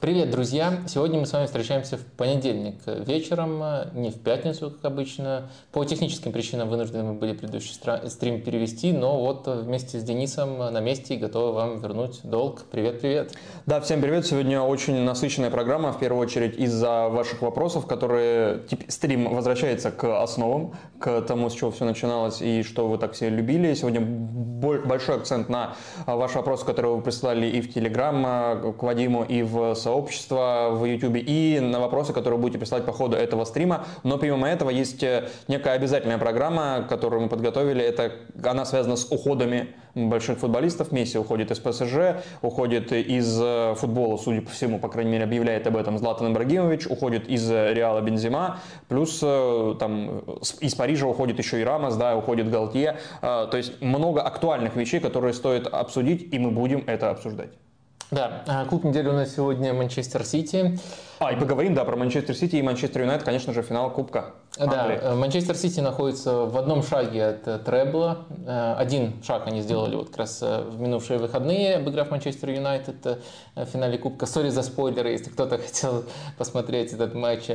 Привет, друзья! Сегодня мы с вами встречаемся в понедельник вечером, не в пятницу, как обычно. По техническим причинам вынуждены мы были предыдущий стрим перевести, но вот вместе с Денисом на месте и готовы вам вернуть долг. Привет-привет! Да, всем привет! Сегодня очень насыщенная программа, в первую очередь из-за ваших вопросов, которые... Стрим возвращается к основам, к тому, с чего все начиналось и что вы так все любили. Сегодня большой акцент на ваши вопросы, которые вы присылали и в Телеграм к Вадиму, и в сообщества в YouTube и на вопросы, которые будете присылать по ходу этого стрима. Но помимо этого есть э, некая обязательная программа, которую мы подготовили. Это, она связана с уходами больших футболистов. Месси уходит из ПСЖ, уходит из э, футбола, судя по всему, по крайней мере, объявляет об этом Златан Ибрагимович, уходит из Реала Бензима, плюс э, там из Парижа уходит еще и Рамос, да, уходит Галтье. То есть много актуальных вещей, которые стоит обсудить, и мы будем это обсуждать. Да, а, клуб недели у нас сегодня Манчестер Сити. А, и поговорим, да, про Манчестер Сити и Манчестер Юнайтед, конечно же, финал Кубка. Да, э, Манчестер Сити находится в одном шаге от э, Требла. Э, один шаг они сделали вот как раз в минувшие выходные, обыграв Манчестер Юнайтед в финале Кубка. Sorry за спойлеры, если кто-то хотел посмотреть этот матч.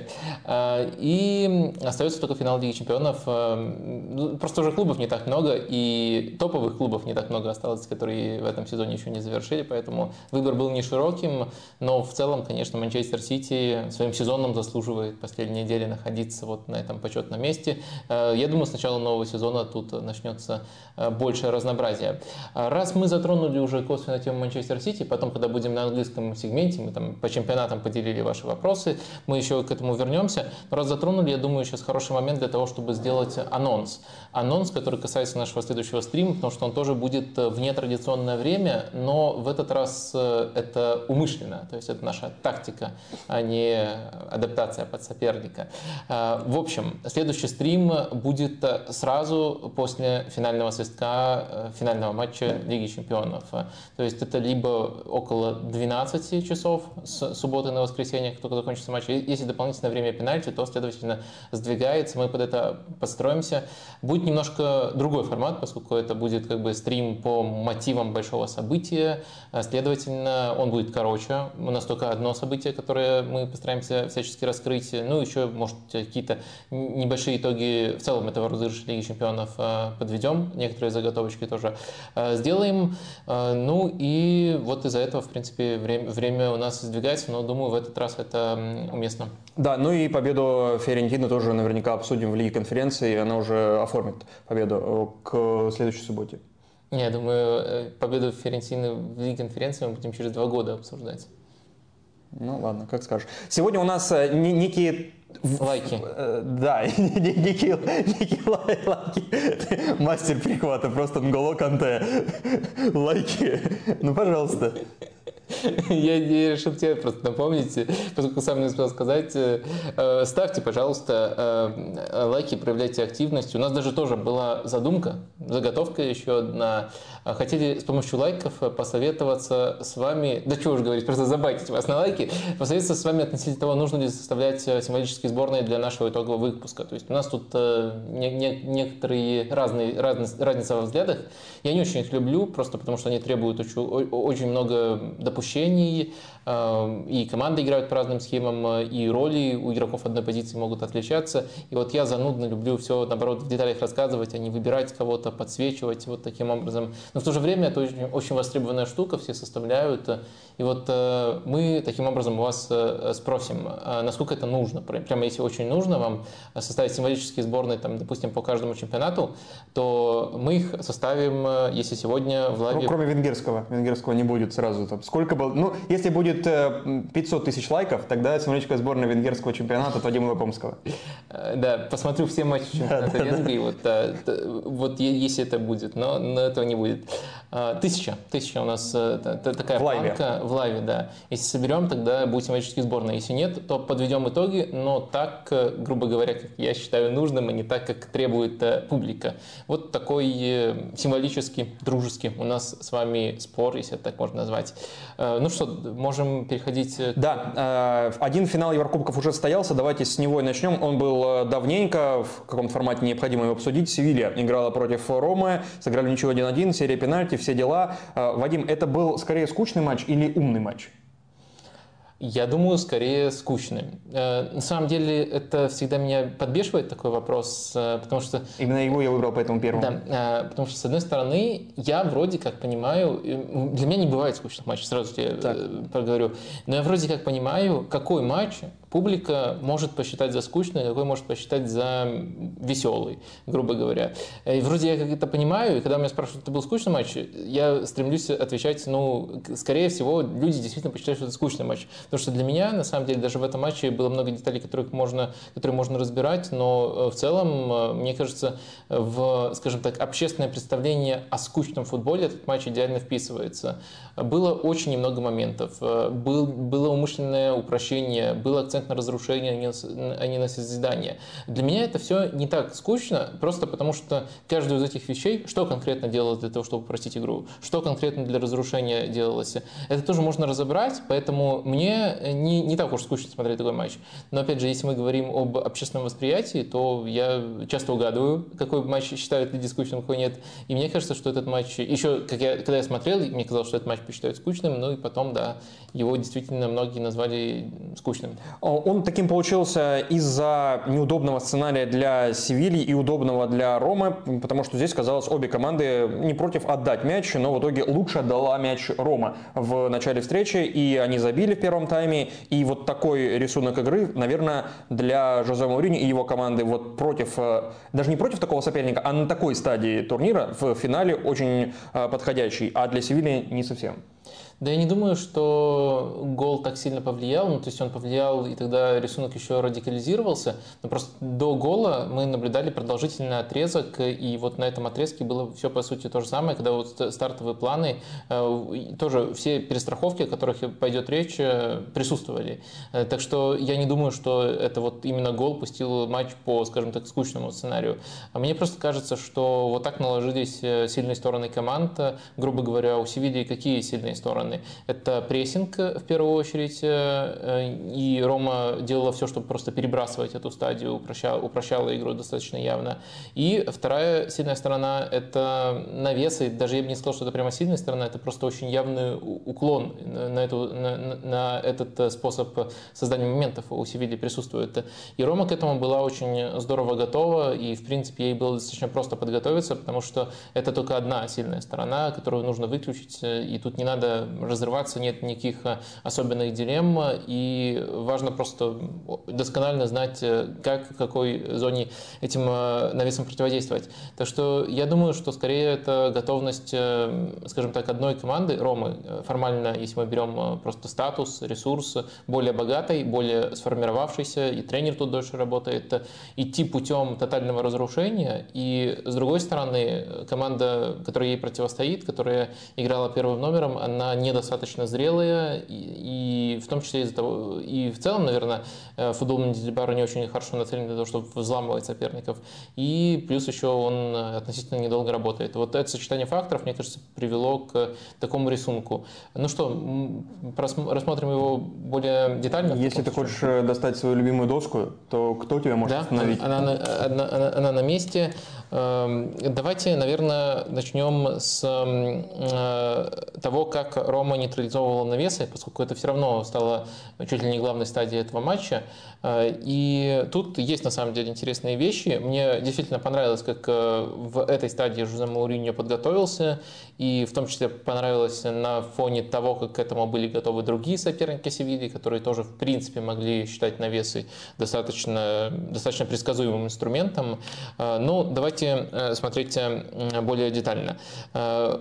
И остается только финал Лиги Чемпионов. Ну, просто уже клубов не так много, и топовых клубов не так много осталось, которые в этом сезоне еще не завершили, поэтому выбор был не широким, но в целом, конечно, Манчестер Сити своим сезоном заслуживает последние недели находиться вот на этом этом почетном месте. Э, я думаю, с начала нового сезона тут начнется э, большее разнообразие. Раз мы затронули уже косвенно тему Манчестер Сити, потом, когда будем на английском сегменте, мы там по чемпионатам поделили ваши вопросы, мы еще к этому вернемся. Но раз затронули, я думаю, сейчас хороший момент для того, чтобы сделать анонс. Анонс, который касается нашего следующего стрима, потому что он тоже будет в нетрадиционное время, но в этот раз э, это умышленно, то есть это наша тактика, а не адаптация под соперника. В общем, следующий стрим будет сразу после финального свистка э, финального матча Лиги Чемпионов. То есть это либо около 12 часов с субботы на воскресенье, как только закончится матч. Если дополнительное время пенальти, то, следовательно, сдвигается. Мы под это подстроимся. Будет немножко другой формат, поскольку это будет как бы стрим по мотивам большого события. Следовательно, он будет короче. У нас только одно событие, которое мы постараемся всячески раскрыть. Ну, еще, может, какие-то небольшие итоги в целом этого розыгрыша Лиги Чемпионов э, подведем, некоторые заготовочки тоже э, сделаем. Э, ну и вот из-за этого, в принципе, время, время у нас сдвигается, но думаю, в этот раз это уместно. Да, ну и победу Фиорентины тоже наверняка обсудим в Лиге конференции, она уже оформит победу к следующей субботе. Я думаю, победу Фиорентины в Лиге конференции мы будем через два года обсуждать. Ну ладно, как скажешь. Сегодня у нас некие Лайки. Э, да, некие, некие лайки. Мастер перехвата, просто Нголо Канте. Лайки. Ну, пожалуйста. Я, я решил тебе просто напомнить, поскольку сам не успел сказать. Э, э, ставьте, пожалуйста, э, лайки, проявляйте активность. У нас даже тоже была задумка, заготовка еще одна. Хотели с помощью лайков посоветоваться с вами, да что уж говорить, просто забайтить вас на лайки, посоветоваться с вами относительно того, нужно ли составлять символические сборные для нашего итогового выпуска. То есть у нас тут не, не, некоторые разные, разные, разница во взглядах. Я не очень их люблю, просто потому что они требуют очень, очень много допущений, и команды играют по разным схемам, э, и роли у игроков одной позиции могут отличаться. И вот я занудно люблю все, наоборот, в деталях рассказывать, а не выбирать кого-то, подсвечивать вот таким образом. Но в то же время это очень, очень востребованная штука, все составляют. И вот э, мы таким образом у вас э, спросим, насколько это нужно. Прямо если очень нужно вам составить символические сборные, там, допустим, по каждому чемпионату, то мы их составим, если сегодня в лайве... Ну, кроме венгерского. Венгерского не будет сразу. Там, сколько было... Ну, если будет будет 500 тысяч лайков, тогда символическая сборная венгерского чемпионата от Вадима Лакомского. Э, да, посмотрю все матчи чемпионата Венгрии. Вот, вот если это будет, но, но этого не будет. Тысяча, тысяча у нас э, такая в планка в лайве, да. Если соберем, тогда будет символическая сборная. Если нет, то подведем итоги, но так, э, грубо говоря, как я считаю нужным, а не так, как требует публика. Вот такой символический, дружеский у нас с вами спор, если это так можно назвать. Ну что, можем можем переходить к... Да, э, один финал Еврокубков уже состоялся, давайте с него и начнем. Он был э, давненько, в каком формате необходимо его обсудить. Севилья играла против Ромы, сыграли ничего 1-1, серия пенальти, все дела. Э, Вадим, это был скорее скучный матч или умный матч? Я думаю, скорее скучным. Э, на самом деле, это всегда меня подбешивает такой вопрос, э, потому что... Именно его я выбрал поэтому первым. Да, э, потому что, с одной стороны, я вроде как понимаю, для меня не бывает скучных матчей, сразу тебе так. проговорю, но я вроде как понимаю, какой матч публика может посчитать за скучный, какой может посчитать за веселый, грубо говоря. И вроде я как это понимаю, и когда меня спрашивают, это был скучный матч, я стремлюсь отвечать, ну, скорее всего, люди действительно посчитают, что это скучный матч. Потому что для меня, на самом деле, даже в этом матче было много деталей, которых можно, которые можно разбирать, но э, в целом, э, мне кажется, в, скажем так, общественное представление о скучном футболе этот матч идеально вписывается. Было очень немного моментов. Э, был, было умышленное упрощение, был акцент на разрушение, а не на созидание. Для меня это все не так скучно, просто потому что каждую из этих вещей, что конкретно делалось для того, чтобы упростить игру, что конкретно для разрушения делалось, это тоже можно разобрать, поэтому мне не, не так уж скучно смотреть такой матч. Но опять же, если мы говорим об общественном восприятии, то я часто угадываю, какой матч считают люди скучным, какой нет. И мне кажется, что этот матч, еще, как я, когда я смотрел, мне казалось, что этот матч посчитают скучным, ну и потом, да, его действительно многие назвали скучным. Он таким получился из-за неудобного сценария для Севильи и удобного для Ромы, потому что здесь, казалось, обе команды не против отдать мяч, но в итоге лучше отдала мяч Рома в начале встречи, и они забили в первом тайме, и вот такой рисунок игры, наверное, для Жозе Маурини и его команды вот против, э, даже не против такого соперника, а на такой стадии турнира в финале очень э, подходящий, а для Севильи не совсем. Да я не думаю, что гол так сильно повлиял. Ну, то есть он повлиял, и тогда рисунок еще радикализировался. Но просто до гола мы наблюдали продолжительный отрезок, и вот на этом отрезке было все, по сути, то же самое, когда вот стартовые планы, э, тоже все перестраховки, о которых пойдет речь, э, присутствовали. Э, так что я не думаю, что это вот именно гол пустил матч по, скажем так, скучному сценарию. А мне просто кажется, что вот так наложились сильные стороны команд. Грубо говоря, у Севильи какие сильные стороны? Стороны. Это прессинг э, в первую очередь, э, и Рома делала все, чтобы просто перебрасывать эту стадию, упрощала, упрощала игру достаточно явно. И вторая сильная сторона – это навесы. Даже я бы не сказал, что это прямо сильная сторона, это просто очень явный уклон на, эту, на, на этот э, способ создания моментов у Севильи присутствует. И Рома к этому была очень здорово готова, и, в принципе, ей было достаточно просто подготовиться, потому что это только одна сильная сторона, которую нужно выключить, и тут не надо разрываться, нет никаких э, особенных дилемм, и важно просто досконально знать, э, как, в какой зоне этим э, навесом противодействовать. Так что я думаю, что скорее это готовность, скажем так, одной команды, Ромы, формально, если мы берем просто статус, ресурс, более богатой, более сформировавшийся, и тренер тут дольше работает, идти путем тотального разрушения, и с другой стороны, команда, которая ей противостоит, которая играла первым номером, она недостаточно зрелые, и, и в том числе из-за того, и в целом, наверное, э, футбол Мендельбара не очень хорошо нацелен для того, чтобы взламывать соперников, и плюс еще он относительно недолго работает. Вот это сочетание факторов, мне кажется, привело к такому рисунку. Ну что, рассмотрим его более детально? Если ты хочешь э, достать свою любимую доску, то кто тебя может да, остановить? Она, она, она, она, она на месте. Эм, давайте, наверное, начнем с э, того, как Рома нейтрализовывала навесы, поскольку это все равно стало чуть ли не главной стадией этого матча. Э, и тут есть на самом деле интересные вещи. Мне действительно понравилось, как э, в этой стадии Жузе Мауриньо подготовился, и в том числе понравилось на фоне того, как к этому были готовы другие соперники Севильи, которые тоже в принципе могли считать навесы достаточно, достаточно предсказуемым инструментом. Ну, давайте давайте э, смотреть э, более детально. Э,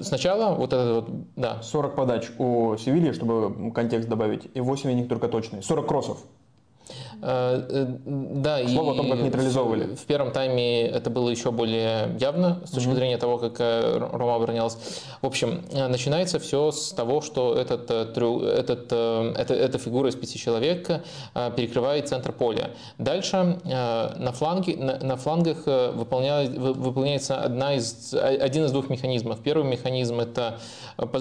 сначала вот это вот, да. 40 подач у Севильи, чтобы контекст добавить, и 8 из них только точные. 40 кроссов. Э, э, да, Слово и о том, как нейтрализовывали. В первом тайме это было еще более явно с точки mm-hmm. зрения того, как э, Рома оборонялась. В общем, начинается все с того, что этот, этот, эта, эта фигура из пяти человек перекрывает центр поля. Дальше на, фланге, на, на флангах выполняется одна из, один из двух механизмов. Первый механизм это,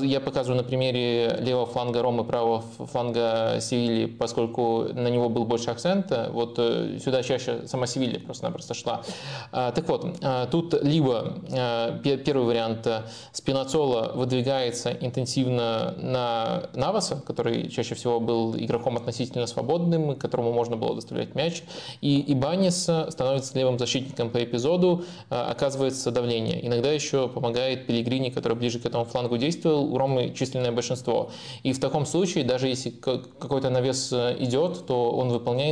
я показываю на примере левого фланга Ромы, правого фланга Севильи, поскольку на него был больше акцент акцент. Вот сюда чаще сама Севилья просто-напросто шла. Так вот, тут либо первый вариант Спинацола выдвигается интенсивно на Наваса, который чаще всего был игроком относительно свободным, которому можно было доставлять мяч, и Ибанис становится левым защитником по эпизоду, оказывается давление. Иногда еще помогает Пелигрини, который ближе к этому флангу действовал, у Ромы численное большинство. И в таком случае, даже если какой-то навес э, идет, то он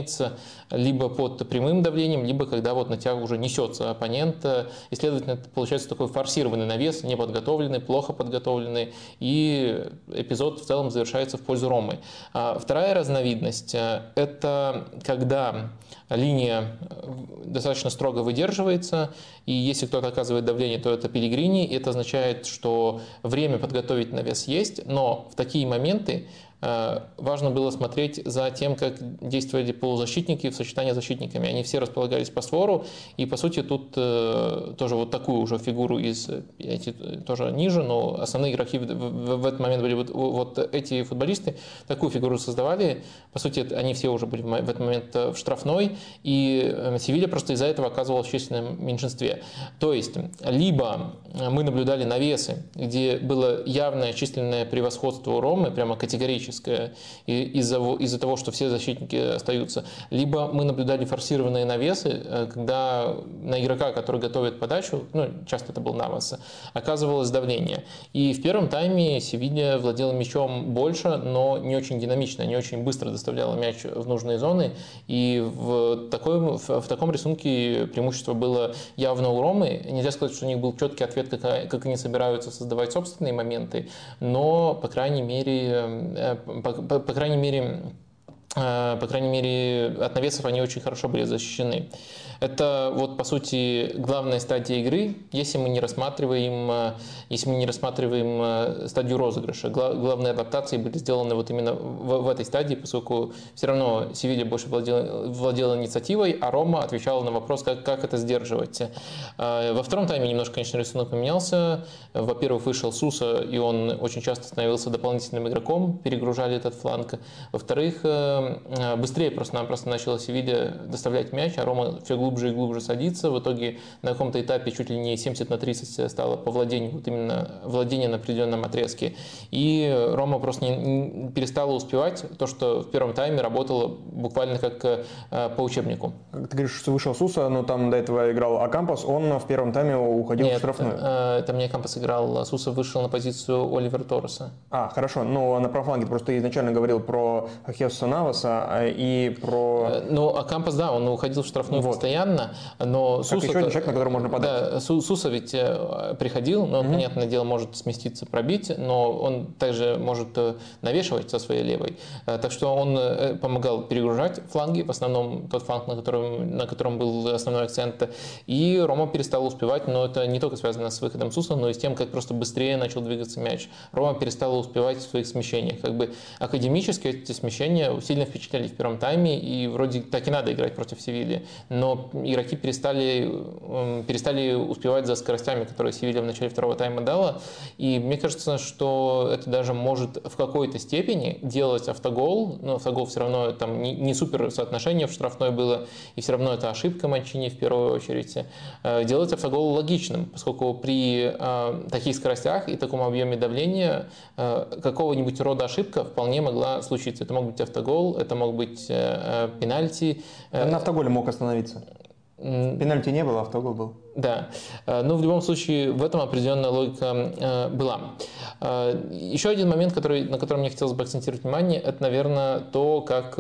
выполняется либо под прямым давлением, либо когда вот на тебя уже несется оппонент, и, следовательно, получается такой форсированный навес, неподготовленный, плохо подготовленный, и эпизод в целом завершается в пользу Ромы. А вторая разновидность э, – это когда линия э, достаточно строго выдерживается, и если кто-то оказывает давление, то это Пелигрини, и это означает, что время подготовить навес есть, но в такие моменты Э, важно было смотреть за тем, как действовали полузащитники в сочетании с защитниками. Они все располагались по свору, и по сути тут э, тоже вот такую уже фигуру из, эти тоже ниже, но основные игроки в, в, в этот момент были вот, вот эти футболисты, такую фигуру создавали. По сути, они все уже были в этот момент в штрафной, и э, Севилья просто из-за этого оказывалась в численном меньшинстве. То есть, либо мы наблюдали навесы, где было явное численное превосходство у Ромы, прямо категорически, политическое из-за из того, что все защитники остаются. Либо мы наблюдали форсированные навесы, э, когда на игрока, который готовит подачу, ну, часто это был Навас, оказывалось давление. И в первом тайме Севилья владела мячом больше, но не очень динамично, не очень быстро доставляла мяч в нужные зоны. И в, такой, в, в таком рисунке преимущество было явно у Ромы. Нельзя сказать, что у них был четкий ответ, как, как они собираются создавать собственные моменты, но, по крайней мере, э, по, по, по крайней мере, э, по крайней мере, от навесов они очень хорошо были защищены. Это вот по сути главная стадия игры, если мы не рассматриваем, э, если мы не рассматриваем э, стадию розыгрыша. Главные адаптации были сделаны вот именно в, в этой стадии, поскольку все равно Севилья больше владела, владела инициативой, а Рома отвечала на вопрос, как, как это сдерживать. Э, во втором тайме немножко, конечно, рисунок поменялся. Во-первых, вышел Суса, и он очень часто становился дополнительным игроком, перегружали этот фланг. Во-вторых, быстрее просто-напросто начала Севилья доставлять мяч, а Рома все глубже и глубже садиться. В итоге на каком-то этапе чуть ли не 70 на 30 стало по владению, вот именно владение на определенном отрезке. И Рома просто не, не перестала успевать то, что в первом тайме работало буквально как э, по учебнику. Ты говоришь, что вышел Суса, но там до этого играл Акампас, он в первом тайме уходил Нет, в штрафную. Э, это мне Акампас играл, а Суса вышел на позицию Оливера Торреса. А, хорошо, ну на правом просто изначально говорил про Хесуса Наваса а, и про... Э, ну, Акампас, да, он уходил в штрафную вот. постоянно, постоянно, но Суса... еще один человек, на который можно подать. Да, Суса ведь э, приходил, но, угу. понятное дело, может сместиться, пробить, но он также может э, навешивать со своей левой. Э, так что он помогал перегружать фланги, в основном тот фланг, на котором, на котором был основной акцент. И Рома перестал успевать, но это не только связано с выходом Суса, но и с тем, как просто быстрее начал двигаться мяч. Рома перестал успевать в своих смещениях. Как бы академически эти смещения сильно впечатляли в первом тайме, и вроде так и надо играть против Севильи. Но игроки перестали, перестали успевать за скоростями, которые Севилья в начале второго тайма дала. И мне кажется, что это даже может в какой-то степени делать автогол, но автогол все равно там не, не супер соотношение в штрафной было, и все равно это ошибка Манчини в первую очередь, э, делать автогол логичным, поскольку при э, таких скоростях и таком объеме давления э, какого-нибудь рода ошибка вполне могла случиться. Это мог быть автогол, это мог быть пенальти. На автоголе мог остановиться. Пенальти не было, автогол был. Да, э, но в любом случае в этом определенная логика э, была. Э, еще один момент, который, на котором мне хотелось бы акцентировать внимание, это, наверное, то, как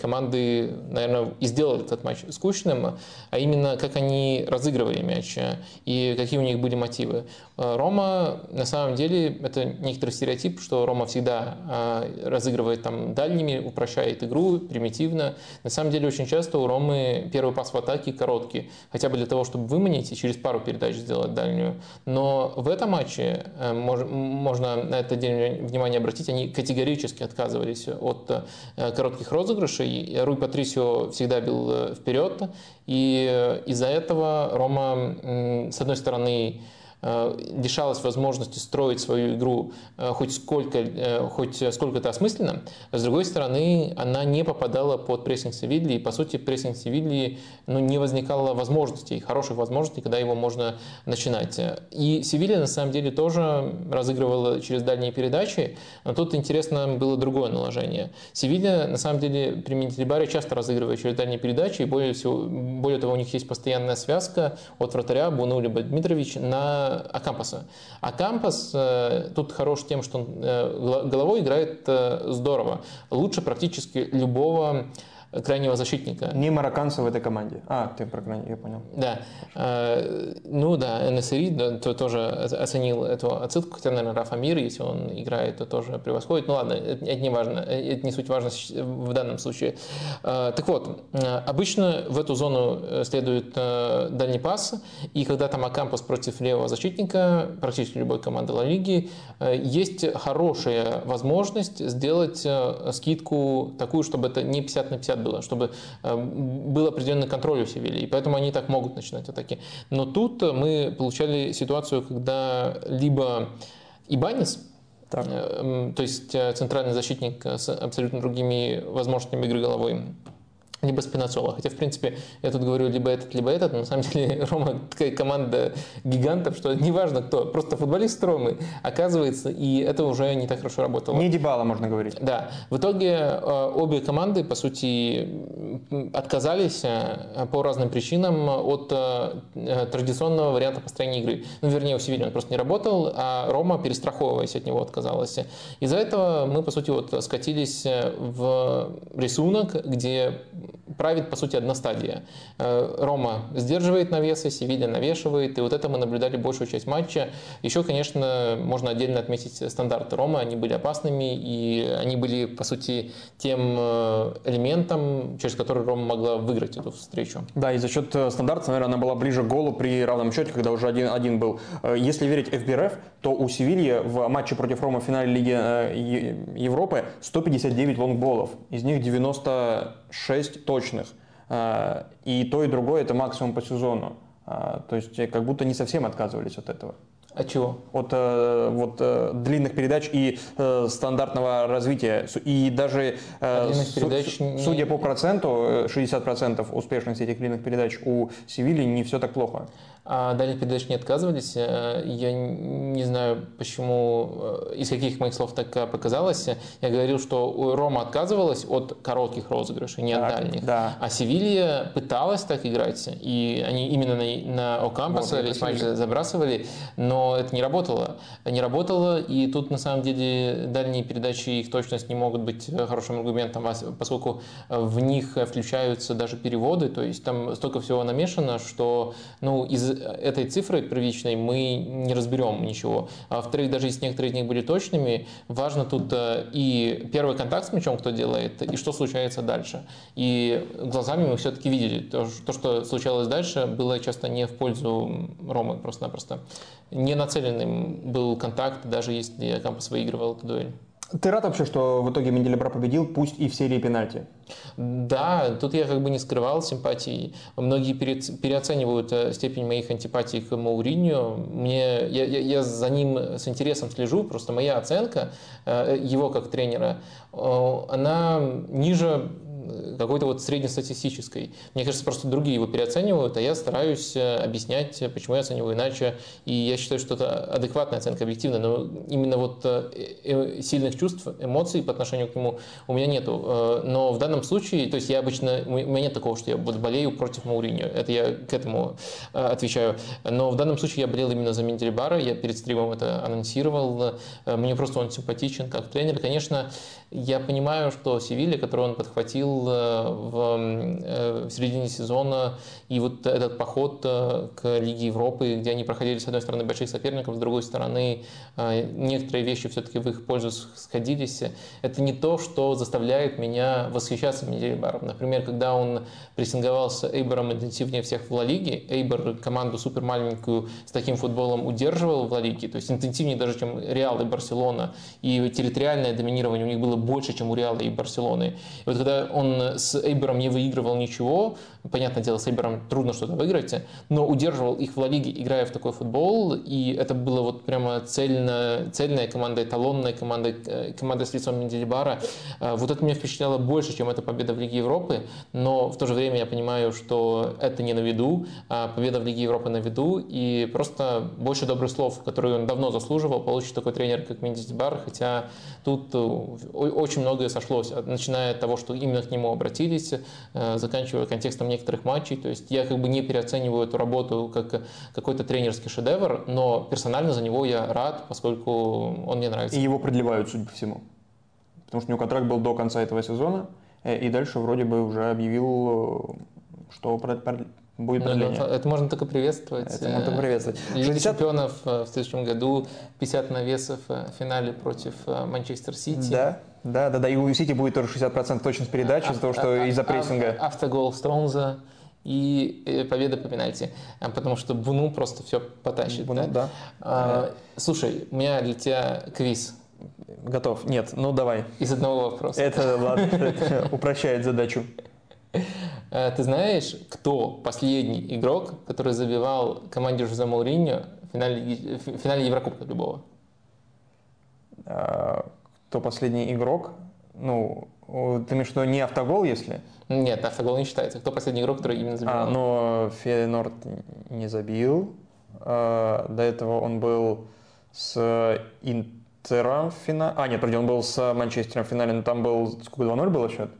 команды, наверное, и сделали этот матч скучным, а именно как они разыгрывали мяч и какие у них были мотивы. Рома, на самом деле, это некоторый стереотип, что Рома всегда разыгрывает там дальними, упрощает игру примитивно. На самом деле, очень часто у Ромы первый пас в атаке короткий, хотя бы для того, чтобы выманить и через пару передач сделать дальнюю. Но в этом матче э, можно на это внимание обратить, они категорически отказывались от э, коротких розыгрышей. Руй Патрисио всегда бил э, вперед, и из-за этого Рома, с одной стороны, лишалась возможности строить свою игру хоть сколько, хоть сколько-то осмысленно. С другой стороны, она не попадала под прессинг Севильи, и, по сути, прессинг Севильи ну, не возникало возможностей, хороших возможностей, когда его можно начинать. И Севилья, на самом деле, тоже разыгрывала через дальние передачи, но тут интересно было другое наложение. Севилья, на самом деле, при Ментилибаре часто разыгрывает через дальние передачи, и более, всего, более того, у них есть постоянная связка от вратаря Буну либо Дмитрович на Акампаса. Акампас э, тут хорош тем, что он э, головой играет э, здорово. Лучше практически любого крайнего защитника. Не марокканцы в этой команде. А, ты про крайне, я понял. Да. Э, ну да, НСРИ да, то, тоже оценил эту отсылку, хотя, наверное, Рафа Мир, если он играет, то тоже превосходит. Ну ладно, это, это не важно, это не суть важно в данном случае. Э, так вот, обычно в эту зону следует э, дальний пас, и когда там Акампус против левого защитника, практически любой команды Ла Лиги, есть хорошая возможность сделать скидку такую, чтобы это не 50 на 50 было, чтобы э, был определенный контроль у Севильи, и поэтому они так могут начинать атаки. Но тут мы получали ситуацию, когда либо Ибанис, так. Э, то есть э, центральный защитник с абсолютно другими возможностями игры головой, либо Спинацола. Хотя, в принципе, я тут говорю либо этот, либо этот, но на самом деле Рома такая команда гигантов, что неважно кто, просто футболист Ромы оказывается, и это уже не так хорошо работало. Не Дебала, можно говорить. Да. В итоге э, обе команды, по сути, отказались э, по разным причинам от э, традиционного варианта построения игры. Ну, вернее, у Севильи он просто не работал, а Рома, перестраховываясь от него, отказалась. Из-за этого мы, по сути, вот скатились в рисунок, где правит, по сути, одна стадия. Э, Рома сдерживает навесы, Севилья навешивает, и вот это мы наблюдали большую часть матча. Еще, конечно, можно отдельно отметить стандарты Рома, они были опасными, и они были, по сути, тем э, элементом, через который Рома могла выиграть эту встречу. Да, и за счет э, стандарта, наверное, она была ближе к голу при равном счете, когда уже один, один был. Если верить FBRF, то у Севильи в матче против Рома в финале Лиги Европы 159 лонгболов, из них 96 точных. А, и то, и другое это максимум по сезону. А, то есть э, как будто не совсем отказывались от этого. От чего? От э, вот, э, длинных передач и э, стандартного развития. И даже, э, су- передач не... судя по проценту, 60% успешности этих длинных передач у Севильи не все так плохо а дальних передач не отказывались. Э, я не знаю, почему, э, из каких моих слов так э, показалось. Я говорил, что Рома отказывалась от коротких розыгрышей, не так, от дальних. Да. А Севилья пыталась так играть, и они именно на, на Окампаса вот, весь матч забрасывали, но это не работало. Не работало, и тут на самом деле дальние передачи, их точность не могут быть хорошим аргументом, поскольку в них включаются даже переводы, то есть там столько всего намешано, что ну, из этой цифры первичной мы не разберем ничего. А во-вторых, даже если некоторые из них были точными, важно тут э, и первый контакт с мячом, кто делает, и что случается дальше. И глазами мы все-таки видели, то, что случалось дальше, было часто не в пользу Ромы просто-напросто. Не нацеленным был контакт, даже если Кампус выигрывал эту дуэль. Ты рад вообще, что в итоге Менделебра победил, пусть и в серии пенальти? Да, тут я как бы не скрывал симпатии. Многие переоценивают э, степень моих антипатий к Мауриньо. Мне, я, я, я за ним с интересом слежу, просто моя оценка э, его как тренера, э, она ниже какой-то вот среднестатистической. Мне кажется, просто другие его переоценивают, а я стараюсь э, объяснять, почему я оцениваю иначе. И я считаю, что это адекватная оценка, объективная, но именно вот э, э, сильных чувств, эмоций по отношению к нему у меня нету. Но в данном случае, то есть я обычно, у меня нет такого, что я болею против Мауриньо. Это я к этому отвечаю. Но в данном случае я болел именно за Менделебара, я перед стримом это анонсировал. Мне просто он симпатичен как тренер. Конечно, я понимаю, что Севилья, которую он подхватил э, в, э, в середине сезона, и вот этот поход э, к Лиге Европы, где они проходили, с одной стороны, больших соперников, с другой стороны, некоторые вещи все-таки в их пользу сходились, это не то, что заставляет меня восхищаться Менделебаром. Например, когда он прессинговал с Эйбором интенсивнее всех в Ла Лиге, Эйбор команду супер маленькую с таким футболом удерживал в Ла Лиге, то есть интенсивнее даже, чем Реал и Барселона, и территориальное доминирование у них было больше, чем у Реала и Барселоны. И вот когда он с Эйбером не выигрывал ничего, понятное дело, с Эйбером трудно что-то выиграть, но удерживал их в Ла Лиге, играя в такой футбол, и это было вот прямо цельно, цельная команда, эталонная команда, э, команда с лицом Мендельбара. Э, вот это меня впечатляло больше, чем эта победа в Лиге Европы, но в то же время я понимаю, что это не на виду, а победа в Лиге Европы на виду, и просто больше добрых слов, которые он давно заслуживал, получит такой тренер, как Мендельбар, хотя тут э, очень многое сошлось, начиная от того, что именно к нему обратились, заканчивая контекстом некоторых матчей. То есть я как бы не переоцениваю эту работу как какой-то тренерский шедевр, но персонально за него я рад, поскольку он мне нравится. И его продлевают, судя по всему. Потому что у него контракт был до конца этого сезона, э, и дальше вроде бы уже объявил, э, что будет ну, продление. Ну, это можно только приветствовать. Это можно только приветствовать. Лига 60... чемпионов э, в следующем году 50 навесов в финале против Манчестер Сити. Да, да, да, да. И у Сити будет тоже 60% точность передачи из-за того, что из-за прессинга. Автогол Стоунза и э, победа по пенальти, а, потому что Буну просто все потащит. Буну, да. да. А, слушай, у меня для тебя квиз. Готов. Нет, ну давай. Из одного вопроса. Это, ладно, упрощает задачу. А, ты знаешь, кто последний игрок, который забивал команде Жозе Мауриньо в финале, в финале Еврокубка любого? А, кто последний игрок? Ну, ты имеешь в виду не автогол, если? Нет, автогол не считается. Кто последний игрок, который именно забил? А, но Фейнорд не забил. А, до этого он был с Интером в финале. А, нет, подожди, он был с Манчестером в финале, но там был... Сколько, 2-0 было счет?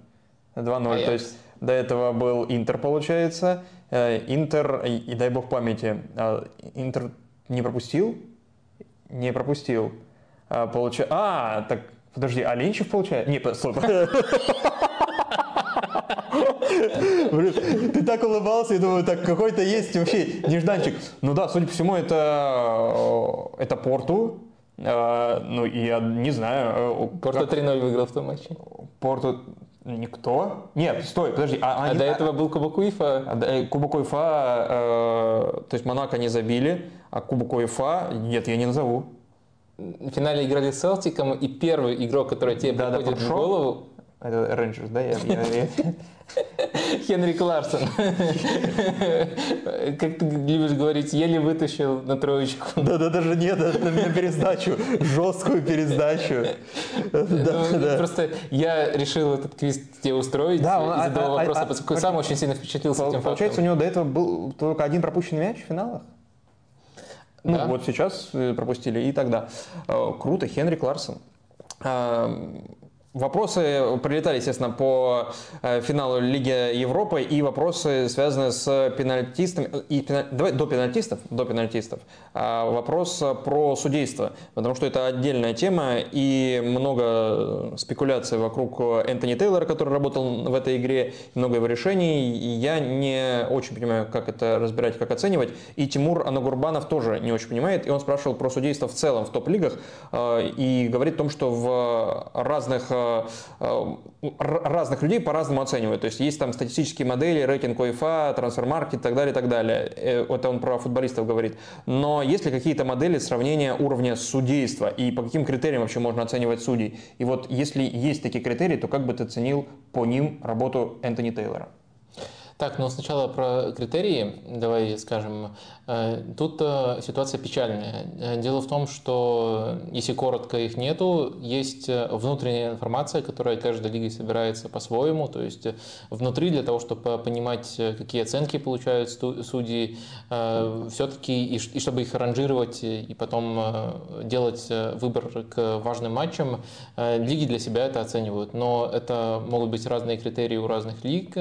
2-0, а то есть до этого был Интер, получается. Э, Интер, и, и дай бог памяти, а, Интер не пропустил? Не пропустил. А, получ... а так, подожди, а Ленчев получается? Не, стой. Ты так улыбался и думаю, так какой-то есть вообще нежданчик. Ну да, судя по всему, это, э, это Порту. Э, ну, и я не знаю. Э, Порту 3-0 выиграл в том матче. Порту Никто? Нет, стой, подожди. А, а до этого был Кубок УЕФА? А, Кубок УЕФА, э, то есть Монако не забили, а Кубок УЕФА, нет, я не назову. В финале играли с Селтиком, и первый игрок, который тебе да, приходит да, в голову, это Рейнджерс, да? Я, я, Хенрик Ларсон. Как ты любишь говорить, еле вытащил на троечку. Да, да, даже нет, на пересдачу, жесткую пересдачу. Ну, просто я решил этот квиз тебе устроить и а, задал а, вопрос, поскольку сам очень сильно впечатлился этим фактом. Получается, у него до этого был только один пропущенный мяч в финалах? Ну, вот сейчас э, пропустили и тогда. Э, круто, Хенрик Ларсон. Вопросы прилетали, естественно, по э, финалу Лиги Европы и вопросы, связанные с пенальтистами. И пеналь... Давай до пенальтистов. До пенальтистов. А вопрос про судейство, потому что это отдельная тема и много спекуляций вокруг Энтони Тейлора, который работал в этой игре, много его решений. Я не очень понимаю, как это разбирать, как оценивать. И Тимур Анагурбанов тоже не очень понимает. И он спрашивал про судейство в целом в топ-лигах э, и говорит о том, что в разных э, Э, разных людей по-разному оценивают. То есть есть там статистические модели, рейтинг ОИФА, трансфер-маркет и так далее, и так далее. Э, это он про футболистов говорит. Но есть ли какие-то модели сравнения уровня судейства и по каким критериям вообще можно оценивать судей? И вот если есть такие критерии, то как бы ты оценил по ним работу Энтони Тейлора? Так, ну сначала про критерии, давай скажем. Э, тут э, ситуация печальная. Э, дело в том, что если коротко их нету, есть внутренняя информация, которая каждой лигой собирается по-своему. То есть внутри для того, чтобы понимать, какие оценки получают судьи, все-таки и чтобы их ранжировать и потом делать выбор к важным матчам, лиги для себя это оценивают. Но это могут быть разные критерии у разных лиг.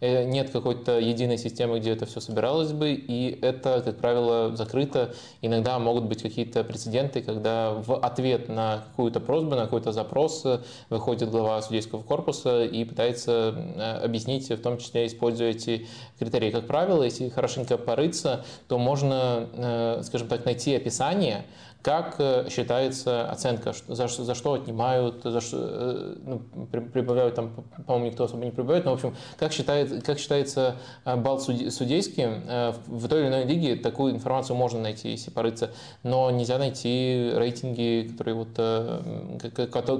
Нет какой-то единой системы, где это все собиралось бы, и это, как правило, закрыто. Иногда могут быть какие-то прецеденты, когда в ответ на какую-то просьбу, на какой-то запрос выходит глава судейского корпуса и пытается э, объяснить, в том числе используя эти критерии. Как правило, если хорошенько порыться, то можно, э, скажем так, найти описание, как считается оценка, за, за что отнимают, за что ну, прибавляют, там, по-моему, никто особо не прибавляет, но, в общем, как, считает, как считается балл судейский, в той или иной лиге такую информацию можно найти, если порыться, но нельзя найти рейтинги, которые, вот,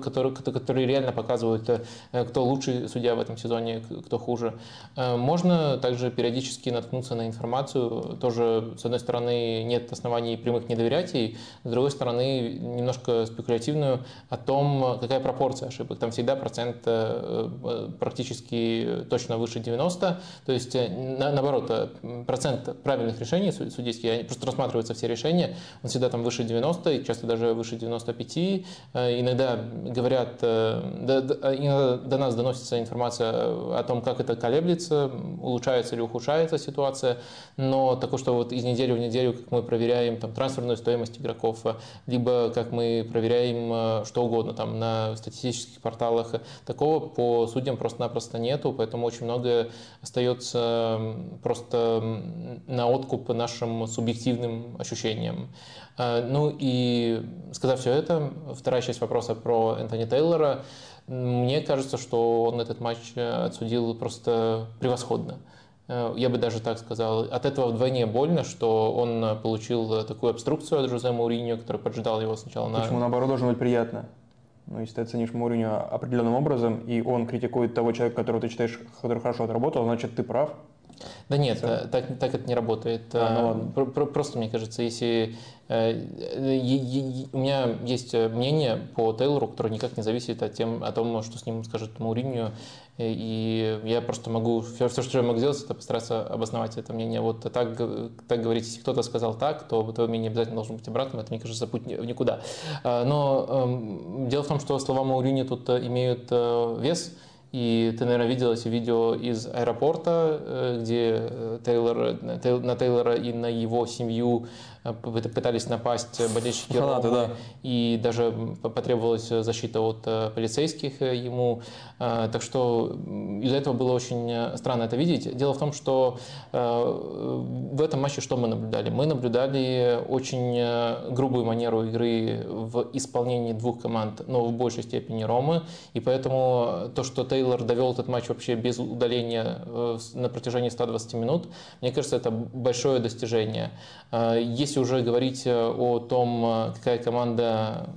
которые, которые реально показывают, кто лучший судья в этом сезоне, кто хуже. Можно также периодически наткнуться на информацию, тоже, с одной стороны, нет оснований прямых не доверять ей, с другой стороны, немножко спекулятивную о том, какая пропорция ошибок. Там всегда процент э, э, практически точно выше 90, то есть, э, на, наоборот, процент правильных решений судейских, просто рассматриваются все решения, он всегда там выше 90, часто даже выше 95. Иногда говорят, иногда до нас доносится информация о том, как это колеблется, улучшается или ухудшается ситуация, но такое, что вот из недели в неделю, как мы проверяем там, трансферную стоимость игроков, либо как мы проверяем э, что угодно там на статистических порталах, такого по судьям просто-напросто нету, поэтому очень многое остается просто на откуп нашим субъективным ощущениям. Э, ну и сказав все это, вторая часть вопроса про Энтони Тейлора, мне кажется, что он этот матч отсудил просто превосходно. Э, я бы даже так сказал. От этого вдвойне больно, что он получил такую обструкцию от Жозе Мауриньо, который поджидал его сначала на... Почему, наоборот, должно быть приятно? Ну, если ты оценишь Мауриньо определенным образом, и он критикует того человека, которого ты считаешь, который хорошо отработал, значит, ты прав. Да нет, Все. так, так это не работает. А, ну ладно. Просто, мне кажется, если Э, у меня есть мнение по Тейлору, которое никак не зависит от, тем, от того, что с ним скажет Мауриньо. И я просто могу, все, все, что я могу сделать, это постараться обосновать это мнение. Вот так, так говорить, если кто-то сказал так, то твое мнение обязательно должно быть обратным. Это, мне кажется, путь в никуда. А, но э, дело в том, что слова Мауриньо тут имеют э, вес. И ты, наверное, видел эти видео из аэропорта, где Тейлор, на Тейлора и на его семью Э, пытались напасть болельщики Фанаты, Ромы, да. и даже потребовалась защита от э, полицейских э, ему. Так что из-за этого было очень странно это видеть. Дело в том, что в этом матче что мы наблюдали? Мы наблюдали очень грубую манеру игры в исполнении двух команд, но в большей степени Ромы. И поэтому то, что Тейлор довел этот матч вообще без удаления на протяжении 120 минут, мне кажется, это большое достижение. Если если уже говорить э, о том, э, какая команда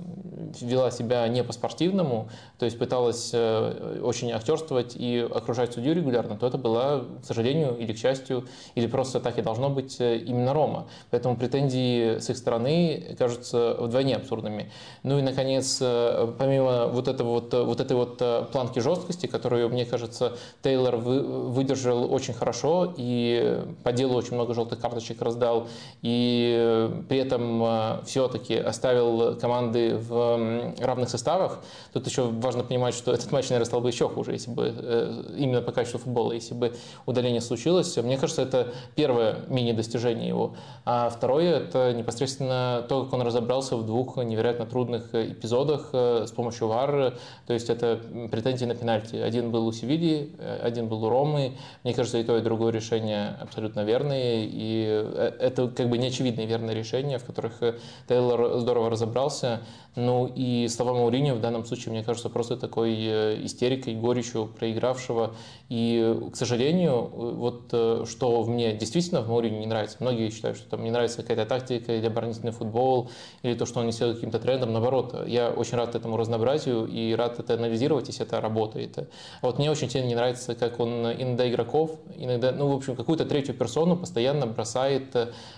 вела себя не по-спортивному, то есть пыталась э, очень актерствовать и окружать судью регулярно, то это была, к сожалению, или к счастью, или просто так и должно быть именно Рома. Поэтому претензии с их стороны кажутся вдвойне абсурдными. Ну и, наконец, помимо вот, этого вот, вот этой вот планки жесткости, которую, мне кажется, Тейлор выдержал очень хорошо и по делу очень много желтых карточек раздал, и при этом э, все-таки оставил команды в равных составах. Тут еще важно понимать, что этот матч, наверное, стал бы еще хуже, если бы э, именно по качеству футбола, если бы удаление случилось. Мне кажется, это первое мини-достижение его. А второе – это непосредственно то, как он разобрался в двух невероятно трудных эпизодах э, с помощью ВАР. То есть это претензии на пенальти. Один был у Севильи, один был у Ромы. Мне кажется, и то, и другое решение абсолютно верные. И это как бы неочевидные верные решения, в которых э, Тейлор здорово разобрался. Ну и слова Мауриньо в данном случае, мне кажется, просто такой э, истерикой, горечью проигравшего. И, к сожалению, вот э, что мне действительно в Мауриньо не нравится. Многие считают, что там не нравится какая-то тактика или оборонительный футбол, или то, что он несет каким-то трендом. Наоборот, я очень рад этому разнообразию и рад это анализировать, если это работает. А вот мне очень сильно не нравится, как он иногда игроков, иногда, ну, в общем, какую-то третью персону постоянно бросает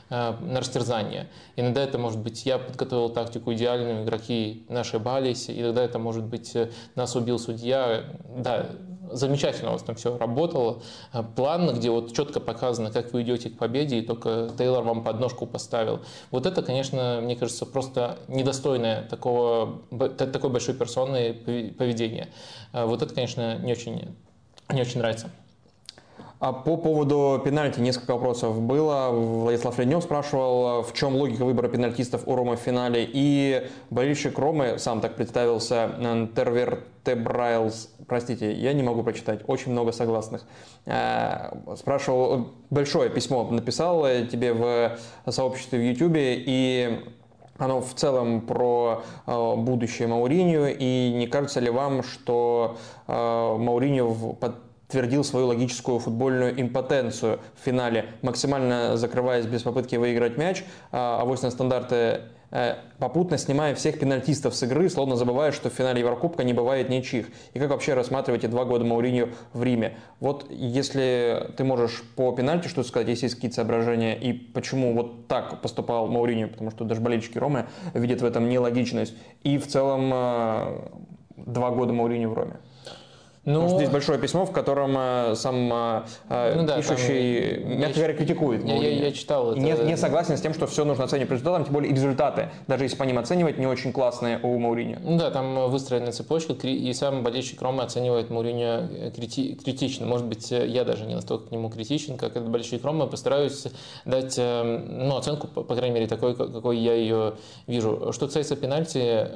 на растерзание. Иногда это может быть я подготовил тактику идеальную, игроки игроки ошибались, иногда это может быть э, нас убил судья. Да, замечательно у вас там все работало. Э, план, где вот четко показано, как вы идете к победе, и только Тейлор вам подножку поставил. Вот это, конечно, мне кажется, просто недостойное такого, такой большой персоны поведения. Э, вот это, конечно, не очень, не очень нравится. А по поводу пенальти несколько вопросов было. Владислав Леднев спрашивал, в чем логика выбора пенальтистов у Ромы в финале. И болельщик Ромы, сам так представился, Тервер Тебрайлс, простите, я не могу прочитать, очень много согласных. Э, спрашивал, большое письмо написал тебе в сообществе в Ютубе, и оно в целом про э, будущее Мауринio, и не кажется ли вам, что э, Мауринio подтвердил свою логическую футбольную импотенцию в финале, максимально закрываясь без попытки выиграть мяч, а вось на стандарты Э, попутно снимая всех пенальтистов с игры, словно забывая, что в финале Еврокубка не бывает ничьих. И как вообще рассматриваете два года Мауриньо в Риме? Вот если ты можешь по пенальти что сказать, если есть какие-то соображения, и почему вот так поступал Мауриньо, потому что даже болельщики Ромы видят в этом нелогичность, и в целом э, два года Мауриньо в Роме? Ну, здесь большое письмо, в котором э, сам э, э, ну, да, пишущий, там, мягко говоря, критикует. Я, я, я читал это. Не, не согласен с тем, что все нужно оценивать по результатам, тем более и результаты, даже если по ним оценивать, не очень классные у Мауриньо. Ну да, там выстроена цепочка, и сам болельщик Ромы оценивает Мауриньо крити, критично. Может быть, я даже не настолько к нему критичен, как этот болельщик Ромы. Постараюсь дать ну, оценку, по крайней мере, такой, какой я ее вижу. Что касается пенальти,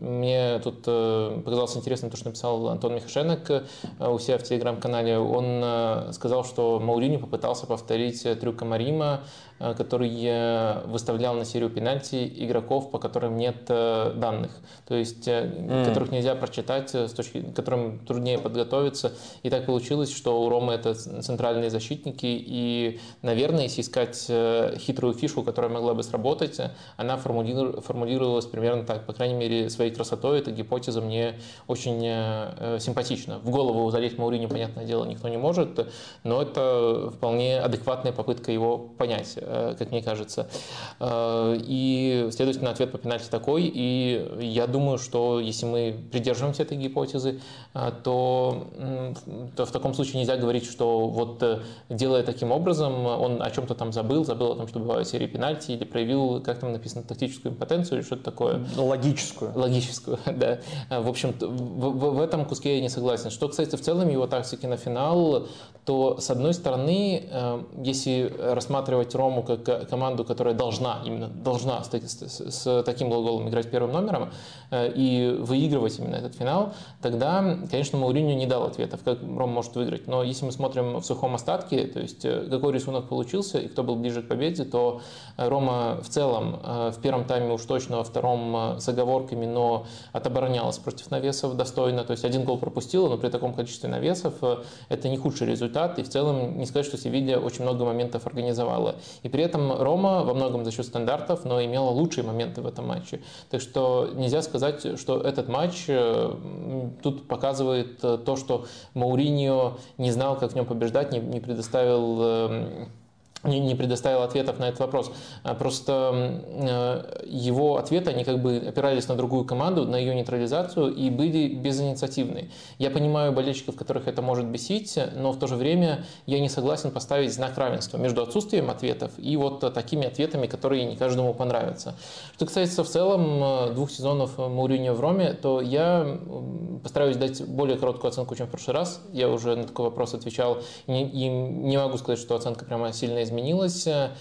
мне тут показалось интересным то, что написал Антон Михашенок Э, у себя в телеграм-канале, он э, сказал, что Маурини попытался повторить трюк Марима Э, который выставлял на серию пенальти игроков, по которым нет э, данных, то есть mm. которых нельзя прочитать, с точки, которым труднее подготовиться. И так получилось, что у Ромы это центральные защитники, и, наверное, если искать хитрую фишку, которая могла бы сработать, она формулировалась примерно так. По крайней мере, своей красотой эта гипотеза мне очень симпатична. В голову залезть Маурини, понятное дело, никто не может, но это вполне адекватная попытка его понять. Э, как мне кажется. Э, и, следовательно, ответ по пенальти такой. И я думаю, что если мы придерживаемся этой гипотезы, э, то, то в таком случае нельзя говорить, что вот делая таким образом, он о чем-то там забыл, забыл о том, что бывают серии пенальти, или проявил, как там написано, тактическую импотенцию или что-то такое. Логическую. Логическую, да. В общем, в, в, этом куске я не согласен. Что, кстати, в целом его тактики на финал, то, с одной стороны, если рассматривать Рому Рому как команду, которая должна, именно должна с, с, с таким глаголом играть первым номером э, и выигрывать именно этот финал, тогда, конечно, Мауриньо не дал ответов, как Рома может выиграть. Но если мы смотрим в сухом остатке, то есть э, какой рисунок получился и кто был ближе к победе, то Рома в целом э, в первом тайме уж точно, во втором с оговорками, но отоборонялась против навесов достойно. То есть один гол пропустила, но при таком количестве навесов это не худший результат. И в целом не сказать, что Севилья очень много моментов организовала. И при этом Рома во многом за счет стандартов, но имела лучшие моменты в этом матче. Так что нельзя сказать, что этот матч э, тут показывает э, то, что Мауриньо не знал, как в нем побеждать, не предоставил эм, не, предоставил ответов на этот вопрос. А просто э, его ответы, они как бы опирались на другую команду, на ее нейтрализацию и были безинициативны. Я понимаю болельщиков, которых это может бесить, но в то же время я не согласен поставить знак равенства между отсутствием ответов и вот такими ответами, которые не каждому понравятся. Что касается в целом двух сезонов Мауриньо в Роме, то я постараюсь дать более короткую оценку, чем в прошлый раз. Я уже на такой вопрос отвечал и не могу сказать, что оценка прямо сильно изменилась изменилось. Э,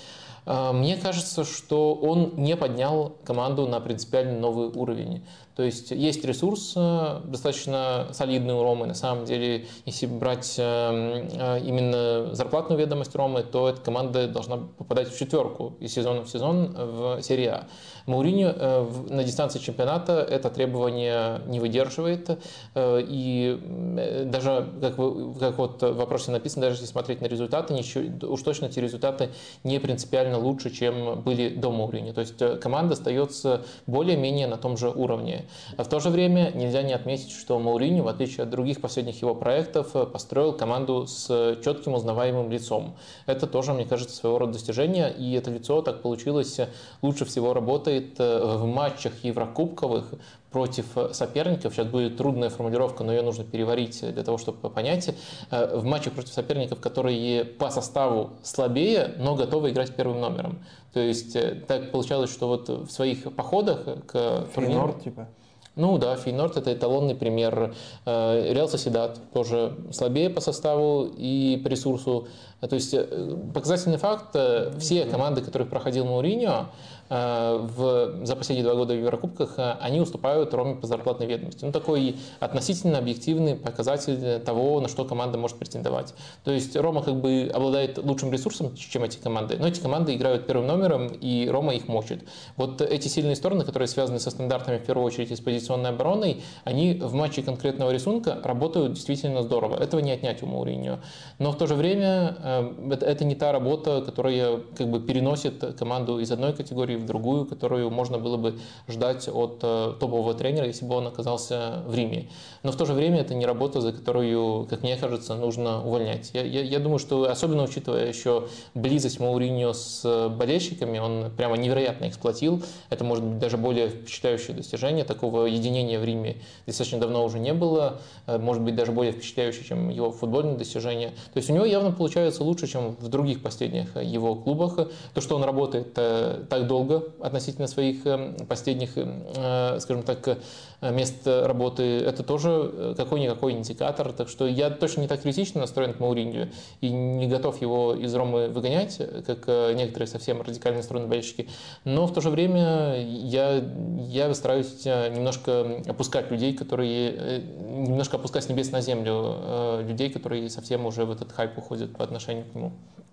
мне кажется, что он не поднял команду на принципиально новый уровень. То есть есть ресурс э, достаточно солидный у Ромы. На самом деле, если брать э, именно зарплатную ведомость Ромы, то эта команда должна попадать в четверку из сезона в сезон в серии А. Мауриньо э, на дистанции чемпионата это требование не выдерживает. Э, и э, даже, как, вы, как вот в вопросе написано, даже если смотреть на результаты, ничего, уж точно эти результаты не принципиально лучше, чем были до Мауриньо. То есть команда остается более-менее на том же уровне. А в то же время нельзя не отметить, что Мауриньо, в отличие от других последних его проектов, построил команду с четким узнаваемым лицом. Это тоже, мне кажется, своего рода достижение, и это лицо так получилось лучше всего работает работает э, в матчах еврокубковых против соперников, сейчас будет трудная формулировка, но ее нужно переварить для того, чтобы понять, э, в матчах против соперников, которые по составу слабее, но готовы играть первым номером. То есть э, так получалось, что вот в своих походах к турниру... типа? Ну да, Фейнорд это эталонный пример. Э, Реал Соседат тоже слабее по составу и по ресурсу. То есть э, показательный факт, все команды, которых проходил Мауриньо, Э, в, за последние два года в Еврокубках э, они уступают Роме по зарплатной ведомости. Ну, такой относительно объективный показатель того, на что команда может претендовать. То есть Рома как бы обладает лучшим ресурсом, чем эти команды, но эти команды играют первым номером, и Рома их мочит. Вот эти сильные стороны, которые связаны со стандартами, в первую очередь, и с позиционной обороной, они в матче конкретного рисунка работают действительно здорово. Этого не отнять у Мауриньо. Но в то же время э, это не та работа, которая как бы переносит команду из одной категории в другую, которую можно было бы ждать от э, топового тренера, если бы он оказался в Риме. Но в то же время это не работа, за которую, как мне кажется, нужно увольнять. Я, я, я думаю, что особенно учитывая еще близость Мауриньо с болельщиками, он прямо невероятно эксплуатил. Это может быть даже более впечатляющее достижение. Такого единения в Риме достаточно давно уже не было. Э, может быть даже более впечатляющее, чем его футбольные достижения. То есть у него явно получается лучше, чем в других последних его клубах. То, что он работает э, так долго относительно своих эм, последних, эм, э, скажем так, э, мест работы. Это тоже э, какой-никакой индикатор. Так что я точно не так критично настроен к Мауринью и не готов его из Ромы выгонять, как некоторые совсем радикально настроенные болельщики. Но в то же время я, я стараюсь немножко опускать людей, которые... Немножко опускать с небес на землю людей, которые совсем уже в этот хайп уходят по отношению к нему.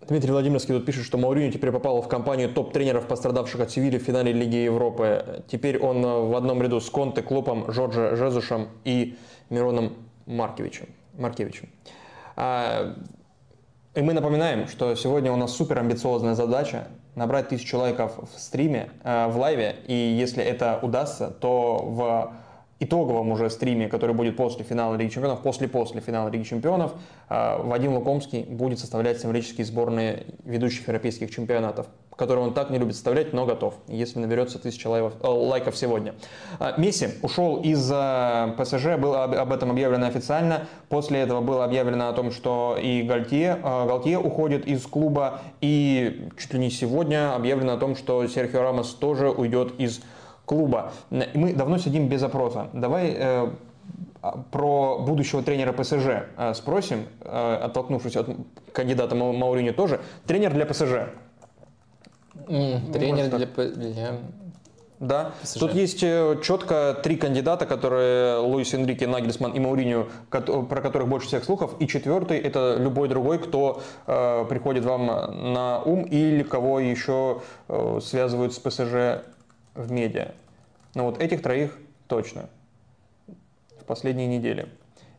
Дмитрий Владимирский тут пишет, что Мауриньо теперь попал в компанию топ-тренеров, пострадавших от Севильи в финале Лиги Европы. Теперь он э, в одном ряду с Конте, Клопом, Жоржа Жезушем и Мироном Маркевичем. Маркевичем. А, и мы напоминаем, что сегодня у нас супер амбициозная задача набрать тысячу лайков в стриме, э, в лайве. И если это удастся, то в итоговом уже стриме, который будет после финала Лиги Чемпионов, после-после финала Лиги Чемпионов, а, Вадим Лукомский будет составлять символические сборные ведущих европейских чемпионатов, которые он так не любит составлять, но готов, если наберется тысяча лайков, э, лайков сегодня. А, Месси ушел из ПСЖ, было об этом объявлено официально. После этого было объявлено о том, что и Гальтье, э, Гальтье уходит из клуба, и чуть ли не сегодня объявлено о том, что Серхио Рамос тоже уйдет из клуба. Мы давно сидим без опроса. Давай э, про будущего тренера ПСЖ э, спросим, э, оттолкнувшись от кандидата Мауриню тоже. Тренер для ПСЖ. Mm, тренер для, для да. ПСЖ. Тут есть э, четко три кандидата, которые Луис Энрике, Нагельсман и Мауриню, про которых больше всех слухов. И четвертый это любой другой, кто э, приходит вам на ум или кого еще э, связывают с ПСЖ в медиа. Но вот этих троих точно в последние недели.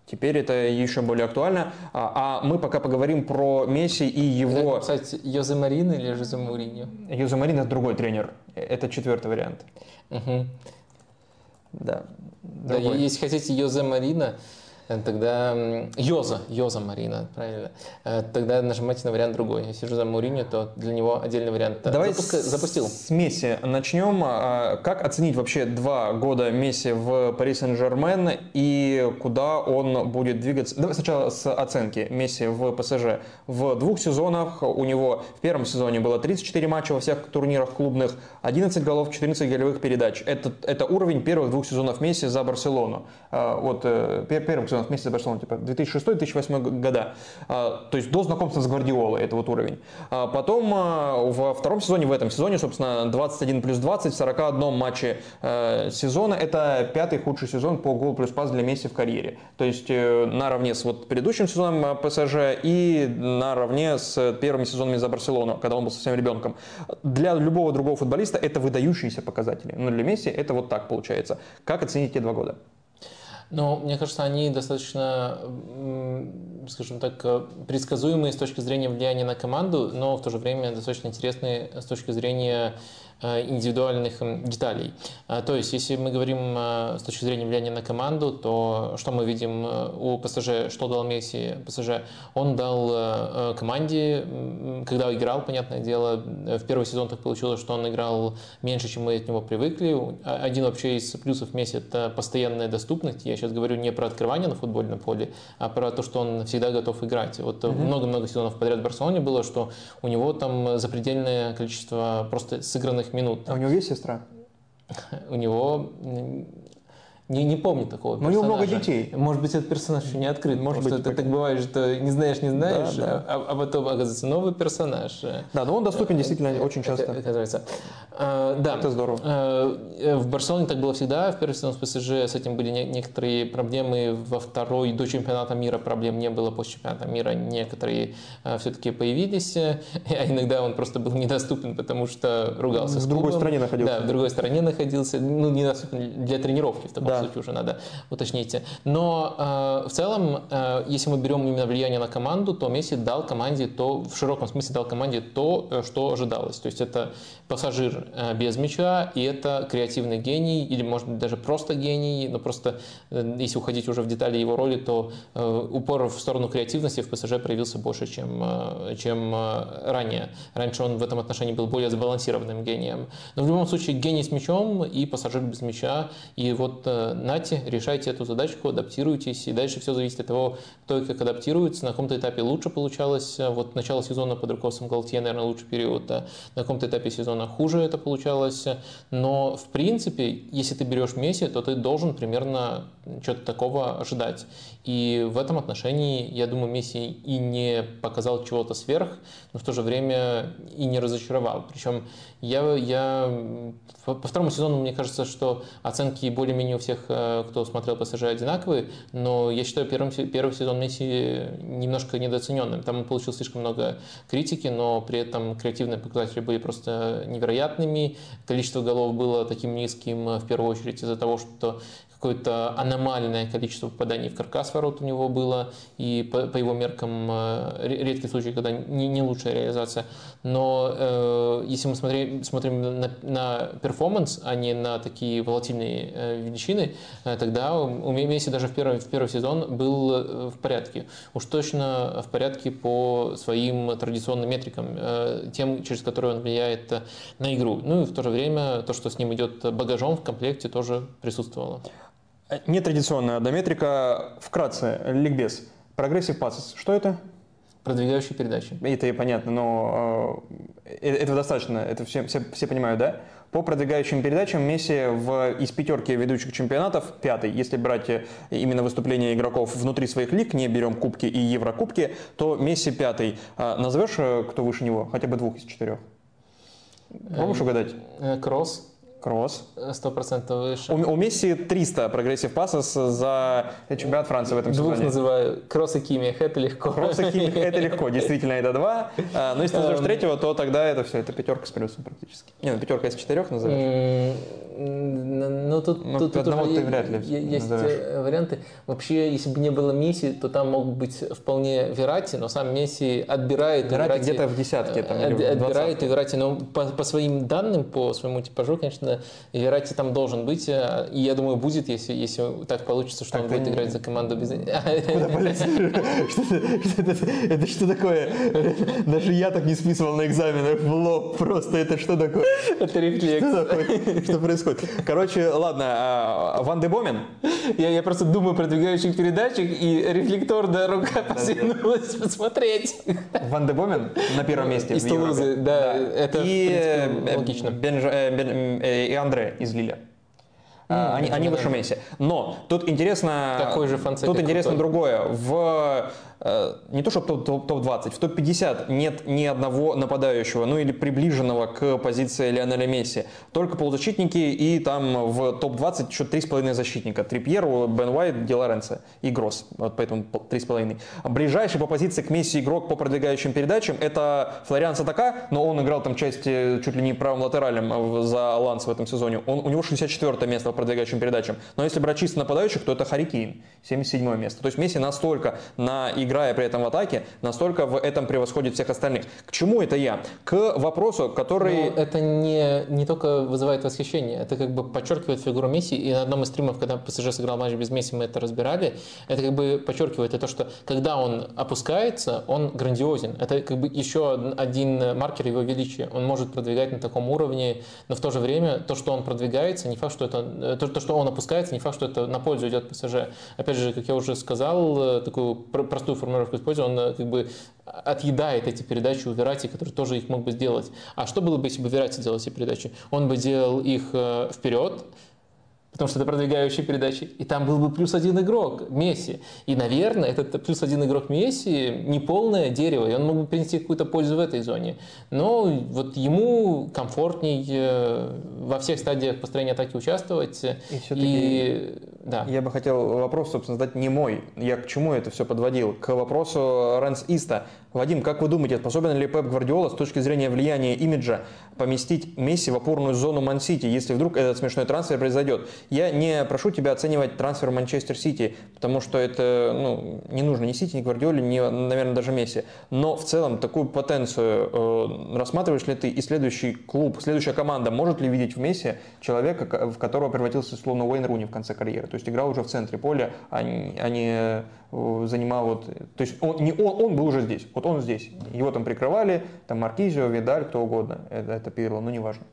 Теперь это еще более актуально. А, а мы пока поговорим про Месси и его... Кстати, Йозе Марин или Жозе Муриньо? Йозе Марин это другой тренер. Это четвертый вариант. Угу. Да. да. Если хотите Йозе Марина, тогда Йоза, Йоза Марина, правильно. Э, тогда нажимайте на вариант другой. Если же за Муриньо, то для него отдельный вариант. Давай Запуска... с, запустил. С Месси начнем. А, как оценить вообще два года Месси в Пари Сен-Жермен и куда он будет двигаться? Давай сначала с оценки Месси в ПСЖ. В двух сезонах у него в первом сезоне было 34 матча во всех турнирах клубных, 11 голов, 14 голевых передач. Это, это уровень первых двух сезонов Месси за Барселону. Вот э, сезонов вместе с Барселоной, типа 2006-2008 года. А, то есть до знакомства с Гвардиолой, это вот уровень. А потом а, во втором сезоне, в этом сезоне, собственно, 21 плюс 20 в 41 матче сезона. Это пятый худший сезон по гол плюс пас для Месси в карьере. То есть э, наравне с вот предыдущим сезоном э, ПСЖ и наравне с первыми сезонами за Барселону, когда он был совсем ребенком. Для любого другого футболиста это выдающиеся показатели. Но для Месси это вот так получается. Как оценить эти два года? Ну, мне кажется, они достаточно, скажем так, предсказуемые с точки зрения влияния на команду, но в то же время достаточно интересные с точки зрения Э, индивидуальных деталей. А, то есть, если мы говорим э, с точки зрения влияния на команду, то что мы видим э, у ПСЖ, что дал Месси ПСЖ? Он дал команде, когда играл, понятное дело, в первый сезон так получилось, что он играл меньше, чем мы от него привыкли. Один вообще из плюсов Месси – это постоянная доступность. Я сейчас говорю не про открывание на футбольном поле, а про то, что он всегда готов играть. Вот много-много mm-hmm. сезонов подряд в Барселоне было, что у него там запредельное количество просто сыгранных минут. А у него есть сестра? У него не, не помню такого Но у него много детей. Может быть, этот персонаж еще не открыт. Может быть, это так бывает, что не знаешь, не знаешь, да, да. А, а потом оказывается новый персонаж. Да, но он доступен действительно очень часто. Оказывается. А, да. Это здорово. А, в Барселоне так было всегда. В первый сезон с ПСЖ с этим были некоторые проблемы. Во второй до чемпионата мира проблем не было. После чемпионата мира некоторые а, все-таки появились. А иногда он просто был недоступен, потому что ругался в с другой стране находился. Да, в другой стране находился. Ну, недоступен для тренировки в таком да. случае уже надо уточнить. Но э, в целом, э, если мы берем именно влияние на команду, то Месси дал команде то, в широком смысле дал команде то, э, что ожидалось. То есть это пассажир э, без мяча, и это креативный гений, или может быть даже просто гений, но просто э, если уходить уже в детали его роли, то э, упор в сторону креативности в ПСЖ проявился больше, чем, э, чем э, ранее. Раньше он в этом отношении был более сбалансированным гением. Но в любом случае гений с мячом и пассажир без мяча, и вот э, нате, решайте эту задачку, адаптируйтесь, и дальше все зависит от того, кто и как адаптируется. На каком-то этапе лучше получалось, вот начало сезона под руководством Галтье, наверное, лучший период, на каком-то этапе сезона хуже это получалось, но в принципе, если ты берешь Месси, то ты должен примерно что-то такого ожидать. И в этом отношении, я думаю, Месси и не показал чего-то сверх, но в то же время и не разочаровал. Причем я, я по, второму сезону, мне кажется, что оценки более-менее у всех, э, кто смотрел ПСЖ, одинаковые, но я считаю первым, первый сезон Месси немножко недооцененным. Там он получил слишком много критики, но при этом креативные показатели были просто невероятными. Количество голов было таким низким, в первую очередь из-за того, что какое-то аномальное количество попаданий в каркас ворот у него было, и по, по его меркам э, редкий случай, когда не, не лучшая реализация. Но э, если мы смотрим, смотрим на, на перформанс, а не на такие волатильные э, величины, э, тогда у Месси даже в первый, в первый сезон был э, в порядке. Уж точно в порядке по своим традиционным метрикам, э, тем, через которые он влияет на игру. Ну и в то же время то, что с ним идет багажом в комплекте, тоже присутствовало. Нетрадиционная одометрика. Вкратце, ликбез. Прогрессив пассес. Что это? Продвигающие передачи. Это и понятно, но э, этого достаточно, это все, все, все понимают, да? По продвигающим передачам Месси в, из пятерки ведущих чемпионатов пятый. Если брать э, именно выступления игроков внутри своих лиг, не берем кубки и еврокубки, то Месси пятый. А назовешь, э, кто выше него? Хотя бы двух из четырех. Можешь угадать? Кроос. Кроос. Сто процентов выше. У, у Месси 300 progressive пасов за чемпионат Франции в этом Двух сезоне. называю. Кроос и Киммих, это легко. Кроос и Киммих, это легко, действительно, это два. А, но если назовешь эм. третьего, то тогда это все, это пятерка с плюсом практически. Не, ну пятерка из четырех назовешь. Ну, тут, ну, тут, одного тут ты вряд ли есть назовешь. Э, варианты. Вообще, если бы не было Месси, то там мог быть вполне Верати, но сам Месси отбирает. Верати где-то в десятке. Там, отбирает и Верати, но по, по своим данным, по своему типажу, конечно, Верати там должен быть. Э, и я думаю, будет, если, если так получится, что так, он будет не... играть за команду без... Это что такое? Даже я так не списывал на экзаменах в лоб. Просто это что такое? Это рефлекс. Что происходит? происходит. Короче, ладно, а, Ван де Бомен. Я, я просто думаю про двигающих передачах, и рефлекторная рука потянулась посмотреть. Ван де Бомен на первом месте. Из Тулузы, да, это и, принципе, логично. Бенж, э, бен, и Андре из Лиля. Mm, они, они выше Месси. Но тут интересно, Такой же тут интересно другое. В не то чтобы топ-20, в топ-50 нет ни одного нападающего, ну или приближенного к позиции Лионеля Месси. Только полузащитники и там в топ-20 еще 3,5 защитника. Трипьер, Бен Уайт, Ди Лоренцо и Гросс. Вот поэтому 3,5. Ближайший по позиции к Месси игрок по продвигающим передачам это Флориан Сатака, но он играл там части чуть ли не правым латералем за Ланс в этом сезоне. Он, у него 64 место по продвигающим передачам. Но если брать чисто нападающих, то это Харри Кейн, 77 место. То есть Месси настолько на игру играя при этом в атаке, настолько в этом превосходит всех остальных. К чему это я? К вопросу, который... Но это не, не только вызывает восхищение, это как бы подчеркивает фигуру Месси. И на одном из стримов, когда ПСЖ сыграл матч без Месси, мы это разбирали. Это как бы подчеркивает то, что когда он опускается, он грандиозен. Это как бы еще один маркер его величия. Он может продвигать на таком уровне, но в то же время то, что он продвигается, не факт, что это... То, что он опускается, не факт, что это на пользу идет ПСЖ. Опять же, как я уже сказал, такую простую формулировку использую, он э, как бы отъедает эти передачи у Верати, который тоже их мог бы сделать. А что было бы, если бы Верати делал эти передачи? Он бы делал их э, вперед, потому что это продвигающие передачи, и там был бы плюс один игрок Месси. И, наверное, этот плюс один игрок Месси не полное дерево, и он мог бы принести какую-то пользу в этой зоне. Но вот ему комфортней э, во всех стадиях построения атаки участвовать. И, и да. Я бы хотел вопрос, собственно, задать не мой. Я к чему это все подводил? К вопросу Рэнс Иста. Вадим, как вы думаете, способен ли Пеп Гвардиола с точки зрения влияния имиджа поместить Месси в опорную зону Ман-Сити, если вдруг этот смешной трансфер произойдет? Я не прошу тебя оценивать трансфер Манчестер Сити, потому что это ну, не нужно ни Сити, ни Гвардиоле, ни, наверное, даже Месси. Но в целом такую потенцию э, рассматриваешь ли ты и следующий клуб, следующая команда может ли видеть в Месси человека, в которого превратился словно Уэйн Руни в конце карьеры? То есть играл уже в центре поля, а не, а не занимал вот... То есть он, не он, он был уже здесь, вот он здесь. Его там прикрывали, там Маркизио, Видаль, кто угодно. Это, это Пирло, ну неважно.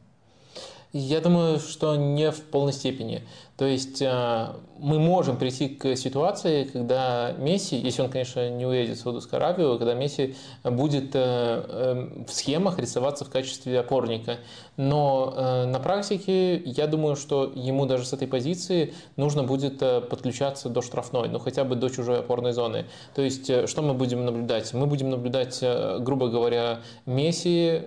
Я думаю, что не в полной степени. То есть э, мы можем прийти к ситуации, когда Месси, если он, конечно, не уедет в Саудовскую Аравию, когда Месси будет э, э, в схемах рисоваться в качестве опорника. Но на практике я думаю, что ему даже с этой позиции нужно будет подключаться до штрафной, ну хотя бы до чужой опорной зоны. То есть что мы будем наблюдать? Мы будем наблюдать, грубо говоря, Месси,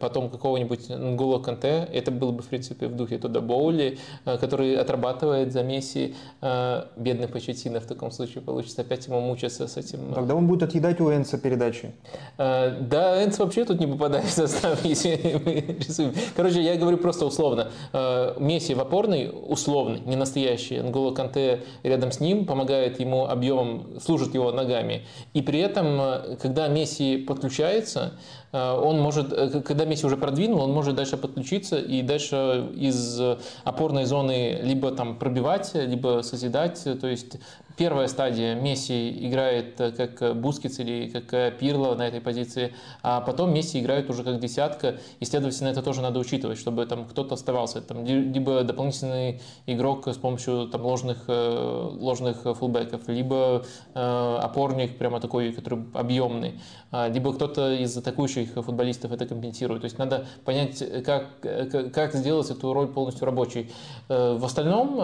потом какого-нибудь Нгула Канте, это было бы, в принципе, в духе Туда Боули, который отрабатывает за Месси. Э, бедный Почетина в таком случае получится опять ему мучиться с этим. Э. Тогда он будет отъедать у Энса передачи. Э, да, Энс вообще тут не попадает в состав, если мы рисуем. Короче, я говорю просто условно. Месси в опорный, условный, не настоящий. Нголо Канте рядом с ним, помогает ему объемом, служит его ногами. И при этом, когда Месси подключается, он может, когда Месси уже продвинул, он может дальше подключиться и дальше из опорной зоны либо там пробивать, либо созидать. То есть Первая стадия Месси играет э, как э, Бускетс или как э, Пирло на этой позиции, а потом Месси играет уже как десятка, и, следовательно, это тоже надо учитывать, чтобы там кто-то оставался, там, либо дополнительный игрок с помощью там, ложных, ложных фулбеков, либо э, опорник прямо такой, который объемный, а, либо кто-то из атакующих футболистов это компенсирует. То есть надо понять, как, как сделать эту роль полностью рабочей. В остальном,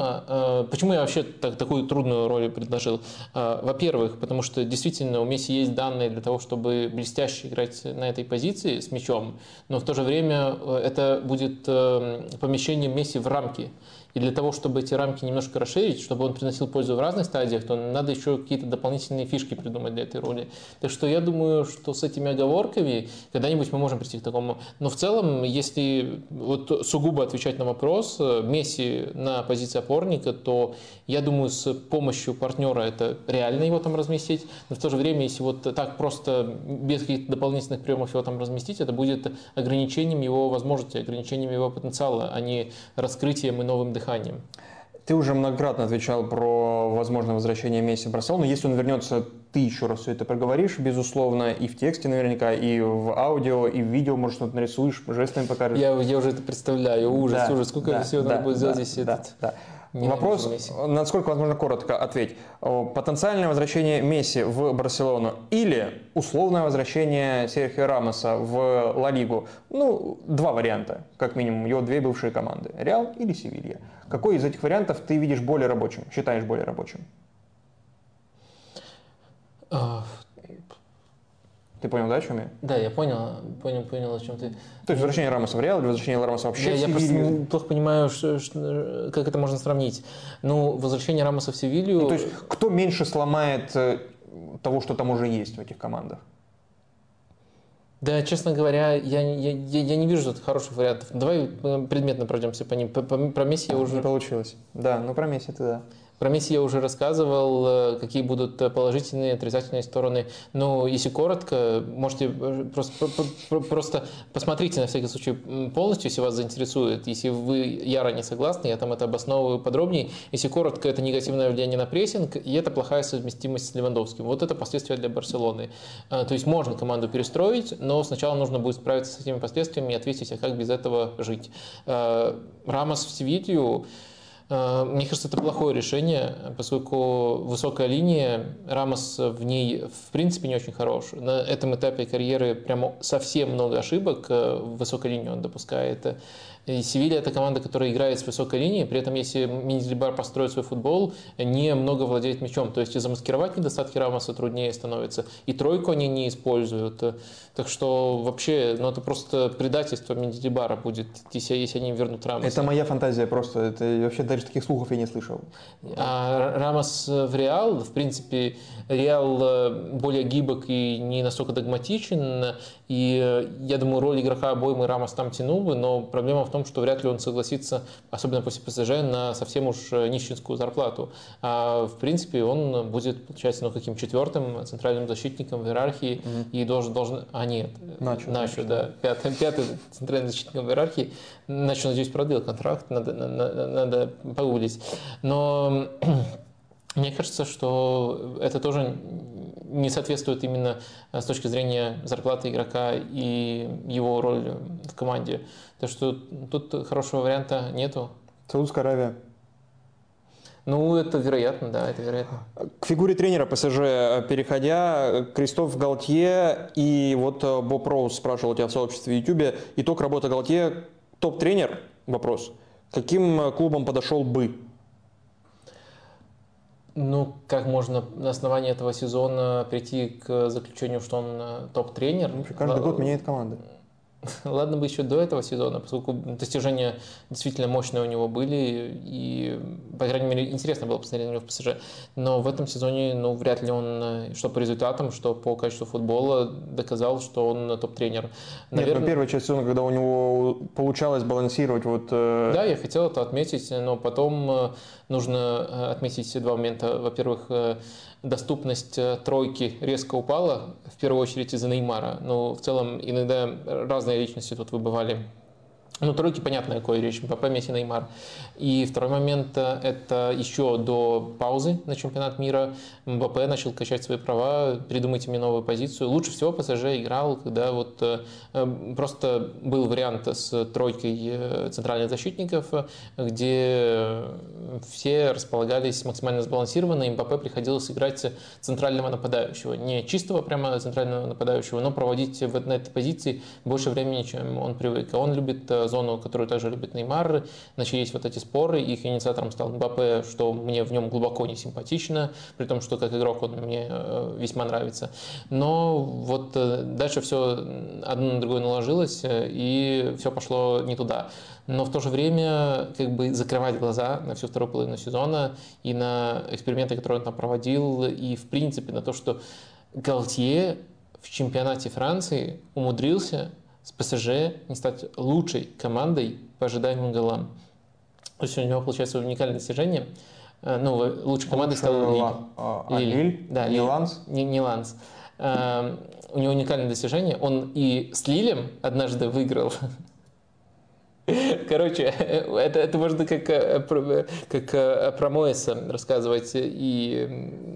почему я вообще так, такую трудную роль предложил. А, во-первых, потому что действительно у Месси есть данные для того, чтобы блестяще играть на этой позиции с мячом, но в то же время э, это будет э, помещение Месси в рамки. И для того, чтобы эти рамки немножко расширить, чтобы он приносил пользу в разных стадиях, то надо еще какие-то дополнительные фишки придумать для этой роли. Так что я думаю, что с этими оговорками когда-нибудь мы можем прийти к такому. Но в целом, если вот сугубо отвечать на вопрос, э, Месси на позиции опорника, то я думаю, с помощью партнера это реально его там разместить. Но в то же время, если вот так просто без каких-то дополнительных приемов его там разместить, это будет ограничением его возможностей, ограничением его потенциала, а не раскрытием и новым дыханием. Ты уже многократно отвечал про возможное возвращение Месси в Барселону. Если он вернется, ты еще раз все это проговоришь, безусловно, и в тексте наверняка, и в аудио, и в видео, может, что-то нарисуешь, жестами покажешь. Я, я уже это представляю. Ужас, да, ужас. Сколько да, всего да, надо будет да, сделать здесь да, этот... Да. Не Вопрос, насколько возможно коротко ответь. Потенциальное возвращение Месси в Барселону или условное возвращение Серхио Рамоса в Ла Лигу? Ну, два варианта, как минимум, его две бывшие команды. Реал или Севилья. Какой из этих вариантов ты видишь более рабочим, считаешь более рабочим? А, ты понял, да, о чем я? Да, я понял, понял, понял, о чем ты. То есть возвращение Рамоса в Реал или возвращение Рамоса вообще я, в Севилью? Я просто плохо понимаю, что, что, как это можно сравнить. Ну, возвращение Рамоса в Севилью... Ну, то есть кто меньше сломает э, того, что там уже есть в этих командах? Да, честно говоря, я, я, я, я не вижу тут хороших вариантов. Давай э, предметно пройдемся по ним. По, по, про Месси я уже... Не получилось. Да, ну про Месси ты да. Про Месси я уже рассказывал, э, какие будут положительные и отрицательные стороны. Но если коротко, можете э, просто, просто посмотрите на всякий случай полностью, если вас заинтересует. Если вы яро не согласны, я там это обосновываю подробнее. Если коротко, это негативное влияние на прессинг, и это плохая совместимость с Левандовским. Вот это последствия для Барселоны. Э, то есть можно команду перестроить, но сначала нужно будет справиться с этими последствиями и ответить, а как без этого жить. Рамос в Севилью Э, мне кажется, это плохое решение, поскольку высокая линия, Рамос в ней в принципе не очень хорош. На этом этапе карьеры прямо совсем много ошибок э, в высокой линии он допускает. И Севилья это команда, которая играет с высокой линии, при этом если Миндельбар построит свой футбол, не много владеет мячом. То есть и замаскировать недостатки Рамоса труднее становится. И тройку они не используют. Так что вообще, ну это просто предательство Миндельбара будет, если, если они вернут Рамоса. Это моя фантазия просто. Это вообще даже таких слухов я не слышал. А Рамос в Реал, в принципе, Реал э, более гибок и не настолько догматичен. И э, я думаю, роль игрока обоймы Рамос там тянул бы, но проблема в том, что вряд ли он согласится, особенно после ПСЖ, на совсем уж э, нищенскую зарплату. А в принципе он будет, получается, ну каким четвертым центральным защитником в иерархии mm-hmm. и должен, должен, а нет, Начо, Начо да, пятый, пятый центральным защитником в иерархии. Начо, надеюсь, продлил контракт, надо, надо, надо погуглить. Но мне кажется, что это тоже не соответствует именно э, с точки зрения зарплаты игрока и его роли в команде. Так что тут хорошего варианта нету. Саудовская Аравия. Ну, это вероятно, да, это вероятно. К фигуре тренера ПСЖ э, переходя, Кристоф Галтье и вот э, Боб Роуз спрашивал тебя в сообществе в YouTube, итог работы Галтье, топ-тренер, вопрос, каким клубом подошел бы? Ну, как можно на основании этого сезона прийти к заключению, что он э, топ-тренер? Каждый год меняет команда. Ладно бы еще до этого сезона, поскольку достижения действительно мощные у него были, и, по крайней мере, интересно было посмотреть на него в ПСЖ. Но в этом сезоне, ну, вряд ли он, э, что по результатам, что по качеству футбола, доказал, что он топ-тренер. Наверное... Нет, ну, первая часть сезона, когда у него получалось балансировать вот... Э... Да, я хотел это отметить, но потом э, нужно э, отметить два момента. Во-первых, доступность э, тройки резко упала, в первую очередь из-за Неймара. Но в целом иногда разные личности тут выбывали ну, тройки, понятно, о какой речь. МПП, Месси, Неймар. И второй момент э, – это еще до паузы на чемпионат мира МБП начал качать свои права, придумайте мне новую позицию. Лучше всего ПСЖ играл, когда вот э, э, просто был вариант с тройкой центральных защитников, где все располагались максимально сбалансированно, и МБП приходилось играть центрального нападающего. Не чистого прямо центрального нападающего, но проводить на этой позиции больше времени, чем он привык. А он любит зону, которую также любит Неймар. Начались вот эти споры, их инициатором стал Мбаппе, что мне в нем глубоко не симпатично, при том, что как игрок он мне э, весьма нравится. Но вот э, дальше все одно на другое наложилось, э, и все пошло не туда. Но в то же время как бы закрывать глаза на всю вторую половину сезона и на эксперименты, которые он там проводил, и в принципе на то, что Галтье в чемпионате Франции умудрился с ПСЖ не стать лучшей командой по ожидаемым голам. То есть у него получается уникальное достижение. Э, ну, лучшей командой стал Лиль. А, а, Лиль? Да, не Ланс? Не, не Ланс. Э, у него уникальное достижение. Он и с Лилем однажды выиграл Короче, это, это можно как, э, как э, про Моэса рассказывать и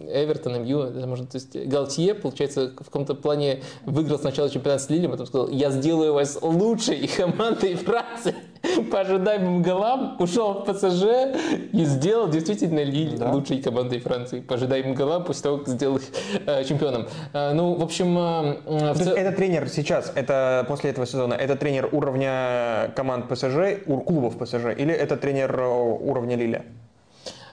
Эвертон, и Мью. Можно, то есть Галтье, получается, в каком-то плане выиграл сначала чемпионат с Лилем, потом сказал, я сделаю вас лучшей командой Франции по ожидаемым голам, ушел в ПСЖ и сделал действительно Лиль да. лучшей командой Франции по ожидаемым голам после того, как сделал их э, чемпионом. Э, ну, в общем... Э, в... Это тренер сейчас, это после этого сезона, это тренер уровня команд ПСЖ, клубов ПСЖ, или это тренер э, уровня Лиля?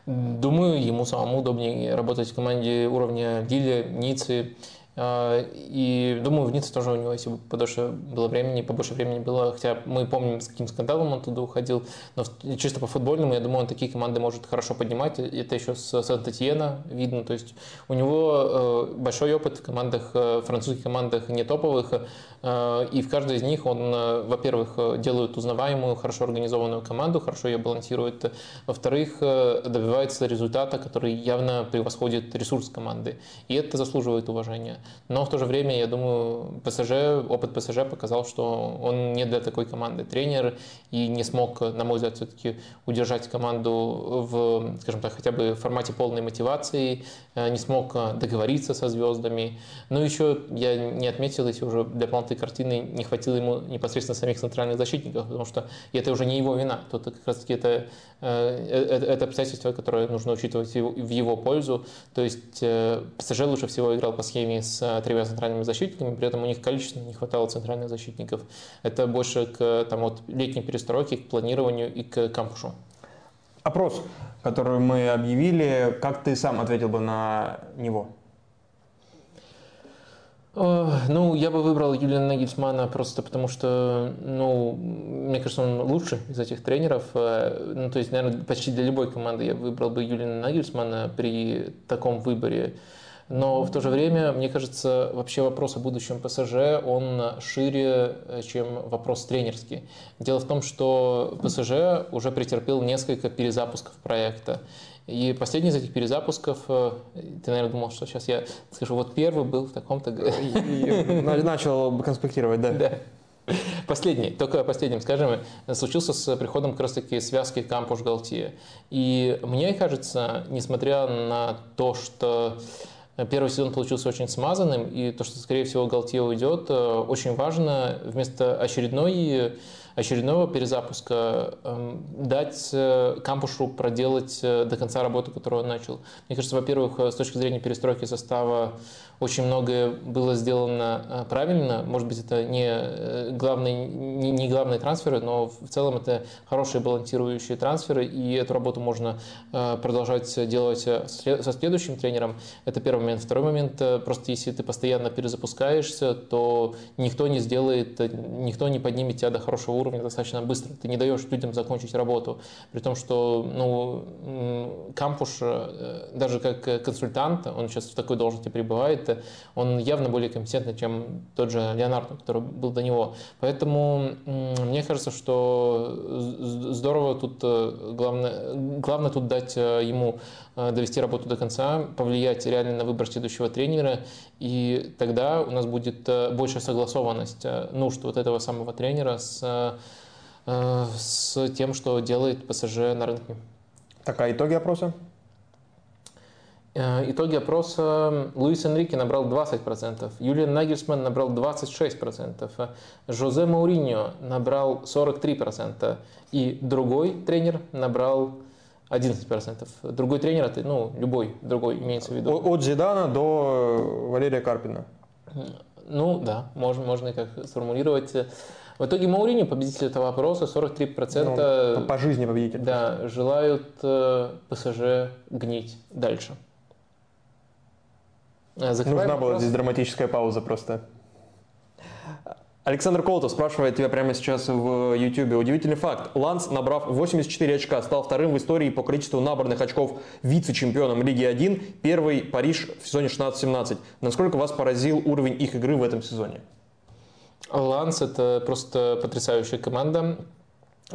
Думаю, ему самому удобнее работать в команде уровня Лиля, Ниццы, и думаю, в Ницце тоже у него, если бы подольше было времени, побольше времени было, хотя мы помним, с каким скандалом он туда уходил, но чисто по футбольному, я думаю, он такие команды может хорошо поднимать. Это еще с Сан-Татьена видно. То есть у него э, большой опыт в командах, э, французских командах не топовых, э, и в каждой из них он, во-первых, делает узнаваемую, хорошо организованную команду, хорошо ее балансирует, во-вторых, добивается результата, который явно превосходит ресурс команды. И это заслуживает уважения. Но в то же время, я думаю, ПСЖ, опыт ПСЖ показал, что он не для такой команды тренер и не смог, на мой взгляд, все-таки удержать команду в, скажем так, хотя бы в формате полной мотивации, э, не смог договориться со звездами. Но еще я не отметил, если уже для полноты картины не хватило ему непосредственно самих центральных защитников, потому что это уже не его вина. Тут как раз-таки это, э, э, это обстоятельство, которое нужно учитывать в его пользу. То есть ПСЖ лучше всего играл по схеме с с тремя центральными защитниками, при этом у них количественно не хватало центральных защитников. Это больше к там, вот, летней перестройке, к планированию и к кампушу. Опрос, который мы объявили, как ты сам ответил бы на него? Ну, я бы выбрал Юлиана Нагельсмана просто потому, что, ну, мне кажется, он лучше из этих тренеров. Э, ну, то есть, наверное, почти для любой команды я выбрал бы Юлиана Нагельсмана при таком выборе. Но в то же время, мне кажется, вообще вопрос о будущем ПСЖ, он шире, э, чем вопрос тренерский. Дело в том, что ПСЖ уже претерпел несколько перезапусков проекта. И последний из этих перезапусков, э, ты, наверное, думал, что сейчас я скажу, вот первый был в таком-то... Начал конспектировать, да. Да. Последний, только последним, скажем, случился с приходом как раз таки связки Кампуш Галтия. И мне кажется, несмотря на то, что первый сезон получился очень смазанным, и то, что, скорее всего, Галтия уйдет, э, очень важно вместо очередной очередного перезапуска эм, дать э, кампушу проделать э, до конца работу, которую он начал. Мне кажется, во-первых, э, с точки зрения перестройки состава очень многое было сделано э, правильно. Может быть, это не э, главные, не, не главные трансферы, но в целом это хорошие балансирующие трансферы, и эту работу можно э, продолжать делать со следующим тренером. Это первый момент. Второй момент, просто если ты постоянно перезапускаешься, то никто не сделает, никто не поднимет тебя до хорошего уровня достаточно быстро. Ты не даешь людям закончить работу. При том, что ну, Кампуш, даже как консультант, он сейчас в такой должности пребывает, он явно более компетентный, чем тот же Леонардо, который был до него. Поэтому мне кажется, что здорово тут, э, главное, главное тут дать э, ему э, довести работу до конца, повлиять реально на выбор следующего тренера, и тогда у нас будет больше согласованность нужд вот этого самого тренера с, с тем, что делает ПСЖ на рынке. Так, а итоги опроса? Э, итоги опроса Луис Энрике набрал 20%, Юлиан Нагельсман набрал 26%, Жозе Мауриньо набрал 43%, и другой тренер набрал 11%. Другой тренер, это ну, любой другой имеется в виду. От Зидана до Валерия Карпина. Ну да, можно, можно и как сформулировать. В итоге Мауриньо, победитель этого опроса, 43% ну, по жизни победитель. Да, желают э, ПСЖ гнить дальше. Э, закрываем Нужна была здесь драматическая пауза просто. Александр Колотов спрашивает тебя прямо сейчас в YouTube. Удивительный факт. Ланс, набрав 84 очка, стал вторым в истории по количеству набранных очков вице-чемпионом Лиги 1. Первый Париж в сезоне 16-17. Насколько вас поразил уровень их игры в этом сезоне? Ланс – это просто потрясающая команда.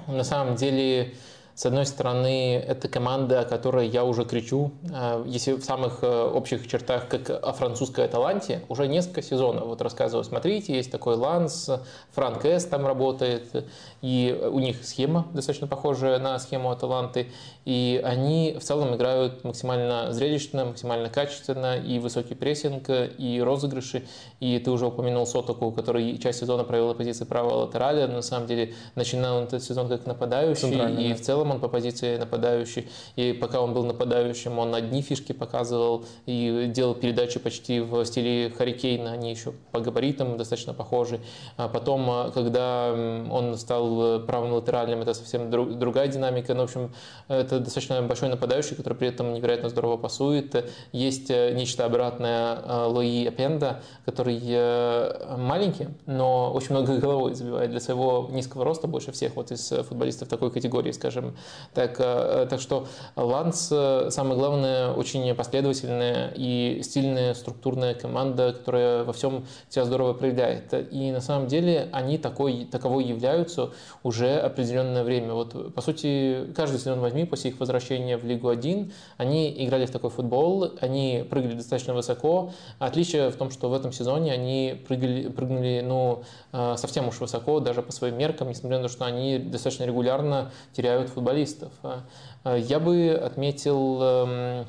На самом деле, с одной стороны, это команда, о которой я уже кричу, э, если в самых э, общих чертах, как о французской Аталанте, уже несколько сезонов. Вот рассказываю, смотрите, есть такой Ланс, Франк Эс там работает, и у них схема достаточно похожая на схему Аталанты, и они в целом играют максимально зрелищно, максимально качественно, и высокий прессинг, и розыгрыши, и ты уже упомянул Сотоку, который часть сезона провел на позиции правого латераля, на самом деле начинал этот сезон как нападающий, и в целом целом он по позиции нападающий. И пока он был нападающим, он одни фишки показывал и делал передачи почти в стиле Харикейна. Они еще по габаритам достаточно похожи. А потом, а, когда он стал правым латеральным, это совсем другая динамика. Но, ну, в общем, это достаточно большой нападающий, который при этом невероятно здорово пасует. Есть э, нечто обратное э, Луи Апенда, который э, маленький, но очень много головой забивает для своего низкого роста больше всех вот из футболистов такой категории, скажем, так, э, так что Ланс, э, самое главное, очень последовательная и стильная структурная команда, которая во всем себя здорово проявляет. И на самом деле они такой, таковой являются уже определенное время. Вот, по сути, каждый сезон возьми после их возвращения в Лигу 1, они играли в такой футбол, они прыгали достаточно высоко. Отличие в том, что в этом сезоне они прыгали, прыгнули ну, э, совсем уж высоко, даже по своим меркам, несмотря на то, что они достаточно регулярно теряют футбол футболистов. А, а, я бы отметил, эм,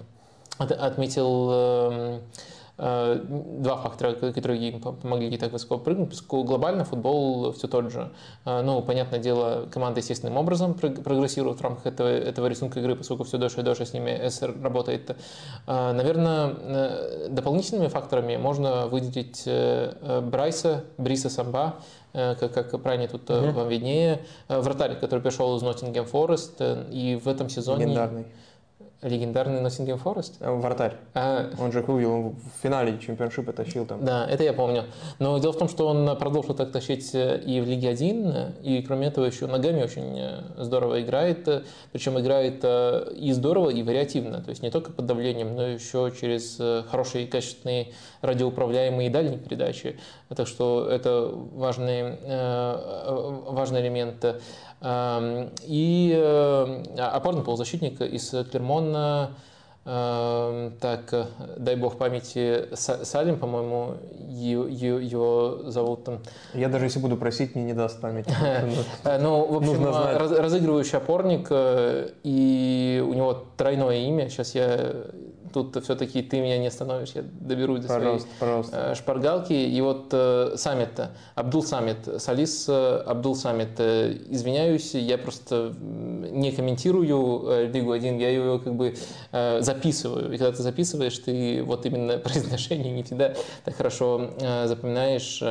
отметил эм, два фактора, которые им помогли так высоко прыгнуть. Поскольку глобально футбол все тот же. Ну, понятное дело, команда естественным образом прогрессирует в рамках этого, этого рисунка игры, поскольку все дольше и дольше с ними СР работает. Наверное, дополнительными факторами можно выделить Брайса, Бриса Самба, как, как правильно тут угу. вам виднее, вратарь, который пришел из Ноттингем Форест, и в этом сезоне... Легендарный. Легендарный Ноттингем Форест? Э, вратарь. А... Он же он в финале чемпионшипа тащил там. Да, это я помню. Но дело в том, что он продолжил так тащить э, и в Лиге 1, и кроме этого еще ногами очень э, здорово играет. Причем играет и здорово, и вариативно. То есть не только под давлением, но еще через хорошие, качественные радиоуправляемые дальние передачи. Так что это важный, важный элемент. И э, опорный полузащитник из Клермона, так, дай бог памяти, Салим, по-моему, его зовут там. Я даже если буду просить, мне не даст память. Ну, в общем, разыгрывающий опорник, э, и у него тройное имя. Сейчас я тут все-таки ты меня не остановишь, я доберусь до пожалуйста, своей пожалуйста. Э, шпаргалки. И вот э, Самед, Абдул Самед, Салис э, Абдул Самед, извиняюсь, я просто не комментирую Лигу 1, я ее как бы записываю. И когда ты записываешь, ты вот именно произношение не всегда так хорошо запоминаешь.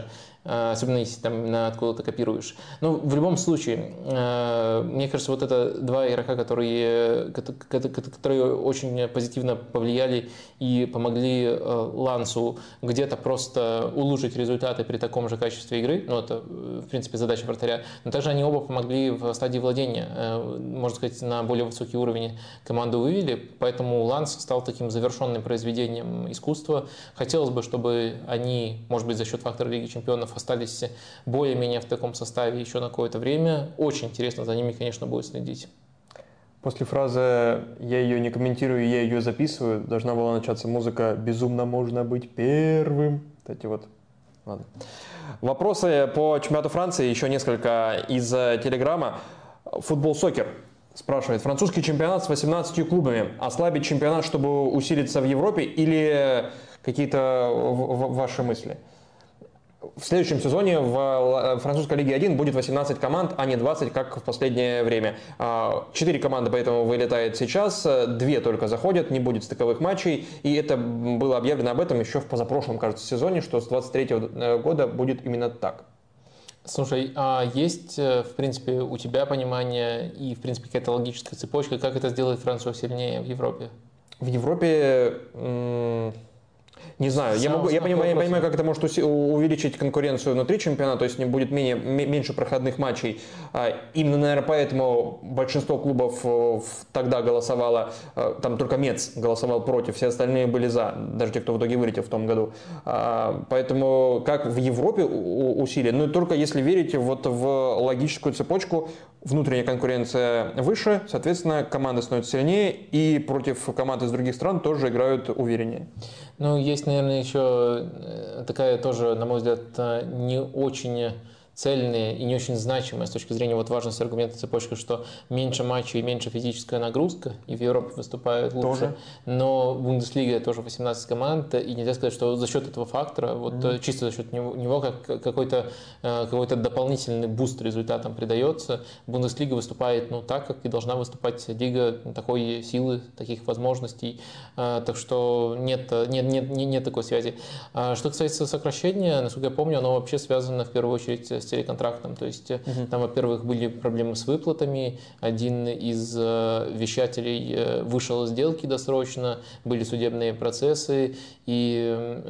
Э, особенно если там откуда-то копируешь. Но ну, в любом случае, э, мне кажется, вот это два игрока, которые, которые очень позитивно повлияли и помогли э, Лансу где-то просто улучшить результаты при таком же качестве игры, ну это, в принципе, задача вратаря, но также они оба помогли в стадии владения, можно сказать, на более высокий уровень команду вывели, поэтому Ланс стал таким завершенным произведением искусства. Хотелось бы, чтобы они, может быть, за счет фактора Лиги Чемпионов остались более-менее в таком составе еще на какое-то время. Очень интересно за ними, конечно, будет следить. После фразы «я ее не комментирую, я ее записываю» должна была начаться музыка «безумно можно быть первым». Кстати, вот, ладно. Вопросы по чемпионату Франции, еще несколько из Телеграма. Футбол-сокер спрашивает. Французский чемпионат с 18 клубами. Ослабить чемпионат, чтобы усилиться в Европе или какие-то ваши мысли? В следующем сезоне в французской лиге 1 будет 18 команд, а не 20, как в последнее время. А, четыре команды поэтому вылетает сейчас, две только заходят, не будет стыковых матчей. И это было объявлено об этом еще в позапрошлом, кажется, сезоне, что с 23 э, года будет именно так. Слушай, а есть, э, в принципе, у тебя понимание и, в принципе, какая-то логическая цепочка, как это сделает Францию сильнее в Европе? В Европе не знаю, я, могу, я, понимаю, я понимаю, как это может увеличить конкуренцию внутри чемпионата, то есть не будет менее, меньше проходных матчей. А, именно, наверное, поэтому большинство клубов э, тогда голосовало, э, там только Мец голосовал против, все остальные были за, даже те, кто в итоге вылетел в том году. А, поэтому как в Европе усилия, ну только если верите вот в логическую цепочку, внутренняя конкуренция выше, соответственно, команды становятся сильнее, и против команд из других стран тоже играют увереннее. Ну, есть, наверное, еще э, такая тоже, на мой взгляд, э, не очень цельные и не очень значимые с точки зрения вот важности аргумента цепочки, что меньше матчей и меньше физическая нагрузка, и в Европе выступают лучше. Тоже. Но Бундеслига тоже 18 команд, и нельзя сказать, что за счет этого фактора, вот mm-hmm. чисто за счет него, него как какой-то какой дополнительный boost результатам придается. Бундеслига выступает ну, так, как и должна выступать лига такой силы, таких возможностей. Так что нет, нет, нет, нет такой связи. Что касается сокращения, насколько я помню, оно вообще связано в первую очередь с с телеконтрактом. То есть угу. там, во-первых, были проблемы с выплатами. Один из э, вещателей э, вышел из сделки досрочно, были судебные процессы, и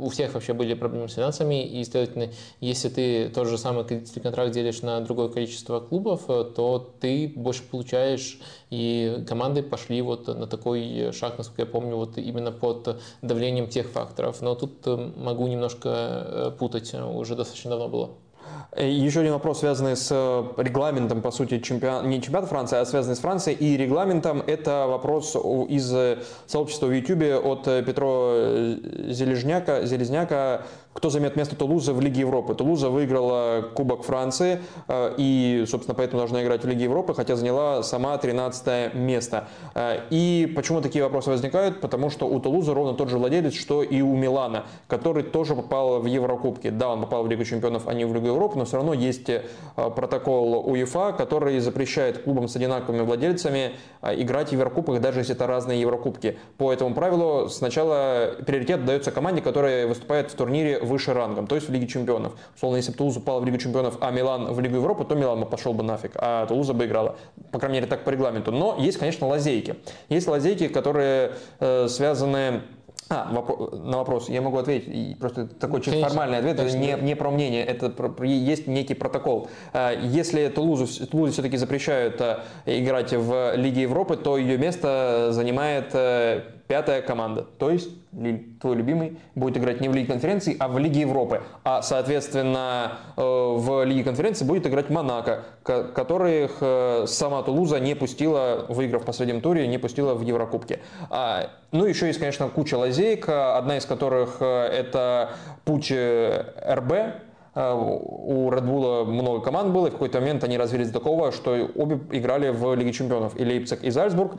у всех вообще были проблемы с финансами. И, следовательно, если ты тот же самый телеконтракт делишь на другое количество клубов, то ты больше получаешь, и команды пошли вот на такой шаг, насколько я помню, вот именно под давлением тех факторов. Но тут могу немножко путать, уже достаточно давно было. Еще один вопрос, связанный с э, регламентом, по сути, чемпион... не чемпионата Франции, а связанный с Францией и регламентом. Это вопрос из э, сообщества в YouTube от э, Петро Зелезняка, Зелезняка кто займет место Тулуза в Лиге Европы. Тулуза выиграла Кубок Франции и, собственно, поэтому должна играть в Лиге Европы, хотя заняла сама 13 место. И почему такие вопросы возникают? Потому что у Тулуза ровно тот же владелец, что и у Милана, который тоже попал в Еврокубки. Да, он попал в Лигу чемпионов, а не в Лигу Европы, но все равно есть э, протокол УЕФА, который запрещает клубам с одинаковыми владельцами э, играть в Еврокубках, даже если это разные Еврокубки. По этому правилу сначала приоритет дается команде, которая выступает в турнире выше рангом, то есть в Лиге чемпионов. Условно, если бы Тулуз упал в Лигу чемпионов, а Милан в Лигу Европы, то Милан бы пошел бы нафиг, а Тулуза бы играла. По крайней мере, так по регламенту. Но есть, конечно, лазейки. Есть лазейки, которые э, связаны а, на вопрос я могу ответить, просто такой чисто Конечно. формальный ответ, это не, не про мнение, это про, есть некий протокол. А, если Тулузу, Тулузе все-таки запрещают а, играть в Лиге Европы, то ее место занимает э, пятая команда, то есть твой любимый, будет играть не в Лиге конференции, а в Лиге Европы. А, соответственно, э, в Лиге конференции будет играть Монако, которых э, сама Тулуза не пустила, выиграв в последнем туре, не пустила в Еврокубке. А, ну, еще есть, конечно, куча лазеек, одна из которых э, это путь РБ, у Red Bull много команд было, и в какой-то момент они развились до такого, что обе играли в Лиге чемпионов, и Лейпциг, и Зальцбург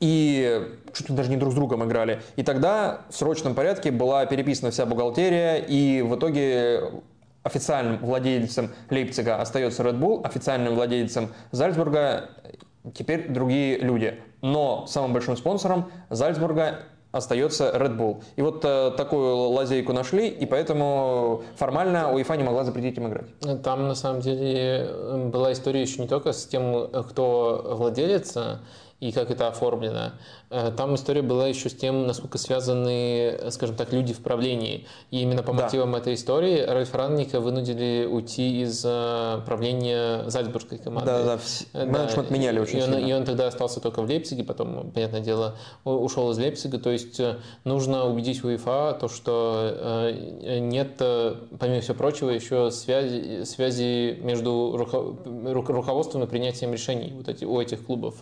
и чуть ли даже не друг с другом играли. И тогда в срочном порядке была переписана вся бухгалтерия, и в итоге официальным владельцем Лейпцига остается Red Bull, официальным владельцем Зальцбурга теперь другие люди. Но самым большим спонсором Зальцбурга остается Red Bull. И вот э, такую лазейку нашли, и поэтому формально УЕФА не могла запретить им играть. Там на самом деле была история еще не только с тем, кто владелец и как это оформлено. Э, там история была еще с тем, насколько связаны, скажем так, люди в правлении. И именно по мотивам да. этой истории Ральф Ранника вынудили уйти из э, правления Зальцбургской команды. Да, да, э, менеджмент да. меняли очень и сильно. Он, и он тогда остался только в Лейпциге, потом, понятное дело, ушел из Лейпцига. То есть нужно убедить УЕФА, то, что нет, помимо всего прочего, еще связи, связи между руководством и принятием решений вот эти, у этих клубов.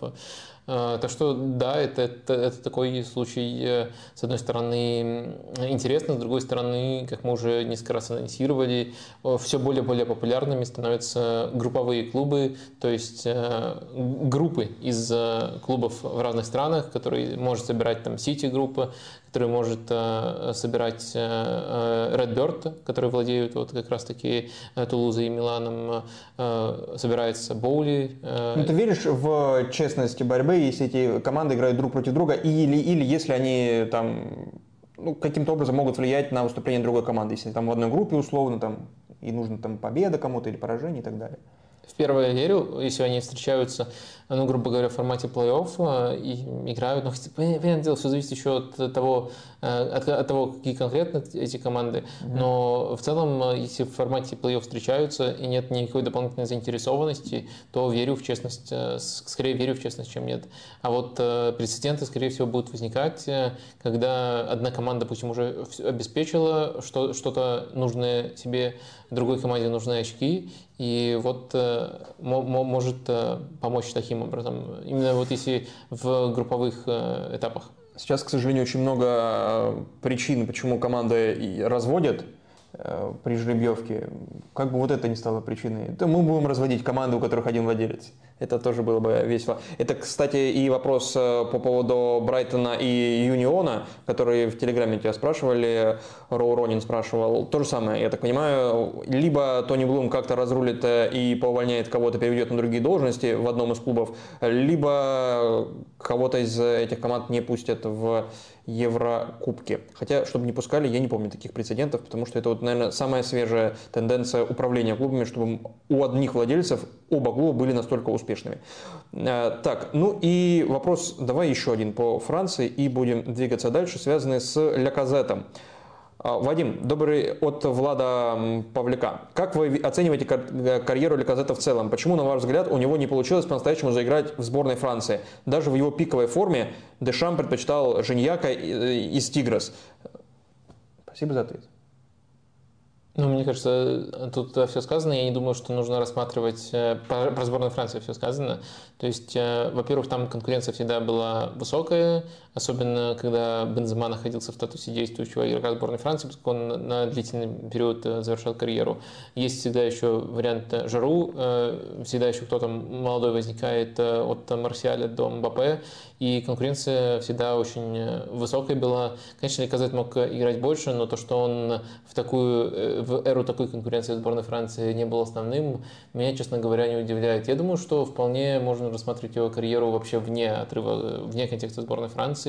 А, так что да, это, это, это такой случай, э, с одной стороны, интересно, с другой стороны, как мы уже несколько раз анонсировали, все более и более популярными становятся групповые клубы, то есть э, группы из э, клубов в разных странах, которые может собирать там Сити-группа, который может э, собирать э, э, Redbird, которые владеют вот как раз-таки Тулузой и Миланом, собирается Боули. Ну, ты веришь в честность борьбы, если эти команды играют друг против друга, или, или если они там ну, каким-то образом могут влиять на выступление другой команды, если там в одной группе условно там и нужно там победа кому-то или поражение и так далее. В первое верю, если они встречаются ну, грубо говоря, в формате плей-офф э, и играют. Но, понятное дело, все зависит еще от того, э, от, от того, какие конкретно эти команды. Mm-hmm. Но в целом, э, если в формате плей-офф встречаются и нет никакой дополнительной заинтересованности, то верю в честность, скорее верю в честность, чем нет. А вот прецеденты, скорее всего, будут возникать, когда одна команда, допустим, уже обеспечила что, что-то нужное себе, другой команде нужны очки, и вот может помочь таким таким образом? Именно вот если в групповых э, этапах? Сейчас, к сожалению, очень много э, причин, почему команды разводят э, при жеребьевке. Как бы вот это не стало причиной. То мы будем разводить команды, у которых один владелец. Это тоже было бы весело. Это, кстати, и вопрос э, по поводу Брайтона и Юниона, которые в Телеграме тебя спрашивали, Роу Ронин спрашивал. То же самое, я так понимаю. Либо Тони Блум как-то разрулит э, и поувольняет кого-то, переведет на другие должности в одном из клубов, либо кого-то из этих команд не пустят в Еврокубки. Хотя, чтобы не пускали, я не помню таких прецедентов, потому что это, вот, наверное, самая свежая тенденция управления клубами, чтобы у одних владельцев оба клуба были настолько успешными. Э, так, ну и вопрос, давай еще один по Франции, и будем двигаться дальше, связанный с Ляказетом. А, Вадим, добрый от Влада Павлика. Как вы оцениваете э, карьеру Леказета в целом? Почему, на ваш взгляд, у него не получилось по-настоящему заиграть в сборной Франции? Даже в его пиковой форме Дешам предпочитал Женьяка из Тигрес. Спасибо за ответ. Ну, мне кажется, тут все сказано. Я не думаю, что нужно рассматривать э, про сборную Франции все сказано. То есть, э, во-первых, там конкуренция всегда была высокая, особенно когда Бензема находился в статусе действующего игрока сборной Франции, поскольку он на длительный период э, завершал карьеру. Есть всегда еще вариант Жару, всегда еще кто-то молодой возникает от Марсиаля до Мбаппе, и конкуренция всегда очень высокая была. Конечно, Ликазет мог играть больше, но то, что он в такую в эру такой конкуренции сборной Франции не был основным, меня, честно говоря, не удивляет. Я думаю, что вполне можно рассматривать его карьеру вообще вне отрыва, вне контекста сборной Франции.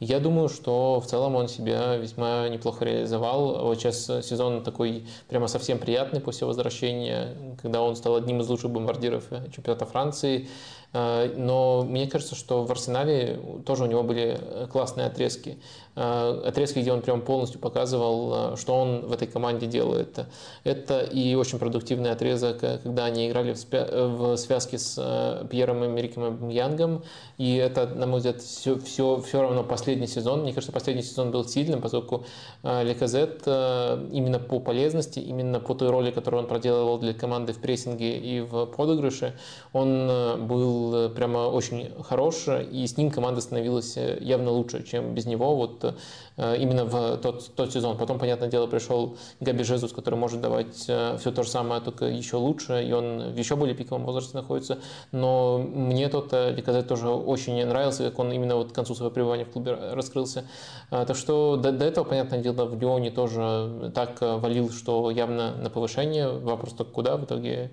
Я думаю, что в целом он себя весьма неплохо реализовал. Вот сейчас сезон такой прямо совсем приятный после возвращения, когда он стал одним из лучших бомбардиров чемпионата Франции. Э, но мне кажется, что в Арсенале тоже у него были классные отрезки. Э, отрезки, где он прям полностью показывал, э, что он в этой команде делает. Это и очень продуктивный отрезок, когда они играли в связке с Пьером Эмериком Янгом. И это, на мой взгляд, все, все, все равно последний сезон. Мне кажется, последний сезон был сильным, поскольку Леказет именно по полезности, именно по той роли, которую он проделывал для команды в прессинге и в подыгрыше, он был э, прямо очень хорош, и с ним команда становилась э, явно лучше, чем без него вот э, именно в тот, тот сезон. Потом, понятное дело, пришел Габи Жезус, который может давать все то же самое, только еще лучше, и он в еще более пиковом возрасте находится. Но мне тот Ликазет тоже очень нравился, как он именно вот к концу своего пребывания в клубе раскрылся. Так что до, до этого, понятное дело, в Лионе тоже так валил, что явно на повышение. Вопрос только куда в итоге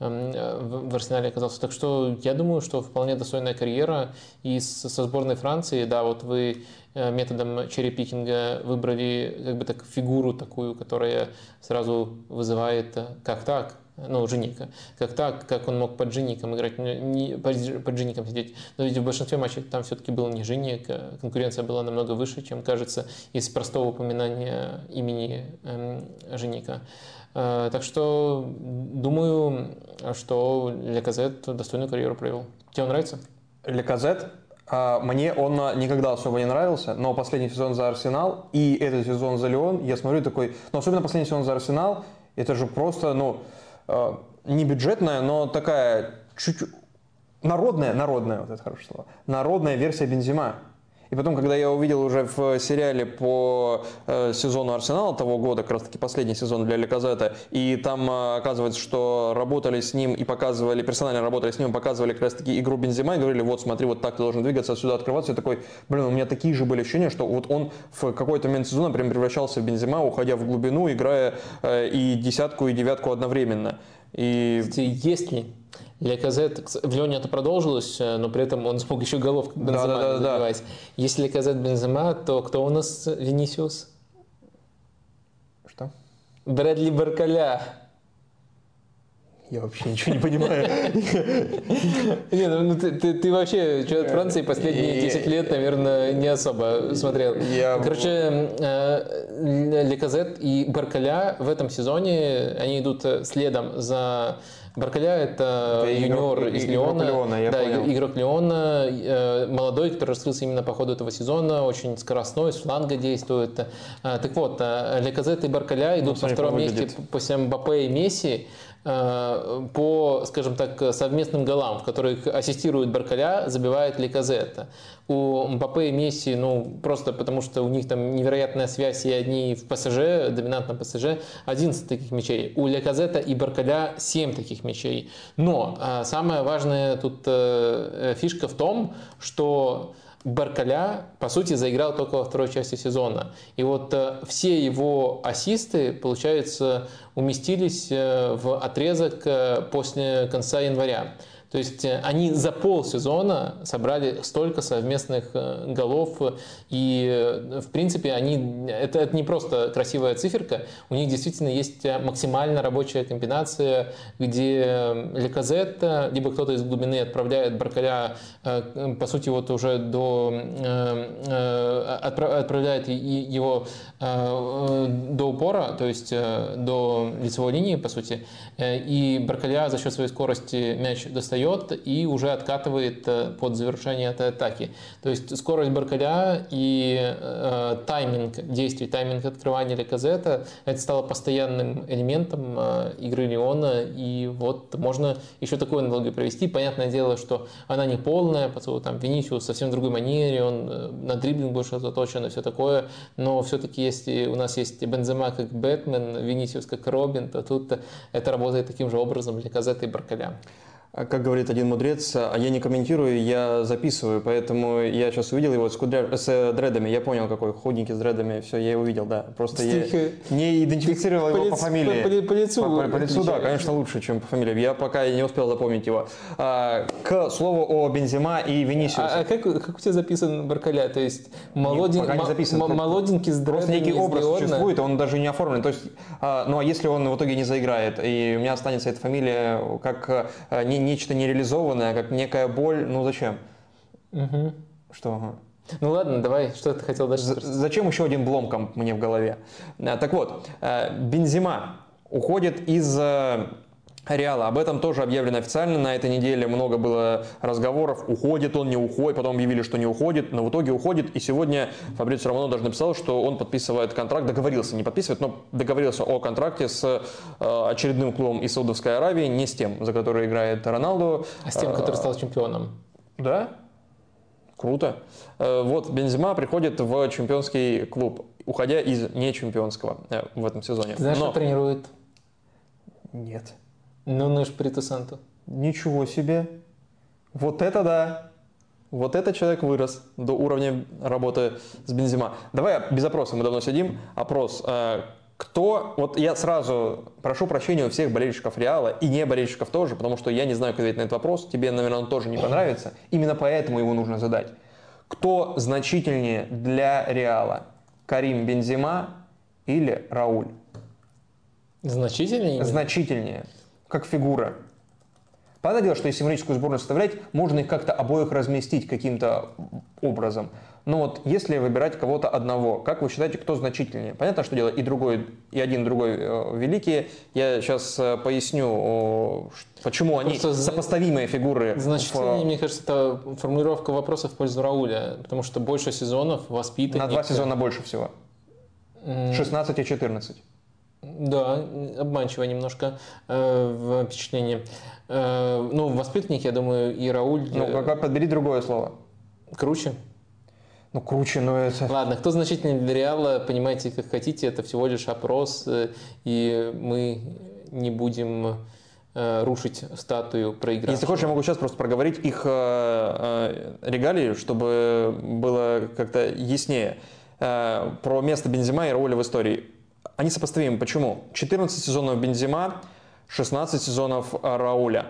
в Арсенале оказался. Так что я думаю, что вполне достойная карьера. И со сборной Франции, да, вот вы э, методом черепикинга выбрали как бы так фигуру такую, которая сразу вызывает э, как так, ну, Женика. Как так, как он мог под Жеником играть, не, под Жеником сидеть. Но ведь в большинстве матчей там все-таки был не Женик, а конкуренция была намного выше, чем кажется из простого упоминания имени эм, Женика. Э, так что думаю, что Леказет достойную карьеру провел. Тебе он нравится? Леказет? А, мне он никогда особо не нравился, но последний сезон за Арсенал и этот сезон за Леон, я смотрю такой, ну особенно последний сезон за Арсенал, это же просто, ну, э, не бюджетная, но такая чуть народная, народная, вот это хорошее слово, народная версия Бензима. И потом, когда я увидел уже в сериале по э, сезону Арсенала того года, как раз таки последний сезон для Леказета, и там э, оказывается, что работали с ним и показывали, персонально работали с ним, показывали как раз таки игру Бензима и говорили, вот смотри, вот так ты должен двигаться, отсюда открываться. Я такой, блин, у меня такие же были ощущения, что вот он в какой-то момент сезона прям превращался в Бензима, уходя в глубину, играя э, и десятку, и девятку одновременно. И... Есть ли Леказет, в Леоне это продолжилось, э, но при этом он смог еще головку Бензема да, да, да, забивать. Да. Если Леказет Бензема, то кто у нас Венисиус? Что? Брэдли Баркаля. Я вообще ничего не понимаю. Не, ну, ну ты, вообще чемпионат Франции последние 10 лет, наверное, не особо смотрел. Короче, э, Леказет и Баркаля в этом сезоне, они идут следом за Баркаля это, это юниор игрок, из Леона. Леона я да, понял. игрок Леона, э, молодой, который раскрылся именно по ходу этого сезона, очень скоростной, с фланга действует. Э, так вот, э, Леказет и Баркаля идут ну, на втором месте после Мбаппе и Месси. Э, по, скажем так, совместным голам, в которых ассистирует Баркаля, забивает Ликазетта. У Мбаппе и Месси, ну, просто потому что у них там невероятная связь, и одни в ПСЖ, доминантном ПСЖ, 11 таких мячей. У Леказета и Баркаля 7 таких мячей. Но а, самая важная тут а, фишка в том, что Баркаля, по сути, заиграл только во второй части сезона. И вот э, все его ассисты, получается, уместились э, в отрезок э, после конца января. То есть э, они за полсезона собрали столько совместных э, голов, и э, в принципе они, это, это не просто красивая циферка, у них действительно есть максимально рабочая комбинация, где Леказет, либо кто-то из глубины отправляет Баркаля, по сути, вот уже до, отправляет его до упора, то есть до лицевой линии, по сути, и Баркаля за счет своей скорости мяч достает, отдает и уже откатывает под завершение этой атаки. То есть скорость Баркаля и э, тайминг действий, тайминг открывания Леказета, это стало постоянным элементом э, игры Леона. И вот можно еще такую аналогию провести. Понятное дело, что она не полная, потому там Венисиус совсем в другой манере, он э, на дриблинг больше заточен и все такое. Но все-таки если у нас есть Бензема как Бэтмен, Венисиус как Робин, то тут это работает таким же образом для Казета и Баркаля. А как говорит один мудрец, а я не комментирую, я записываю, поэтому я сейчас увидел его с, кудря... с э, дредами, я понял, какой худенький с дредами, все, я его увидел, да. Просто Стих... я не идентифицировал его по, по фамилии. По, по, по лицу. По, по, по лицу, да, конечно, лучше, чем по фамилии. Я пока не успел запомнить его. А, к слову о Бензима и Венисиусе. А, а как, как у тебя записан Баркаля? То есть молоден... Нет, не записан. М- молоденький с дредами Просто некий образ существует, он даже не оформлен. То есть, а, ну а если он в итоге не заиграет, и у меня останется эта фамилия как а, не, нечто нереализованное, нарисованная, как некая боль. Ну зачем? Угу. Что? Ну ладно, давай, что ты хотел дальше? Зачем еще один бломком мне в голове? А, так вот, э, Бензима уходит из э, Реала. Об этом тоже объявлено официально. На этой неделе много было разговоров, уходит он, не уходит. Потом объявили, что не уходит, но в итоге уходит. И сегодня Фабрицио Романо даже написал, что он подписывает контракт, договорился, не подписывает, но договорился о контракте с э, очередным клубом из Саудовской Аравии, не с тем, за который играет Роналду. А с тем, который стал чемпионом. Да? Круто. Э, вот Бензима приходит в чемпионский клуб, уходя из нечемпионского э, в этом сезоне. Ты знаешь, но... что тренирует? Нет. Ну, ну, Шприту Санту. Ничего себе. Вот это да. Вот этот человек вырос до уровня работы с Бензима. Давай без опроса, мы давно сидим. Опрос. Э, кто, вот я сразу прошу прощения у всех болельщиков Реала и не болельщиков тоже, потому что я не знаю, как ответить на этот вопрос. Тебе, наверное, он тоже не понравится. Именно поэтому его нужно задать. Кто значительнее для Реала? Карим Бензима или Рауль? Значительнее? Значительнее как фигура. Понятное дело, что если символическую сборную составлять, можно их как-то обоих разместить каким-то образом. Но вот если выбирать кого-то одного, как вы считаете, кто значительнее? Понятно, что дело и другой, и один, и другой э, великие. Я сейчас э, поясню, почему они Просто сопоставимые фигуры. Значительнее, в... мне кажется, это формулировка вопроса в пользу Рауля, потому что больше сезонов, воспитанник. На два сезона больше всего. 16 и 14. Да, обманчиво немножко э, впечатление. Э, ну, воспитанник, я думаю, и Рауль... Ну, как, как подбери другое слово. Круче. Ну, круче, но это... Ладно, кто значительнее для Реала, понимаете, как хотите, это всего лишь опрос, э, и мы не будем э, рушить статую проигравшего. Если хочешь, я могу сейчас просто проговорить их э, регалии, чтобы было как-то яснее. Про место Бензима и Рауля в истории. Они сопоставимы. Почему? 14 сезонов Бензима, 16 сезонов Рауля.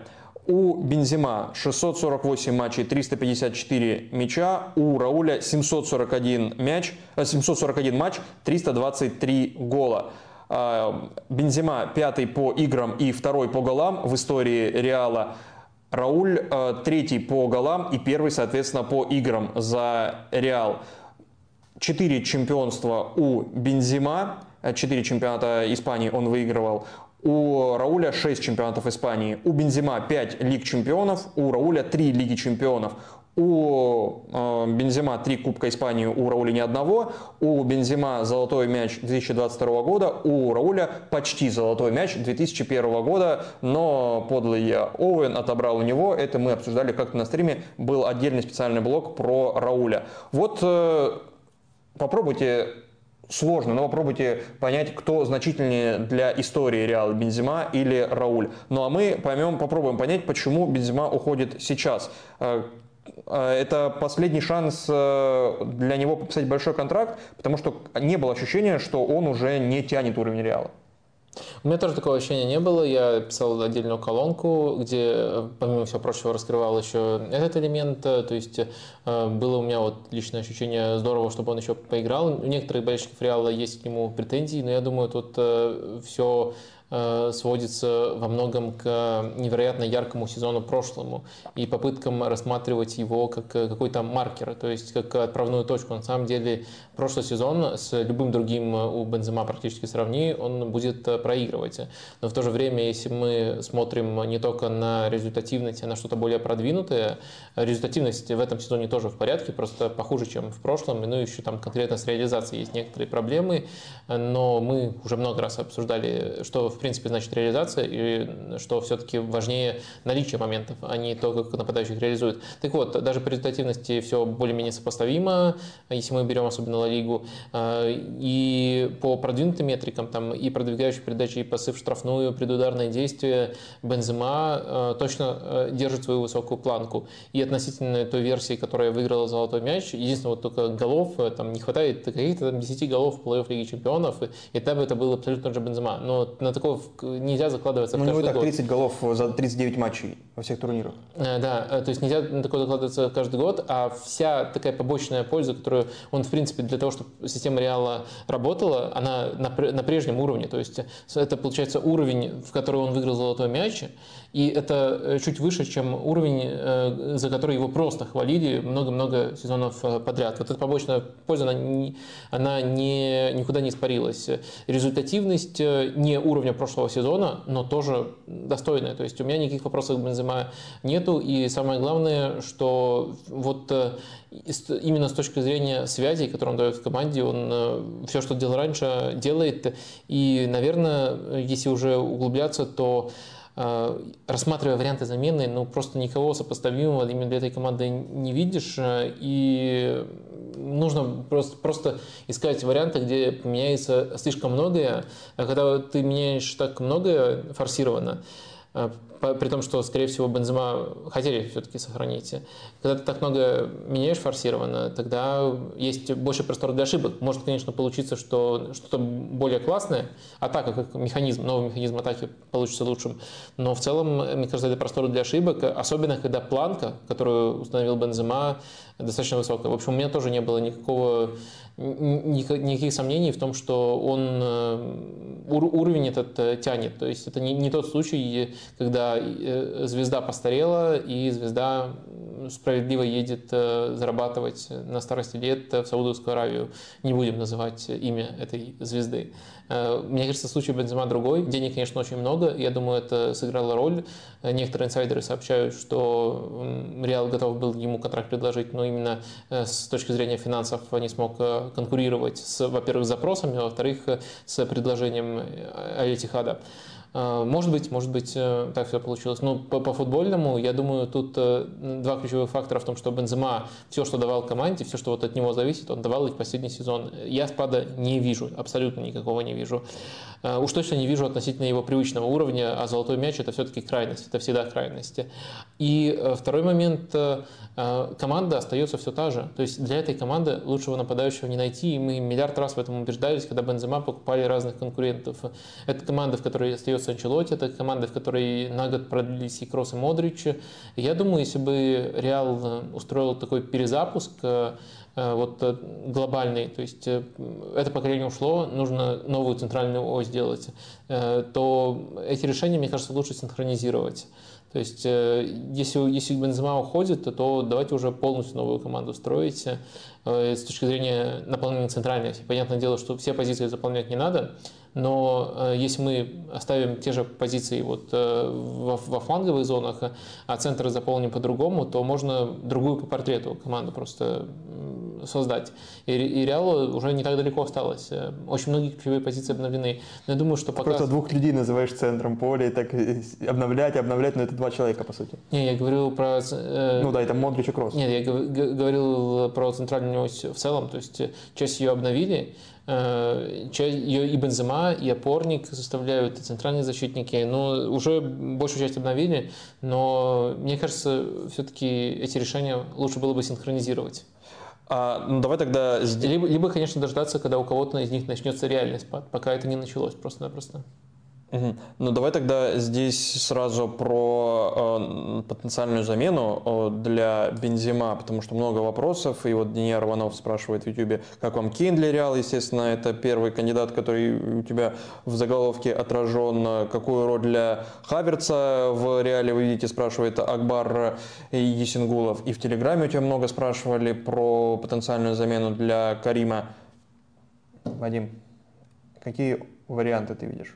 У Бензима 648 матчей, 354 мяча. У Рауля 741 мяч, 741 э, матч, 323 гола. А, Бензима пятый по играм и второй по голам в истории Реала. Рауль э, третий по голам и первый, соответственно, по играм за Реал. Четыре чемпионства у Бензима, 4 чемпионата Испании он выигрывал. У Рауля 6 чемпионатов Испании. У Бензима 5 лиг чемпионов. У Рауля 3 лиги чемпионов. У э, Бензима 3 Кубка Испании, у Рауля ни одного. У Бензима золотой мяч 2022 года, у Рауля почти золотой мяч 2001 года, но подлый Оуэн отобрал у него. Это мы обсуждали как-то на стриме. Был отдельный специальный блок про Рауля. Вот э, попробуйте сложно, но попробуйте понять, кто значительнее для истории Реала, Бензима или Рауль. Ну а мы поймем, попробуем понять, почему Бензима уходит сейчас. Э, э, это последний шанс э, для него подписать большой контракт, потому что не было ощущения, что он уже не тянет уровень Реала. У меня тоже такого ощущения не было. Я писал отдельную колонку, где, помимо всего прочего, раскрывал еще этот элемент. То есть э, было у меня вот личное ощущение здорово, чтобы он еще поиграл. У некоторых болельщиков Реала есть к нему претензии, но я думаю, тут э, все сводится во многом к невероятно яркому сезону прошлому и попыткам рассматривать его как какой-то маркер, то есть как отправную точку. На самом деле прошлый сезон с любым другим у Бензема практически сравни, он будет проигрывать. Но в то же время, если мы смотрим не только на результативность, а на что-то более продвинутое, результативность в этом сезоне тоже в порядке, просто похуже, чем в прошлом, ну еще там конкретно с реализацией есть некоторые проблемы, но мы уже много раз обсуждали, что в принципе значит реализация и что все-таки важнее наличие моментов, а не то, как нападающих реализует. Так вот, даже по результативности все более-менее сопоставимо, если мы берем особенно Ла Лигу, и по продвинутым метрикам, там и продвигающие передачи, и пасы в штрафную, предударные действия, Бензема точно держит свою высокую планку. И относительно той версии, которая выиграла золотой мяч, единственное, вот только голов там не хватает каких-то там 10 голов в плей-офф Лиги Чемпионов, и тогда бы это был абсолютно же Бензема. Но на такого нельзя закладываться Ну, у него и так год. 30 голов за 39 матчей во всех турнирах. Э, Да, э, то есть нельзя на такое закладываться каждый год, а вся такая побочная польза, которую он, в принципе, для того, чтобы система Реала работала, она на, пр- на прежнем уровне. То есть это, получается, уровень, в который он выиграл золотой мяч, и это э, чуть выше, чем уровень, э, за который его просто хвалили много-много сезонов э, подряд. Вот эта побочная польза, она, не, она не, никуда не испарилась. Результативность не уровня прошлого сезона, но тоже достойная. То есть у меня никаких вопросов к Бензема нету. И самое главное, что вот именно с точки зрения связей, которые он дает в команде, он все, что делал раньше, делает. И, наверное, если уже углубляться, то рассматривая варианты замены, ну просто никого сопоставимого именно для этой команды не видишь. э, И нужно просто, просто искать варианты, где поменяется слишком многое. А когда ты меняешь так многое форсированно, э, при том, что, скорее всего, Бензема хотели все-таки сохранить. Когда ты так много меняешь форсированно, тогда есть больше простора для ошибок. Может, конечно, получиться, что что-то более классное, атака как механизм, новый механизм атаки получится лучшим. Но в целом, мне кажется, это простор для ошибок, особенно когда планка, которую установил Бензема, достаточно высокая. В общем, у меня тоже не было никакого ни- ни- никаких сомнений в том, что он э, ур- уровень этот э, тянет. То есть это не, не тот случай, когда э, звезда постарела и звезда справедливо едет э, зарабатывать на старости лет в Саудовскую Аравию. Не будем называть имя этой звезды. Э, Мне кажется, случай Бензема другой. Денег, конечно, очень много. Я думаю, это сыграло роль. Э, Некоторые инсайдеры сообщают, что Реал готов был ему контракт предложить, но именно э, с точки зрения финансов не смог э, конкурировать с, во-первых, запросами, а во-вторых, э, с предложением э, Аль-Иттихада. Э, Может быть, может быть, э, так все получилось. Но по, по футбольному, я думаю, тут э, два ключевых фактора в том, что Бензема все, что давал команде, все, что вот от него зависит, он давал и в последний сезон. Я спада не вижу, абсолютно никакого не вижу. Э, Уж точно не вижу относительно его привычного уровня, а золотой мяч это все-таки крайность, это всегда крайности. И э, второй момент, э, команда остается все та же. То есть для этой команды лучшего нападающего не найти, и мы миллиард раз в этом убеждались, когда Бензема покупали разных конкурентов. Это команда, в которой остается Анчелоти, это команда, в которой на год продлились и Кросс, и Модрич. Я думаю, если бы Реал устроил такой перезапуск, вот э, глобальный, то есть э, это поколение ушло, нужно новую центральную ось делать, э, то эти решения, мне кажется, лучше синхронизировать. То есть, э, если, если Бензема уходит, то, то давайте уже полностью новую команду строить э, с точки зрения наполнения центральной. Понятное дело, что все позиции заполнять не надо, но э, если мы оставим те же позиции вот э, во, во фланговых зонах, а центры заполним по-другому, то можно другую по портрету команду просто создать. И, и Реалу уже не так далеко осталось. Э, Очень многие ключевые позиции обновлены. Но я думаю, что пока... Просто двух людей называешь центром поля и так обновлять, обновлять, но это два человека, по сути. Не, я говорил про... Ну да, это Модрич и Кросс. Нет, я говорил про центральную ось в целом, то есть часть ее обновили, ее и Бензема, и опорник составляют, и центральные защитники, но уже большую часть обновили, но мне кажется, все-таки эти решения лучше было бы синхронизировать. А, ну давай тогда. Либо, либо, конечно, дождаться, когда у кого-то из них начнется реальный спад, пока это не началось просто-напросто. Ну давай тогда здесь сразу про э, потенциальную замену э, для Бензима, потому что много вопросов, и вот Денис Рванов спрашивает в YouTube, как вам Кейн для Реала, естественно, это первый кандидат, который у тебя в заголовке отражен, какую роль для Хаверца в Реале вы видите, спрашивает Акбар Есингулов, и в Телеграме у тебя много спрашивали про потенциальную замену для Карима. Вадим, какие варианты ты видишь?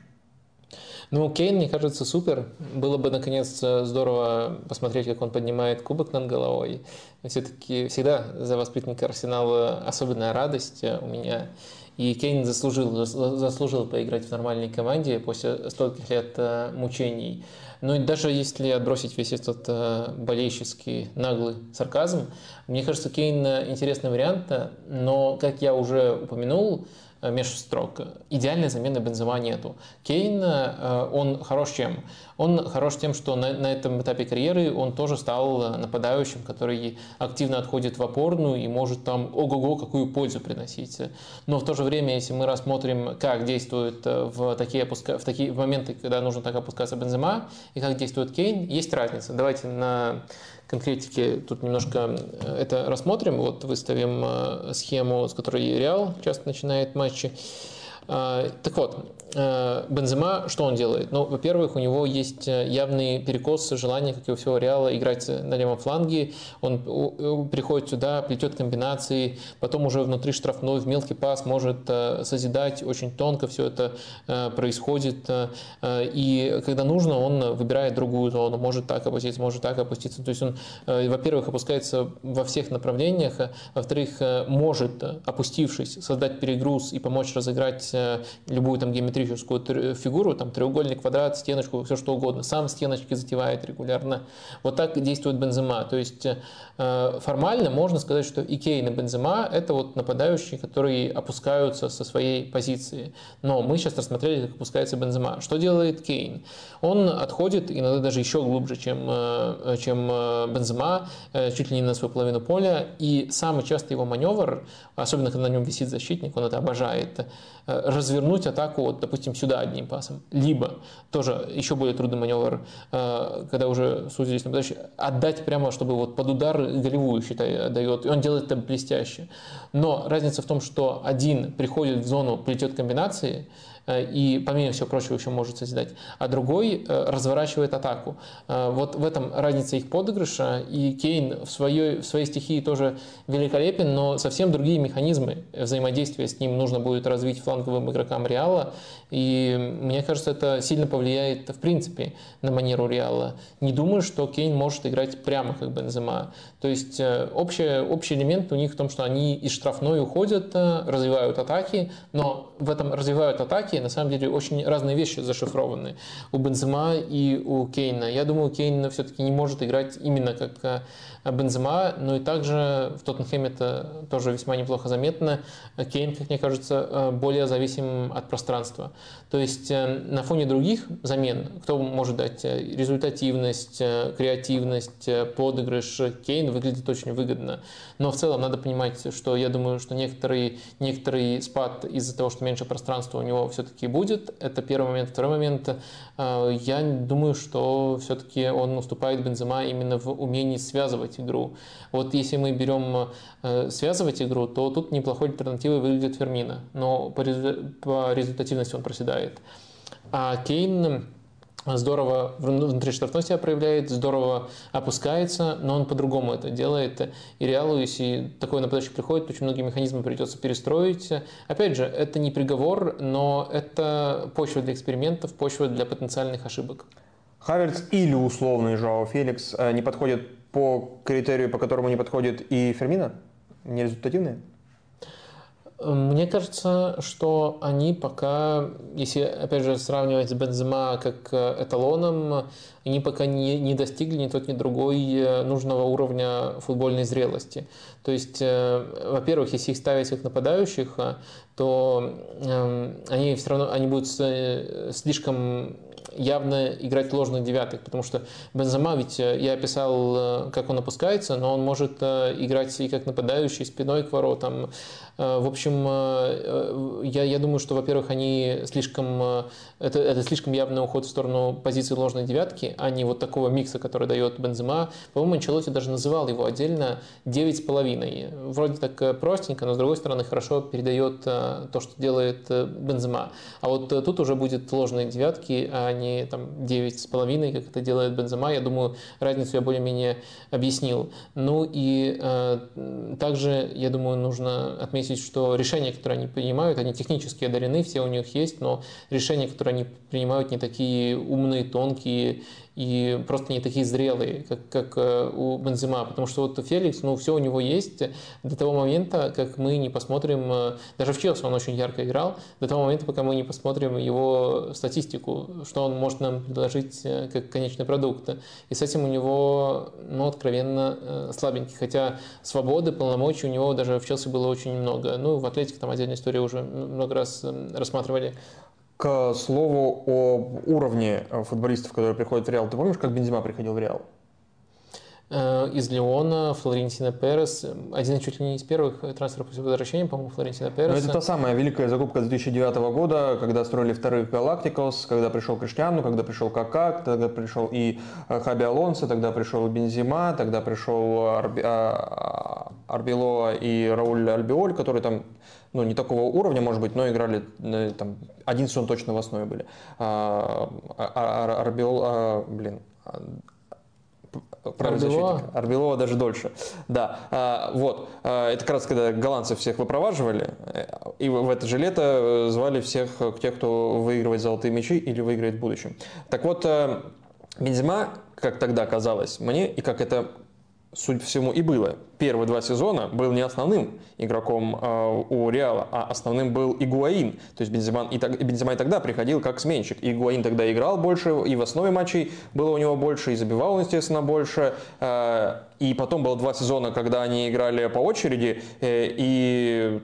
Ну, Кейн, мне кажется, супер. Было бы, наконец, здорово посмотреть, как он поднимает кубок над головой. Все-таки всегда за воспитанника Арсенала особенная радость у меня. И Кейн заслужил, заслужил поиграть в нормальной команде после стольких лет э, мучений. Ну, даже если отбросить весь этот э, болельщический наглый сарказм, мне кажется, Кейн интересный вариант, но, как я уже упомянул, Э, меж строк. Идеальной замены Бензема нету. Кейн, э, он хорош чем? Он хорош тем, что на, на этом этапе карьеры он тоже стал нападающим, который активно отходит в опорную и может там ого-го какую пользу приносить. Но в то же время, если мы рассмотрим, как действует э, в такие, опуска... в такие моменты, когда нужно так опускаться Бензема, и как действует Кейн, есть разница. Давайте на конкретике тут немножко э, это рассмотрим. Вот выставим э, схему, с которой Реал часто начинает матчи. А, так вот, э, Бензема, что он делает? Ну, во-первых, у него есть э, явный перекос, желание, как и у всего Реала, играть на левом фланге. Он приходит сюда, плетет комбинации, потом уже внутри штрафной в мелкий пас может э, созидать. Очень тонко все это происходит. И когда нужно, он выбирает другую зону. Может так опуститься, может так опуститься. То есть он, во-первых, опускается во всех направлениях. Во-вторых, может, опустившись, создать перегруз и помочь разыграть Э, любую там геометрическую фигуру, там треугольник, квадрат, стеночку, все что угодно. Сам стеночки затевает регулярно. Вот так действует Бензема. То есть э, формально можно сказать, что и Кейн и Бензема это вот нападающие, которые опускаются со своей позиции. Но мы сейчас рассмотрели, как опускается Бензема. Что делает Кейн? Он отходит иногда даже еще глубже, чем, э, чем Бензема, чуть ли не на свою половину поля. И самый частый его маневр, особенно когда на нем висит защитник, он это обожает, развернуть атаку, вот, допустим, сюда одним пасом. Либо, тоже еще более трудный маневр, э, когда уже судились нападающий, отдать прямо, чтобы вот под удар голевую, считай, дает. И он делает это блестяще. Но разница в том, что один приходит в зону, плетет комбинации, и, помимо всего прочего, еще может созидать, а другой э, разворачивает атаку. Э, вот в этом разница их подыгрыша, и Кейн в своей, в своей стихии тоже великолепен, но совсем другие механизмы взаимодействия с ним нужно будет развить фланговым игрокам Реала, и мне кажется, это сильно повлияет в принципе на манеру Реала. Не думаю, что Кейн может играть прямо как Бензема. То есть общий, общий элемент у них в том, что они из штрафной уходят, развивают атаки, но в этом развивают атаки на самом деле очень разные вещи зашифрованы у Бензема и у Кейна. Я думаю, Кейн все-таки не может играть именно как э, Бензема, но и также в Тоттенхэме это тоже весьма неплохо заметно. Кейн, как мне кажется, э, более зависим от пространства. То есть э, на фоне других замен, кто может дать результативность, креативность, подыгрыш, Кейн выглядит очень выгодно. Но в целом надо понимать, что я думаю, что некоторый, некоторый спад из-за того, что меньше пространства у него все-таки будет. Это первый момент. Второй момент. Э, я думаю, что все-таки он уступает Бензема именно в умении связывать игру. Вот если мы берем э, связывать игру, то тут неплохой альтернативой выглядит Фермина. Но по результативности он проседает. А Кейн здорово внутри штрафной себя проявляет, здорово опускается, но он по-другому это делает. И Реалу, если такой нападающий приходит, очень многие механизмы придется перестроить. Опять же, это не приговор, но это почва для экспериментов, почва для потенциальных ошибок. Хаверц или условный Жао Феликс э, не подходит по критерию, по которому не подходит и Фермина? Нерезультативные? Мне кажется, что они пока, если опять же сравнивать с Бензема как э, эталоном, они пока не, не достигли ни тот, ни другой э, нужного уровня футбольной зрелости. То есть, э, во-первых, если их ставить как нападающих, то э, они все равно они будут слишком явно играть ложных девятых, потому что Бензема, ведь я описал, как он опускается, но он может играть и как нападающий, спиной к воротам, в общем, э, я, я думаю, что, во-первых, они слишком, э, это, это слишком явный уход в сторону позиции ложной девятки, а не вот такого микса, который дает Бензема. По-моему, Анчелоти даже называл его отдельно 9,5. Вроде так простенько, но с другой стороны хорошо передает то, что делает Бензема. А вот тут уже будет ложные девятки, а не там 9,5, как это делает Бензема. Я думаю, разницу я более-менее объяснил. Ну и э, также, я думаю, нужно отметить отметить, что решения, которые они принимают, они технически одарены, все у них есть, но решения, которые они принимают, не такие умные, тонкие и просто не такие зрелые, как, как э, у Бензема. Потому что вот Феликс, ну, все у него есть до того момента, как мы не посмотрим, э, даже в Челси он очень ярко играл, до того момента, пока мы не посмотрим его статистику, что он может нам предложить э, как конечный продукт. И с этим у него, ну, откровенно слабенький. Хотя свободы, полномочий у него даже в Челси было очень много. Ну, в Атлетике там отдельная история уже много раз рассматривали. К слову о уровне э, футболистов, которые приходят в Реал, ты помнишь, как Бензима приходил в Реал? Э, из Леона, Флорентина Перес. Один чуть ли не из первых трансферов после возвращения, по-моему, Флорентина Перес. это та самая великая закупка 2009 года, когда строили вторых Галактикос, когда пришел Криштиану, когда пришел Какак, тогда пришел и э, Хаби Алонсо, тогда пришел Бензима, тогда пришел Арби... А, Арбило и Рауль Альбиоль, которые там ну, не такого уровня, может быть, но играли э, там, один сезон точно в основе были. А, а, а, Арбиол, блин, правый защитник. Арбилова даже дольше. Да, а, вот. А, это как раз когда голландцев всех выпроваживали, и в это же лето звали всех тех, кто выигрывает золотые мячи или выиграет в будущем. Так вот, Бензима, как тогда казалось мне, и как это, судя по всему, и было, первые два сезона был не основным игроком э, у Реала, а основным был Игуаин. То есть Бензима и, так, Бензима и тогда приходил как сменщик. Игуаин тогда играл больше, и в основе матчей было у него больше, и забивал он, естественно, больше. Э, и потом было два сезона, когда они играли по очереди, э, и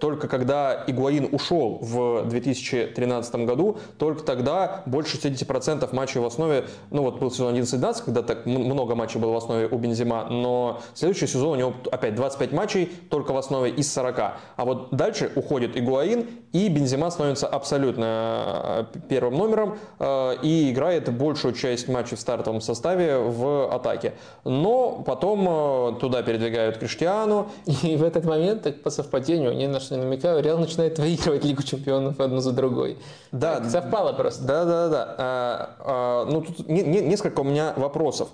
только когда Игуаин ушел в 2013 году, только тогда больше 60% матчей в основе, ну вот был сезон 11-12, когда так много матчей было в основе у Бензима, но следующий сезон у него опять 25 матчей только в основе из 40. А вот дальше уходит Игуаин, и Бензима становится абсолютно э, первым номером э, и играет большую часть матчей в стартовом составе в атаке. Но потом э, туда передвигают Криштиану. И в этот момент, так по совпадению, не на что намекаю, Реал начинает выигрывать Лигу чемпионов одну за другой. Да, так, совпало просто. Да, да, да. Ну, тут несколько у меня вопросов.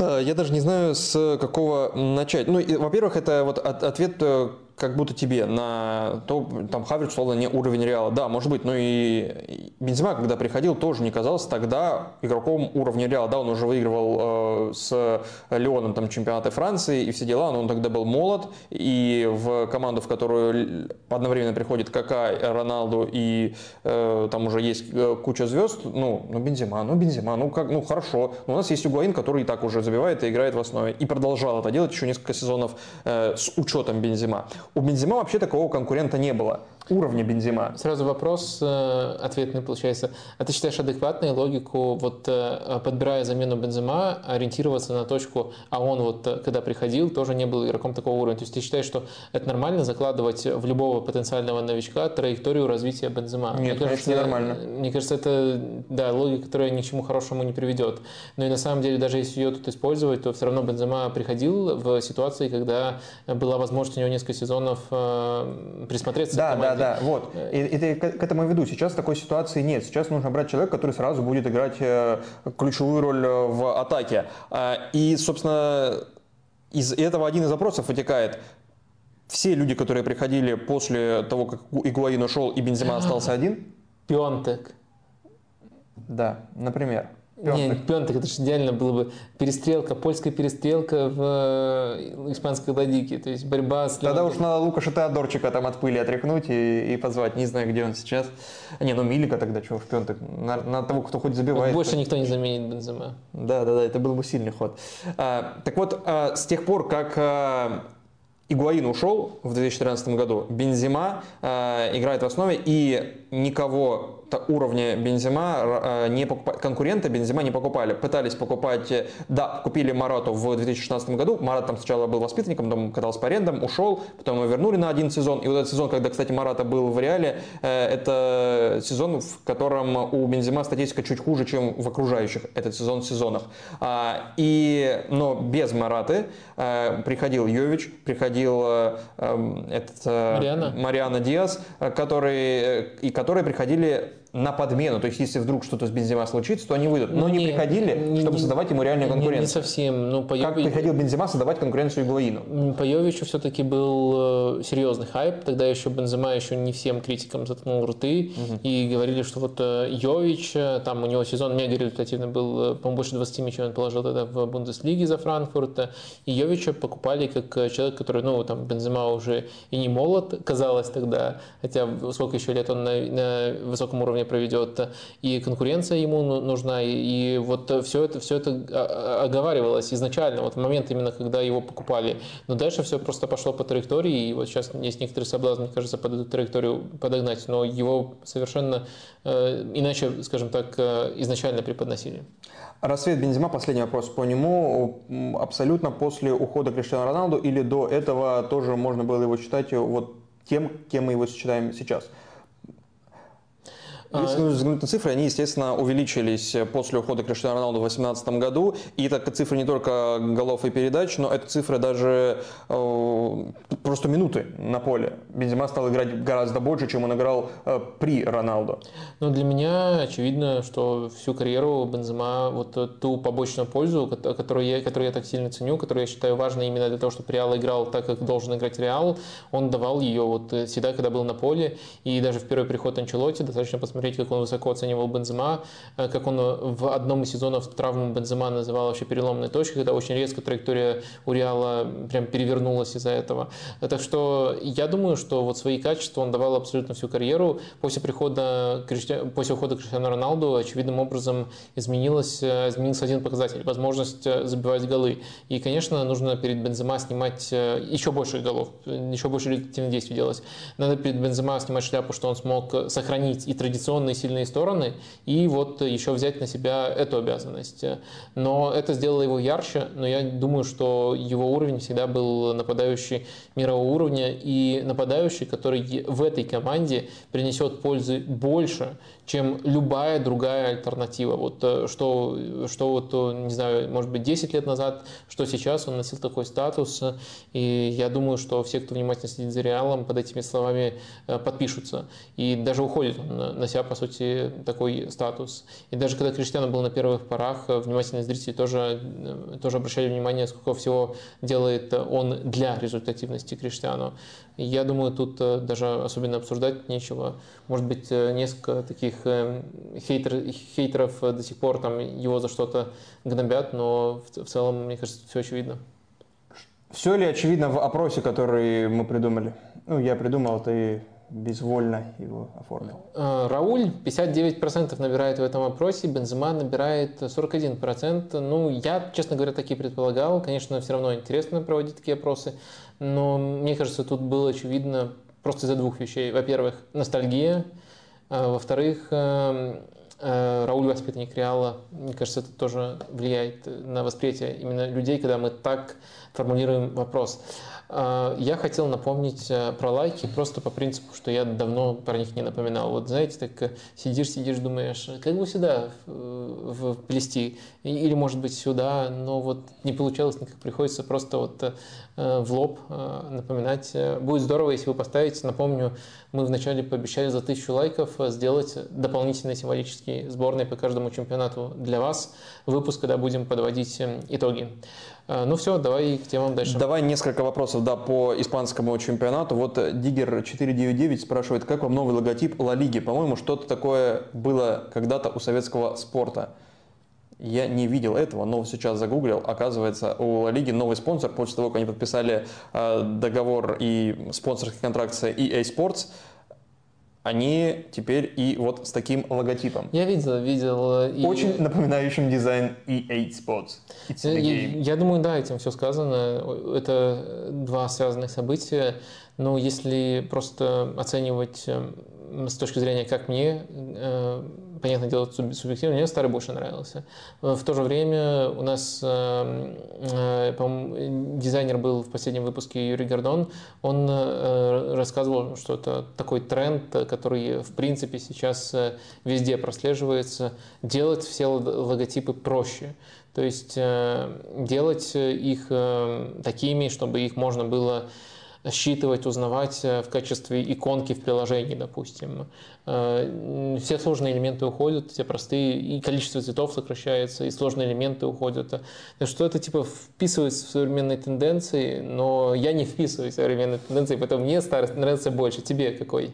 Я даже не знаю, с какого начать. Ну, во-первых, это вот ответ э, как будто тебе на то, там Хаверс, условно, не уровень Реала. Да, может быть, но и Бензима, когда приходил, тоже не казался тогда игроком уровня Реала. Да, он уже выигрывал э, с Леоном там чемпионаты Франции и все дела, но он тогда был молод, и в команду, в которую одновременно приходит Кака, Роналду, и э, там уже есть э, куча звезд, ну, ну Бензима, ну Бензима, ну как, ну хорошо. Но у нас есть Угуаин, который и так уже забивает и играет в основе, и продолжал это делать еще несколько сезонов э, с учетом Бензима. У Бензима вообще такого конкурента не было уровня Бензима. Сразу вопрос э, ответный получается. А ты считаешь адекватной логику, вот э, подбирая замену Бензима, ориентироваться на точку, а он вот э, когда приходил, тоже не был игроком такого уровня. То есть ты считаешь, что это нормально закладывать в любого потенциального новичка траекторию развития Бензима? Нет, мне кажется, не нормально. Мне кажется, это да, логика, которая ни к чему хорошему не приведет. Но и на самом деле, даже если ее тут использовать, то все равно Бензима приходил в ситуации, когда была возможность у него несколько сезонов присмотреться да, к команде. Да, да, вот. И, и к, к этому веду. Сейчас такой ситуации нет. Сейчас нужно брать человека, который сразу будет играть э, ключевую роль э, в атаке. А, и, собственно, из этого один из вопросов вытекает. Все люди, которые приходили после того, как Игуаин ушел и Бензима остался один? Пионтек. Да, например. Пенток. Не, Пенток, это же идеально было бы перестрелка, польская перестрелка в э, испанской ладике, то есть борьба с... Тогда уж надо Лукаша Теодорчика там от пыли отряхнуть и, и позвать, не знаю, где он сейчас. Не, ну Милика тогда чего в Пенток, на, на того, кто хоть забивает. Больше никто не заменит Бензема. Да, да, да, это был бы сильный ход. А, так вот, а, с тех пор, как а, Игуаин ушел в 2013 году, Бензима э, играет в основе, и никого уровня Бензима э, не покупали, конкурента Бензима не покупали. Пытались покупать, э, да, купили Марату в 2016 году. Марат там сначала был воспитанником, потом катался по арендам, ушел, потом его вернули на один сезон. И вот этот сезон, когда, кстати, Марата был в Реале, э, это сезон, в котором у Бензима статистика чуть хуже, чем в окружающих этот сезон сезонах. А, и, но без Мараты приходил Йович, приходил эм, этот, Мариана. Мариана Диас, который, и которые приходили на подмену. То есть, если вдруг что-то с Бензима случится, то они выйдут. Но не, не приходили, не, чтобы создавать ему реальную конкуренцию. Не, не совсем. Ну, по как приходил Бензима создавать конкуренцию Игуаину? По Йовичу все-таки был э, серьезный хайп. Тогда еще Бензима еще не всем критикам заткнул рты. Угу. И говорили, что вот э, Йович, э, там у него сезон мега результативный был, по-моему, больше 20 мячей он положил тогда в Бундеслиге за Франкфурт. И Йовича покупали как человек, который, ну, там, Бензима уже и не молод, казалось тогда, хотя сколько еще лет он на, на высоком уровне проведет, и конкуренция ему ну, нужна, и, вот все это, все это оговаривалось изначально, вот в момент именно, когда его покупали. Но дальше все просто пошло по траектории, и вот сейчас есть некоторый соблазн, мне кажется, под эту траекторию подогнать, но его совершенно э, иначе, скажем так, э, изначально преподносили. Рассвет Бензима, последний вопрос по нему. Абсолютно после ухода Криштиану Роналду или до этого тоже можно было его считать вот тем, кем мы его считаем сейчас? А, Если взглянуть на цифры, они, естественно, увеличились после ухода Криштиану Роналду в 2018 году. И это цифры не только голов и передач, но это цифры даже э, просто минуты на поле. Бензима стал играть гораздо больше, чем он играл э, при Роналду. Ну, для меня очевидно, что всю карьеру Бензима вот ту побочную пользу, которую я, которую я так сильно ценю, которую я считаю важной именно для того, чтобы Реал играл так, как должен играть Реал, он давал ее вот всегда, когда был на поле. И даже в первый приход Анчелоти достаточно посмотреть посмотреть, как он высоко оценивал Бензема, э, как он э, в одном из сезонов травму Бензема называл вообще переломной точкой, когда очень резко траектория у Реала прям перевернулась из-за этого. Так что я думаю, что вот свои качества он давал абсолютно всю карьеру. После прихода, после ухода Криштиану Роналду очевидным образом изменилось, э, изменился один показатель – возможность забивать голы. И, конечно, нужно перед Бензема снимать еще больше голов, еще больше легитимных действий делать. Надо перед Бензема снимать шляпу, что он смог сохранить и традиционно традиционные сильные стороны и вот еще взять на себя эту обязанность. Но это сделало его ярче, но я думаю, что его уровень всегда был нападающий мирового уровня и нападающий, который в этой команде принесет пользы больше, чем любая другая альтернатива. Вот э, что, что вот, э, не знаю, может быть, 10 лет назад, что сейчас он носил такой статус, и я думаю, что все, кто внимательно следит за Реалом, под этими словами э, подпишутся. И даже уходит он, нося, по сути, такой статус. И даже когда Криштиану был на первых порах, внимательные зрители тоже, тоже обращали внимание, сколько всего делает он для результативности Криштиану. Я думаю, тут даже особенно обсуждать нечего. Может быть, несколько таких Э, хейтер, хейтеров до сих пор там его за что-то гнобят, но в, в целом, мне кажется, все очевидно. Все ли очевидно в опросе, который мы придумали? Ну, я придумал, ты безвольно его оформил. Э, Рауль 59% набирает в этом опросе, Бензема набирает 41%. Ну, я, честно говоря, такие предполагал. Конечно, все равно интересно проводить такие опросы, но мне кажется, тут было очевидно просто из-за двух вещей. Во-первых, ностальгия – а, во-вторых, эм, э, Рауль воспитанник Реала, мне кажется, это тоже влияет на восприятие именно людей, когда мы так формулируем вопрос. А, я хотел напомнить э, про лайки просто по принципу, что я давно про них не напоминал. Вот знаете, так э, сидишь, сидишь, думаешь, как бы сюда в плести, или может быть сюда, но вот не получалось никак, приходится просто вот в лоб напоминать. Будет здорово, если вы поставите, напомню, мы вначале пообещали за тысячу лайков сделать дополнительный символический сборный по каждому чемпионату для вас. Выпуск, когда будем подводить итоги. Э, ну все, давай к темам дальше. Давай несколько вопросов да, по испанскому чемпионату. Вот Диггер 499 спрашивает, как вам новый логотип Ла Лиги? По-моему, что-то такое было когда-то у советского спорта. Я не видел этого, но сейчас загуглил. Оказывается, у Ла Лиги новый спонсор. После того, как они подписали э, договор и спонсорский контракт с EA Sports, они теперь и вот с таким логотипом. Я видел, видел. И... Очень напоминающим дизайн EA Sports. Я, я думаю, да, этим все сказано. Это два связанных события. Но если просто оценивать с точки зрения, как мне, э, понятное дело, субъективно, мне старый больше нравился. В то же время у нас, э, э, дизайнер был в последнем выпуске Юрий Гордон, он рассказывал, что это такой тренд, который, в принципе, сейчас везде прослеживается, делать все логотипы проще. То есть делать их такими, чтобы их можно было считывать, узнавать э, в качестве иконки в приложении, допустим. Э, все сложные элементы уходят, все простые, и количество цветов сокращается, и сложные элементы уходят. Так что это типа вписывается в современные тенденции, но я не вписываюсь в современные тенденции, поэтому мне старость нравится больше. Тебе какой?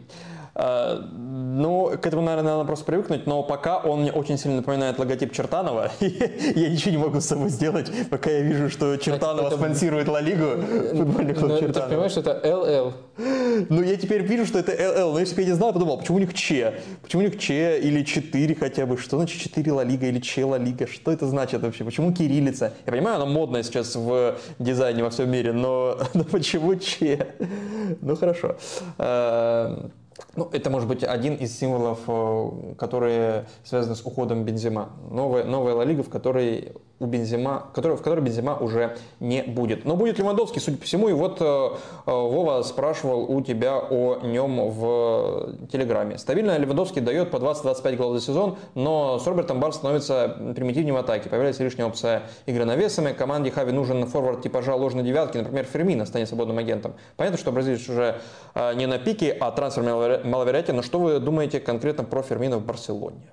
А, ну, к этому, наверное, надо просто привыкнуть, но пока он мне очень сильно напоминает логотип Чертанова. я ничего не могу с собой сделать, пока я вижу, что Чертанова это... спонсирует Ла Лигу, футбольный клуб но, Чертанова. Ты понимаешь, это ЛЛ. Ну, я теперь вижу, что это ЛЛ, но если бы я не знал, подумал, почему у них Че? Почему у них Че или 4 хотя бы? Что значит 4 Ла Лига или Че Ла Лига? Что это значит вообще? Почему кириллица? Я понимаю, она модная сейчас в дизайне во всем мире, но, но почему Че? Ну, хорошо. Ну, это может быть один из символов, э, которые связаны с уходом Бензима. Новая, новая Ла Лига, в которой у Бензима, который, в которой Бензима уже не будет. Но будет Левандовский, судя по всему. И вот э, э, Вова спрашивал у тебя о нем в Телеграме. Стабильно Левандовский дает по 20-25 голов за сезон, но с Робертом Бар становится примитивнее в атаке. Появляется лишняя опция игры навесами. Команде Хави нужен форвард типажа ложной девятки. Например, Фермина станет свободным агентом. Понятно, что бразилец уже э, не на пике, а трансфер маловероятен. Но что вы думаете конкретно про Фермина в Барселоне?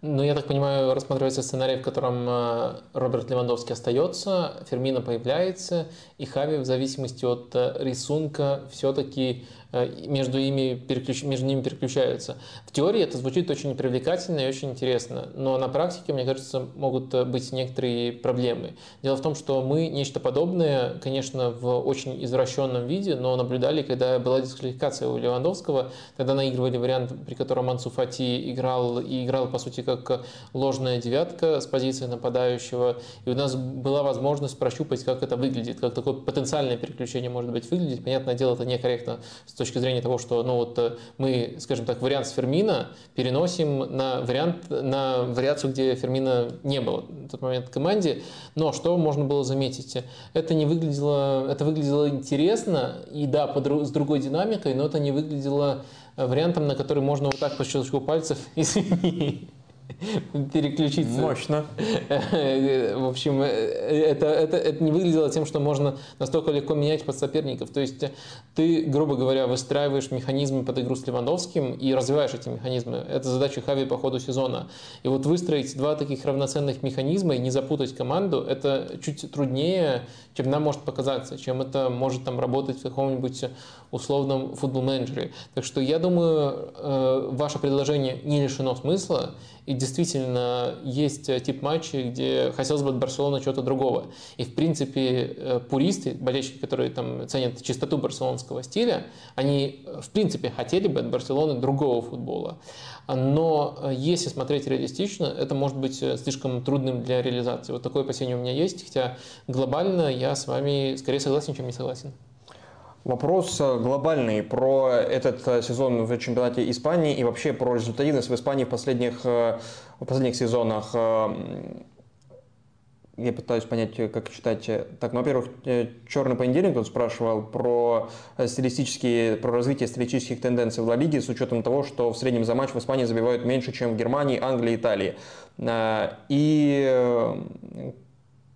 Ну, я так понимаю, рассматривается сценарий, в котором э, Роберт Левандовский остается, Фермина появляется, и Хави в зависимости от э, рисунка все-таки между, ими переключ... между ними переключаются. В теории это звучит очень привлекательно и очень интересно, но на практике, мне кажется, могут э, быть некоторые проблемы. Дело в том, что мы нечто подобное, конечно, в очень извращенном виде, но наблюдали, когда была дисквалификация у Левандовского, тогда наигрывали вариант, при котором Мансу Фати играл и играл, по сути, как ложная девятка с позиции нападающего, и у нас была возможность прощупать, как это выглядит, как такое потенциальное переключение может быть выглядеть. Понятное дело, это некорректно с точки зрения того, что ну, вот, э, мы, скажем так, вариант с Фермина переносим на, вариант, на вариацию, где Фермина не было в тот момент в команде. Но что можно было заметить? Это не выглядело, это выглядело интересно, и да, под, с другой динамикой, но это не выглядело вариантом, на который можно вот так по щелчку пальцев, извини, переключиться. Мощно. В общем, это, это, это не выглядело тем, что можно настолько легко менять под соперников. То есть ты, грубо говоря, выстраиваешь механизмы под игру с Левандовским и развиваешь эти механизмы. Это задача Хави по ходу сезона. И вот выстроить два таких равноценных механизма и не запутать команду, это чуть труднее, чем нам может показаться, чем это может там работать в каком-нибудь условном футбол-менеджере. Так что я думаю, э, ваше предложение не лишено смысла, и действительно есть тип матчей, где хотелось бы от Барселоны чего-то другого. И в принципе э, пуристы, болельщики, которые там ценят чистоту барселонского стиля, они в принципе хотели бы от Барселоны другого футбола. Но э, если смотреть реалистично, это может быть слишком трудным для реализации. Вот такое опасение у меня есть, хотя глобально я с вами скорее согласен, чем не согласен. Вопрос э, глобальный про этот э, сезон в чемпионате Испании и вообще про результативность в Испании в последних, э, в последних сезонах. Я пытаюсь понять, как читать. Так, ну, во-первых, Черный понедельник тут спрашивал про стилистические, про развитие стилистических тенденций в Ла Лиге с учетом того, что в среднем за матч в Испании забивают меньше, чем в Германии, Англии, Италии. И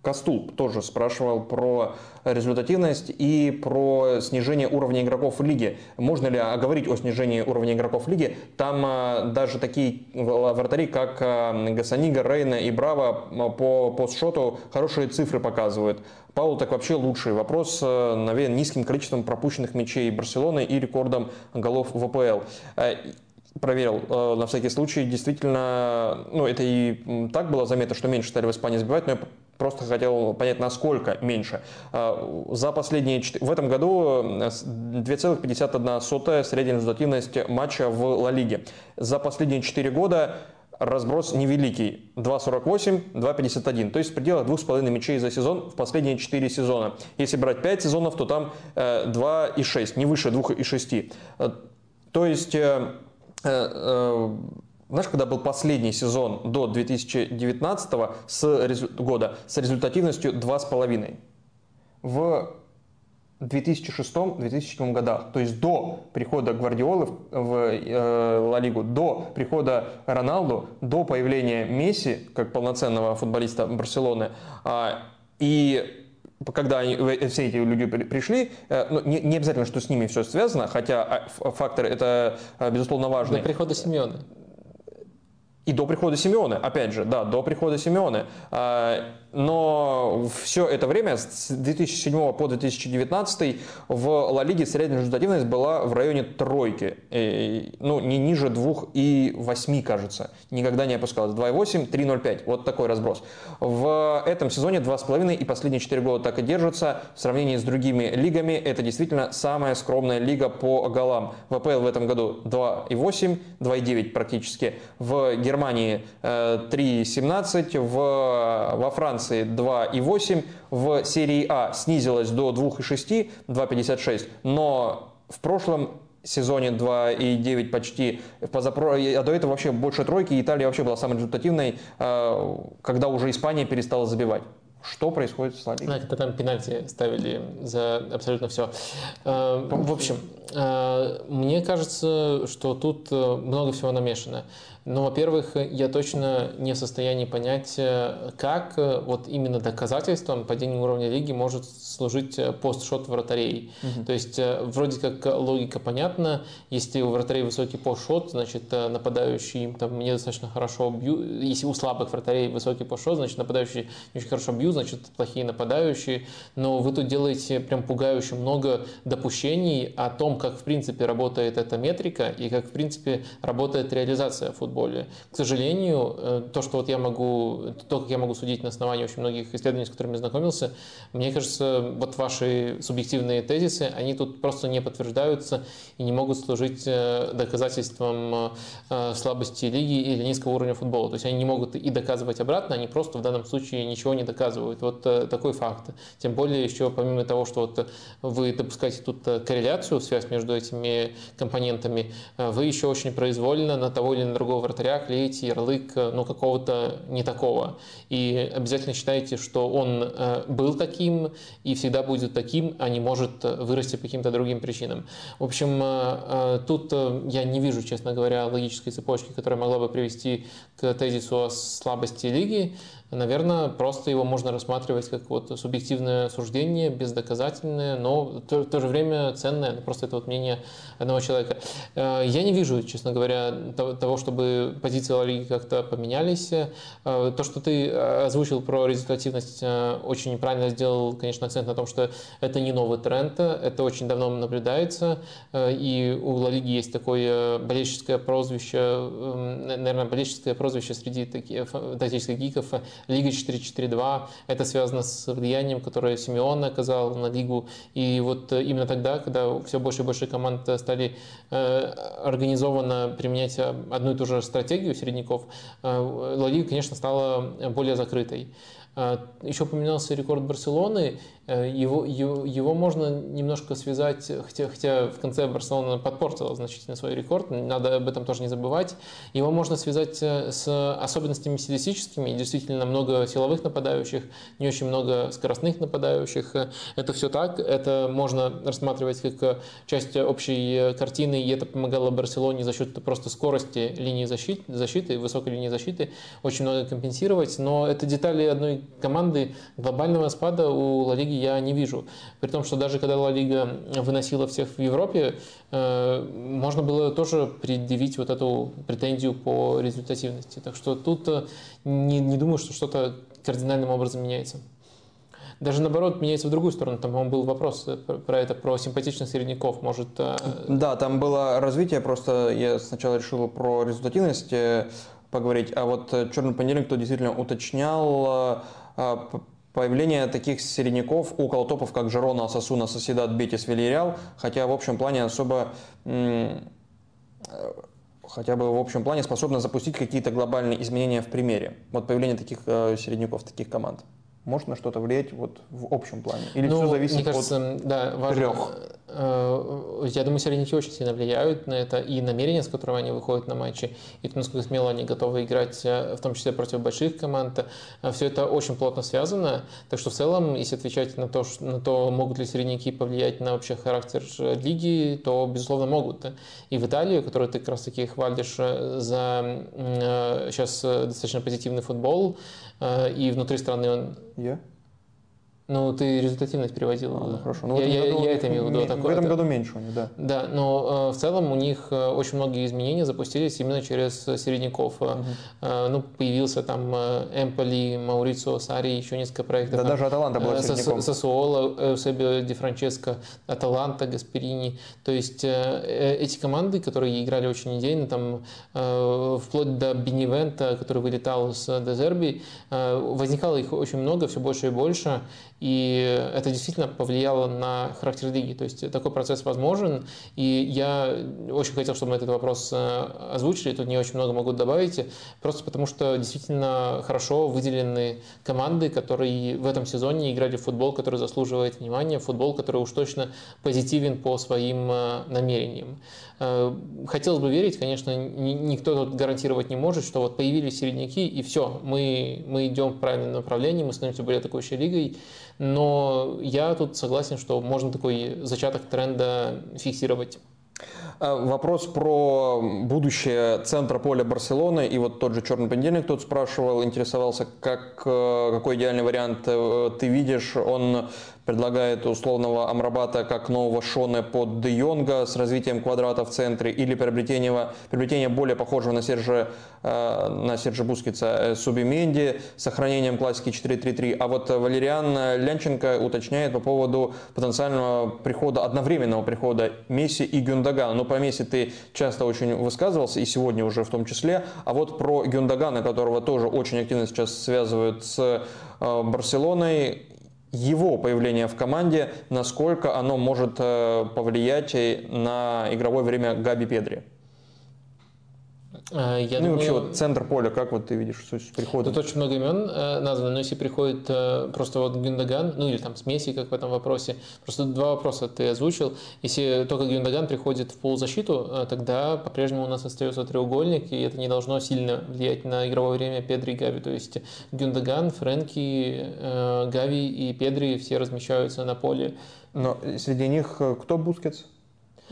Костул тоже спрашивал про результативность и про снижение уровня игроков в лиге. Можно ли говорить о снижении уровня игроков в лиге? Там а, даже такие вратари, как а, Гасанига, Рейна и Браво а, по постшоту хорошие цифры показывают. Паул так вообще лучший. Вопрос, наверное, низким количеством пропущенных мячей Барселоны и рекордом голов в АПЛ проверил э, на всякий случай. Действительно, ну, это и так было заметно, что меньше стали в Испании забивать, но я просто хотел понять, насколько меньше. За последние... В этом году 2,51 средняя результативность матча в Ла Лиге. За последние 4 года разброс невеликий. 2,48, 2,51. То есть в пределах 2,5 мячей за сезон в последние 4 сезона. Если брать 5 сезонов, то там 2,6, не выше 2,6. То есть знаешь, когда был последний сезон до 2019 с, года с результативностью 2,5. В 2006-2007 годах, то есть до прихода Гвардиолы в, в э, Ла Лигу, до прихода Роналду, до появления Месси как полноценного футболиста Барселоны, э, и когда они, все эти люди пришли, э, ну, не, не обязательно, что с ними все связано, хотя а, фактор это, э, безусловно, важный. До прихода Симеона. И до прихода Симеона, опять же, да, до прихода Симеона. Но все это время, с 2007 по 2019, в Ла Лиге средняя результативность была в районе тройки. И, ну, не ниже 2,8, кажется. Никогда не опускалась. 2,8, 3,05. Вот такой разброс. В этом сезоне 2,5 и последние 4 года так и держатся. В сравнении с другими лигами это действительно самая скромная лига по голам. В АПЛ в этом году 2,8, 2,9 практически. В Германии 3,17, э, в, во Франции Франции 2,8, в серии А снизилась до 2,6, 2,56, но в прошлом сезоне 2,9 почти, позапро... а до этого вообще больше тройки, Италия вообще была самой результативной, э, когда уже Испания перестала забивать. Что происходит с Ла Знаете, там пенальти ставили за абсолютно все. Э, в общем, э, мне кажется, что тут много всего намешано. Ну, во-первых, я точно не в состоянии понять, э, как э, вот именно доказательством падения уровня лиги может служить э, постшот вратарей. Угу. То есть вроде как логика понятна, если у вратарей высокий постшот, значит нападающие им там недостаточно хорошо бьют, если у слабых вратарей высокий постшот, значит нападающие не очень хорошо бьют, значит плохие нападающие, но вы тут делаете прям пугающе много допущений о том, как в принципе работает эта метрика и как в принципе работает реализация футбола футболе. К сожалению, э, то, что вот я могу, то, как я могу судить на основании очень многих исследований, с которыми знакомился, мне кажется, вот ваши субъективные тезисы, они тут просто не подтверждаются и не могут служить э, доказательством э, слабости лиги или низкого уровня футбола. То есть они не могут и доказывать обратно, они просто в данном случае ничего не доказывают. Вот такой факт. Тем более еще помимо того, что вот вы допускаете тут корреляцию, связь между этими компонентами, вы еще очень произвольно на того или на другого вратаря клеите ярлык э, ну, какого-то не такого. И обязательно считайте, что он э, был таким и всегда будет таким, а не может э, вырасти по каким-то другим причинам. В общем, тут я не вижу, честно говоря, логической цепочки, которая могла бы привести к тезису о слабости лиги наверное, просто его можно рассматривать как вот субъективное суждение, бездоказательное, но в то, же время ценное, просто это вот мнение одного человека. Э, я не вижу, честно говоря, того, чтобы позиции Лиги как-то поменялись. Э, то, что ты озвучил про результативность, э, очень правильно сделал, конечно, акцент на том, что это не новый тренд, это очень давно наблюдается, и у Ла Лиги есть такое болельческое прозвище, наверное, болельческое прозвище среди таких тактических гиков Лига 4-4-2. Это связано с влиянием, которое Симеон оказал на лигу. И вот э, именно тогда, когда все больше и больше команд стали э, организованно применять одну и ту же стратегию середняков, э, Ла Лига, конечно, стала более закрытой. Еще упоминался рекорд Барселоны, Э, его, его, его можно немножко связать, хотя, хотя в конце Барселона подпортила значительно свой рекорд, надо об этом тоже не забывать. Его можно связать э, с особенностями стилистическими, действительно много силовых нападающих, не очень много скоростных нападающих. Это все так, это можно рассматривать как часть общей картины, и это помогало Барселоне за счет просто скорости линии защиты, защиты высокой линии защиты, очень много компенсировать, но это детали одной команды глобального спада у Ла Лиги я не вижу. При том, что даже когда Ла Лига выносила всех в Европе, э, можно было тоже предъявить вот эту претензию по результативности. Так что тут э, не, не думаю, что что-то кардинальным образом меняется. Даже наоборот, меняется в другую сторону. Там, по-моему, был вопрос э, про это, про симпатичных середняков. Может... Да, там было развитие, просто я сначала решил про результативность поговорить, а вот черный понедельник, кто действительно уточнял, появление таких середняков около топов, как Жерона, Сосуна, Соседат, Бетис, Вильяреал, хотя в общем плане особо хотя бы в общем плане способно запустить какие-то глобальные изменения в примере. Вот появление таких э, середняков, таких команд. Может на что-то влиять вот в общем плане? Или ну, все зависит мне кажется, от да, важно, трех? Э, я думаю, середняки очень сильно влияют на это и намерение, с которым они выходят на матчи, и то, насколько смело они готовы играть, э, в том числе против больших команд. Э, все это очень плотно связано. Так что в целом, если отвечать на то, на то могут ли середняки повлиять на вообще характер лиги, то, безусловно, могут. И в Италию, которую ты как раз таки хвалишь за сейчас достаточно позитивный футбол, и внутри страны он я? Ну, ты результативность приводил. А, ну, хорошо. Ну, я, я, году, я это имею в виду. В этом году меньше у них, да. Да, но э, в целом у них э, очень многие изменения запустились именно через середняков. Угу. Э, ну, появился там э, Эмполи, Маурицио, Сари, еще несколько проектов. Да, даже Аталанта была э, середняком. Сосуола, Эусебио, Ди Франческо, Аталанта, Гасперини. То есть э, э, эти команды, которые играли очень идейно, там э, вплоть до Беневента, который вылетал с Дезерби, э, возникало их очень много, все больше и больше. И это действительно повлияло на характер лиги. То есть такой процесс возможен. И я очень хотел, чтобы мы этот вопрос э, озвучили. Тут не очень много могу добавить. Просто потому, что действительно хорошо выделены команды, которые в этом сезоне играли в футбол, который заслуживает внимания, футбол, который уж точно позитивен по своим э, намерениям. Э, хотелось бы верить, конечно, никто тут гарантировать не может, что вот появились середняки, и все, мы, мы идем в правильном направлении, мы становимся более атакующей лигой. Но я тут согласен, что можно такой зачаток тренда фиксировать. А, вопрос про будущее центра поля Барселоны. И вот тот же «Черный понедельник» тут спрашивал, интересовался, как, э, какой идеальный вариант э, ты видишь. Он предлагает условного Амрабата как нового Шоне под Де Йонга с развитием квадрата в центре или приобретение, приобретение более похожего на Сержа, э, на Сержа Бускица э, Субименди с сохранением классики 4-3-3. А вот Валериан Лянченко уточняет по поводу потенциального прихода, одновременного прихода Месси и Гюндагана. Ну, про Месси ты часто очень высказывался, и сегодня уже в том числе. А вот про Гюндагана, которого тоже очень активно сейчас связывают с э, Барселоной, его появление в команде, насколько оно может э, повлиять на игровое время Габи Педри? Э, я ну думаю, и вообще вот центр поля, как вот ты видишь суть прихода? Тут очень много имен э, названо, но если приходит э, просто вот Гюндаган, ну или там с Месси, как в этом вопросе, просто два вопроса ты озвучил. Если только Гюндаган приходит в полузащиту, тогда по-прежнему у нас остается треугольник, и это не должно сильно влиять на игровое время Педри и Гави. То есть Гюндоган, Фрэнки, Гави и Педри все размещаются на поле. Но среди них кто Бускетс?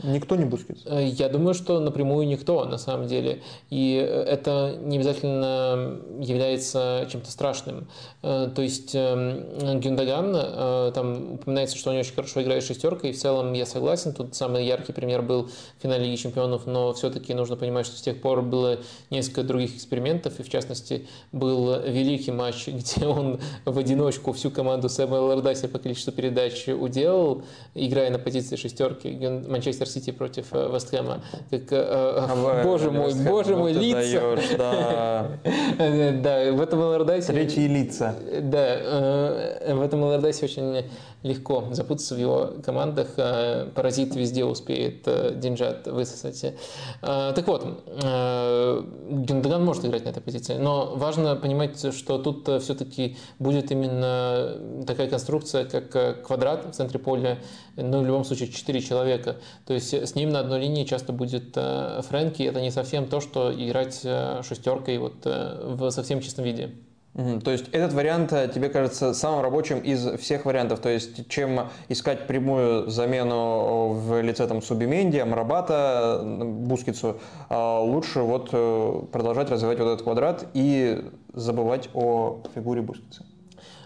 Никто не Бускетс? Э, я думаю, что напрямую никто, на самом деле. И э, это не обязательно является чем-то страшным. Э, то есть эм, Гюндоган, там упоминается, что он очень хорошо играет шестеркой, и в целом я согласен. Тут самый яркий пример был в финале Лиги Чемпионов, но все-таки нужно понимать, что с тех пор было несколько других экспериментов, и в частности был великий матч, где он в одиночку всю команду Сэма Лордаси по количеству передач уделал, играя на позиции шестерки. Манчестер Сити против э, Вестхэма. Как, э, а боже мой, боже мой, лица. Даешь, да. да, в этом Алlardyce... Третьи лица. Да, э, в этом Алlardyce очень легко запутаться в его командах. Э, паразит везде успеет э, деньжат высосать. Э, так вот, Гюндаган может играть на этой позиции, но важно понимать, что тут все-таки будет именно такая конструкция, как квадрат в центре поля, ну, в любом случае, 4 человека. То есть с ним на одной линии часто будет Фрэнки. Это не совсем то, что играть шестеркой вот в совсем чистом виде. Угу. То есть этот вариант э, тебе кажется самым рабочим из всех вариантов. То есть чем искать прямую замену в лице там Субименди, Амрабата, э, Бускицу, а лучше вот э, продолжать развивать вот этот квадрат и забывать о фигуре Бускица.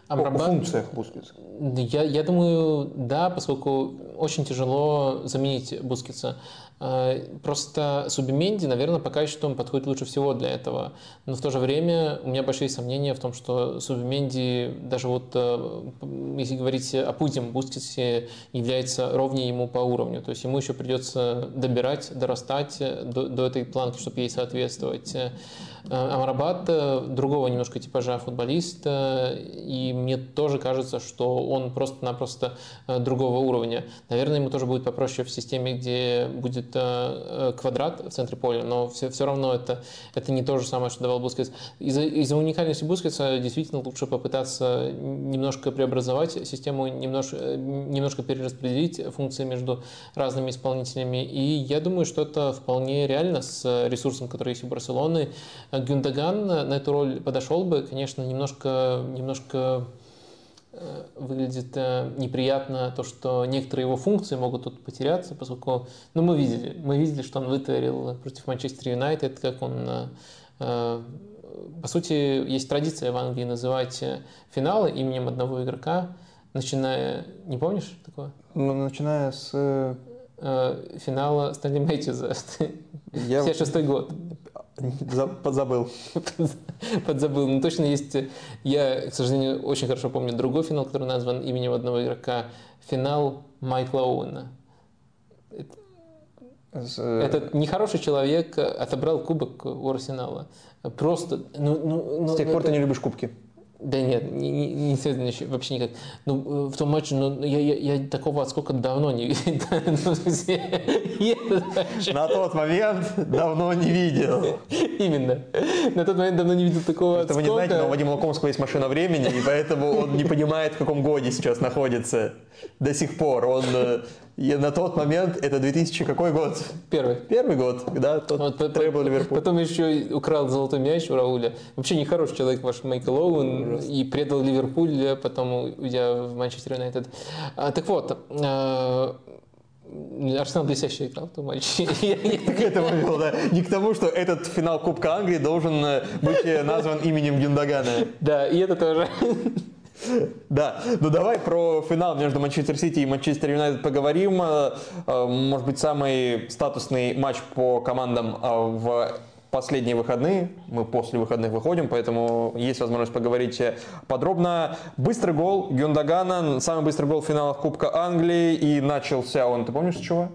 Амрабат, о функциях Бускица. Я, я думаю, да, поскольку очень тяжело заменить Бускица. Э, просто Субименди, наверное, по качеству он подходит лучше всего для этого. Но в то же время у меня большие сомнения в том, что Субименди, даже вот э, если говорить о Путине, Бускетсе является ровнее ему по уровню. То есть ему еще придется добирать, дорастать до, до этой планки, чтобы ей соответствовать. Амрабат другого немножко типажа футболист, и мне тоже кажется, что он просто-напросто другого уровня. Наверное, ему тоже будет попроще в системе, где будет квадрат в центре поля, но все, все равно это, это не то же самое, что давал Бускетс. Из-за, из-за уникальности Бускетса действительно лучше попытаться немножко преобразовать систему, немножко, немножко перераспределить функции между разными исполнителями. И я думаю, что это вполне реально с ресурсом, который есть у Барселоны. Гюндаган на эту роль подошел бы, конечно, немножко, немножко э, выглядит э, неприятно то, что некоторые его функции могут тут потеряться, поскольку, ну, мы видели, мы видели, что он вытворил против Манчестер Юнайтед, как он, э, по сути, есть традиция в Англии называть финалы именем одного игрока, начиная, не помнишь такое? Ну, начиная с финала Стэнли Мэтьюза. Я... 56 год. Подзабыл. Подзабыл. Ну, точно есть... Я, к сожалению, очень хорошо помню другой финал, который назван именем одного игрока. Финал Майкла Оуэна. Э, Этот нехороший человек отобрал кубок у Арсенала. Просто... Ну, ну, ну, С тех пор это... ты не любишь кубки? Да нет, не, не, не связано еще, вообще никак. Ну, в том матче, ну, я, я, я такого отскока давно не видел. На тот момент давно не видел. Именно. На тот момент давно не видел такого отскока. Вы не знаете, но у Вадима Лакомского есть машина времени, и поэтому он не понимает, в каком годе сейчас находится до сих пор. Он и на тот момент, это 2000 какой год? Первый. Первый год, да, тот вот, требл Ливерпуль. Потом еще украл золотой мяч у Рауля. Вообще нехороший человек ваш Майкл Оуэн. И предал Ливерпуль, потом уйдя в Манчестер Юнайтед. А, так вот, а, Арсенал блестяще играл в том матче. К этому вел, да. Не к тому, что этот финал Кубка Англии должен э, быть э, назван именем Гюндагана. Да, и это тоже. Да, ну давай про финал между Манчестер Сити и Манчестер Юнайтед поговорим. Э, э, может быть, самый статусный матч по командам э, в последние выходные. Мы после выходных выходим, поэтому есть возможность поговорить подробно. Быстрый гол Гюндагана, самый быстрый гол в финалах Кубка Англии. И начался он, ты помнишь, с чего?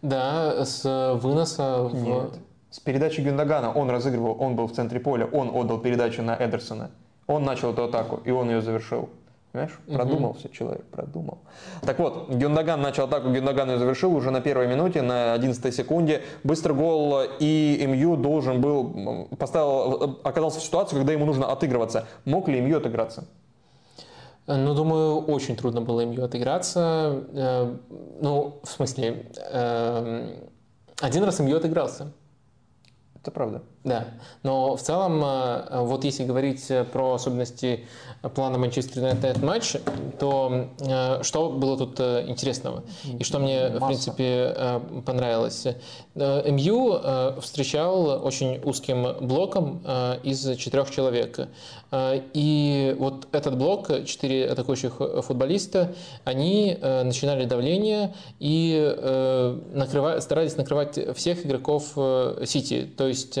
Да, с выноса в... Нет. С передачи Гюндагана. Он разыгрывал, он был в центре поля, он отдал передачу на Эдерсона. Он начал эту атаку, и он ее завершил. Понимаешь? Продумался угу. человек, продумал. Так вот, Гюндаган начал атаку, Гюндаган ее завершил уже на первой минуте, на 11 секунде. Быстрый гол, и МЮ должен был, поставил, оказался в ситуации, когда ему нужно отыгрываться. Мог ли МЮ отыграться? Ну, думаю, очень трудно было МЮ отыграться. Э, ну, в смысле, эм, один раз МЮ отыгрался. Это правда. Да, но в целом, э, вот если говорить про особенности плана Манчестер Юнайтед матч, то э, что было тут э, интересного? И что мне, Масса. в принципе, понравилось? МЮ встречал очень узким блоком из четырех человек. И вот этот блок, четыре атакующих футболиста, они начинали давление и накрывали, старались накрывать всех игроков Сити. То есть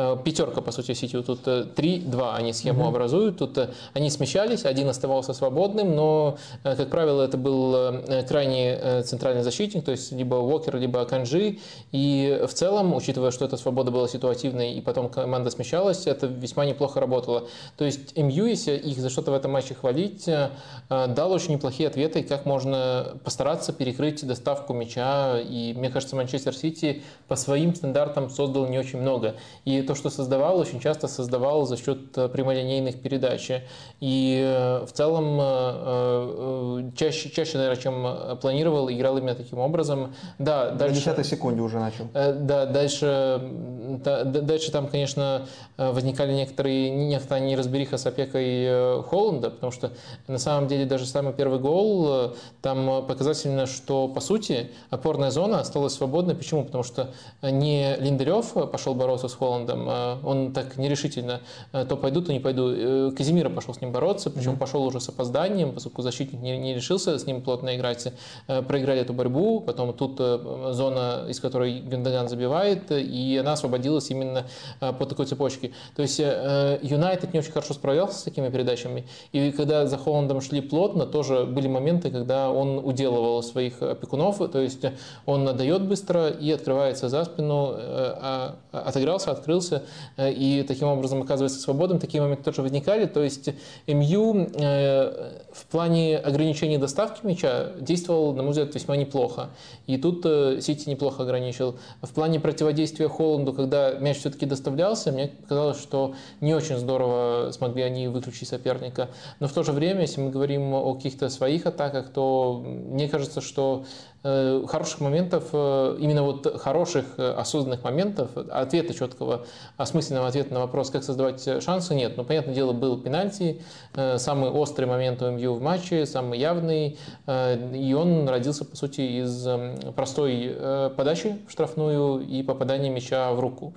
Э, пятерка, по сути, Сити. Тут 3-2 э, они схему mm-hmm. образуют. Тут э, они смещались, один оставался свободным, но, как правило, это был крайний центральный защитник, то есть либо Уокер, либо Канжи. И в целом, учитывая, что эта свобода была ситуативной, и потом команда смещалась, это весьма неплохо работало. То есть МЮ, если их за что-то в этом матче хвалить, дал очень неплохие ответы, как можно постараться перекрыть доставку мяча. И мне кажется, Манчестер Сити по своим стандартам создал не очень много. И то, что создавал, очень часто создавал за счет э, прямолинейных передач. И э, в целом э, чаще, чаще наверное, чем планировал, играл именно таким образом. Да, дальше... На 10 секунде уже начал. Да, дальше, да, дальше там, конечно, возникали некоторые, некоторая неразбериха с опекой Холланда, потому что на самом деле даже самый первый гол, там показательно, что по сути опорная зона осталась свободной. Почему? Потому что не Линдарев пошел бороться с Холландом. Э, он так нерешительно э, то пойду, то не пойду. Э, Казимира пошел с ним бороться, причем mm-hmm. пошел уже с опозданием, поскольку защитник не, не решился с ним плотно играть. Проиграли эту борьбу, потом тут зона, из которой Гюндаган забивает, и она освободилась именно по такой цепочке. То есть Юнайтед не очень хорошо справлялся с такими передачами, и когда за Холландом шли плотно, тоже были моменты, когда он уделывал своих опекунов, то есть он отдает быстро и открывается за спину, а, отыгрался, открыл открылся и таким образом оказывается свободным. Такие моменты тоже возникали. То есть МЮ в плане ограничения доставки мяча действовал, на мой взгляд, весьма неплохо. И тут Сити неплохо ограничил. В плане противодействия Холланду, когда мяч все-таки доставлялся, мне казалось, что не очень здорово смогли они выключить соперника. Но в то же время, если мы говорим о каких-то своих атаках, то мне кажется, что Э, хороших моментов, э, именно вот хороших э, осознанных моментов, ответа четкого, осмысленного ответа на вопрос, как создавать шансы, нет. Но, понятное дело, был пенальти, самый острый момент у МЮ в матче, самый явный, и он родился, по сути, из простой подачи в штрафную и попадания мяча в руку.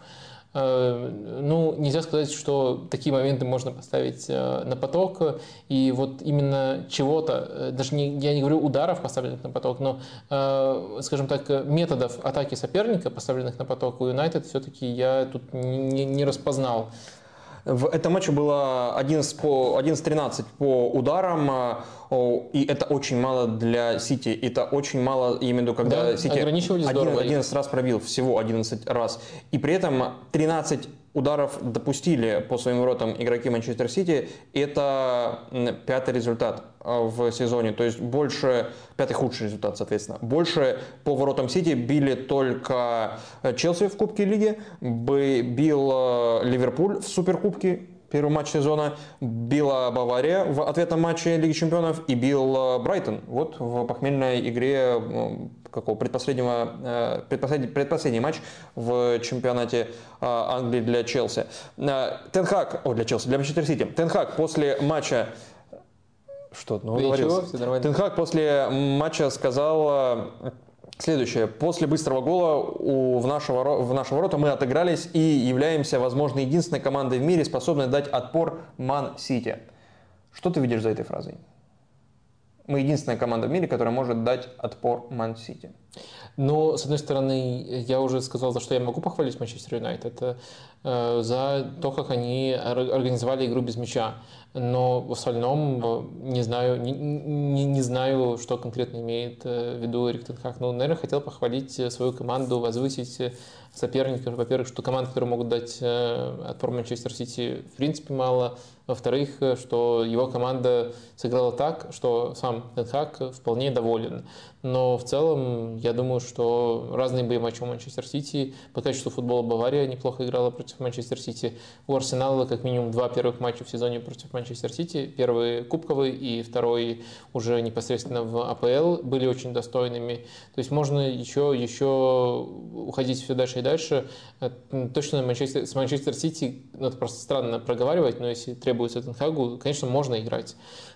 Э, ну, нельзя сказать, что такие моменты можно поставить э, на поток, и вот именно чего-то, э, даже не, я не говорю ударов, поставленных на поток, но, скажем так, методов атаки соперника, поставленных на поток у Юнайтед, все-таки я тут не, не распознал. В этом матче было 11 по 11-13 по ударам, а, и это очень мало для Сити. Это очень мало, я имею в виду, когда да, Сити 11, 11 раз пробил, всего 11 раз. И при этом 13 ударов допустили по своим воротам игроки Манчестер Сити. Это пятый результат а, в сезоне, то есть больше, пятый худший результат, соответственно. Больше по воротам Сити били только э, Челси в Кубке Лиги, бил э, Ливерпуль в Суперкубке первый матч сезона, била Бавария в ответном матче Лиги Чемпионов и бил э, Брайтон. Вот в похмельной игре какого предпоследнего, предпоследний, предпоследний матч в чемпионате Англии для Челси. Тенхак, о, для Челси, для Манчестер Сити. Тенхак после матча что, ну, договорился. Тенхак после матча сказал э, следующее. После быстрого гола у, в, нашего, в нашего ворота мы отыгрались и являемся, возможно, единственной командой в мире, способной дать отпор Ман-Сити. Что ты видишь за этой фразой? Мы единственная команда в мире, которая может дать отпор Ман-Сити. Но, с одной стороны, я уже сказал, за что я могу похвалить Манчестер Юнайтед. Э, за то, как они организовали игру без мяча но в остальном э, не знаю, не, не, не знаю, что конкретно имеет э, в виду Эрик Тенхак. Но, наверное, хотел похвалить свою команду, возвысить соперников. Во-первых, что команд, которые могут дать отпор Манчестер Сити, в принципе, мало. Во-вторых, что его команда сыграла так, что сам Тенхак вполне доволен. Но в целом, я думаю, что разные были матчи у Манчестер Сити. По качеству футбола Бавария неплохо играла против Манчестер Сити. У Арсенала как минимум два первых матча в сезоне против Манчестер Сити. Первый кубковый и второй уже непосредственно в АПЛ были очень достойными. То есть можно еще, еще уходить все дальше и дальше. Э, точно Манчестер, с Манчестер Сити, ну, это просто странно проговаривать, но если требуется Тенхагу, конечно, можно играть.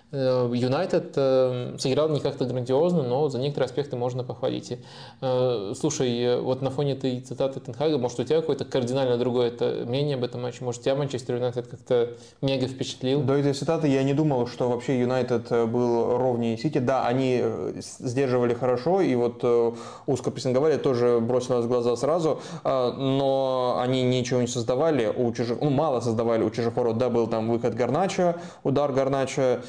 Э, Юнайтед э, сыграл не как-то грандиозно, но за некоторые аспекты можно похвалить. Э, слушай, вот на фоне этой цитаты Тенхага, может, у тебя какое-то кардинально другое это мнение об этом матче? Может, тебя Манчестер Юнайтед как-то мега впечатлил? До этой цитаты я не думал, что вообще Юнайтед был ровнее Сити. Да, они сдерживали хорошо, и вот узко прессинговали, тоже бросилось в глаза сразу, но они ничего не создавали у чужих, ну, мало создавали у чужих ворот. Да, был там выход Гарнача, удар Гарнача,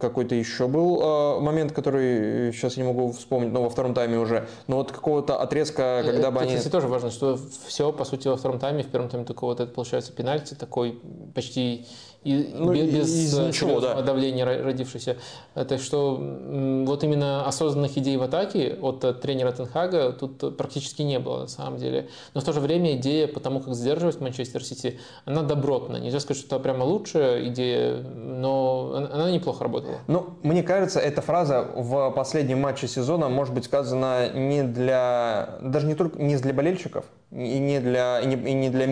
какой-то еще был э, момент, который сейчас я не могу вспомнить, но во втором тайме уже. Но вот какого-то отрезка, э, когда бы они... Это тоже важно, что все, по сути, во втором тайме, в первом тайме только вот это получается пенальти, такой почти и, ну, без из ничего, да. давления родившейся. Это что вот именно осознанных идей в атаке от тренера Тенхага тут практически не было на самом деле. Но в то же время идея по тому, как сдерживать Манчестер Сити, она добротная. Нельзя сказать, что это прямо лучшая идея, но она неплохо работала. Ну, мне кажется, эта фраза в последнем матче сезона может быть сказана не для, даже не только не для болельщиков, и не для, и не, и не для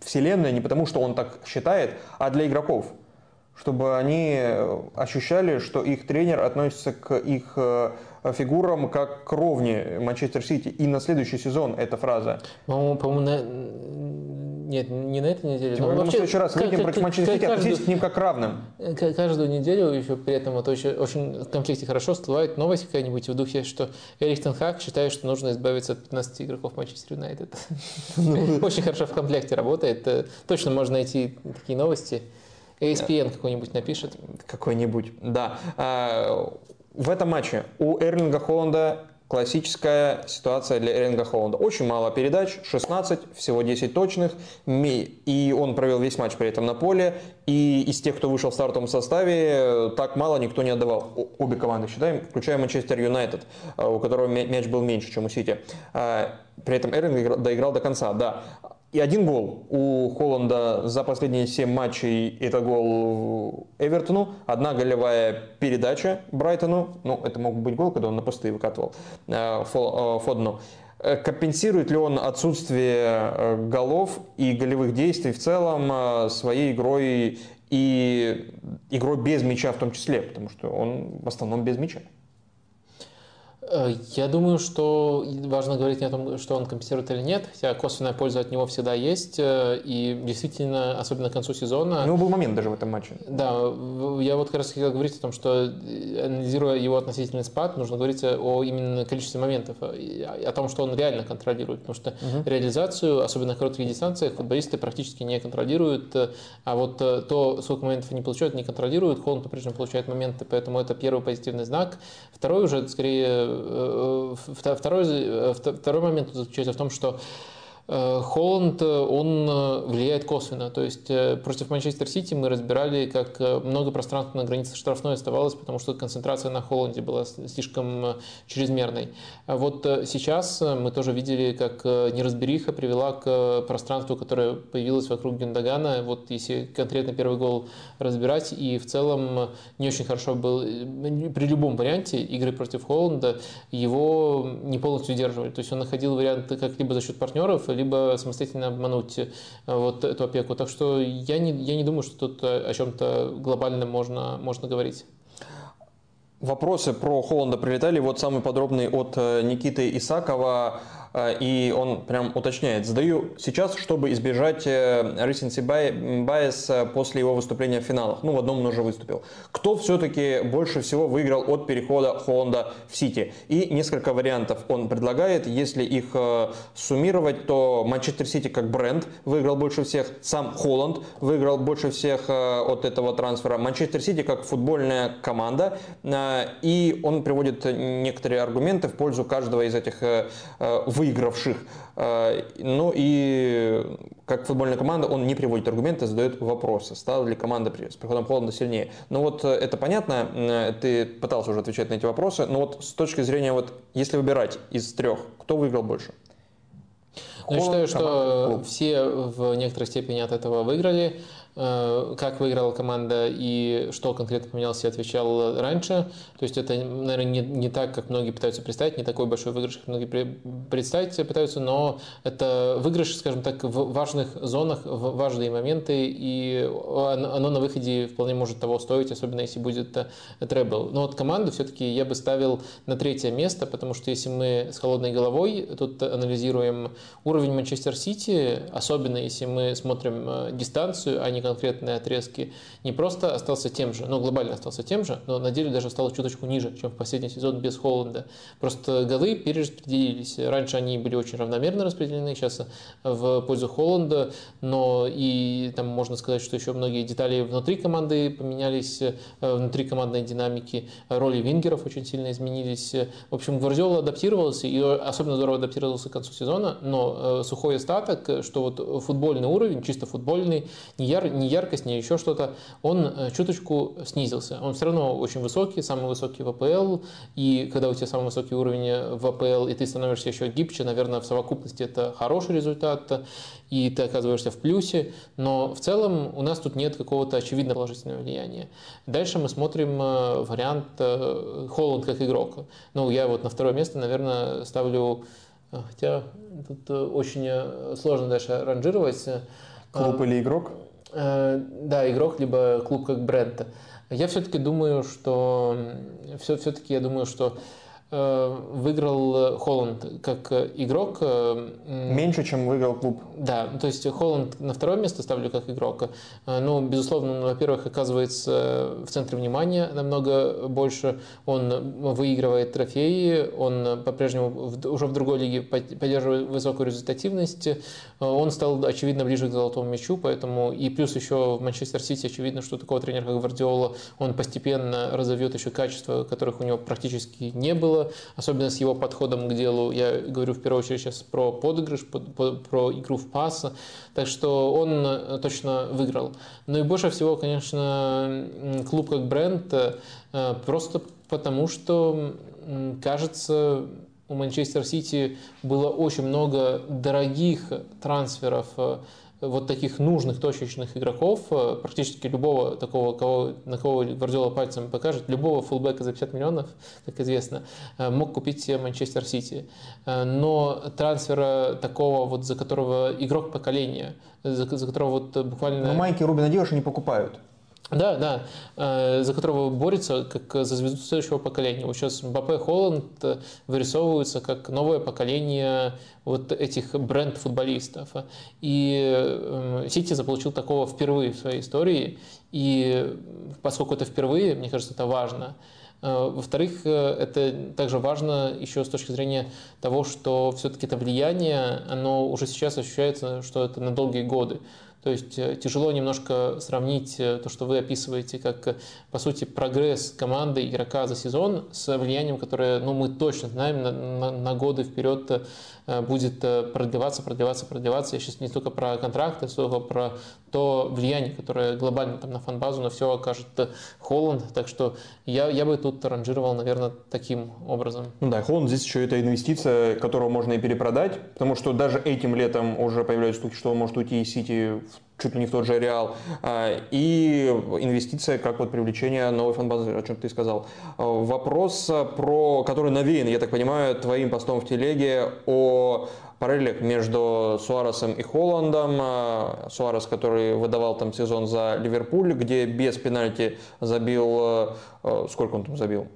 вселенной, не потому что он так считает, а для игроков. Чтобы они ощущали, что их тренер относится к их э, фигурам как к ровне Манчестер Сити. И на следующий сезон эта фраза. Ну, по-моему, на... нет, не на этой неделе. Тем более, в следующий раз выйдем против Манчестер Сити, относитесь к ним как к равным. Каждую неделю еще при этом вот очень, очень в комплекте хорошо всплывает новость какая-нибудь в духе, что Эрик Тенхак считает, что нужно избавиться от 15 игроков Манчестер Юнайтед. Ну, очень хорошо в комплекте работает. Э, точно можно найти такие новости. ESPN какой-нибудь напишет. Какой-нибудь, да. В этом матче у Эрлинга Холланда классическая ситуация для Эринга Холланда. Очень мало передач, 16, всего 10 точных, и он провел весь матч при этом на поле, и из тех, кто вышел в стартовом составе, так мало никто не отдавал. Обе команды считаем, включая Манчестер Юнайтед, э, у которого мяч был меньше, чем у Сити. А, при этом Эринг доиграл до конца, да. И один гол у Холланда за последние 7 матчей. Это гол Эвертону. Одна голевая передача Брайтону. Ну, это мог быть гол, когда он на посты выкатывал э, э, Фодну. Э, компенсирует ли он отсутствие голов и голевых действий в целом своей игрой и игрой без мяча в том числе, потому что он в основном без мяча? Э, я думаю, что важно говорить не о том, что он компенсирует или нет, хотя косвенная польза от него всегда есть, э, и действительно, особенно к концу сезона... Ну, был момент даже в этом матче. Да, я вот как раз хотел говорить о том, что э, анализируя его относительный спад, нужно говорить о именно количестве моментов, о том, что он реально контролирует, потому что угу. реализацию, особенно на коротких дистанциях, футболисты практически не контролируют, а вот то, сколько моментов они получают, не контролируют, Холланд по-прежнему получает моменты, поэтому это первый позитивный знак. Второй уже, скорее, второй, э, второй момент заключается в том, что Э, Холланд, э, он э, влияет косвенно. То есть против Манчестер Сити мы разбирали, как много пространства на границе штрафной оставалось, потому что концентрация на Холланде была слишком чрезмерной. А вот сейчас мы тоже видели, как неразбериха привела к пространству, которое появилось вокруг Гюндагана. Вот если конкретно первый гол разбирать, и в целом не очень хорошо был при любом варианте игры против Холланда, его не полностью удерживали. То есть он находил варианты как либо за счет партнеров, либо самостоятельно обмануть э, вот эту опеку. Так что я не, я не думаю, что тут о чем-то глобальном можно, можно говорить. Вопросы про Холланда прилетали. Вот самый подробный от э, Никиты Исакова. А, и он прям уточняет. Задаю сейчас, чтобы избежать э, recency bias э, после его выступления в финалах. Ну, в одном он уже выступил. Кто все-таки больше всего выиграл от перехода Холланда в Сити? И несколько вариантов он предлагает. Если их э, суммировать, то Манчестер Сити как бренд выиграл больше всех. Сам Холланд выиграл больше всех от этого трансфера. Манчестер Сити как футбольная команда. И он приводит некоторые аргументы в пользу каждого из этих выигравших. А, ну и как футбольная команда он не приводит аргументы, задает вопросы. Стала ли команда с приходом Холланда сильнее? Ну вот э, это понятно, э, ты пытался уже отвечать на эти вопросы, но вот с точки зрения, вот если выбирать из трех, кто выиграл больше? Ну, я считаю, что все в некоторой степени от этого выиграли. Э, как выиграла команда и что конкретно поменялось, я отвечал раньше. То есть это, наверное, не, не так, как многие пытаются представить, не такой большой выигрыш, как многие представить пытаются, но это выигрыш, скажем так, в важных зонах, в важные моменты, и оно на выходе вполне может того стоить, особенно если будет э, требл. Но вот команду все-таки я бы ставил на третье место, потому что если мы с холодной головой тут анализируем уровень Манчестер Сити, особенно если мы смотрим э, дистанцию, а не конкретные отрезки, не просто остался тем же, но глобально остался тем же, но на деле даже стал чуточку ниже, чем в последний сезон без Холланда. Просто голы перераспределились. Раньше они были очень равномерно распределены, сейчас в пользу Холланда, но и там можно сказать, что еще многие детали внутри команды поменялись, э, внутри командной динамики, роли вингеров очень сильно изменились. В общем, Гвардиола адаптировался, и особенно здорово адаптировался к концу сезона, но э, сухой остаток, что вот футбольный уровень, чисто футбольный, не, яр, не яркость, не еще что-то, он э, чуточку снизился. Он все равно очень высокий, самый высокий в АПЛ, и когда у тебя самый высокий уровень в АПЛ, и ты становишься еще гибче, наверное, в совокупности это хороший результат, и ты оказываешься в плюсе, но в целом у нас тут нет какого-то очевидно положительного влияния. Дальше мы смотрим э, вариант э, Холланд как игрок. Ну, я вот на второе место, наверное, ставлю Хотя тут очень сложно дальше ранжировать. Клуб или игрок? Э, да, игрок, либо клуб как бренд. Я все-таки думаю, что все, все-таки я думаю, что выиграл Холланд как игрок. Э, Меньше, чем выиграл клуб. Да, то есть Холланд на второе место ставлю как игрок. Э, ну, безусловно, во-первых, оказывается в центре внимания намного больше. Он выигрывает трофеи, он по-прежнему уже в другой лиге поддерживает высокую результативность. Он стал, очевидно, ближе к золотому мячу, поэтому и плюс еще в Манчестер Сити очевидно, что такого тренера, как Гвардиола, он постепенно разовьет еще качества, которых у него практически не было было, особенно с его подходом к делу. Я говорю в первую очередь сейчас про подыгрыш, про игру в пас. Так что он точно выиграл. Ну и больше всего, конечно, клуб как бренд, просто потому что, кажется, у Манчестер Сити было очень много дорогих трансферов вот таких нужных точечных игроков, э, практически любого такого, кого, на кого Гвардиола пальцем покажет, любого фулбека за 50 миллионов, как известно, э, мог купить Манчестер Сити. Э, но трансфера такого, вот за которого игрок поколения, за, за которого вот буквально... Но Майки Рубина девушки не покупают. Да, да, э, за которого борется как за звезду следующего поколения. Вот сейчас Мбаппе Холланд э, вырисовываются как новое поколение вот этих бренд-футболистов. И э, Сити заполучил такого впервые в своей истории. И поскольку это впервые, мне кажется, это важно. Во-вторых, это также важно еще с точки зрения того, что все-таки это влияние, оно уже сейчас ощущается, что это на долгие годы. То есть э, тяжело немножко сравнить э, то, что вы описываете, как, э, по сути, прогресс команды игрока за сезон с влиянием, которое ну, мы точно знаем на, на, на годы вперед будет э, продлеваться, продлеваться, продлеваться. Я сейчас не только про контракты, сколько про то влияние, которое глобально там на фанбазу, на все окажет э, Холланд. Так что я, я бы тут ранжировал, наверное, таким образом. Ну да, Холланд здесь еще это инвестиция, которую можно и перепродать, потому что даже этим летом уже появляются слухи, что он может уйти из Сити в чуть ли не в тот же Реал, а, и инвестиция как вот привлечение новой фанбазы, о чем ты сказал. А, вопрос, про, который навеян, я так понимаю, твоим постом в телеге о параллелях между Суаресом и Холландом. А, Суарес, который выдавал там сезон за Ливерпуль, где без пенальти забил... Сколько он там забил?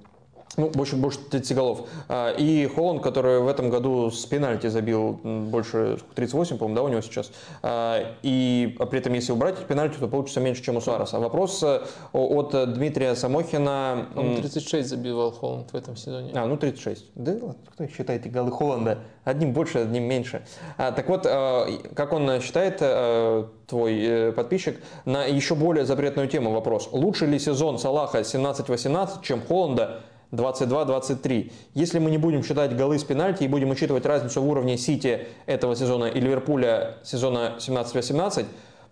Ну, больше, больше 30 голов. А, и Холланд, который в этом году с пенальти забил больше 38, по-моему, да, у него сейчас. А, и при этом, если убрать пенальти, то получится меньше, чем у Суареса. Вопрос э, от Дмитрия Самохина. Он 36 забивал Холланд в этом сезоне. А, ну 36. Да кто считает голы Холланда? Одним больше, одним меньше. А, так вот, э, как он считает, э, твой подписчик, на еще более запретную тему вопрос. Лучше ли сезон Салаха 17-18, чем Холланда 22-23. Если мы не будем считать голы с пенальти и будем учитывать разницу в уровне Сити этого сезона и Ливерпуля сезона 17-18,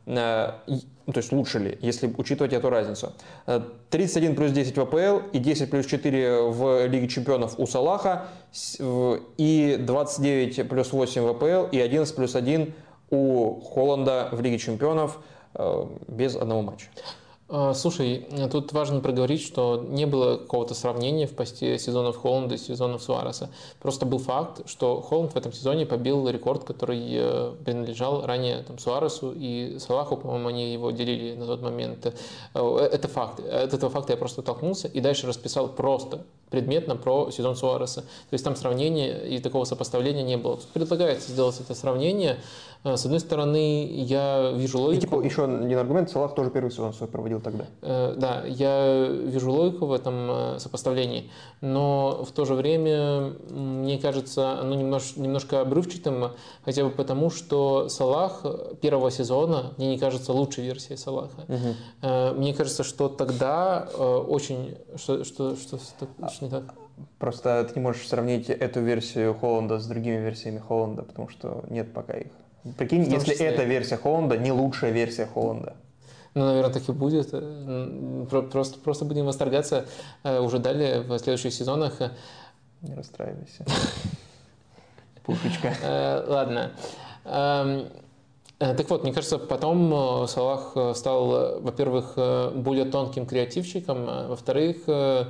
э, то есть лучше ли, если учитывать эту разницу. 31 э, плюс 10 в АПЛ и 10 плюс 4 в Лиге Чемпионов у Салаха и 29 плюс 8 в АПЛ и 11 плюс 1 у Холланда в Лиге Чемпионов э, без одного матча. А, слушай, тут важно проговорить, что не было какого-то сравнения в посте сезонов Холланда и сезонов Суареса. Просто был факт, что Холланд в этом сезоне побил рекорд, который э, принадлежал ранее там, Суаресу и Салаху, по-моему, они его делили на тот момент. Э, это факт. От этого факта я просто толкнулся и дальше расписал просто предметно про сезон Суареса. То есть там сравнения и такого сопоставления не было. Тут предлагается сделать это сравнение, с одной стороны, я вижу логику... И типа еще один аргумент, Салах тоже первый сезон свой проводил тогда. Э, да, я вижу логику в этом э, сопоставлении, но в то же время, мне кажется, оно немножко, немножко обрывчатым, хотя бы потому, что Салах первого сезона мне не кажется лучшей версией Салаха. Угу. Мне кажется, что тогда очень... Что, что, что, что, что не так? Просто ты не можешь сравнить эту версию Холланда с другими версиями Холланда, потому что нет пока их. Прикинь, если числе... эта версия Холланда не лучшая версия Холланда. Ну, наверное, так и будет. Э, просто, просто будем восторгаться э, уже далее в следующих сезонах. Не расстраивайся. Пушечка. Э, ладно. Эм, так вот, мне кажется, потом Салах стал, во-первых, более тонким креативщиком, во-вторых, Э,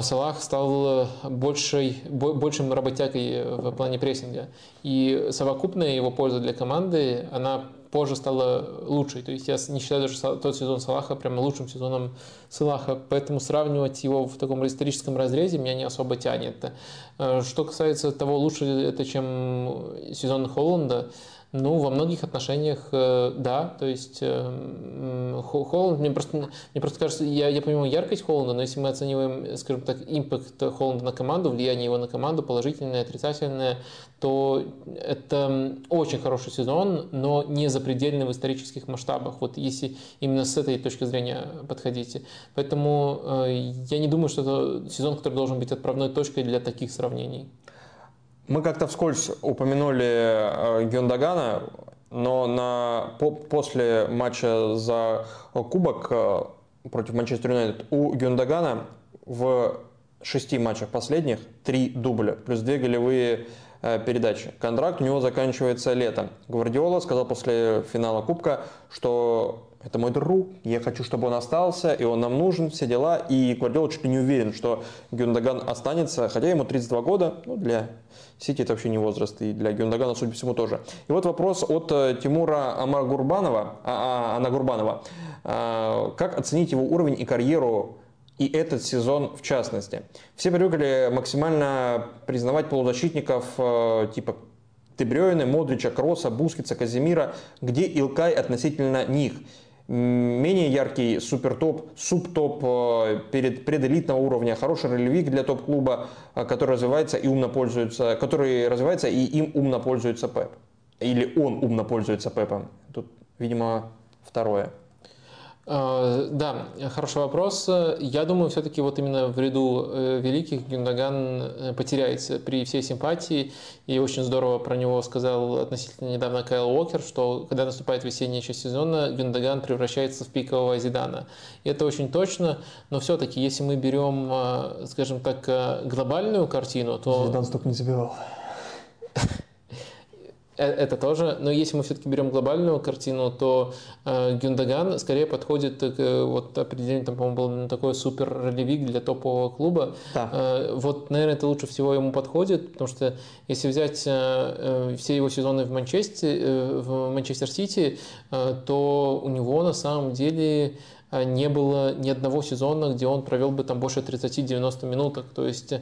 Салах стал э, большей, большим работягой в плане прессинга. И совокупная его польза для команды, она позже стала лучшей. То есть я не считаю даже тот сезон Салаха прямо лучшим сезоном Салаха. Поэтому сравнивать его в таком историческом разрезе меня не особо тянет. Э, что касается того, лучше это, чем сезон Холланда, Ну, во многих отношениях, э, да. То есть э, Холланд, мне просто, мне просто кажется, я, я понимаю яркость Холланда, но если мы оцениваем, скажем так, импакт Холланда на команду, влияние его на команду, положительное, отрицательное, то это очень хороший сезон, но не запредельный в исторических масштабах. Вот если именно с этой точки зрения подходите. Поэтому э, я не думаю, что это сезон, который должен быть отправной точкой для таких сравнений. Мы как-то вскользь упомянули э, Гюндагана, но на, по, после матча за Кубок э, против Манчестер Юнайтед у Гюндагана в шести матчах последних три дубля, плюс две голевые э, передачи. Контракт у него заканчивается летом. Гвардиола сказал после финала Кубка, что это мой друг, я хочу, чтобы он остался, и он нам нужен, все дела. И Гвардиола чуть ли не уверен, что Гюндаган останется, хотя ему 32 года, ну, для Сити это вообще не возраст, и для Гюндагана, судя по всему, тоже. И вот вопрос от э, Тимура Амагурбанова, а, а, Анагурбанова. А, как оценить его уровень и карьеру и этот сезон в частности? Все привыкли максимально признавать полузащитников э, типа Тебрёйна, Модрича, Кросса, Бускица, Казимира, где Илкай относительно них – менее яркий супертоп, субтоп э, перед пределитного уровня, хороший ролевик для топ-клуба, э, который развивается и умно пользуется, который развивается и им умно пользуется Пеп. Или он умно пользуется Пепом. Тут, видимо, второе. А, да, хороший вопрос. Я думаю, все-таки вот именно в ряду э, великих Гюндаган э, потеряется при всей симпатии. И очень здорово про него сказал относительно недавно Кайл Уокер, что когда наступает весенняя часть сезона, Гюндаган превращается в пикового Зидана. И это очень точно, но все-таки, если мы берем, э, скажем так, глобальную картину, то... Зидан столько не забивал. Э, это тоже, но если мы все-таки берем глобальную картину, то э, Гюндаган скорее подходит к э, вот определению, там, по-моему, был такой супер ролевик для топового клуба. Да. Э, вот, наверное, это лучше всего ему подходит, потому что если взять э, э все его сезоны в Манчестере, э, в Манчестер Сити, э, то у него на самом деле а, не было ни одного сезона, где он провел бы там больше 30-90 минуток. То есть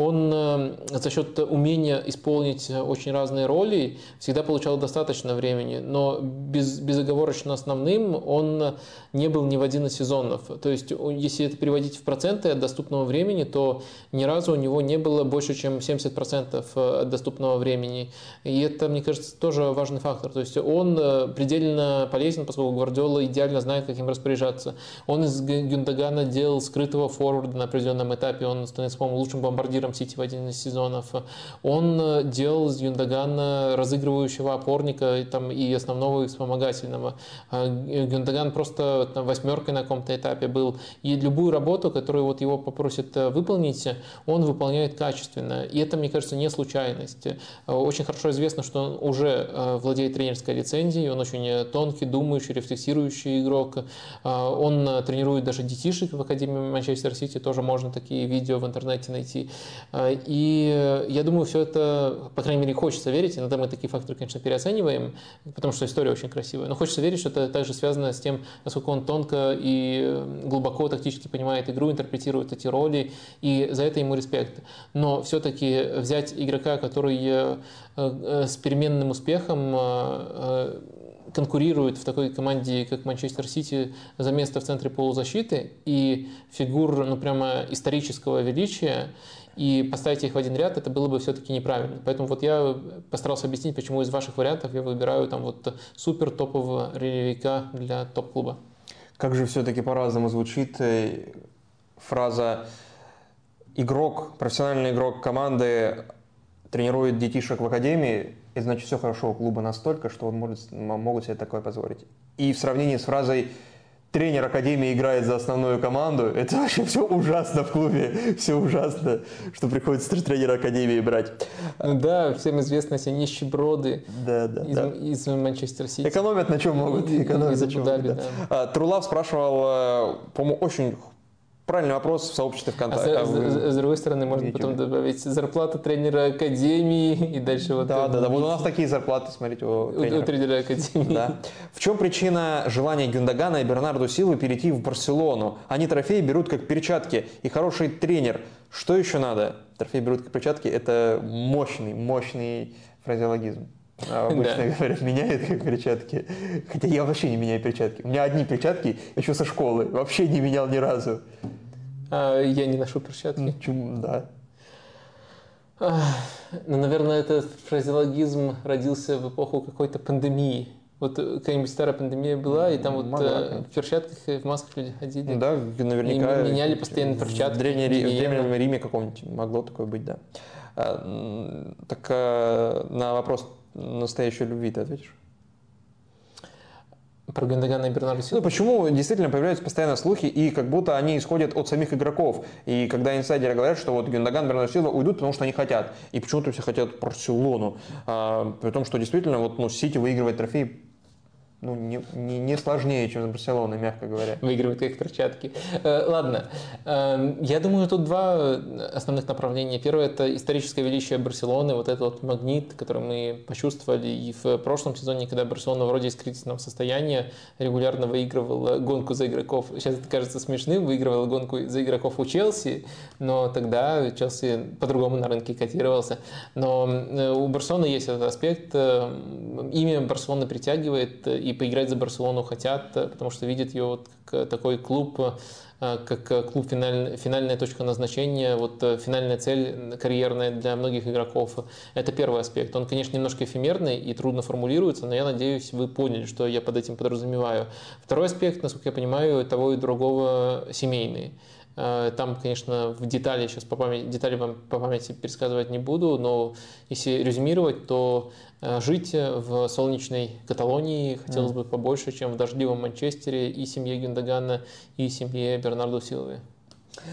он э, за счет умения исполнить очень разные роли всегда получал достаточно времени, но без, безоговорочно основным он не был ни в один из сезонов. То есть если это переводить в проценты от доступного времени, то ни разу у него не было больше, чем 70% от доступного времени. И это, мне кажется, тоже важный фактор. То есть он э, предельно полезен, поскольку Гвардиола идеально знает, как им распоряжаться. Он из Гюндагана делал скрытого форварда на определенном этапе, он становится, по-моему, лучшим бомбардиром Сити в один из сезонов. Он э, делал из Гюндагана разыгрывающего опорника и, там, и основного и вспомогательного. А Гюндаган просто там, восьмеркой на каком-то этапе был. И любую работу, которую вот его попросят э, выполнить, он выполняет качественно. И это, мне кажется, не случайность. Э, очень хорошо известно, что он уже владеет тренерской лицензией, он очень тонкий, думающий, рефлексирующий игрок. Он тренирует даже детишек в Академии Манчестер Сити, тоже можно такие видео в интернете найти. А, и я думаю, все это, по крайней мере, хочется верить, иногда мы такие факторы, конечно, переоцениваем, потому что история очень красивая, но хочется верить, что это также связано с тем, насколько он тонко и глубоко тактически понимает игру, интерпретирует эти роли, и за это ему респект. Но все-таки взять игрока, который э, э, с переменным успехом э, конкурируют в такой команде, как Манчестер Сити, за место в центре полузащиты, и фигур, ну, прямо исторического величия, и поставить их в один ряд, это было бы все-таки неправильно. Поэтому вот я постарался объяснить, почему из ваших вариантов я выбираю там вот супер топового релевика для топ-клуба. Как же все-таки по-разному звучит э, фраза «игрок, профессиональный игрок команды тренирует детишек в академии», и значит все хорошо у клуба настолько, что он может, могут себе такое позволить. И в сравнении с фразой тренер Академии играет за основную команду, это вообще все ужасно в клубе, все ужасно, что приходится тренера Академии брать. Ну да, всем известно все нищеброды да, да, из, да. из Манчестер Сити. Экономят на чем могут, экономят на чем могут. Да. Да. Трулав спрашивал, э, по-моему, очень правильный вопрос в сообществе ВКонтакте. А, а с, с другой стороны, можно YouTube. потом добавить зарплата тренера Академии и дальше вот... Да, да, да. Вот у нас такие зарплаты, смотрите, у, тренера. у тренера Академии. Да. В чем причина желания Гюндагана и Бернарду Силвы перейти в Барселону? Они трофеи берут как перчатки и хороший тренер. Что еще надо? Трофеи берут как перчатки – это мощный, мощный фразеологизм. А обычно да. говорят, меняет как перчатки. Хотя я вообще не меняю перчатки. У меня одни перчатки еще со школы. Вообще не менял ни разу. А, я не ношу перчатки. Чум, да. Ну, наверное, этот фразеологизм родился в эпоху какой-то пандемии. Вот какая-нибудь старая пандемия была, и там вот э, в перчатках и в масках люди ходили. Да, наверняка. И меняли постоянно перчатки. В, Древней, в Древнем Риме каком-нибудь могло такое быть, да. А, так а, на вопрос настоящей любви ты ответишь? Про Гендагана и Бернарда Ну, почему действительно появляются постоянно слухи, и как будто они исходят от самих игроков. И когда инсайдеры говорят, что вот Гендаган, Бернард Силва уйдут, потому что они хотят. И почему-то все хотят Барселону. А, при том, что действительно вот, ну, Сити выигрывает трофей ну, не, не, не сложнее, чем с Барселоной, мягко говоря. Выигрывают как перчатки. Э, ладно. Э, я думаю, тут два основных направления. Первое – это историческое величие Барселоны, вот этот вот магнит, который мы почувствовали и в прошлом сезоне, когда Барселона вроде из кризисного состояния регулярно выигрывала гонку за игроков. Сейчас это кажется смешным, выигрывала гонку за игроков у Челси, но тогда Челси по-другому на рынке котировался. Но э, у Барселоны есть этот аспект. Имя Барселоны притягивает, и и поиграть за Барселону хотят, э, потому что видят ее вот как такой клуб, э, как клуб финаль, финальная точка назначения, вот э, финальная цель карьерная для многих игроков. Это первый аспект. Он, конечно, немножко эфемерный и трудно формулируется, но я надеюсь, вы поняли, что я под этим подразумеваю. Второй аспект, насколько я понимаю, того и другого семейный. Там, конечно, в детали сейчас по памяти, детали вам по памяти пересказывать не буду, но если резюмировать, то Э, жить в солнечной Каталонии хотелось mm. бы побольше, чем в дождливом Манчестере и семье Гюндагана, и семье Бернардо Силвы.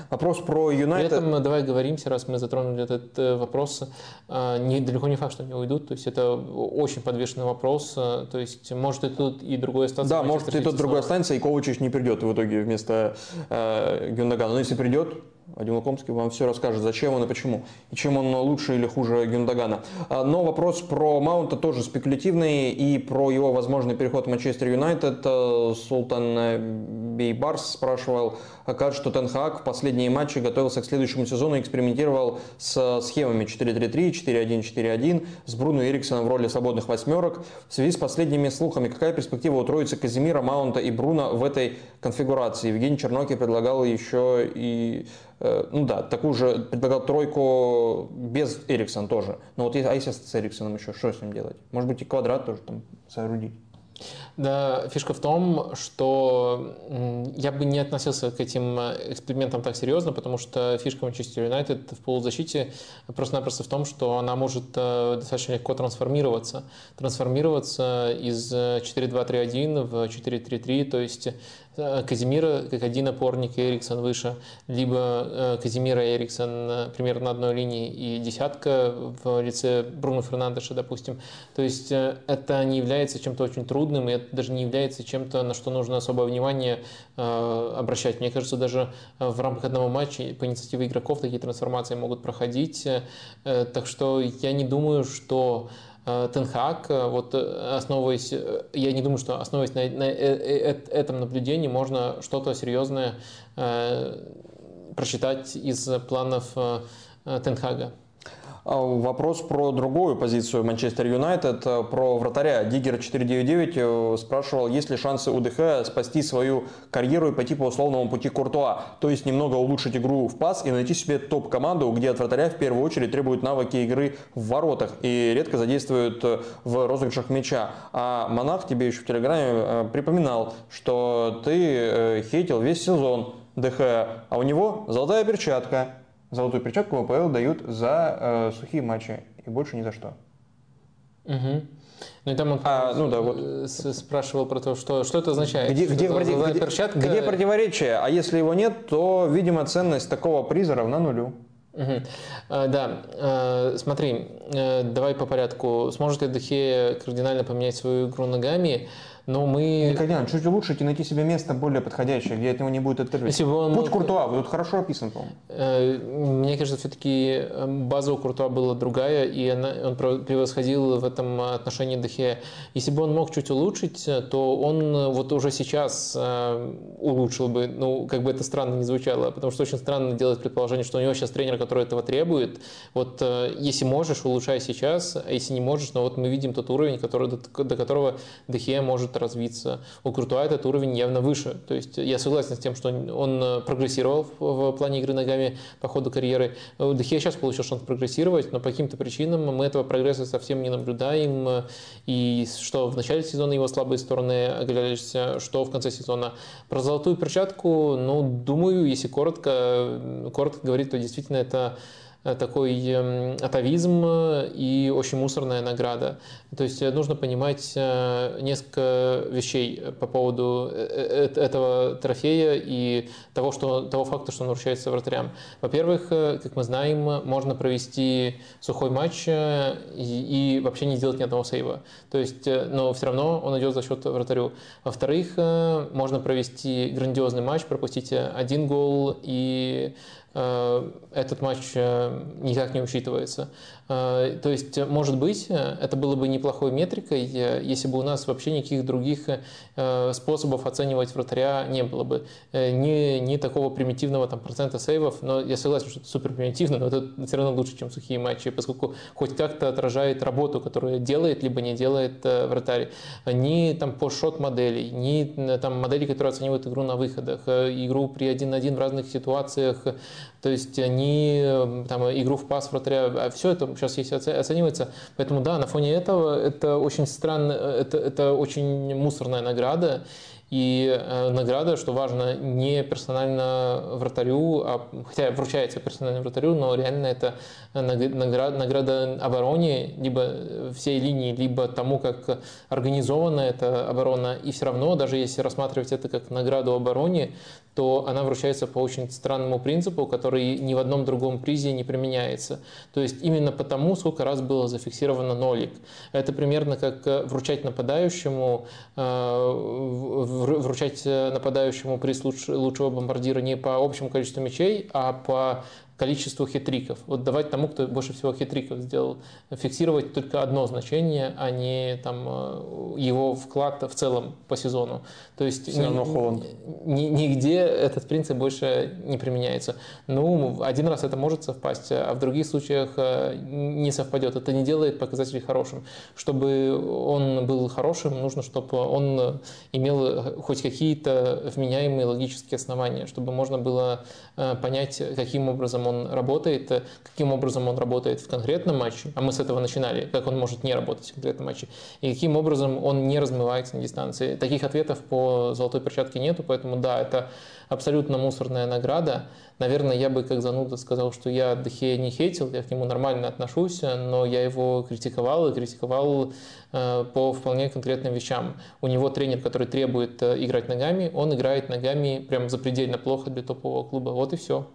Вопрос про Юнайтед. При этом давай говоримся, раз мы затронули этот э, вопрос, э, не, далеко не факт, что они уйдут. То есть это очень подвешенный вопрос. То есть может и тут, и другой остаться. Да, может и тут другой останется, и Ковачич не придет в итоге вместо э, Гюндагана. Но если придет, Вадим Лукомский вам все расскажет, зачем он и почему, и чем он лучше или хуже Гюндагана. А, но вопрос про Маунта тоже спекулятивный, и про его возможный переход в Манчестер Юнайтед э, Султан Бейбарс спрашивал, кажется, что Тенхак в последние матчи готовился к следующему сезону и экспериментировал с схемами 4-3-3, 4-1-4-1, с Бруно Эриксоном в роли свободных восьмерок. В связи с последними слухами, какая перспектива у троицы Казимира, Маунта и Бруно в этой конфигурации? Евгений Черноки предлагал еще и Э, ну да, такую же предлагал тройку без Эриксон тоже. Но вот а если с Эриксоном еще, что с ним делать? Может быть и квадрат тоже там соорудить? Да, фишка в том, что я бы не относился к этим экспериментам так серьезно, потому что фишка Манчестер Юнайтед в полузащите просто-напросто в том, что она может э, достаточно легко трансформироваться. Трансформироваться из 4-2-3-1 в 4-3-3, то есть Э, Казимира как один опорник, Эриксон выше, либо э, Казимира и Эриксон э, примерно на одной линии и десятка в лице Бруно Фернандеша, допустим. То есть это не является чем-то очень трудным, и это даже не является чем-то, на что нужно особое внимание обращать. Мне кажется, даже в рамках одного матча по инициативе игроков такие трансформации могут проходить. Так что я не думаю, что Э, Тенхак, э, вот э, основываясь, я не думаю, что основываясь на, на этом наблюдении, можно что-то серьезное прочитать из планов Тенхага. А, вопрос про другую позицию Манчестер Юнайтед, э, про вратаря. Диггер 499 э, спрашивал, есть ли шансы у ДХ спасти свою карьеру и пойти по условному пути Куртуа, то есть немного улучшить игру в пас и найти себе топ-команду, где от вратаря в первую очередь требуют навыки игры в воротах и редко задействуют э, в розыгрышах мяча. А Монах тебе еще в Телеграме припоминал, что ты хейтил весь сезон ДХ, а у него золотая перчатка. Золотую перчатку в АПЛ дают за э, сухие матчи и больше ни за что. Угу. Ну и там он а, ну, да, вот. спрашивал про то, что, что это означает. Где, где, это, где, перчатка... где противоречие? А если его нет, то, видимо, ценность такого приза равна нулю. Угу. А, да, а, смотри, а, давай по порядку. Сможет ли Дехе кардинально поменять свою игру ногами? Но мы... Никогда, чуть улучшить и найти себе место более подходящее, где от него не будет отрывать. Если бы он Путь Куртуа, вот тут хорошо описан, по-моему. Э, Мне кажется, все-таки база у Куртуа была другая, и она- он превосходил в этом отношении Дехе. Если бы он мог чуть улучшить, то он вот уже сейчас э, улучшил бы. Ну, как бы это странно не звучало, потому что очень странно делать предположение, что у него сейчас тренер, который этого требует. Вот э, если можешь, улучшай сейчас, а если не можешь, но вот мы видим тот уровень, который, до, до которого Дехе может развиться. У Куртуа этот уровень явно выше. То есть я согласен с тем, что он э, прогрессировал в, плане игры ногами по ходу карьеры. Дехе сейчас получил шанс прогрессировать, но по каким-то причинам мы этого прогресса совсем не наблюдаем. И что в начале сезона его слабые стороны оголялись, что в конце сезона. Про золотую перчатку, ну, думаю, если коротко, коротко говорить, то действительно это э, такой эм, атовизм и очень мусорная награда. То есть э, нужно понимать э, несколько вещей по поводу э, э, этого трофея и того, что, того факта, что он вручается вратарям. Во-первых, э, как мы знаем, можно провести сухой матч э, и, и вообще не сделать ни одного сейва. То есть, э, но все равно он идет за счет вратарю. Во-вторых, э, можно провести грандиозный матч, пропустить э, один гол и э, этот матч э, никак не учитывается. Э, То есть, э, может быть, это было бы неплохой метрикой, если бы у нас вообще никаких других способов оценивать вратаря не было бы. Ни, ни такого примитивного там, процента сейвов, но я согласен, что это супер примитивно, но это все равно лучше, чем сухие матчи, поскольку хоть как-то отражает работу, которую делает, либо не делает вратарь. Ни там по шот моделей, ни там модели, которые оценивают игру на выходах, игру при один на один в разных ситуациях, то есть ни э, там, игру в пас вратаря, все это сейчас есть оце- оценивается. Поэтому да, на фоне этого это очень странно, это, это очень мусорная награда. И э, награда, что важно, не персонально вратарю, а, хотя вручается персонально вратарю, но реально это наг- награда, награда обороне, либо всей линии, либо тому, как организована эта оборона. И все равно, даже если рассматривать это как награду обороне, то она вручается по очень странному принципу, который ни в одном другом призе не применяется. То есть именно потому, сколько раз было зафиксировано нолик. Это примерно как э, вручать нападающему, э, в- вручать э, нападающему приз луч- лучшего бомбардира не по общему количеству мячей, а по количеству хитриков. Вот давать тому, кто больше всего хитриков сделал, фиксировать только одно значение, а не там, э, его вклад в целом по сезону. То есть Всё равно Холланд. ни- нигде этот принцип больше не применяется. Ну, один раз это может совпасть, а в других случаях э, не совпадет. Это не делает показателей хорошим. Чтобы он был хорошим, нужно, чтобы он имел хоть какие-то вменяемые логические основания, чтобы можно было э, понять, каким образом он работает, э, каким образом он работает в конкретном матче, а мы с этого начинали, как он может не работать в конкретном матче, и каким образом он не размывается на дистанции. Таких ответов по золотой перчатке нету, поэтому да, это абсолютно мусорная награда. Наверное, я бы как зануда сказал, что я Дехея не хейтил, я к нему нормально отношусь, но я его критиковал и критиковал э, по вполне конкретным вещам. У него тренер, который требует э, играть ногами, он играет ногами прям запредельно плохо для топового клуба. Вот и все.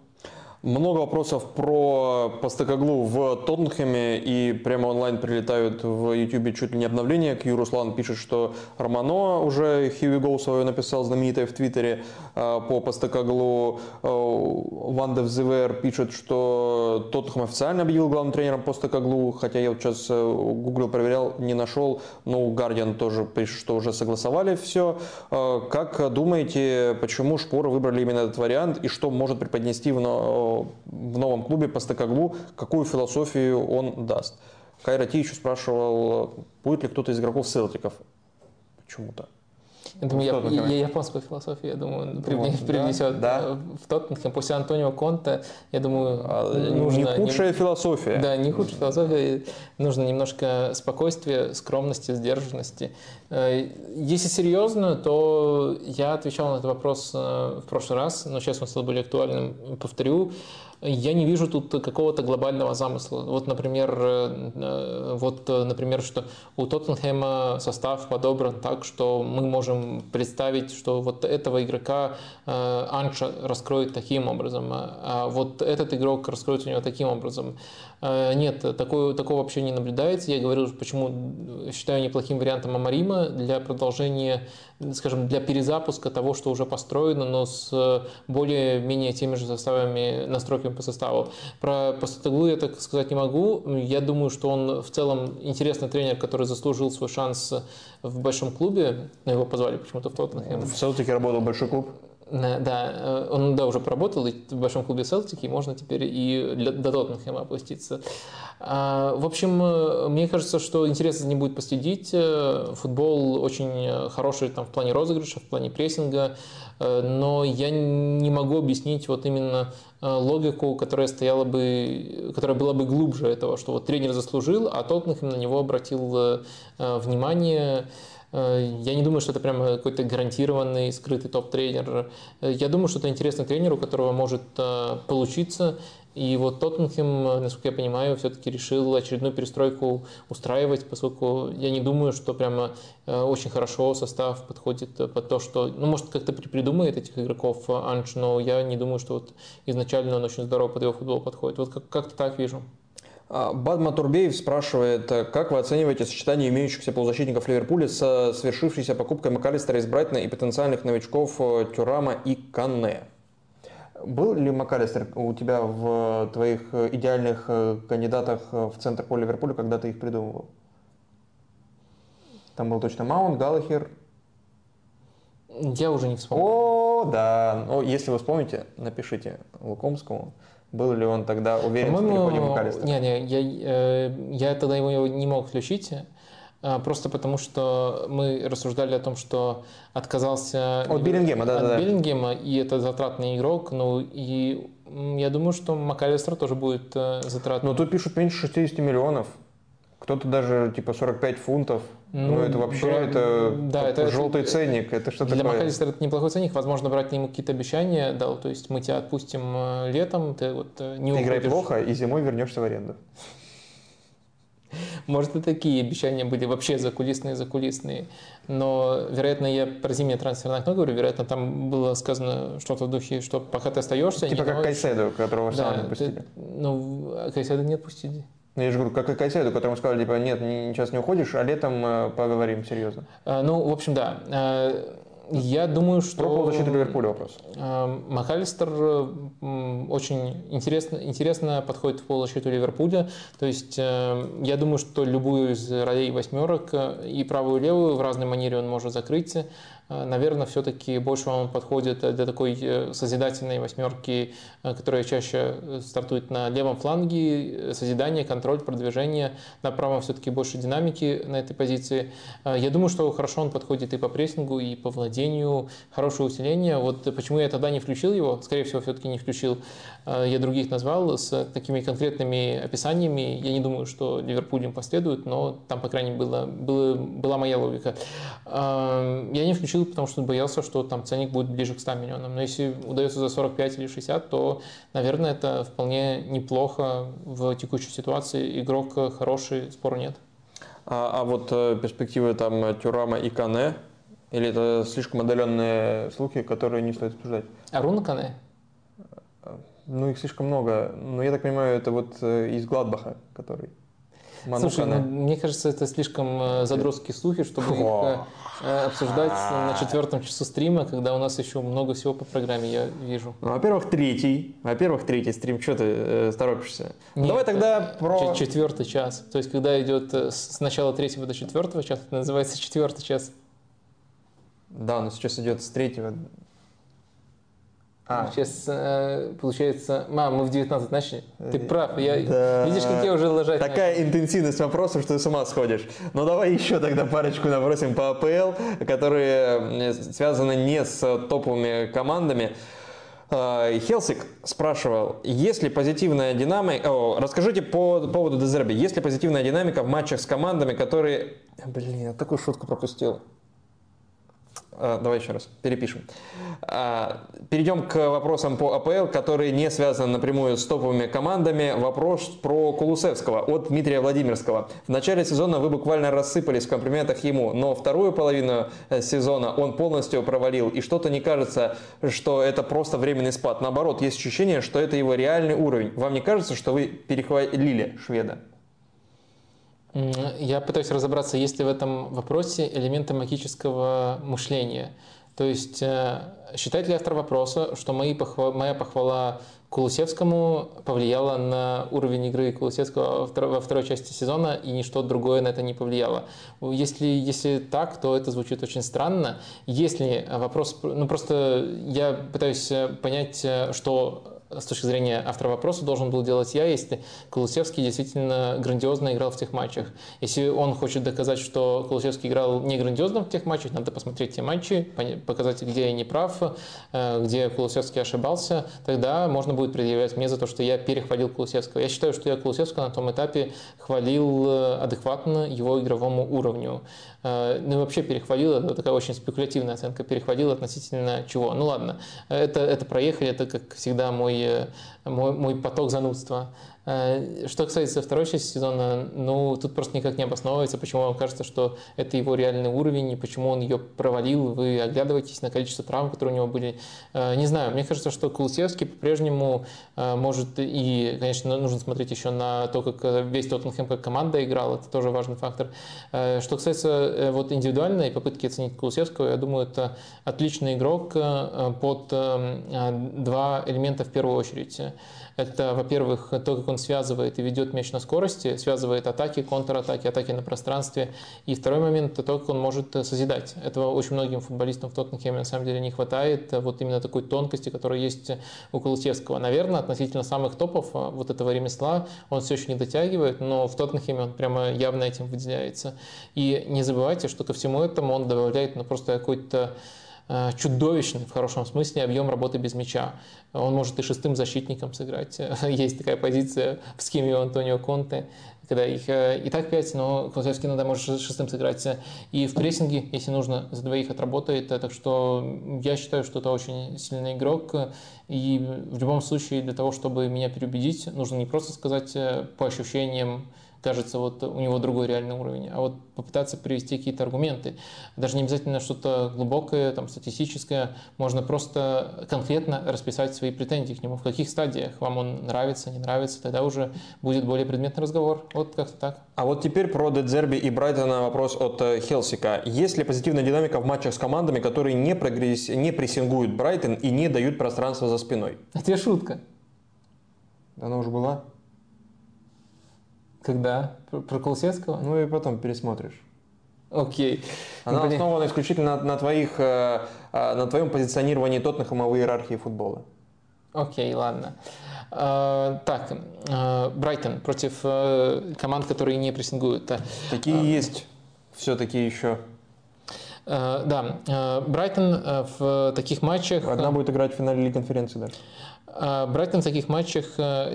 Много вопросов про Постакоглу в Тоттенхэме, и прямо онлайн прилетают в YouTube чуть ли не обновления. Кью Руслан пишет, что Романо уже Here we свое написал, знаменитое в Твиттере э, по Постакоглу. Ван де Взевер пишет, что Тоттенхэм официально объявил главным тренером Постакоглу, хотя я вот сейчас э, гуглил, проверял, не нашел, но Гардиан тоже пишет, что уже согласовали все. Э, Как думаете, почему Шпоры выбрали именно этот вариант, и что может преподнести в, в новом клубе Постакоглу, какую философию он даст? Кайра Ти еще спрашивал, будет ли кто-то из игроков Селтиков почему-то. Я думаю, я, Тоттенхэме. я- японскую философию, я думаю, Вот, привне- да, привнесет да. э, в Тоттенхэм. После Антонио Конта, я думаю, А, нужно... не худшая философия. Да, не худшая философия. Нужно немножко спокойствия, скромности, сдержанности. Э, Если серьезно, то я отвечал на этот вопрос э, в прошлый раз, но сейчас он стал более актуальным. Повторю, я не вижу тут какого-то глобального замысла. Вот, например, э, вот, например, что у Тоттенхэма состав подобран так, что мы можем представить, что вот этого игрока Анша раскроет таким образом, а вот этот игрок раскроет у него таким образом. Нет, такого, такого вообще не наблюдается. Я говорил, почему считаю неплохим вариантом Амарима для продолжения, скажем, для перезапуска того, что уже построено, но с более-менее теми же составами, настройками по составу. Про Постатеглу я так сказать не могу. Я думаю, что он в целом интересный тренер, который заслужил свой шанс в большом клубе. Его позвали почему-то в Тоттенхэм. В Селтике работал большой клуб. Да, э, он да, уже поработал в большом клубе Селтики, можно теперь и для, до Тоттенхэма опуститься. А, в общем, э, мне кажется, что интересно не будет последить. Э, футбол очень хороший там, в плане розыгрыша, в плане прессинга, но я не могу объяснить вот именно логику, которая стояла бы, которая была бы глубже этого, что вот тренер заслужил, а Тоттенхэм на него обратил внимание. Э, я не думаю, что это прям какой-то гарантированный скрытый топ-тренер. Э, я думаю, что это интересный тренер, у которого может э, получиться. И вот Тоттенхэм, насколько я понимаю, все-таки решил очередную перестройку устраивать, поскольку я не думаю, что прямо очень хорошо состав подходит под то, что... Ну, может, как-то придумает этих игроков Анч, но я не думаю, что вот изначально он очень здорово под его футбол подходит. Вот как-то так вижу. А, Бадма Турбеев спрашивает, как вы оцениваете сочетание имеющихся полузащитников Ливерпуля с свершившейся покупкой Макалистера из Брайтона и потенциальных новичков э, Тюрама и Канне? Был ли Макалистер у тебя в твоих идеальных э, кандидатах в центр поля Ливерпуля, когда ты их придумывал? Там был точно Маунт, Галлахер. Я уже не вспомню. О, да. Ну, если вы вспомните, напишите Лукомскому. Был ли он тогда уверен в переходе Макалистера? Не, не, я, э, я тогда его не мог включить, э, просто потому что мы рассуждали о том, что отказался от Биллингема, да, от да, Биллингема, и это затратный игрок, ну и я думаю, что Макалистер тоже будет э, затратным. Но тут пишут меньше 60 миллионов. Кто-то даже типа 45 фунтов. Ну, ну это вообще бра... это, да, это желтый это, ценник. Это что для такое? Для МакАлистера это неплохой ценник. Возможно, брать ему какие-то обещания дал. То есть мы тебя отпустим э, летом, ты вот э, не ты играй плохо, и зимой вернешься в аренду. Может, и такие обещания были вообще закулисные, закулисные. Но, вероятно, я про зимнее трансферное окно говорю, вероятно, там было сказано что-то в духе, что пока ты остаешься... Типа как Кайседу, которого да, сам отпустили. Ты, ну, Кайседу не отпустили. Я же говорю, как и Кайседу, которому сказали, типа, нет, сейчас не уходишь, а летом э, поговорим серьезно. А, ну, в общем, да. А, я думаю, что... Про полузащиту Ливерпуля вопрос. А, МакАлистер очень интересно, интересно подходит в полузащиту Ливерпуля. То есть э, я думаю, что любую из ролей восьмерок, э, и правую, и левую, в разной манере он может закрыть. Э, наверное, все-таки больше он подходит для такой э, созидательной восьмерки, э, которая чаще стартует на левом фланге, созидание, контроль, продвижение. На правом все-таки больше динамики на этой позиции. Я думаю, что хорошо он подходит и по прессингу, и по владению, хорошее усиление. Вот почему я тогда не включил его, скорее всего, все-таки не включил. Я других назвал с такими конкретными описаниями. Я не думаю, что Ливерпуль им последует, но там, по крайней мере, была, была, была моя логика. Я не включил решил, потому что боялся, что там ценник будет ближе к 100 миллионам. Но если удается за 45 или 60, то, наверное, это вполне неплохо в текущей ситуации. Игрок хороший, спору нет. А, а вот э, перспективы там Тюрама и Кане, или это слишком отдаленные слухи, которые не стоит обсуждать? Аруна Кане? Ну, их слишком много. Но я так понимаю, это вот э, из Гладбаха, который... Слушай, ну, мне кажется, это слишком э, задротские слухи, чтобы их э, обсуждать на четвертом часу стрима, когда у нас еще много всего по программе, я вижу. Ну, во-первых, третий. Во-первых, третий стрим. Что ты э, торопишься? Нет, Давай тогда про... Четвертый час. То есть, когда идет э, с начала третьего до четвертого часа, это называется четвертый час. Да, но сейчас идет с третьего а. Сейчас, э, получается, мам, мы в 19 начали. Ты прав, я, да. видишь, как я уже ложать Такая начал. интенсивность вопросов, что ты с ума сходишь. Ну, давай еще тогда парочку набросим по АПЛ, которые связаны не с топовыми командами. Хелсик спрашивал, есть ли позитивная динамика... О, расскажите по поводу Дезерби. Есть ли позитивная динамика в матчах с командами, которые... Блин, я такую шутку пропустил. А, давай еще раз, перепишем. А, перейдем к вопросам по АПЛ, которые не связаны напрямую с топовыми командами. Вопрос про Кулусевского от Дмитрия Владимирского. В начале сезона вы буквально рассыпались в комплиментах ему, но вторую половину э, сезона он полностью провалил. И что-то не кажется, что это просто временный спад. Наоборот, есть ощущение, что это его реальный уровень. Вам не кажется, что вы перехвалили шведа? Я пытаюсь разобраться, есть ли в этом вопросе элементы магического мышления. То есть э, считает ли автор вопроса, что мои похва... моя похвала Кулусевскому повлияла на уровень игры Кулусевского во второй части сезона, и ничто другое на это не повлияло. Если, если так, то это звучит очень странно. Если вопрос... Ну, просто я пытаюсь понять, что с точки зрения автора вопроса должен был делать я, если Колусевский действительно грандиозно играл в тех матчах. Если он хочет доказать, что Колусевский играл не грандиозно в тех матчах, надо посмотреть те матчи, показать, где я не прав, э, где Колусевский ошибался, тогда можно будет предъявлять мне за то, что я перехвалил Колусевского. Я считаю, что я Колусевского на том этапе хвалил э, адекватно его игровому уровню. Э, ну и вообще перехвалил, это такая очень спекулятивная оценка, перехвалил относительно чего. Ну ладно, это, это проехали, это, как всегда, мой, мой, мой поток занудства. Э, что касается второй части сезона, ну, тут просто никак не обосновывается, почему вам кажется, что это его реальный уровень, и почему он ее провалил. Вы оглядываетесь на количество травм, которые у него были. Э, не знаю, мне кажется, что Кулусевский по-прежнему э, может, и, конечно, нужно смотреть еще на то, как весь Тоттенхэм как команда играл, это тоже важный фактор. Что касается вот индивидуальной попытки оценить Кулусевского, я думаю, это отличный игрок под два элемента в первую очередь. Это, во-первых, то, как он связывает и ведет мяч на скорости, связывает атаки, контратаки, атаки на пространстве. И второй момент – это то, как он может созидать. Этого очень многим футболистам в Тоттенхеме на самом деле не хватает. Вот именно такой тонкости, которая есть у Колутевского. Наверное, относительно самых топов а, вот этого ремесла он все еще не дотягивает, но в Тоттенхеме он прямо явно этим выделяется. И не забывайте, что ко всему этому он добавляет ну, просто какой-то Э, чудовищный, в хорошем смысле, объем работы без мяча. Он может и шестым защитником сыграть. Есть такая позиция в схеме у Антонио Конте, когда их э, и так пять, но Клаусевский иногда может шестым сыграть. И в прессинге, если нужно, за двоих отработает. Так что я считаю, что это очень сильный игрок. И в любом случае для того, чтобы меня переубедить, нужно не просто сказать э, по ощущениям, кажется, вот у него другой реальный уровень, а вот попытаться привести какие-то аргументы. Даже не обязательно что-то глубокое, там, статистическое, можно просто конкретно расписать свои претензии к нему, в каких стадиях вам он нравится, не нравится, тогда уже будет более предметный разговор. Вот как-то так. А вот теперь про Дедзерби и Брайтона вопрос от э, Хелсика. Есть ли позитивная динамика в матчах с командами, которые не, прогресс... не прессингуют Брайтон и не дают пространства за спиной? Это шутка. Она уже была? Когда? Про Колосецкого? Ну и потом пересмотришь. Окей. Она Блин. основана исключительно на, на, твоих, э, э, на твоем позиционировании Тоттенхэма в иерархии футбола. Окей, ладно. Uh, так, Брайтон против команд, которые не прессингуют. Такие есть все-таки еще. Да, Брайтон в таких матчах... Одна будет играть в финале Лиги конференции даже. Брайтон в таких матчах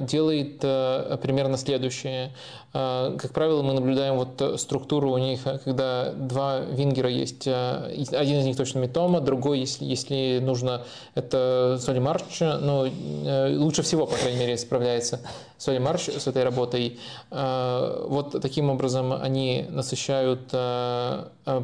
делает примерно следующее. А, как правило, мы наблюдаем вот э, структуру у них, э, когда два вингера есть, э, один из них точно Митома, другой, если, если нужно, это Соли Марч, но лучше всего, по крайней мере, справляется Соли Марч с этой работой. А, вот таким образом они насыщают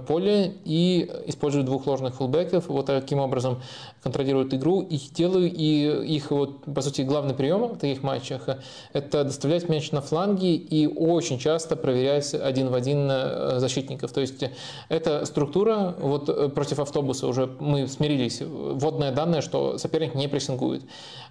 поле и используют двух ложных фулбеков, вот таким образом контролируют игру, их делают, и их вот, по сути, главный прием в таких матчах – это доставлять мяч на фланги и очень часто проверять один в один э, защитников. То есть эта структура, вот э, против автобуса уже мы смирились, вводное данное, что соперник не прессингует.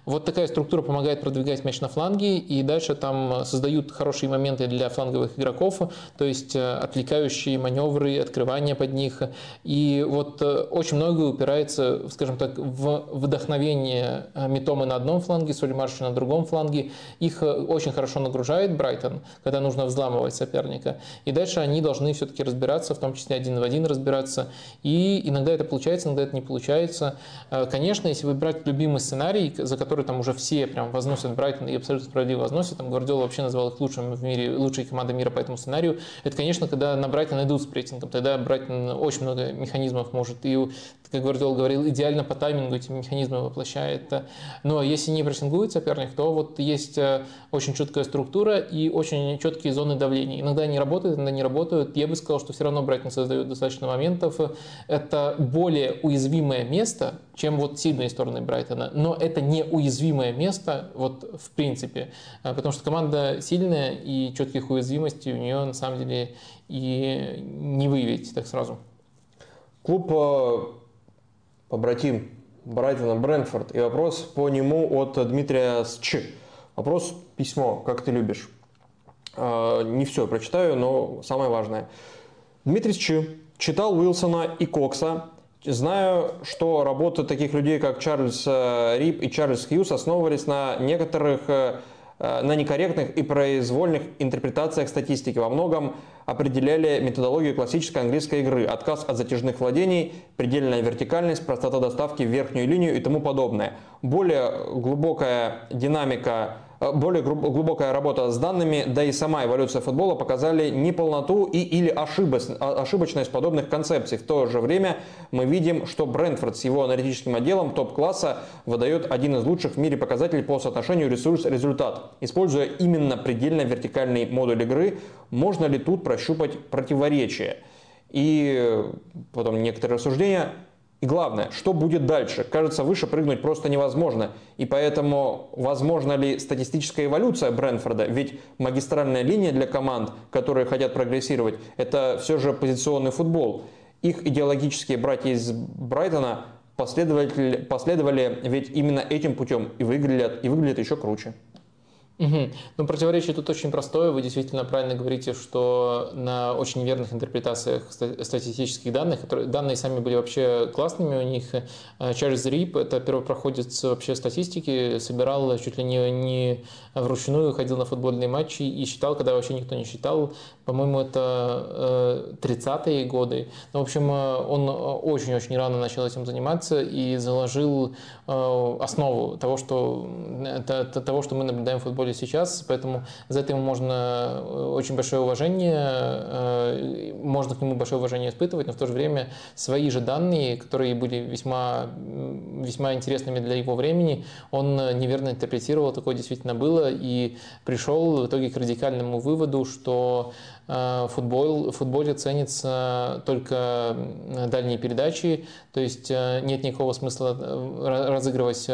Вот такая структура помогает продвигать мяч на фланге, и дальше там создают хорошие моменты для фланговых игроков, то есть э, отвлекающие маневры, открывания под них. И вот очень многое упирается, скажем так, в вдохновение Митомы на одном фланге, Сулеймарши на другом фланге. Их очень хорошо нагружает Брайтон, когда нужно взламывать соперника. И дальше они должны все-таки разбираться, в том числе один в один разбираться. И иногда это получается, иногда это не получается. Э, конечно, если выбирать любимый сценарий, за который там уже все прям возносят Брайтон и абсолютно справедливо возносят, там Гвардиола вообще назвал их лучшим в мире, лучшей командой мира по этому сценарию, это, конечно, когда на Брайтон идут с прессингом, тогда Брайтон очень много много механизмов может. И как Гвардиол говорил, идеально по таймингу эти механизмы воплощает. Но если не прессингует соперник, то вот есть э, очень четкая структура и очень четкие зоны давления. Иногда они работают, иногда не работают. Я бы сказал, что все равно Брайтон создает достаточно моментов. Это более уязвимое место, чем вот сильные стороны Брайтона. Но это не уязвимое место вот в принципе. Э, потому что команда сильная и четких уязвимостей у нее на самом деле и не выявить так сразу. Клуб э, побратим Брайтона Брэнфорд. И вопрос по нему от Дмитрия Сч. Вопрос письмо, как ты любишь. А, не все прочитаю, но самое важное. Дмитрий Сч читал Уилсона и Кокса. Знаю, что работы таких людей, как Чарльз э, Рип и Чарльз Хьюз, основывались на некоторых э, на некорректных и произвольных интерпретациях статистики. Во многом определяли методологию классической английской игры, отказ от затяжных владений, предельная вертикальность, простота доставки в верхнюю линию и тому подобное. Более глубокая динамика Э, более глубокая работа с данными, да и сама эволюция футбола показали неполноту и или а, ошибочность подобных концепций. В то же время мы видим, что Брентфорд с его аналитическим отделом топ-класса выдает один из лучших в мире показателей по соотношению ресурс-результат. Используя именно предельно вертикальный модуль игры, можно ли тут прощупать противоречие? И потом некоторые рассуждения. И главное, что будет дальше? Кажется, выше прыгнуть просто невозможно. И поэтому, возможно ли статистическая эволюция Брэнфорда? Ведь магистральная линия для команд, которые хотят прогрессировать, это все же позиционный футбол. Их идеологические братья из Брайтона последовали, последовали ведь именно этим путем и выглядят, и выглядят еще круче. Угу. Ну, противоречие тут очень простое. Вы действительно правильно говорите, что на очень верных интерпретациях статистических данных, которые, данные сами были вообще классными у них, э, Чарльз Рип, это первопроходец вообще статистики, собирал чуть ли не, не вручную, ходил на футбольные матчи и считал, когда вообще никто не считал. По-моему, это 30-е э, годы. Ну, в общем, э, он очень-очень рано начал этим заниматься и заложил основу того, что, того, что мы наблюдаем в футболе футболе сейчас, поэтому за это ему можно э, очень большое уважение, э, можно к нему большое уважение испытывать, но в то же время свои же данные, которые были весьма, весьма интересными для его времени, он неверно интерпретировал, такое действительно было, и пришел в итоге к радикальному выводу, что Э, футбол, в футболе ценятся только дальние передачи, то есть э, нет никакого смысла э, разыгрывать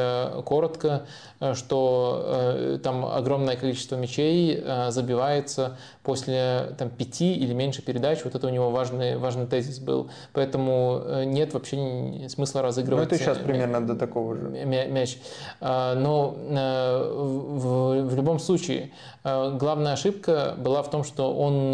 коротко, что там огромное количество мячей забивается после там, пяти или меньше передач. Вот это у него важный, важный тезис был. Поэтому нет вообще смысла разыгрывать. Ну, это сейчас примерно до такого же. Мяч. Но в, в любом случае, главная ошибка была в том, что он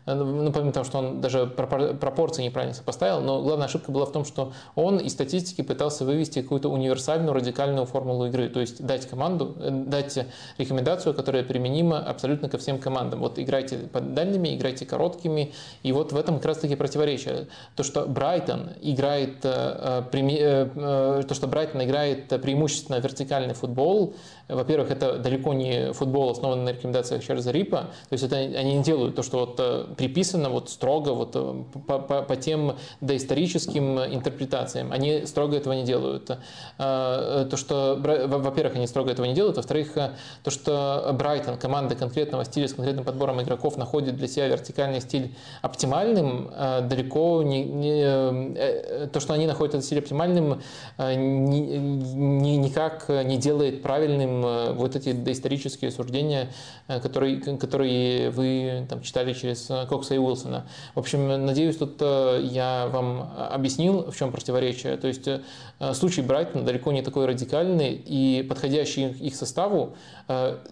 ну, помимо того, что он даже пропорции неправильно сопоставил, но главная ошибка была в том, что он из статистики пытался вывести какую-то универсальную радикальную формулу игры, то есть дать команду, э, дать рекомендацию, которая применима абсолютно ко всем командам. Вот играйте под дальними, играйте короткими, и вот в этом как раз-таки противоречие. То, что Брайтон играет, э, то, что Брайтон играет преимущественно вертикальный футбол, во-первых, это далеко не футбол, основанный на рекомендациях Чарльза Рипа. То есть это они не делают то, что вот э, приписано вот строго вот э, по, по, по тем доисторическим интерпретациям. Они строго этого не делают. Э, то, что, во-первых, они строго этого не делают. Во-вторых, то, что Брайтон, команда конкретного стиля с конкретным подбором игроков, находит для себя вертикальный стиль оптимальным, далеко не, не то, что они находят этот стиль оптимальным, ни, ни, никак не делает правильным Э, вот эти доисторические суждения, э, которые, которые вы там, читали через э, Кокса и Уилсона. В общем, надеюсь, тут я вам объяснил, в чем противоречие. То есть случай Брайтона далеко не такой радикальный, и подходящий их составу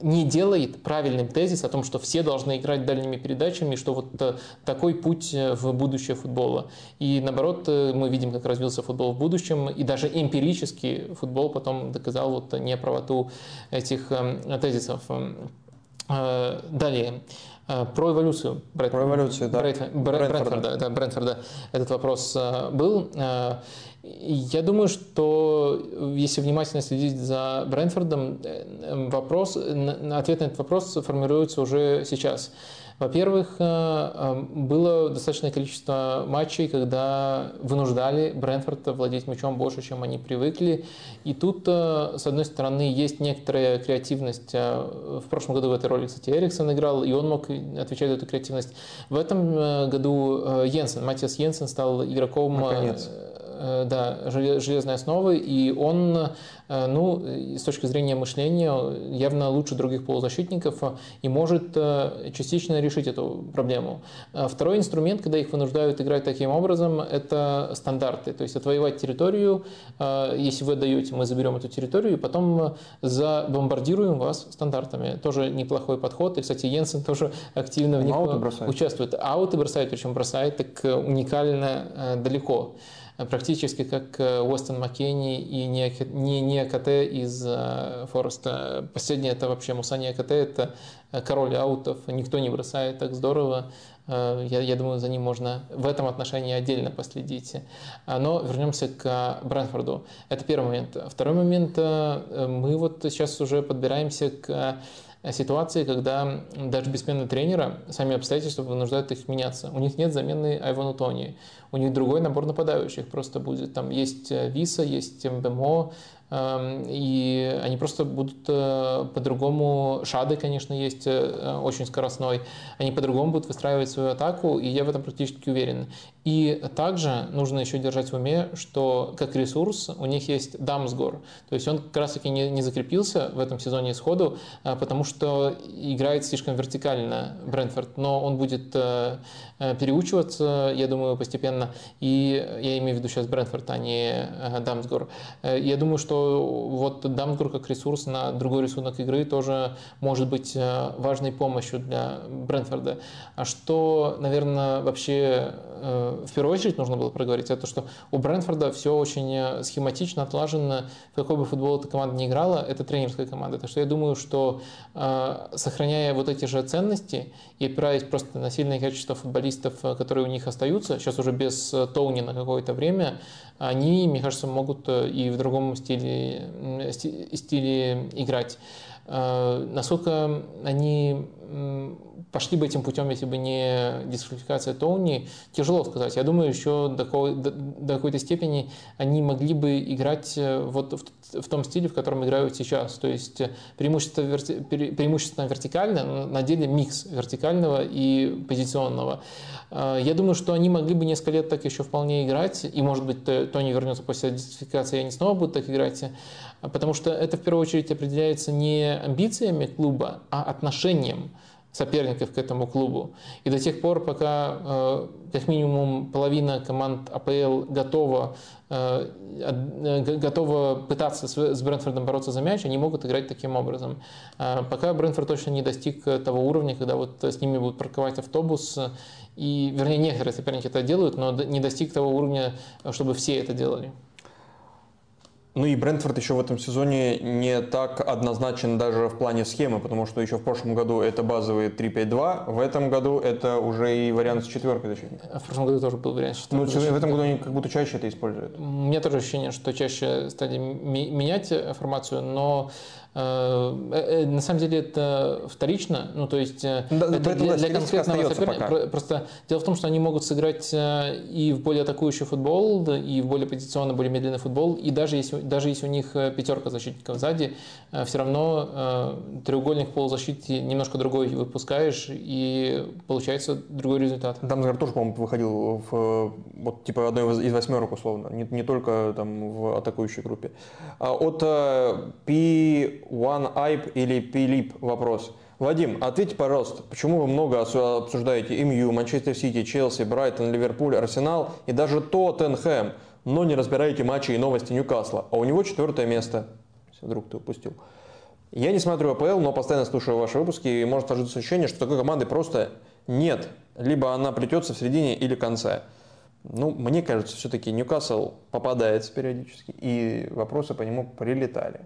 не делает правильным тезис о том, что все должны играть дальними передачами, что вот такой путь в будущее футбола. И наоборот, мы видим, как развился футбол в будущем, и даже эмпирически футбол потом доказал вот неправоту этих эм, тезисов. Э, далее. Про эволюцию. Брент, про эволюцию, да. Брент, Брентфорда. Да, Брентфорда этот вопрос был. Я думаю, что если внимательно следить за Брэнфордом, вопрос, ответ на этот вопрос формируется уже сейчас. Во-первых, э, э, было достаточное количество матчей, когда вынуждали Брэнфорд владеть мячом больше, чем они привыкли. И тут, э, с одной стороны, есть некоторая креативность. В прошлом году в этой роли, кстати, Эриксон играл, и он мог отвечать за эту креативность. В этом году Йенсен, Матиас Йенсен стал игроком Наконец да, железной основы, и он, э, ну, с точки зрения мышления, явно лучше других полузащитников и может э, частично решить эту проблему. Второй инструмент, когда их вынуждают играть таким образом, это стандарты, то есть отвоевать территорию, если вы отдаете, мы заберем эту территорию, и потом забомбардируем вас стандартами. Тоже неплохой подход, и, кстати, Йенсен тоже активно в них участвует. Ауты бросает, причем бросает так уникально далеко. Э, практически как э, Уэстон Маккенни и не, АКТ из э, Фореста. Последнее это вообще Мусани АКТ, это король аутов, никто не бросает так здорово. Я, я думаю, за ним можно в этом отношении отдельно последить. Но вернемся к Брэнфорду. Это первый момент. Второй момент, мы вот сейчас уже подбираемся к ситуации, когда даже без смены тренера сами обстоятельства вынуждают их меняться. У них нет замены Айвану Тони, у них другой набор нападающих просто будет. Там есть э, Виса, есть МБМО, и они просто будут э, по-другому, Шады, конечно, есть э, очень скоростной, они по-другому будут выстраивать свою атаку, и я в этом практически уверен. И также нужно еще держать в уме, что как ресурс у них есть Дамсгор, то есть он как раз таки не, не закрепился в этом сезоне сходу, э, потому что играет слишком вертикально Брентфорд, но он будет переучиваться, я думаю, постепенно, и я имею в виду сейчас Брентфорд, а не Дамсгор. Я думаю, что вот Дамсгур как ресурс на другой рисунок игры тоже может быть э, важной помощью для Брэнфорда. А что, наверное, вообще э, в первую очередь нужно было проговорить, это что у Брэнфорда все очень э, схематично отлажено, в какой бы футбол эта команда не играла, это тренерская команда. Так что я думаю, что сохраняя вот эти же ценности и опираясь просто на сильное качество футболистов, которые у них остаются, сейчас уже без Тоуни на какое-то время, они, мне кажется, могут и в другом стиле, стиле играть. Э, насколько они пошли бы этим путем, если бы не дисквалификация Тоуни, тяжело сказать. Я думаю, еще до, до, до какой-то степени они могли бы играть э, вот в, в том стиле, в котором играют сейчас. То есть преимущество, верти, преимущественно вертикально, на деле микс вертикального и позиционного. Я думаю, что они могли бы несколько лет так еще вполне играть, и, может быть, Тони вернется после дисквалификации, и они снова будут так играть, потому что это в первую очередь определяется не амбициями клуба, а отношением соперников к этому клубу. И до тех пор, пока э, как минимум половина команд АПЛ готова, э, э, готова пытаться с Брэнфордом бороться за мяч, они могут играть таким образом. Пока Брэнфорд точно не достиг того уровня, когда вот с ними будут парковать автобус, и, вернее, некоторые соперники это делают, но не достиг того уровня, чтобы все это делали. Ну и Брентфорд еще в этом сезоне не так однозначен даже в плане схемы, потому что еще в прошлом году это базовый 3-5-2, в этом году это уже и вариант с четверкой защитника. В прошлом году тоже был вариант с четверкой. Ну, в этом году они как будто чаще это используют. У меня тоже ощущение, что чаще стали менять формацию, но на самом деле это вторично, ну то есть э, да, это для, для конкретного соперника. Просто дело в том, что они могут сыграть и в более атакующий футбол, и в более позиционно, более медленный футбол, и даже если, даже если у них пятерка защитников сзади, все равно треугольник полузащиты немножко другой выпускаешь, и получается другой результат. Дамсгар тоже, по-моему, выходил в вот типа одной из восьмерок условно, не, не только там в атакующей группе. А от One Aip или Пилип вопрос. Вадим, ответьте, пожалуйста, почему вы много обсуждаете МЮ, Манчестер Сити, Челси, Брайтон, Ливерпуль, Арсенал и даже Тоттенхэм, но не разбираете матчи и новости Ньюкасла, а у него четвертое место. Если вдруг ты упустил. Я не смотрю АПЛ, но постоянно слушаю ваши выпуски, и может сложиться ощущение, что такой команды просто нет. Либо она плетется в середине или конце. Ну, мне кажется, все-таки Ньюкасл попадается периодически, и вопросы по нему прилетали.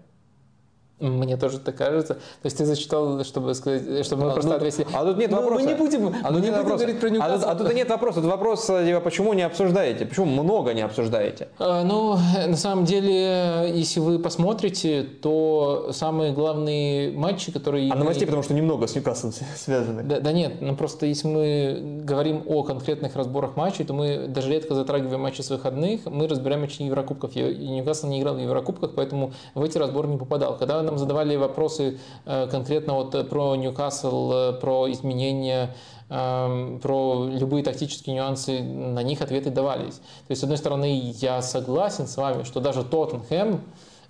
Мне тоже так кажется. То есть ты зачитал, чтобы сказать, чтобы мы А, просто ну, ответили. а тут нет Ну, вопроса. Мы не будем, А мы тут не будем вопроса. говорить про А тут, Ньюкасл. а тут нет вопроса. Тут вопрос, типа, почему не обсуждаете? Почему много не обсуждаете? А, Ну, на самом деле, если вы посмотрите, то самые главные матчи, которые... А мы- новостей, потому что немного с Ньюкаслом связаны. Да, да нет, ну просто если мы говорим о конкретных разборах матчей, то мы даже редко затрагиваем матчи с выходных, мы разбираем матчи Еврокубков. Ньюкасл не играл в Еврокубках, поэтому в эти разборы не попадал. Когда нам задавали вопросы э, конкретно вот э, про Ньюкасл, э, про изменения, эм, про любые тактические нюансы, на них ответы давались. То есть, с одной стороны, я согласен с вами, что даже Тоттенхэм,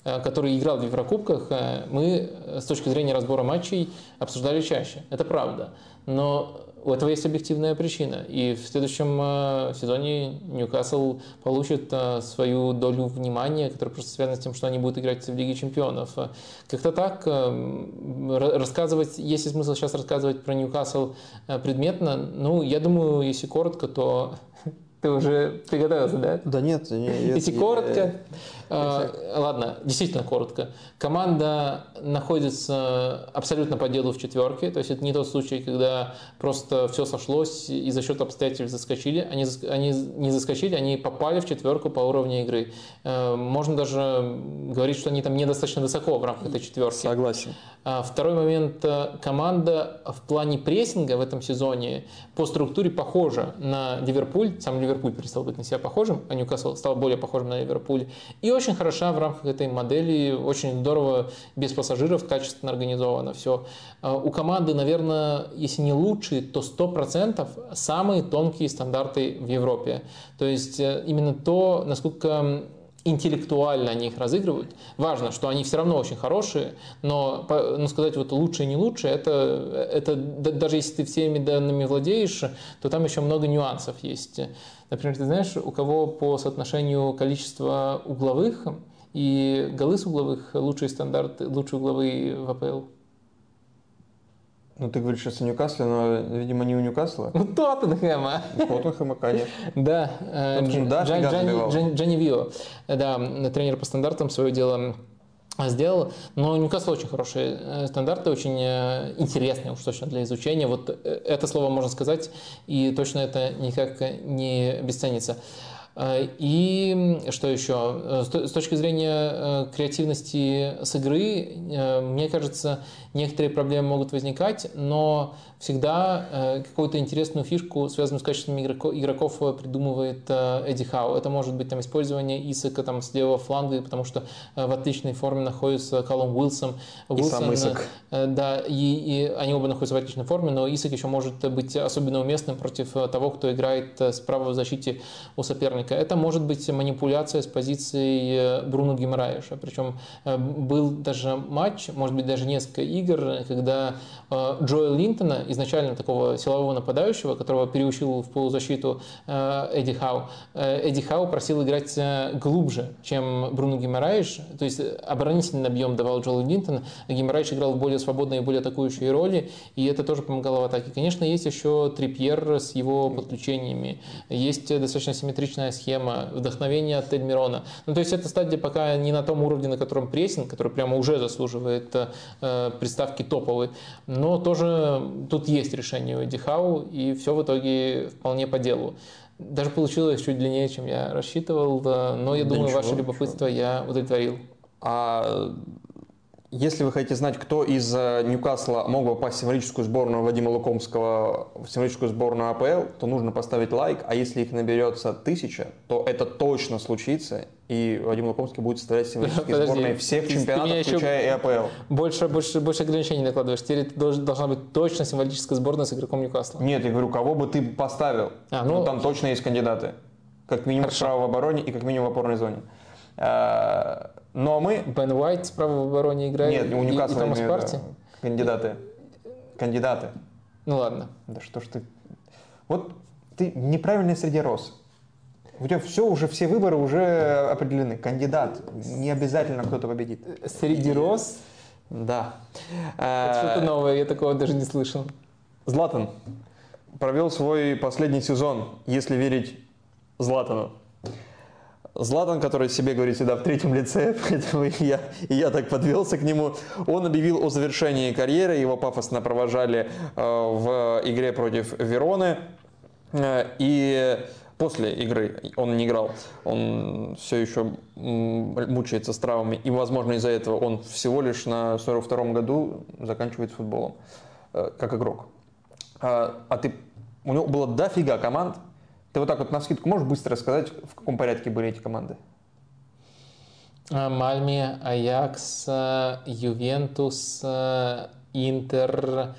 который играл в Еврокубках, мы с точки зрения разбора матчей обсуждали чаще. Это правда. Но у этого есть объективная причина. И в следующем э, сезоне Ньюкасл получит э, свою долю внимания, которая просто связана с тем, что они будут играть в Лиге Чемпионов. Как-то так э, рассказывать, есть ли смысл сейчас рассказывать про Ньюкасл предметно? Ну, я думаю, если коротко, то ты уже приготовился, да? Да нет, Если коротко, э, ладно, действительно коротко. Команда находится абсолютно по делу в четверке, то есть это не тот случай, когда просто все сошлось и за счет обстоятельств заскочили. Они, они не заскочили, они попали в четверку по уровню игры. Э, Можно даже говорить, что они там недостаточно высоко в рамках этой четверки. Согласен. А Второй момент. э, Команда в плане прессинга в этом сезоне по структуре похожа на Ливерпуль. Сам Ливерпуль перестал быть на себя похожим, а Ньюкасл стал более похожим на Ливерпуль. И очень хороша в рамках этой модели. Очень здорово, без пассажиров, качественно организовано все. У команды, наверное, если не лучшие, то 100% самые тонкие стандарты в Европе. То есть э, именно то, насколько интеллектуально они их разыгрывают. Важно, что они все равно очень хорошие, но по- ну, сказать вот лучшие, не лучшие, это, это да- даже если ты всеми данными владеешь, то там еще много нюансов есть. Например, ты знаешь, у кого по соотношению количества угловых и голы с угловых лучшие стандарты, лучшие угловые в АПЛ? Ну, ты говоришь сейчас о Ньюкасле, но, видимо, не у Ньюкасла. У Тоттенхэма. Тоттенхэма, конечно. Да, э, Тоттенхэм, Дж- да, Джан- фига Джани- забивал. Джан- Джани Вио, да, тренер по стандартам свое дело сделал, но Ньюкасл очень хорошие э, стандарты, очень э, интересные уж точно для изучения. Вот э, это слово можно сказать, и точно это никак не обесценится. И что еще? С то- с точки зрения креативности с игры, мне кажется, некоторые проблемы могут возникать, но всегда э, какую-то интересную фишку, связанную с качеством игроко- игроков, э, придумывает э, Эдди Хау. Это может быть там использование Исака там, с левого фланга, потому что э, в отличной форме находится Колум Уилсон. И сам Уилсон, Исак. Э, Да, и, и они оба находятся в отличной форме, но Исак еще может быть особенно уместным против э, того, кто играет э, справа в защите у соперника. Это может быть манипуляция с позицией э, Бруно Гимараеша. Причем э, был даже матч, может быть даже несколько игр, когда э, Джоэл Линтона, изначально такого силового нападающего, которого переучил в полузащиту э, Эдди Хау, э, Эдди Хау просил играть э, глубже, чем Бруно Гимараеш, то есть оборонительный объем давал Джоэл Линтон, Гимараеш играл в более свободные и более атакующие роли, и это тоже помогало в атаке. Конечно, есть еще Трипьер с его подключениями, есть достаточно симметричная схема, вдохновение от Тельмирона. Ну, то есть эта стадия пока не на том уровне, на котором прессинг, который прямо уже заслуживает э, приставки топовый, но тоже тут есть решение у Эдди Хау, и все в итоге вполне по делу. Даже получилось чуть длиннее, чем я рассчитывал, да, но я Да думаю, ничего, ваше любопытство я удовлетворил. А если вы хотите знать, кто из э, Ньюкасла мог попасть в символическую сборную Вадима Лукомского, в символическую сборную АПЛ, то нужно поставить лайк, а если их наберется тысяча, то это точно случится, и Вадим Лукомский будет составлять символические Подожди, сборные всех чемпионатов, включая и АПЛ. Больше, больше, больше ограничений накладываешь. Теперь должна быть точно символическая сборная с игроком Ньюкасла. Нет, я говорю, кого бы ты поставил? А, ну, ну- там точно есть кандидаты. Как минимум Хорошо. справа в обороне и как минимум в опорной зоне. А, Но мы... Бен Уайт справа в обороне играет. Нет, у и- и Ньюкасла Томас. Парти. Кандидаты. Кандидаты. Ну ладно. Да что ж ты... Вот ты неправильный среди рос. У тебя все уже, все выборы уже определены. Кандидат. Не обязательно кто-то победит. Среди роз. Да. Это что-то новое, я такого даже не слышал. Златан провел свой последний сезон, если верить Златану. Златан, который себе говорит всегда в третьем лице, поэтому я, и я так подвелся к нему, он объявил о завершении карьеры, его пафосно провожали э, в игре против Вероны. Э, и после игры он не играл, он все еще мучается с травмами, и, возможно, из-за этого он всего лишь на 42-м году заканчивает футболом, э, как игрок. А ты, у него было дофига команд, ты вот так вот на скидку можешь быстро рассказать, в каком порядке были эти команды? А, Мальме, Аякс, Ювентус, Интер,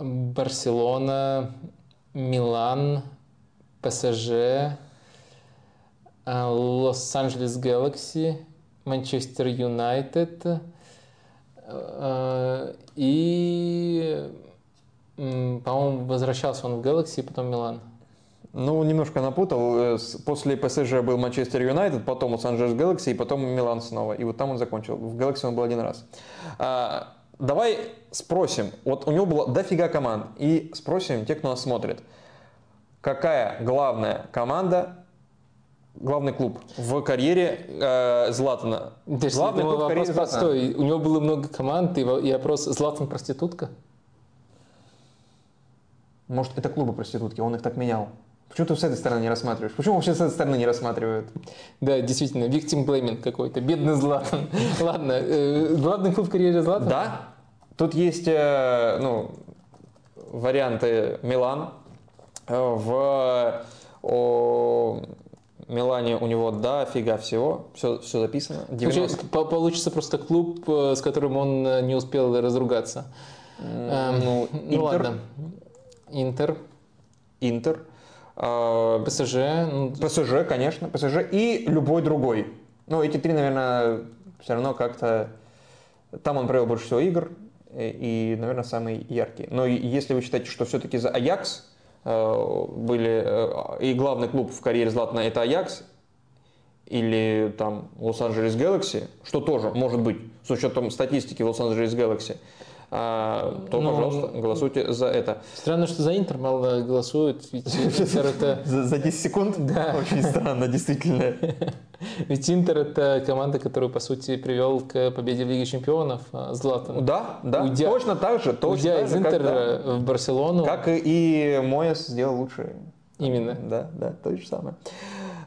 Барселона, Милан, ПСЖ, Лос-Анджелес Galaxy, Манчестер Юнайтед и, по-моему, возвращался он в Galaxy, потом Милан. Ну, немножко напутал. Э, после ПСЖ был Манчестер Юнайтед, потом Лос-Анджелес Galaxy, и потом Милан снова. И вот там он закончил. В Galaxy он был один раз. А, давай спросим. Вот у него было дофига команд. И спросим тех, кто нас смотрит какая главная команда, главный клуб в карьере э, Златана? Подожди, главный клуб в карьере простой. У него было много команд, и, и вопрос, Златан проститутка? Может, это клубы проститутки, он их так менял. Почему ты с этой стороны не рассматриваешь? Почему вообще с этой стороны не рассматривают? Да, действительно, victim blaming какой-то. Бедный Златан. Ладно, э, главный клуб в карьере Златана? Да. Тут есть э, ну, варианты Милан, в о, Милане у него дофига всего, все, все записано. 90... Получится просто клуб, э, с которым он э, не успел разругаться. Mm, ну, ну Интер. ладно. Интер. Интер. А, ПСЖ. Ну, ПСЖ, конечно. ПСЖ и любой другой. Ну, эти три, наверное, все равно как-то... Там он провел больше всего игр и, наверное, самый яркий. Но если вы считаете, что все-таки за Аякс Э, были, э, и главный клуб в карьере Златана это Аякс, или там Лос-Анджелес Galaxy, что тоже может быть, с учетом статистики Лос-Анджелес Galaxy, то, ну, пожалуйста, голосуйте за это. Странно, что за Интер мало голосуют, ведь Интер это... За, за 10 секунд? Да. Очень странно, действительно. Ведь Интер это команда, которую, по сути, привел к победе в Лиге Чемпионов а, Златан. Да, да, уйдя, точно так же. Точно уйдя так из Интера как, в Барселону. Как и Моэс сделал лучше. Именно. Да, да, то же самое.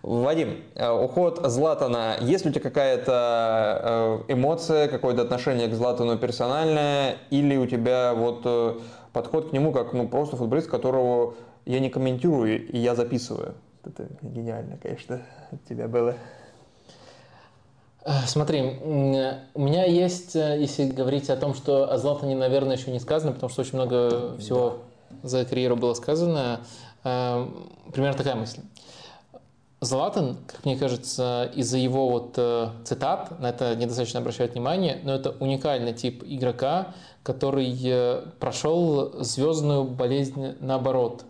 Вадим, э, уход Златана, есть ли у тебя какая-то э, эмоция, какое-то отношение к Златану персональное, или у тебя вот э, подход к нему как ну, просто футболист, которого я не комментирую и я записываю? Это гениально, конечно, от тебя было. Смотри, у меня есть, если говорить о том, что о Златане, наверное, еще не сказано, потому что очень много всего за карьеру было сказано, примерно такая мысль. Златан, как мне кажется, из-за его вот э, цитат, на это недостаточно обращать внимание, но это уникальный тип игрока, который э, прошел звездную болезнь наоборот.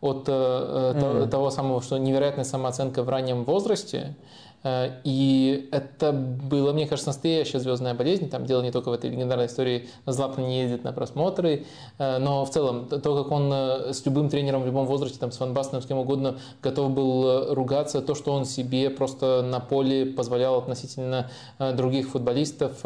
От mm-hmm. того самого, что невероятная самооценка в раннем возрасте, и это было, мне кажется, настоящая звездная болезнь. Там дело не только в этой легендарной истории, Златан не ездит на просмотры, э, но в целом то, как он э, с любым тренером в любом возрасте, там, с Ван Бастеном, с кем угодно, готов был ругаться, то, что он себе просто на поле позволял относительно других футболистов.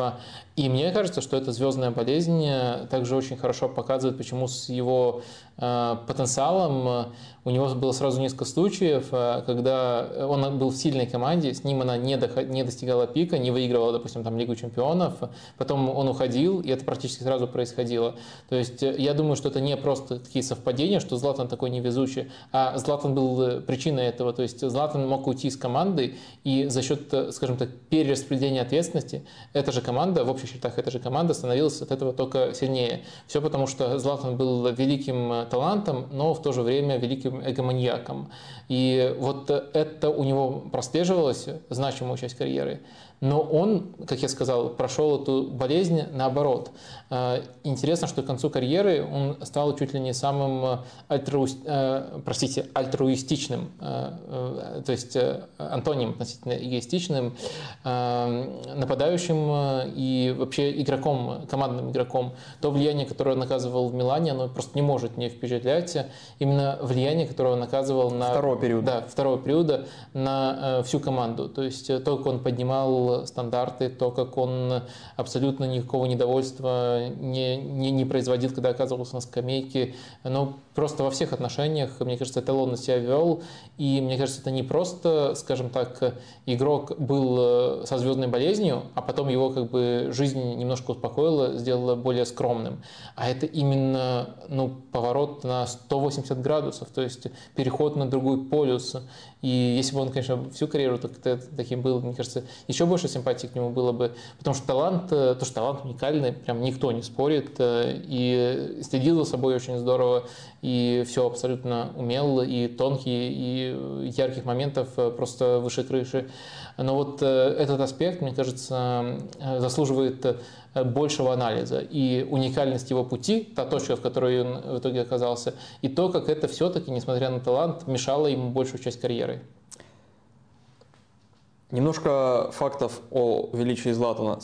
И мне кажется, что эта звездная болезнь также очень хорошо показывает, почему с его потенциалом у него было сразу несколько случаев, э, когда он был в сильной команде, с ним она не, доход, не достигала пика, не выигрывала, допустим, там Лигу чемпионов, потом он уходил, и это практически сразу происходило. То есть э, я думаю, что это не просто такие совпадения, что Златан такой невезучий, а Златан был э, причиной этого. То есть Златан мог уйти с команды, и за счет, скажем так, перераспределения ответственности эта же команда, в общих чертах эта же команда становилась от этого только сильнее. Все потому, что Златан был великим талантом, но в то же время великим эгоманьяком. И вот это у него прослеживалось, значимую часть карьеры. Но он, как я сказал, прошел эту болезнь наоборот. Э, интересно, что к концу карьеры он стал чуть ли не самым э, альтру... Э, простите, альтруистичным, то есть антоним относительно эгоистичным нападающим и вообще игроком, командным игроком. То влияние, которое он оказывал в Милане, оно просто не может не впечатлять. Именно влияние, которое он оказывал на... Второго периода. Да, второго периода на всю команду. То есть то, как он поднимал стандарты, то, как он абсолютно никакого недовольства не, не, не производил, когда оказывался на скамейке. Но просто во всех отношениях, мне кажется, эталонно себя вел. И мне кажется, это не просто, скажем так, игрок был со звездной болезнью, а потом его как бы жизнь немножко успокоила, сделала более скромным. А это именно ну, поворот на 180 градусов, то есть переход на другой полюс. И если бы он, конечно, всю карьеру так, таким был, мне кажется, еще больше симпатии к нему было бы. Потому что талант, то, что талант уникальный, прям никто не спорит. И следил за собой очень здорово, и все абсолютно умел, и тонкие, и ярких моментов просто выше крыши. Но вот этот аспект, мне кажется, заслуживает большего анализа. И уникальность его пути, та точка, в которой он в итоге оказался, и то, как это все-таки, несмотря на талант, мешало ему большую часть карьеры. Немножко фактов о величии Златана.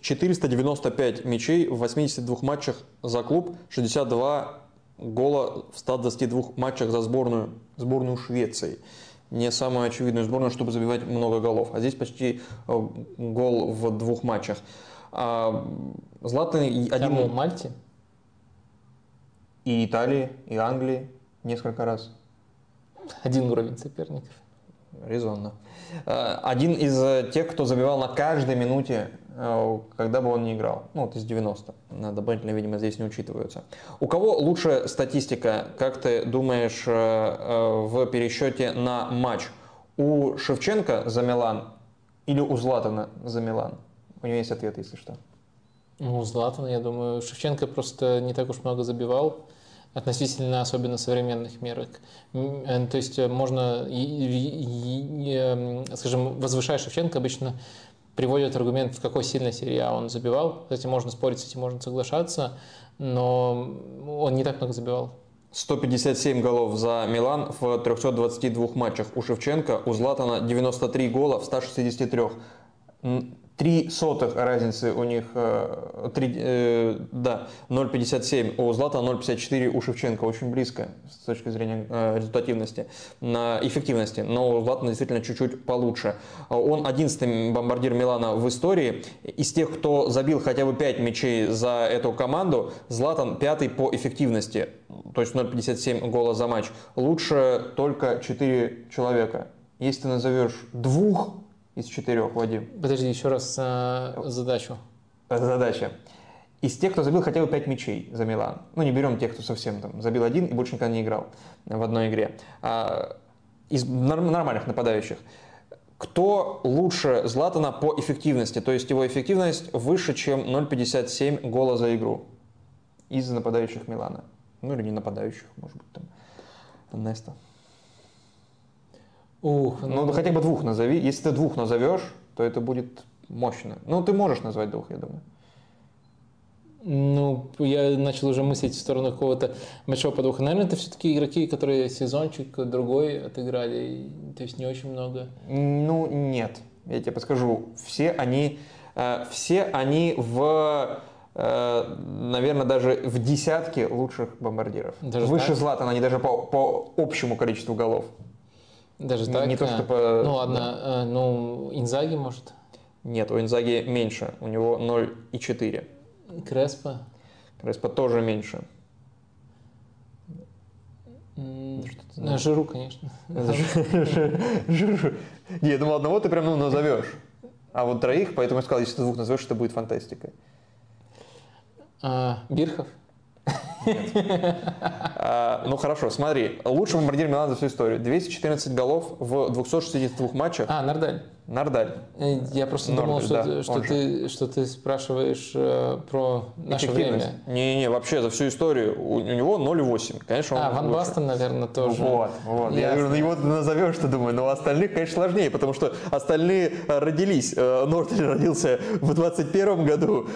495 мячей в 82 матчах за клуб, 62 гола в 122 матчах за сборную, сборную Швеции. Не самую очевидную сборную, чтобы забивать много голов. А здесь почти э, гол в двух матчах. А Златан один... в Мальте? И Италии, и Англии несколько раз. Один уровень соперников. Резонно. А, один из тех, кто забивал на каждой минуте, э, когда бы он не играл. Ну, вот из 90. Дополнительно, видимо, здесь не учитываются. У кого лучше статистика, как ты думаешь, э, э, в пересчете на матч? У Шевченко за Милан или у Златана за Милан? У него есть ответ, если что. Ну, Златан, я думаю, Шевченко просто не так уж много забивал относительно особенно современных мерок. Э, то есть э, можно, скажем, возвышая Шевченко, обычно приводят аргумент, в какой сильной серии А он забивал. Кстати, можно спорить с этим, можно соглашаться, но он не так много забивал. 157 голов за Милан в 322 матчах у Шевченко, у Златана 93 гола в 163. Три сотых разницы у них, 3, э, э, да, 0,57 у Злата, 0,54 у Шевченко. Очень близко с точки зрения э, результативности, на эффективности. Но у Злата действительно чуть-чуть получше. Он 11 бомбардир Милана в истории. Из тех, кто забил хотя бы 5 мячей за эту команду, Златан пятый по эффективности. То есть 0,57 гола за матч. Лучше только 4 человека. Если ты назовешь двух из четырех, Вадим. Подожди, еще раз э, задачу. Задача. Из тех, кто забил хотя бы 5 мячей за Милан, ну не берем тех, кто совсем там забил один и больше никогда не играл в одной игре, а, из нормальных нападающих, кто лучше Златана по эффективности, то есть его эффективность выше, чем 0,57 гола за игру из нападающих Милана. Ну или не нападающих, может быть, там Неста. Ух, ну, ну хотя бы двух назови. Если ты двух назовешь, то это будет мощно. Ну, ты можешь назвать двух, я думаю. Ну, я начал уже мыслить в сторону какого-то большого подвоха. Наверное, это все-таки игроки, которые сезончик другой отыграли, то есть не очень много. Ну, нет. Я тебе подскажу. Все они, э, все они в э, наверное, даже в десятке лучших бомбардиров. Даже Выше так? Златана, они даже по, по общему количеству голов. Даже так? Не то, что по... Ну ладно, да. Э, ну Инзаги может? Нет, у Инзаги меньше, у него 0,4. Креспа? Креспа тоже меньше. Ну, Жиру, конечно. Жиру. Не, я думал, одного ты прям ну, назовешь. А вот троих, поэтому я сказал, если ты двух назовешь, это будет фантастика. А, Бирхов? А, ну хорошо, смотри. Лучший бомбардир Милана за всю историю. 214 голов в 262 матчах. А, Нардаль. Нардаль. Э, я просто думал, что, что, ты, что ты спрашиваешь э, про наше время. Не-не, вообще за всю историю у, него 0,8. Конечно, он А, Ван. Бастен, наверное, тоже. Вот, вот. Я его назовешь, ты думаю, но остальных, конечно, сложнее, потому что остальные э, родились. Нортель родился в 21 году.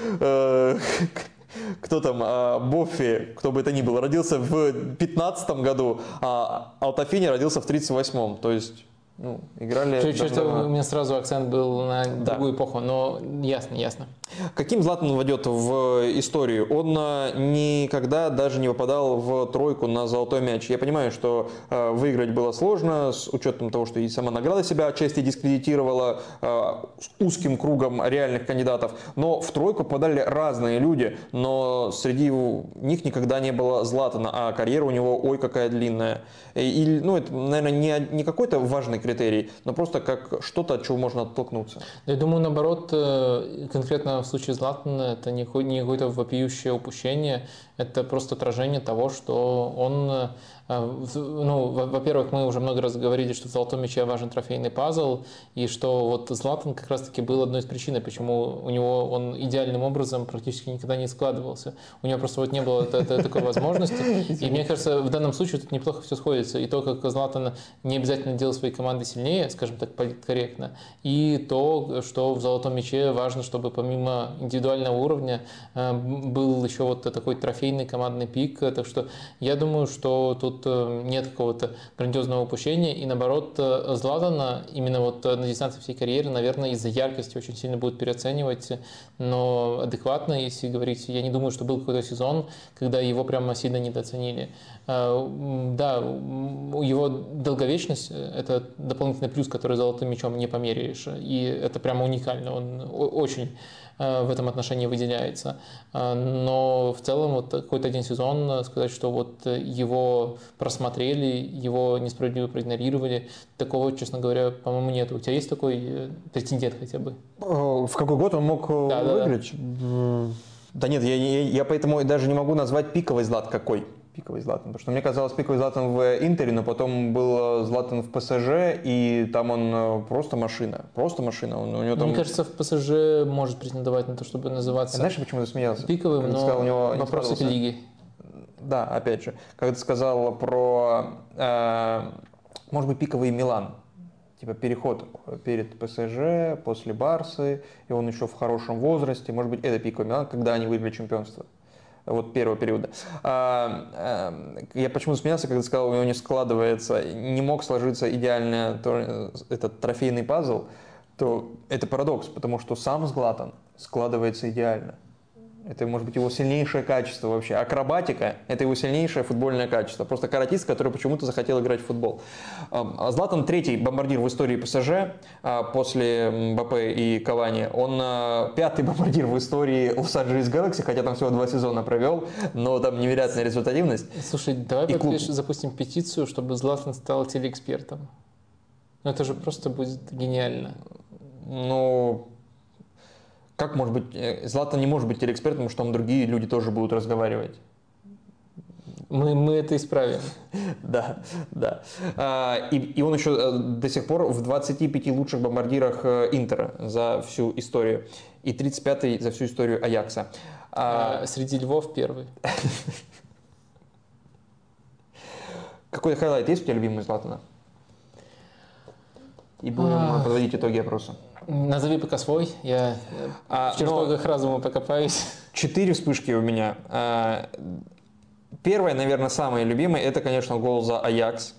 Кто там, а, Боффи, кто бы это ни был, родился в 15 году, а Алтафини родился в 38-м. То есть, ну, играли... Чуть- чуть- даже на- у меня сразу акцент был на другую эпоху, но ясно, ясно. Каким Златан войдет в историю? Он а, никогда даже не попадал в тройку на золотой мяч. Я понимаю, что а, выиграть было сложно, с учетом того, что и сама награда себя отчасти дискредитировала а, узким кругом реальных кандидатов. Но в тройку попадали разные люди, но среди них никогда не было Златана, а карьера у него ой какая длинная. И, ну, это, наверное, не, не какой-то важный критерий, но просто как что-то, от чего можно оттолкнуться. Я думаю, наоборот, э, конкретно в случае Златана это не ко- не какое-то вопиющее упущение, это просто отражение того, что он, э, ну, во- во-первых, мы уже много раз говорили, что в золотом мяче важен трофейный пазл, и что вот Златан как раз-таки был одной из причин, почему у него он идеальным образом практически никогда не складывался. У него просто вот не было такой возможности. И мне кажется, в данном случае тут неплохо все сходится. И то, как Златан не обязательно делал свои команды сильнее, скажем так, политкорректно, и то, что в золотом мяче важно, чтобы помимо индивидуального уровня э, был еще вот такой трофейный командный пик. Так что я думаю, что тут э, нет какого-то грандиозного упущения. И наоборот, э, Златана именно вот э, на дистанции всей карьеры, наверное, из-за яркости очень сильно будут переоценивать. Но адекватно, если говорить, я не думаю, что был какой-то сезон, когда его прямо сильно недооценили. Да, его долговечность это дополнительный плюс, который золотым мячом не померяешь. И это прямо уникально. Он очень в этом отношении выделяется. Э, Но в целом вот какой-то один сезон э, сказать, что вот э, его просмотрели, его несправедливо проигнорировали, такого, честно говоря, по-моему, нет. У тебя есть такой э, претендент хотя бы? Э, В какой год он мог э, Да, да, да. выиграть? М, Да нет, я, я, я поэтому даже не могу назвать пиковый Злат какой. Пиковый Златан. Потому что мне казалось пиковый Златан в Интере, но потом был э, Златан в ПСЖ, и там он э, просто машина. Просто машина. Он, у него там... Мне кажется, в ПСЖ может претендовать на то, чтобы называться Знаешь, почему ты смеялся? пиковым, но сказал, у него не вопрос складывался. лиги. Да, опять же, когда ты сказал про, э, может быть, пиковый Милан, типа переход перед ПСЖ, после Барсы, и он еще в хорошем возрасте, может быть, это пиковый Милан, когда они выиграли чемпионство. Вот первого периода. А, э, я почему смеялся, когда сказал, у него не складывается, не мог сложиться идеально то- этот трофейный пазл, то это парадокс, потому что сам Златан складывается идеально. Это может быть его сильнейшее качество вообще. Акробатика – это его сильнейшее футбольное качество. Просто каратист, который почему-то захотел играть в футбол. А Златан третий бомбардир в истории ПСЖ а, после МБП и Кавани. Он а, пятый бомбардир в истории Лос-Анджелес Галакси, хотя там всего два сезона провел, но там невероятная результативность. Слушай, давай клуб. запустим петицию, чтобы Златан стал телеэкспертом. Ну это же просто будет гениально. Ну, как может быть, э, Златан не может быть телеэкспертом, потому что там другие люди тоже будут разговаривать. Мы, мы это исправим. Да, да. А, И, и он еще э, до сих пор в 25 лучших бомбардирах э, Интера за всю историю. И 35-й за всю историю Аякса. А, А среди львов первый. Какой хайлайт есть у тебя любимый Златана? И будем подводить итоги опроса. Назови пока свой, я э, А, в чертогах разума покопаюсь. Четыре вспышки у меня. А, Первая, наверное, самая любимая, это, конечно, гол за Аякс.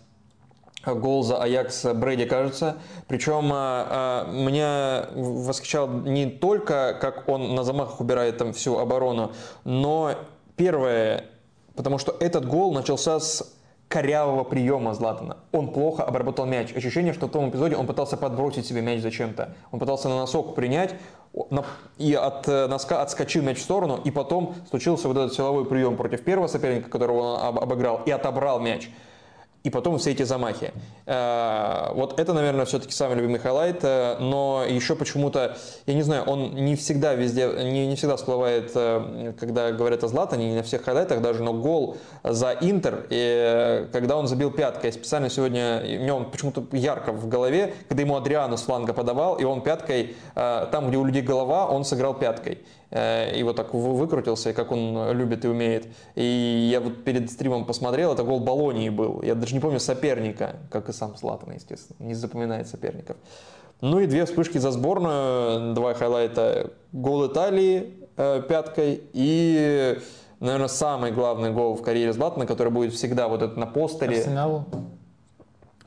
Гол за Аякс Брэди, кажется. Причем а, меня восхищал не только, как он на замахах убирает там всю оборону, но первое, потому что этот гол начался с корявого приема Златана. Он плохо обработал мяч. Ощущение, что в том эпизоде он пытался подбросить себе мяч зачем-то. Он пытался на носок принять и от э, носка отскочил мяч в сторону, и потом случился вот этот силовой прием против первого соперника, которого он об- обыграл, и отобрал мяч. И потом все эти замахи. Э, вот это, наверное, все-таки самый любимый хайлайт, э, но еще почему-то, я не знаю, он не всегда везде, не, не всегда всплывает, э, когда говорят о Златане, не на всех хайлайтах даже, но гол за Интер, и когда он забил пяткой, специально сегодня, у него почему-то ярко в голове, когда ему Адриано с фланга подавал, и он пяткой, там, где у людей голова, он сыграл пяткой. Э, и вот так выкрутился, и как он любит и умеет. И я вот перед стримом посмотрел, это гол Болонии был. Я даже не помню соперника, как и сам Слатан, естественно, не запоминает соперников. Ну и две вспышки за сборную, два хайлайта. Гол Италии э, пяткой и, наверное, самый главный гол в карьере Златана, который будет всегда вот этот на постере. Арсеналу?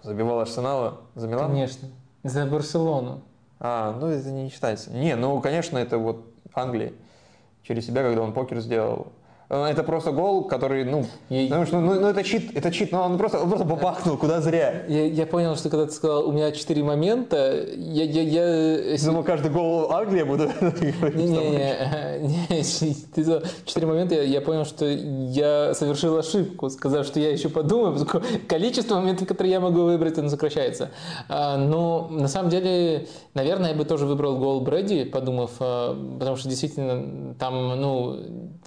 Забивал Арсенала за Милан? Конечно. За Барселону. А, ну это не считается. Не, ну, конечно, это вот Англии через себя, когда он покер сделал. Э, это просто гол, который, ну, я... потому что, ну, ну, это чит, это чит, но он просто, он просто бабахнул, куда зря. Я, я понял, что когда ты сказал, у меня четыре момента, я, я, я... Думал, каждый гол Англии буду Не-не-не, ты сказал четыре момента, я, я понял, что я совершил ошибку, сказав, что я еще подумаю, поскольку количество моментов, которые я могу выбрать, оно сокращается. А, но на самом деле, наверное, я бы тоже выбрал гол Брэди, подумав, а, потому что действительно там, ну,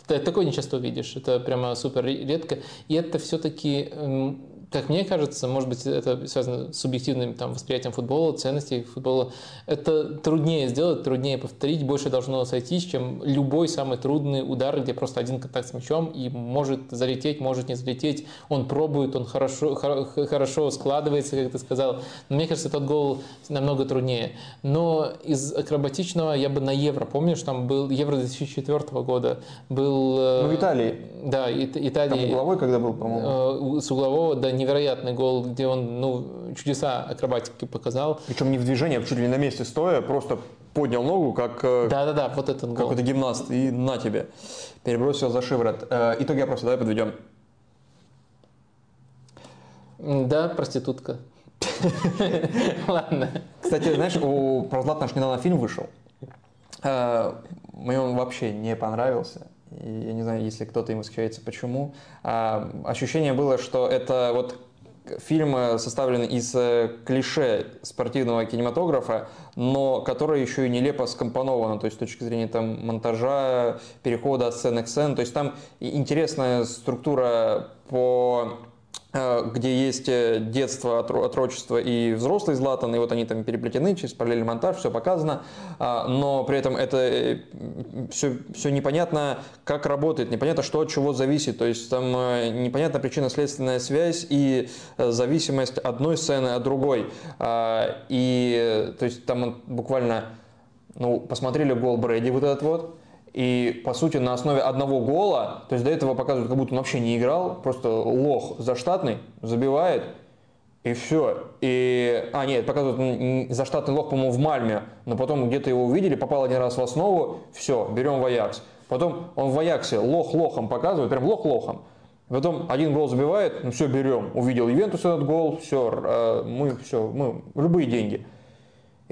такой нечасто видишь. Это прямо супер редко. И это все-таки эм, как мне кажется, может быть, это связано с субъективным там, восприятием футбола, ценностей футбола, это труднее сделать, труднее повторить, больше должно сойтись, чем любой самый трудный удар, где просто один контакт с мячом и может залететь, может не залететь, он пробует, он хорошо, хорошо складывается, как ты сказал. Но мне кажется, этот гол намного труднее. Но из акробатичного я бы на Евро, помнишь, там был Евро 2004 года, был... Э, ну, в Италии. Да, Италия. Там угловой когда был, по-моему? Э, с углового, да, невероятный гол, где он ну, чудеса акробатики показал. Причем не в движении, а чуть ли не на месте стоя, просто поднял ногу, как э, да-да-да, вот этот гол. какой-то гимнаст, и на тебе. Перебросил за шиворот. Э, итоги опроса давай подведем. Да, проститутка. Ладно. Кстати, знаешь, у про Златана недавно фильм вышел. Э, мне он вообще не понравился я не знаю, если кто-то им восхищается, почему. А, ощущение было, что это вот фильм составлен из э, клише спортивного кинематографа, но который еще и нелепо скомпоновано, то есть с точки зрения там монтажа, перехода от сцены к сцене. То есть там интересная структура по где есть э, детство, отрочество и взрослый Златан, и вот они там переплетены через параллельный монтаж, все показано, а, но при этом это все, э, все непонятно, как работает, непонятно, что от чего зависит, то есть там непонятна причинно-следственная связь и зависимость одной сцены от другой, а, и то есть там буквально, ну, посмотрели гол Брэди вот этот вот, и, по сути, на основе одного гола, то есть до этого показывают, как будто он вообще не играл, просто лох заштатный, забивает, и все. И, а, нет, показывают заштатный лох, по-моему, в Мальме, но потом где-то его увидели, попал один раз в основу, все, берем в Аякс. Потом он в Аяксе лох лохом показывает, прям лох лохом. Потом один гол забивает, ну все, берем. Увидел Ивентус этот гол, все, э, мы, все, мы, любые деньги.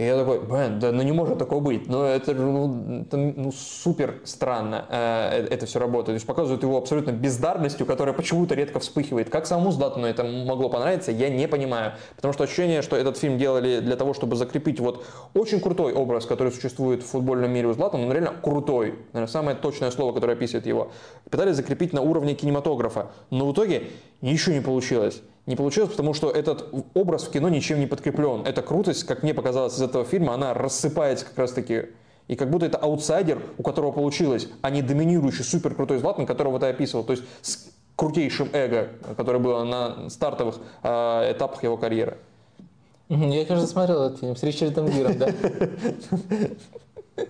И я такой, блин, да ну не может такого быть. Но ну, это, ну супер странно э, это все работает. То есть показывают его абсолютно бездарностью, которая почему-то редко вспыхивает. Как самому Златану это могло понравиться, я не понимаю. Потому что ощущение, что этот фильм делали для того, чтобы закрепить вот очень крутой образ, который существует в футбольном мире у Златана, он реально крутой. Наверное, самое точное слово, которое описывает его. Пытались закрепить на уровне кинематографа. Но в итоге ничего не получилось не получилось, потому что этот образ в кино ничем не подкреплен. Эта крутость, как мне показалось из этого фильма, она рассыпается как раз таки. И как будто это аутсайдер, у которого получилось, а не доминирующий супер крутой Златан, которого ты описывал. То есть с крутейшим эго, которое было на стартовых э, этапах его карьеры. Я, кажется, смотрел этот фильм с Ричардом Гиром, да?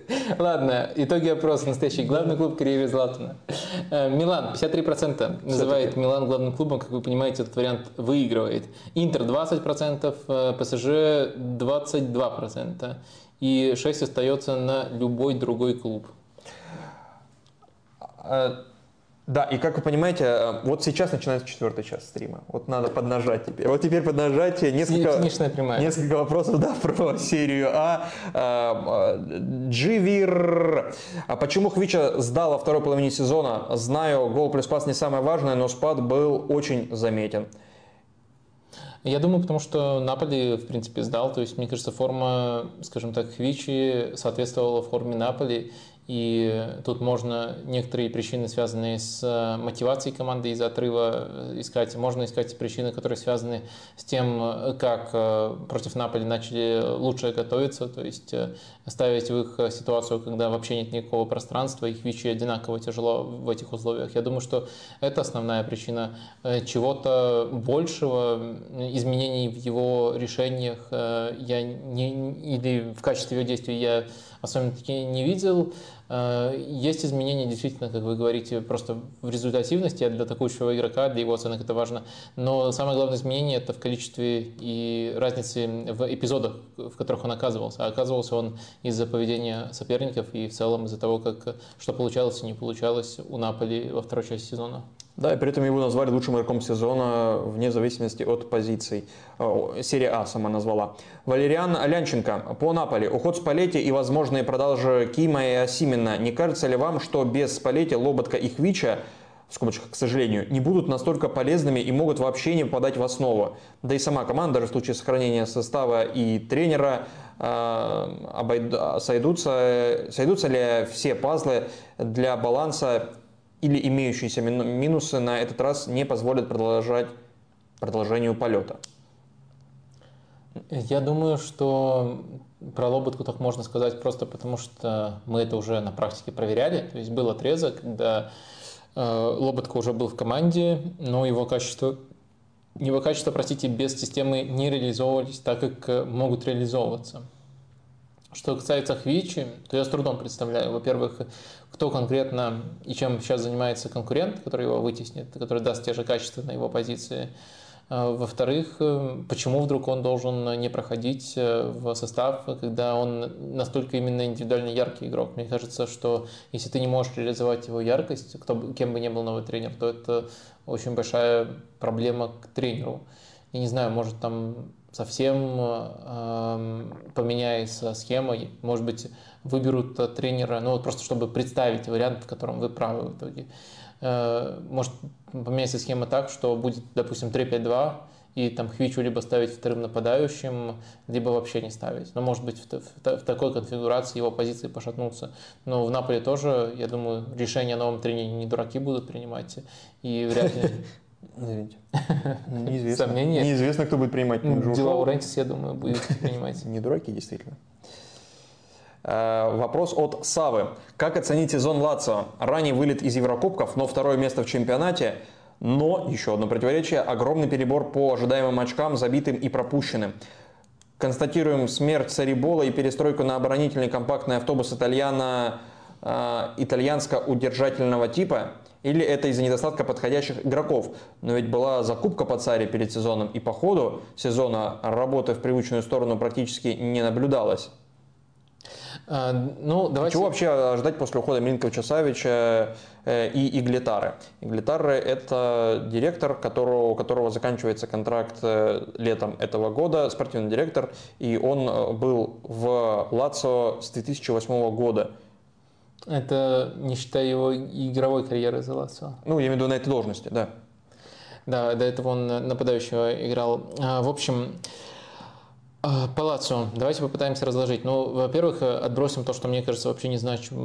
Ладно, итоги опроса настоящий. Главный клуб карьеры Златана. Э, Милан 53% называет Милан главным клубом. Как вы понимаете, этот вариант выигрывает. Интер 20%, ПСЖ 22%. И 6 остается на любой другой клуб. Да, и как вы понимаете, э, вот сейчас начинается четвертый час стрима. Вот надо поднажать теперь. Вот теперь поднажать несколько, несколько вопросов да, про серию А. Э, э, Дживир. А почему Хвича сдал во второй половине сезона? Знаю, гол плюс пас не самое важное, но спад был очень заметен. Я думаю, потому что Наполи, в принципе, сдал. То есть, мне кажется, форма, скажем так, Хвичи соответствовала форме Наполи. И тут можно некоторые причины, связанные с э, мотивацией команды из-за отрыва, э, искать. Можно искать причины, которые связаны с тем, э, как против Наполи начали лучше готовиться, то есть ставить в их ситуацию, когда вообще нет никакого пространства, их вичи одинаково тяжело в этих условиях. Я думаю, что это основная причина чего-то большего, изменений в его решениях я не, или в качестве его действий я особенно таки не видел. Э, есть изменения, действительно, как вы говорите, просто в результативности для атакующего игрока, для его оценок это важно. Но самое главное изменение это в количестве и разнице в эпизодах, в которых он оказывался. А оказывался он из-за поведения соперников и в целом из-за того, как, что получалось и не получалось у Наполи во второй части сезона. Да, и при этом его назвали лучшим игроком сезона вне зависимости от позиций. Серия А сама назвала. Валериан Лянченко. По Наполи. Уход Спалетти и возможные продажи Кима и Осимина. Не кажется ли вам, что без Спалетти, Лоботка и Хвича скобочках, к сожалению, не будут настолько полезными и могут вообще не попадать в основу. Да и сама команда, даже в случае сохранения состава и тренера, э, сойдутся, сойдутся ли все пазлы для баланса или имеющиеся минусы на этот раз не позволят продолжать продолжению полета? Я думаю, что про Лоботку так можно сказать просто потому, что мы это уже на практике проверяли. То есть был отрезок, когда Лоботка уже был в команде, но его качество, его качество, простите, без системы не реализовывались так, как могут реализовываться. Что касается Хвичи, то я с трудом представляю, во-первых, кто конкретно и чем сейчас занимается конкурент, который его вытеснит, который даст те же качества на его позиции. А, во-вторых, э, почему вдруг он должен не проходить э, в состав, когда он настолько именно индивидуально яркий игрок? Мне кажется, что если ты не можешь реализовать его яркость, кто, кем бы ни был новый тренер, то это очень большая проблема к тренеру. Я не знаю, может там совсем э, поменяется схема, может быть, выберут тренера, ну вот просто чтобы представить вариант, в котором вы правы в итоге. Э, может поменяется схема так, что будет, допустим, 3-5-2, и там Хвичу либо ставить вторым нападающим, либо вообще не ставить. Но может быть в, в, в такой конфигурации его позиции пошатнутся. Но в Наполе тоже, я думаю, решения о новом тренере не дураки будут принимать. И вряд ли Извините. Неизвестно. Сомнения. Неизвестно, кто будет принимать. Дела у Рентис, я думаю, будет принимать. Не дураки, действительно. Э, вопрос от Савы. Как оценить сезон Лацио? Ранний вылет из Еврокубков, но второе место в чемпионате. Но, еще одно противоречие, огромный перебор по ожидаемым очкам, забитым и пропущенным. Констатируем смерть Сарибола и перестройку на оборонительный компактный автобус итальяна, э, итальянско-удержательного типа. Или это из-за недостатка подходящих игроков? Но ведь была закупка по царе перед сезоном, и по ходу сезона работы в привычную сторону практически не наблюдалось. А, ну, давайте... Чего вообще ожидать после ухода Милинковича Савича э, и Иглитары? Иглитары – это директор, которого, у которого заканчивается контракт э, летом этого года, спортивный директор, и он э, был в Лацо с 2008 года. Это не считая его игровой карьеры за Лацио. Ну, я имею в виду на этой должности, да. Да, до этого он нападающего играл. А, в общем, а, Палаццо. Давайте попытаемся разложить. Ну, во-первых, отбросим то, что мне кажется вообще не значим.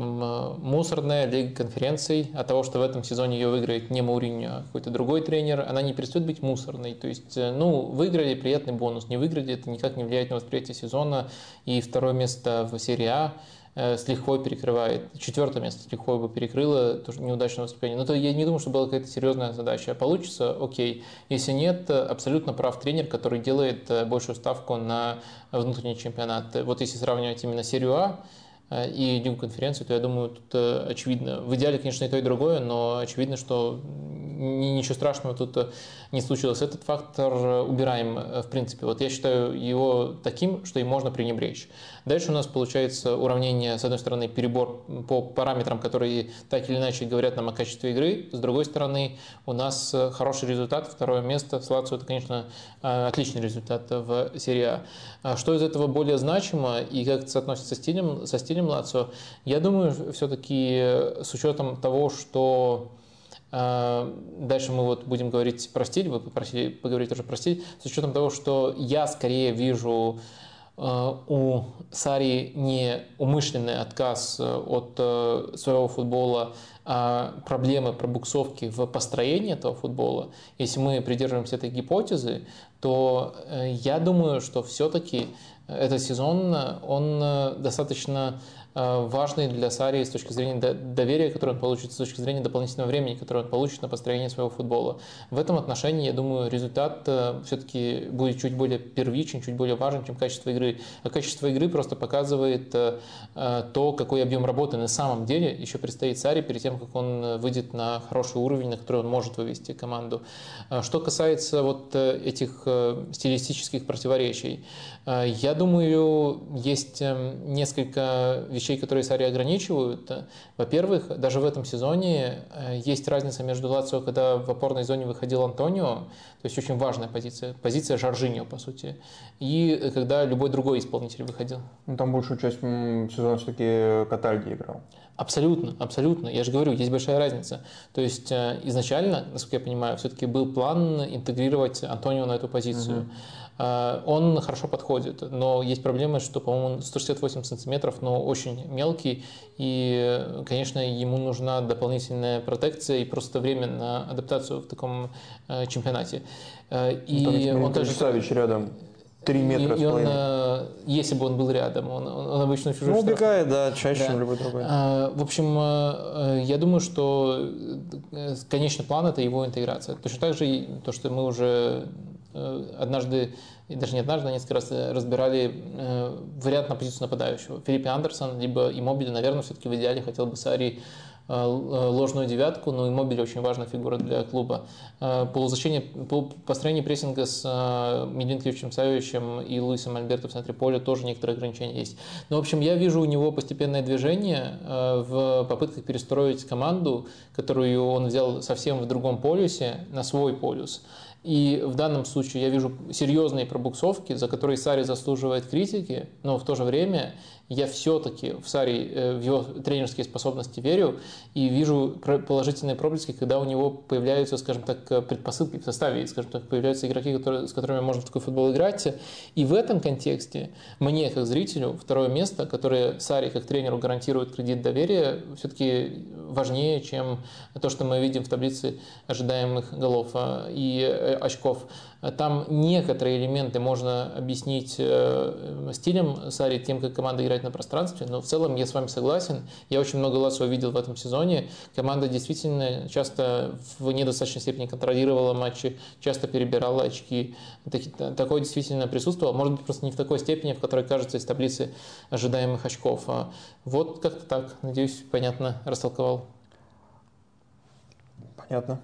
Мусорная лига конференций. От того, что в этом сезоне ее выиграет не Мауриньо, а какой-то другой тренер, она не перестает быть мусорной. То есть, э, ну, выиграли, приятный бонус. Не выиграли, это никак не влияет на восприятие сезона. И второе место в серии А – Э, с лихвой перекрывает. Четвертое место с лихвой бы перекрыло тоже неудачное выступление. Но то я не думаю, что была какая-то серьезная задача. Получится, окей. Если нет, абсолютно прав тренер, который делает э, большую ставку на внутренний чемпионат. Вот если сравнивать именно серию А, э, и Лигу конференцию, то я думаю, тут очевидно. В идеале, конечно, и то, и другое, но очевидно, что ничего страшного тут не случилось. Этот фактор убираем, в принципе. Вот я считаю его таким, что им можно пренебречь. Дальше у нас получается уравнение, с одной стороны, перебор по параметрам, которые так или иначе говорят нам о качестве игры, с другой стороны, у нас э, хороший результат, второе место. С Лацио это, конечно, э, отличный результат в серии А. а. Что из этого более значимо и как это соотносится со стилем, со стилем Лацио? Я думаю, все-таки с учетом того, что Дальше мы вот будем говорить про стиль, вы попросили поговорить уже про стиль, с учетом того, что я скорее вижу у Сари не умышленный отказ от своего футбола, а проблемы пробуксовки в построении этого футбола. Если мы придерживаемся этой гипотезы, то я думаю, что все-таки этот сезон, он достаточно Э, важный для Сари с точки зрения доверия, которое он получит, с точки зрения дополнительного времени, которое он получит на построение своего футбола. В этом отношении, я думаю, результат э, все-таки будет чуть более первичен, чуть более важен, чем качество игры. А качество игры просто показывает э, то, какой объем работы на самом деле еще предстоит Сари перед тем, как он выйдет на хороший уровень, на который он может вывести команду. Что касается вот этих стилистических противоречий, я думаю, есть несколько вещей, вещей, которые Сари ограничивают. Во-первых, даже в этом сезоне э, есть разница между Лацио, когда в опорной зоне выходил Антонио, то есть очень важная позиция, позиция Жоржиньо, по сути, и когда любой другой исполнитель выходил. Ну, там большую часть сезона все-таки Катальди играл. Абсолютно, абсолютно. Я же говорю, есть большая разница. То есть э, изначально, насколько я понимаю, все-таки был план интегрировать Антонио на эту позицию. Угу. А, он хорошо подходит, но есть проблема, что, по-моему, 168 сантиметров, но очень мелкий, и, конечно, ему нужна дополнительная протекция и просто время на адаптацию в таком э, чемпионате. Э, и ну, он тоже... Савич рядом. Три метра и, и он, э, если бы он был рядом, он, он обычно чужой Ну, убегает, да, чаще, да. чем любой другой. А, в общем, я думаю, что конечный план – это его интеграция. Точно так же то, что мы уже однажды, и даже не однажды, а несколько раз э, разбирали э, вариант на позицию нападающего. Филипп Андерсон, либо Иммобили, наверное, все-таки в идеале хотел бы Сари ложную девятку, но Иммобили очень важная фигура для клуба. Полузащитение, построение прессинга с Милинковичем Савичем и Луисом Альберто в центре поля тоже некоторые ограничения есть. Но, в общем, я вижу у него постепенное движение в попытках перестроить команду, которую он взял совсем в другом полюсе, на свой полюс. И в данном случае я вижу серьезные пробуксовки, за которые Сари заслуживает критики, но в то же время я все-таки в Сари, э, в его тренерские способности верю и вижу положительные проблески, когда у него появляются, скажем так, предпосылки в составе, скажем так, появляются игроки, которые, с которыми можно в такой футбол играть. И в этом контексте мне, как зрителю, второе место, которое Сари, как тренеру, гарантирует кредит доверия, все-таки важнее, чем то, что мы видим в таблице ожидаемых голов а, и э, очков. Там некоторые элементы можно объяснить э, стилем Сари, тем, как команда играет на пространстве, но в целом я с вами согласен. Я очень много Лацио видел в этом сезоне. Команда действительно часто в недостаточной степени контролировала матчи, часто перебирала очки. Такое действительно присутствовало. Может быть, просто не в такой степени, в которой кажется из таблицы ожидаемых очков. А вот как-то так. Надеюсь, понятно растолковал. Понятно.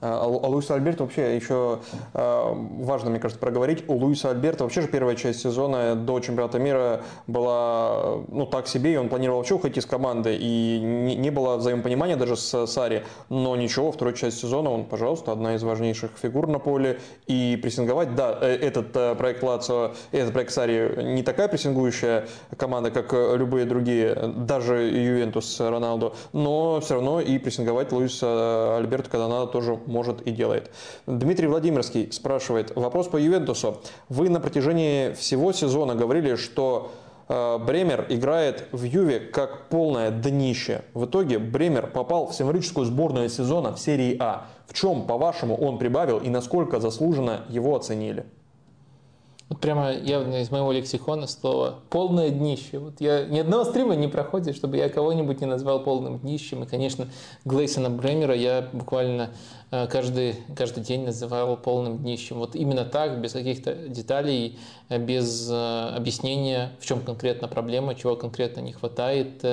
А, а у Луиса Альберта вообще еще а, важно, мне кажется, проговорить. У Луиса Альберта вообще же первая часть сезона до чемпионата мира была ну так себе, и он планировал вообще уходить из команды, и не, было взаимопонимания даже с Сари, но ничего, второй часть сезона он, пожалуйста, одна из важнейших фигур на поле, и прессинговать, да, э, этот э, проект Лацио, этот проект Сари не такая прессингующая команда, как любые другие, даже Ювентус, Роналду, но все равно и прессинговать Луиса Альберта, когда надо, тоже может и делает. Дмитрий Владимирский спрашивает, вопрос по Ювентусу. Вы на протяжении всего сезона говорили, что э, Бремер играет в Юве как полное днище. В итоге Бремер попал в символическую сборную сезона в серии А. В чем, по-вашему, он прибавил и насколько заслуженно его оценили? Вот прямо явно из моего лексикона слово «полное днище». Вот я ни одного стрима не проходит, чтобы я кого-нибудь не назвал полным днищем. И, конечно, Глейсона Бремера я буквально каждый, каждый день называл полным днищем. Вот именно так, без каких-то деталей, э, без э, объяснения, в чем конкретно проблема, чего конкретно не хватает,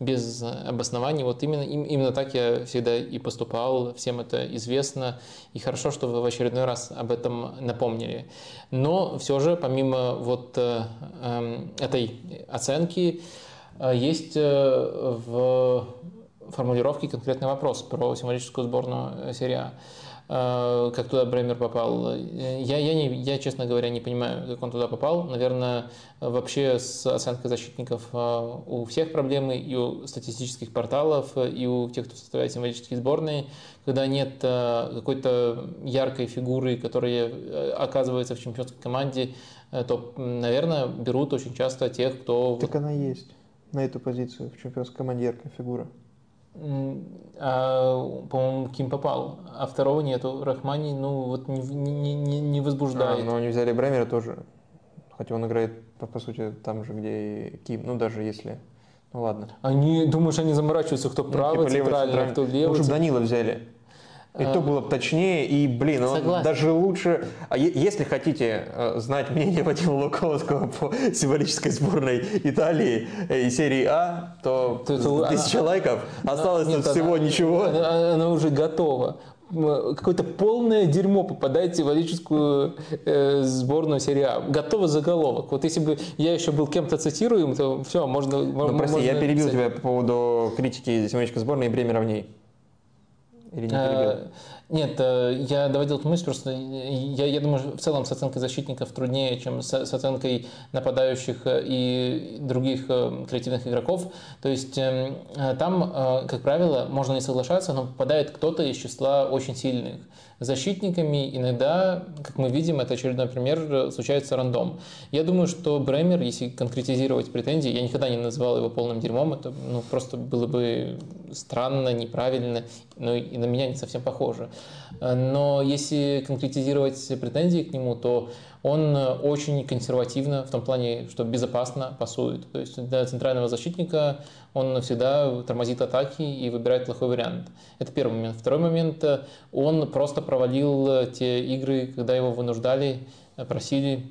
без обоснований. Вот именно, именно так я всегда и поступал, всем это известно. И хорошо, что вы в очередной раз об этом напомнили. Но все же, помимо вот эм, этой оценки, есть в формулировки конкретный вопрос про символическую сборную серии А. Э, как туда Бремер попал. Я, я, не, я, честно говоря, не понимаю, как он туда попал. Наверное, вообще с оценкой защитников э, у всех проблемы, и у статистических порталов, и у тех, кто составляет символические сборные, когда нет э, какой-то яркой фигуры, которая оказывается в чемпионской команде, то, наверное, берут очень часто тех, кто... Так она есть на эту позицию в чемпионской команде яркая фигура. А, по-моему, Ким попал, а второго нету. Рахмани, ну, вот не, не, не, не возбуждает. А, но они взяли Бремера тоже, хотя он играет, по, по сути, там же, где и Ким, ну, даже если... Ну, ладно. Они, думаешь, они заморачиваются, кто ну, правый, типа центральный, кто левый? Лучше Данила взяли. И то было бы точнее, и, блин, он даже лучше... А если хотите э, знать мнение Вадима Луковского по символической сборной Италии э, и серии А, то, то тысяча она, лайков, осталось нет, всего она, ничего. Она, она уже готова какое-то полное дерьмо попадает в символическую э, сборную серии А. Готовый заголовок. Вот если бы я еще был кем-то цитируем, то все, можно... Ну, прости, можно я перебил написать. тебя по поводу критики символической сборной и Бремера в ней. Или не перебил? Э, нет, э, я доводил эту мысль, просто я, я думаю, в целом с оценкой защитников труднее, чем с, с оценкой нападающих э, и других креативных игроков. То есть эм, там, как правило, можно не соглашаться, но попадает кто-то из числа очень сильных защитниками. Иногда, как мы видим, это очередной пример, случается рандом. Я думаю, что Бремер, если конкретизировать претензии, я никогда не называл его полным дерьмом, это ну, просто было бы странно, неправильно, ну и на меня не совсем похоже. Но если конкретизировать претензии к нему, то он очень консервативно, в том плане, что безопасно пасует. То есть для центрального защитника он всегда тормозит атаки и выбирает плохой вариант. Это первый момент. Второй момент, он просто провалил те игры, когда его вынуждали, просили,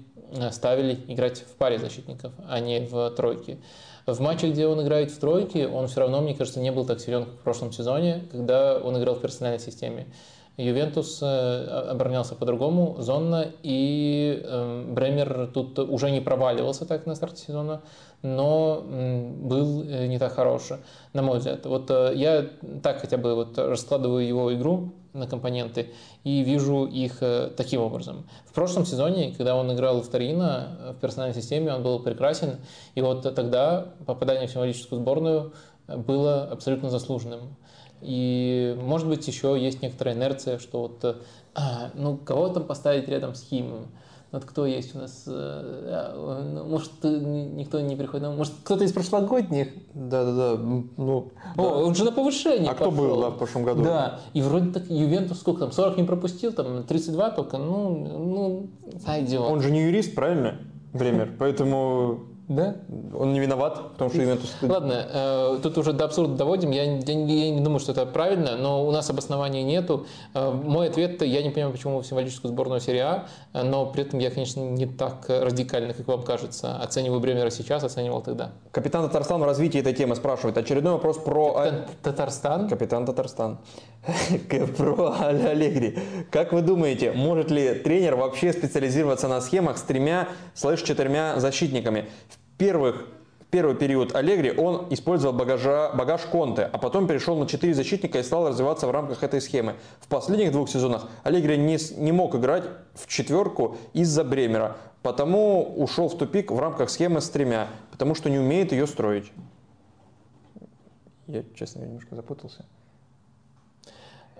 ставили играть в паре защитников, а не в тройке. В матче, где он играет в тройке, он все равно, мне кажется, не был так силен, как в прошлом сезоне, когда он играл в персональной системе. Ювентус э, оборонялся по-другому, зонно, и э, Бремер тут уже не проваливался так на старте сезона, но был э, не так хорош, на мой взгляд. Вот я так хотя бы вот раскладываю его игру на компоненты и вижу их таким образом. В прошлом сезоне, когда он играл в Торино в персональной системе, он был прекрасен, и вот тогда попадание в символическую сборную было абсолютно заслуженным. И, может быть, еще есть некоторая инерция, что вот, а, ну, кого там поставить рядом с Химом? Вот кто есть у нас? Э, ну, может, никто не приходит? Может, кто-то из прошлогодних? Да-да-да. Ну, О, да. он же на повышение А пошел. кто был да, в прошлом году? Да. И вроде так Ювентус сколько там? 40 не пропустил, там 32 только. Ну, ну, сойдет. Он же не юрист, правильно? Бремер. Поэтому да? Он не виноват, потому что Ювентус... Ладно, э, тут уже до абсурда доводим. Я, я, я не думаю, что это правильно, но у нас обоснований нету. Э, мой ответ, я не понимаю, почему в символическую сборную серии А, но при этом я, конечно, не так радикально, как вам кажется. Оцениваю Бремера сейчас, оценивал тогда. Капитан Татарстан в развитии этой темы спрашивает. Очередной вопрос про... Капитан Татарстан? Капитан Татарстан. Про Аллегри. Как вы думаете, может ли тренер вообще специализироваться на схемах с тремя слэш-четырьмя защитниками? Первых первый период Аллегри он использовал багажа, багаж Конте, а потом перешел на 4 защитника и стал развиваться в рамках этой схемы. В последних двух сезонах Аллегри не, не мог играть в четверку из-за Бремера, потому ушел в тупик в рамках схемы с тремя, потому что не умеет ее строить. Я, честно, немножко запутался.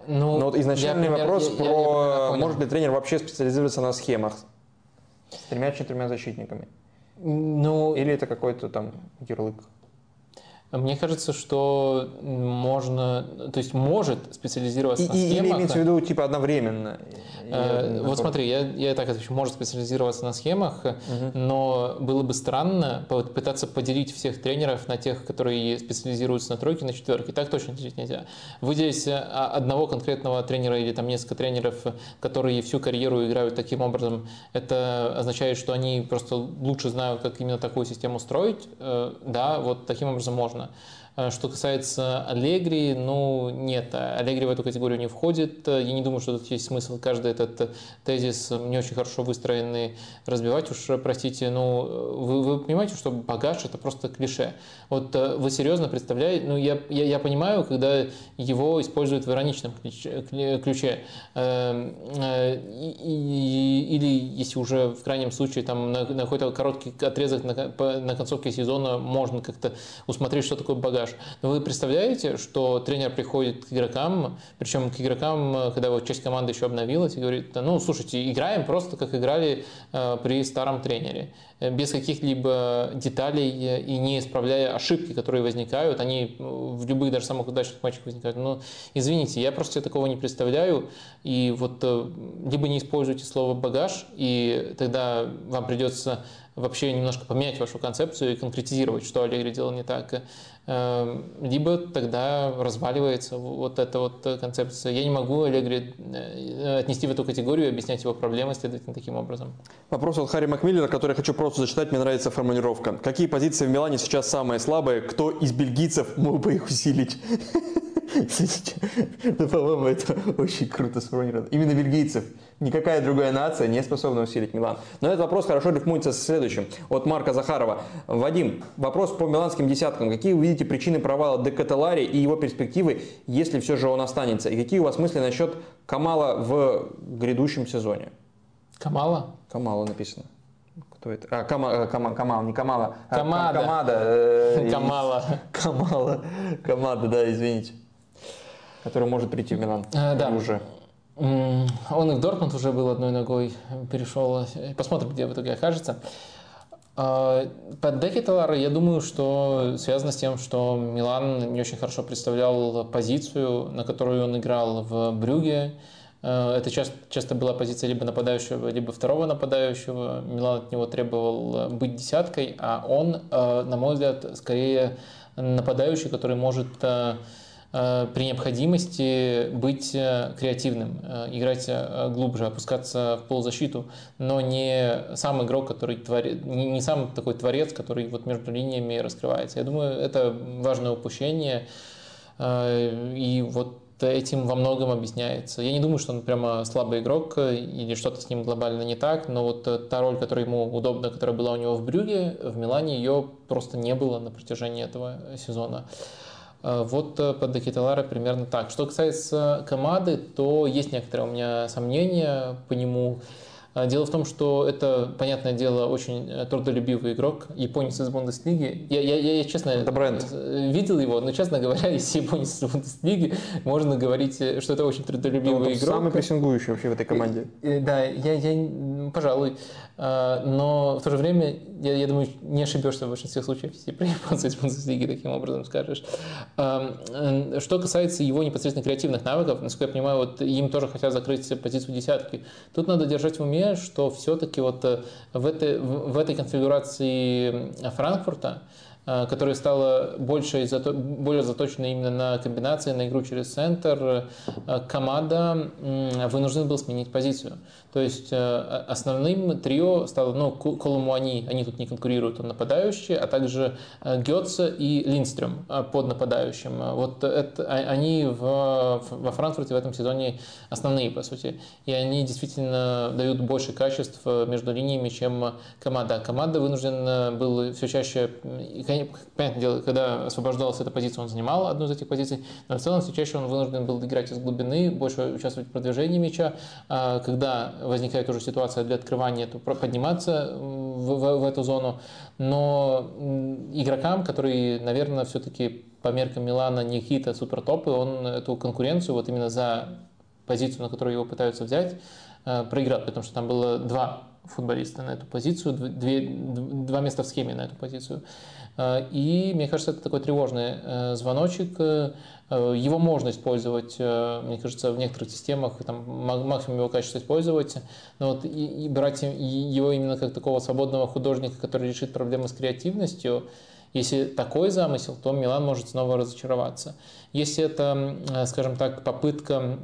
Ну, Но вот изначальный я, вопрос я, про, я, я может ли тренер вообще специализироваться на схемах с тремя-четырьмя защитниками? Ну, Или это какой-то там ярлык? Мне кажется, что можно, то есть может специализироваться и, на схемах. Или имеется в виду типа одновременно? Э, вот смотри, я, я так отвечу, может специализироваться на схемах, угу. но было бы странно пытаться поделить всех тренеров на тех, которые специализируются на тройке, на четверке. Так точно делить нельзя. Выделить э, одного конкретного тренера или там несколько тренеров, которые всю карьеру играют таким образом, это означает, что они просто лучше знают, как именно такую систему строить. Э, да, вот таким образом можно. Э, что касается Аллегри, ну нет, Аллегри в эту категорию не входит. Я не думаю, что тут есть смысл каждый этот тезис не очень хорошо выстроенный разбивать. Уж, простите, ну вы, вы понимаете, что багаж это просто клише. Вот вы серьезно представляете, ну я, я, я понимаю, когда его используют в ироничном ключе. Эм, или если уже в крайнем случае там на, на какой-то короткий отрезок на, на концовке сезона можно как-то усмотреть, что такое багаж. Но вы представляете, что тренер приходит к игрокам, причем к игрокам, когда вот часть команды еще обновилась, и говорит, ну, слушайте, играем просто как играли э, при старом тренере. Э, без каких-либо деталей и не исправляя ошибки, которые возникают. Они э, в любых даже самых удачных матчах возникают. Но извините, я просто такого не представляю. И вот либо не используйте слово «багаж», и тогда вам придется вообще немножко поменять вашу концепцию и конкретизировать, что Аллегри делал не так. Эм, либо тогда разваливается вот эта вот концепция. Я не могу Аллегри э, отнести в эту категорию и объяснять его проблемы, следовательно, таким образом. Вопрос от Харри Макмиллера, который я хочу просто зачитать, мне нравится формулировка. Какие позиции в Милане сейчас самые слабые? Кто из бельгийцев мог бы их усилить? Ну, по-моему, это очень круто сформулировано. Именно бельгийцев. Никакая другая нация не способна усилить Милан. Но этот вопрос хорошо рифмуется с следующим. От Марка Захарова. Вадим, вопрос по миланским десяткам. Какие вы видите причины провала Декаталари и его перспективы, если все же он останется? И какие у вас мысли насчет Камала в грядущем сезоне? Камала? Камала написано. Кто это? А, Кама, э, Кама, Камал, не Камала. А, Камада. Камада. Э, Камала. Камала. Камада, да, извините. Который может прийти в Милан. А, да. Уже. Он и в Дортмунд уже был одной ногой, перешел. Посмотрим, где в итоге окажется. А, под Декеталара я думаю, что связано с тем, что Милан не очень хорошо представлял позицию, на которую он играл в Брюге. А, это часто, часто была позиция либо нападающего, либо второго нападающего. Милан от него требовал быть десяткой, а он, на мой взгляд, скорее нападающий, который может Э, при необходимости быть э, креативным, э, играть глубже, опускаться в полузащиту, но не сам игрок, который творит, не сам такой творец, который вот между линиями раскрывается. Я думаю, это важное упущение, и вот этим во многом объясняется. Я не думаю, что он прямо слабый игрок или что-то с ним глобально не так, но вот та роль, которая ему удобна, которая была у него в Брюге, в Милане ее просто не было на протяжении этого сезона. Э, вот э, под Декеталара примерно так. Что касается Камады, то есть некоторые у меня сомнения по нему. А, дело в том, что это, понятное дело, очень э, трудолюбивый игрок, японец из Бундеслиги. Я, я, я, честно, это бренд. Э, видел его, но, честно говоря, из японец из Бундеслиги можно говорить, что это очень трудолюбивый ну, игрок. Самый прессингующий вообще в этой команде. Да, я, я, пожалуй. А, но в то же время, я, я думаю, не ошибешься в большинстве случаев, если про японца из Бундеслиги таким образом скажешь. А, что касается его непосредственно креативных навыков, насколько я понимаю, вот им тоже хотят закрыть позицию десятки. Тут надо держать в уме, что все-таки вот э, в этой, в этой конфигурации Франкфурта Э, которая стала больше, более заточена именно на комбинации, на игру через центр, э, команда вынуждена была сменить позицию. То есть э, основным трио стало, ну, Коломуани, они тут не конкурируют, он нападающий, а также Гетца и Линдстрем под нападающим. Вот это, а, они в, во Франкфурте в этом сезоне основные, по сути. И они действительно дают больше качеств между линиями, чем команда. Команда вынуждена была все чаще, понятное дело, когда освобождалась эта позиция, он занимал одну из этих позиций, но в целом все чаще он вынужден был играть из глубины, больше участвовать в продвижении мяча. А когда возникает уже ситуация для открывания, то подниматься в, в, в эту зону. Но игрокам, которые, наверное, все-таки по меркам Милана не какие-то супертопы, он эту конкуренцию вот именно за позицию, на которую его пытаются взять, э, проиграл, потому что там было два футболиста на эту позицию, две, два места в схеме на эту позицию. Э, и мне кажется, это такой тревожный э, звоночек. Э, его можно использовать, мне кажется, в некоторых системах, там, максимум его качества использовать, но вот и, и брать его именно как такого свободного художника, который решит проблемы с креативностью, если такой замысел, то Милан может снова разочароваться. Если это, скажем так, попытка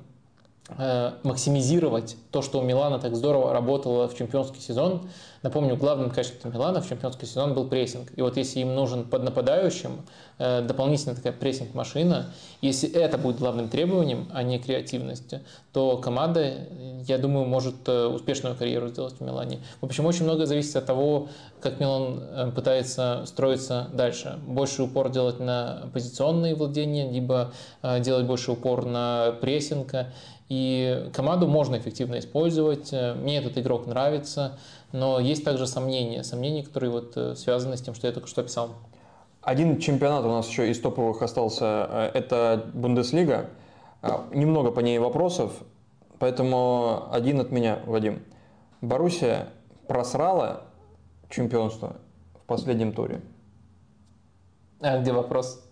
максимизировать то, что у Милана так здорово работало в чемпионский сезон, Напомню, главным качеством Милана в чемпионский сезон был прессинг. И вот если им нужен под нападающим э, дополнительная такая прессинг-машина, если это будет главным требованием, а не креативность, то команда, я думаю, может э, успешную карьеру сделать в Милане. В общем, очень много зависит от того, как Милан э, пытается строиться дальше. Больше упор делать на позиционные владения, либо делать больше упор на прессинг. И команду можно эффективно использовать. Мне этот игрок нравится. Но есть также сомнения, сомнения, которые вот э, связаны с тем, что я только что описал. Один чемпионат у нас еще из топовых остался, э, это Бундеслига. Э, немного по ней вопросов, поэтому один от меня, Вадим. Боруссия просрала чемпионство в последнем туре. А где вопрос?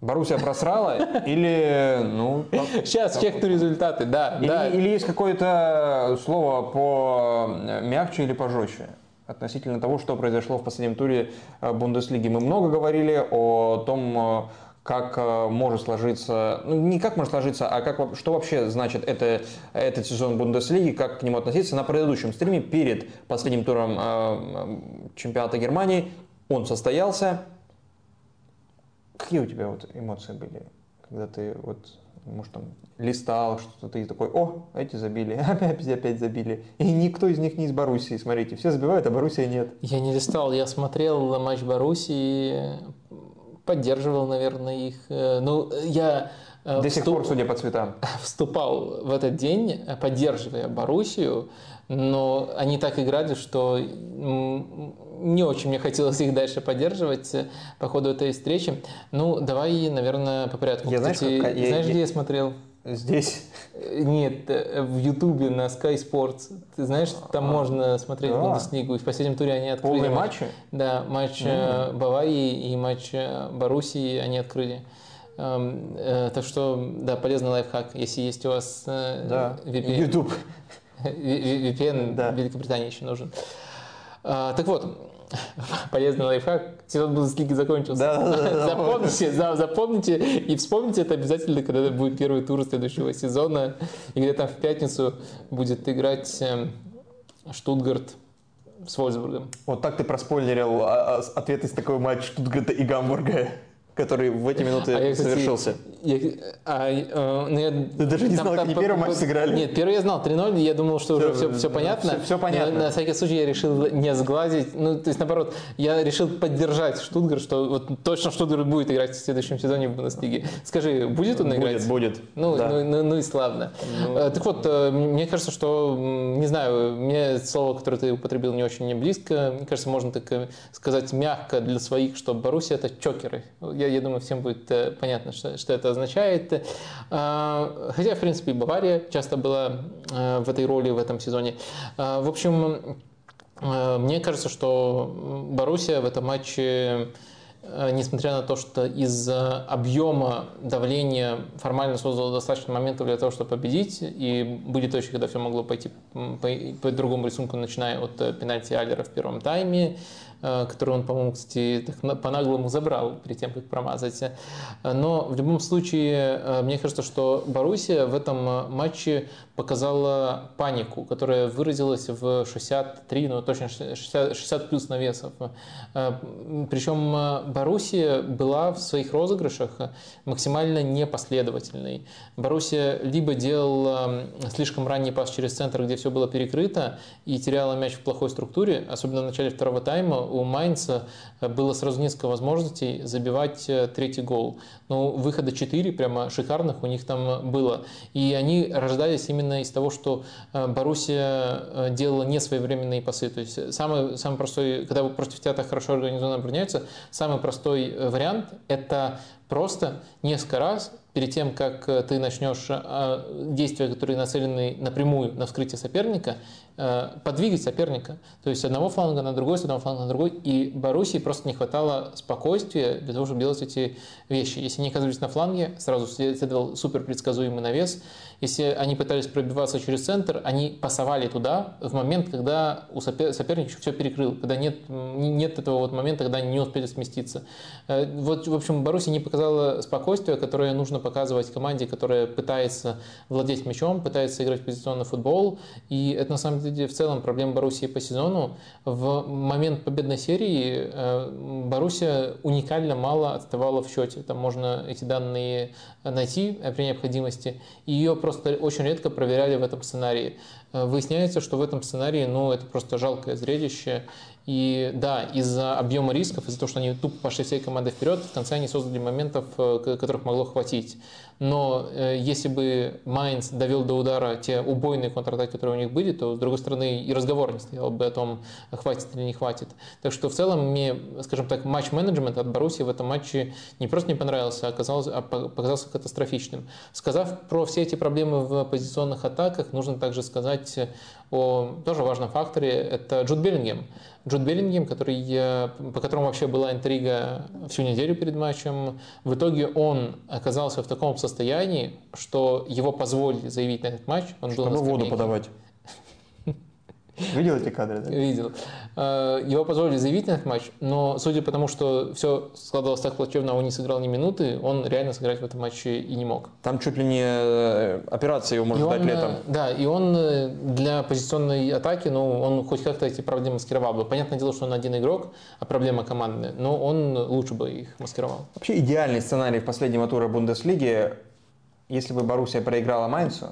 Боруссия просрала или, ну... Сейчас чекну результаты, да, или, да. Или есть какое-то слово по мягче или пожестче относительно того, что произошло в последнем туре э, Бундеслиги. Мы много говорили о том, э, как э, может сложиться, ну не как может сложиться, а как, что вообще значит это, этот сезон Бундеслиги, как к нему относиться. На предыдущем стриме перед последним туром чемпионата Германии он состоялся, Какие у тебя вот эмоции были, когда ты вот, может, там листал что-то, ты такой, о, эти забили, опять, опять забили. И никто из них не из Боруссии, смотрите, все забивают, а Боруссия нет. Я не листал, я смотрел матч Боруссии, поддерживал, наверное, их. Э, ну, я э, до сих пор, судя по цветам. Вступал в этот день, поддерживая Боруссию, но они так играли, что не очень мне хотелось их дальше поддерживать э, по ходу этой встречи. Ну, давай, наверное, по порядку. Я, Кстати, знаешь, как, знаешь я, где я смотрел? Здесь? Э, нет, э, в Ютубе на Sky Sports. Ты знаешь, там а, можно смотреть да. Бундеслигу. И в последнем туре они открыли. Полные матчи? Да, матч mm. Баварии и матч Боруссии они открыли. Эм, так что, да, полезный лайфхак, если есть у вас да. VPN. YouTube. VPN да. Великобритании еще нужен. А, так вот, полезный лайфхак. Сезон Бундеслиги закончился. Да, да, да, запомните, да, запомните и вспомните это обязательно, когда будет первый тур следующего сезона. И где там в пятницу будет играть эм, Штутгарт с Вольсбургом. Вот так ты проспойлерил а, а, ответ из такого матча Штутгарта и Гамбурга который в эти минуты а я, кстати, совершился. Я, а, а, ну, я, Ты даже не там, знал, там, как они первый матч сыграли? Нет, первый я знал 3-0, я думал, что все, уже все, все понятно. Все, все понятно. Но, на всякий случай я решил не сглазить, ну, то есть, наоборот, я решил поддержать Штутгарт, что вот точно Штутгарт будет играть в следующем сезоне в Бундеслиге. Скажи, будет он играть? Будет, будет. Ну, да. ну, ну, ну и славно. Ну, так вот, э, мне кажется, что, не знаю, мне слово, которое ты употребил, не очень близко. Мне кажется, можно так э, сказать мягко для своих, что Боруссия это чокеры. Я, я думаю, всем будет Э, понятно, что, что это означает. А, хотя, в принципе, и Бавария часто была э, в этой роли в этом сезоне. А, в общем, э, мне кажется, что Боруссия в этом матче несмотря на то, что из-за объема давления формально создала достаточно моментов для того, чтобы победить, и были точки, когда все могло пойти по, по другому рисунку, начиная от пенальти Аллера в первом тайме, который он, по-моему, кстати, так по-наглому забрал перед тем, как промазать. Но в любом случае, э, мне кажется, что Боруссия в этом э, матче показала панику, которая выразилась в 63, ну точно 60, 60 плюс навесов. Причем Боруссия была в своих розыгрышах максимально непоследовательной. Боруссия либо делала слишком ранний пас через центр, где все было перекрыто, и теряла мяч в плохой структуре, особенно в начале второго тайма, у Майнца было сразу несколько возможностей забивать э, третий гол. Ну, выхода 4 прямо шикарных у них там было. И они рождались именно из того, что э, Боруссия э, делала не своевременные пасы. То есть самый, самый простой, когда против так хорошо организованно обороняются, самый простой вариант – это просто несколько раз перед тем, как ты начнешь действия, которые нацелены напрямую на вскрытие соперника, Э, подвигать соперника. То есть с одного фланга на другой, с одного фланга на другой. И Боруссии просто не хватало спокойствия для того, чтобы делать эти вещи. Если они оказывались на фланге, сразу следовал супер предсказуемый навес. Если они пытались пробиваться через центр, они пасовали туда в момент, когда у соперника все перекрыл, когда нет, нет этого вот момента, когда они не успели сместиться. Э, вот, в общем, Боруссия не показала спокойствия, которое нужно показывать команде, которая пытается владеть мячом, пытается играть позиционный футбол. И это на самом деле в целом проблема Боруссии по сезону. В момент победной серии э, Боруссия уникально мало отставала в счете. Там можно эти данные найти при необходимости. Ее просто очень редко проверяли в этом сценарии. Выясняется, что в этом сценарии, ну, это просто жалкое зрелище. И да, из-за объема рисков, из-за того, что они тупо пошли всей командой вперед, в конце они создали моментов, э, которых могло хватить. Но э, если бы Майнц довел до удара те убойные контратаки, которые у них были, то, с другой стороны, и разговор не стоял бы о том, хватит или не хватит. Так что в целом мне, скажем так, матч-менеджмент от Баруси в этом матче не просто не понравился, а, оказался, а показался катастрофичным. Сказав про все эти проблемы в позиционных атаках, нужно также сказать о тоже важном факторе, это Джуд Беллингем. Джуд Беллингем, который, по которому вообще была интрига всю неделю перед матчем, в итоге он оказался в таком состоянии, что его позволили заявить на этот матч. Он Чтобы был воду подавать. Видел эти кадры, да? Видел. Э, его позволили заявить на этот матч, но судя по тому, что все складывалось так плачевно, он не сыграл ни минуты, он реально сыграть в этом матче и не мог. Там чуть ли не э, операция его может и дать он, летом. Да, и он э, для позиционной атаки, ну, он хоть как-то эти проблемы маскировал бы. Понятное дело, что он один игрок, а проблема командная, но он лучше бы их маскировал. Вообще идеальный сценарий в последнего тура Бундеслиги, если бы Боруссия проиграла Майнцу,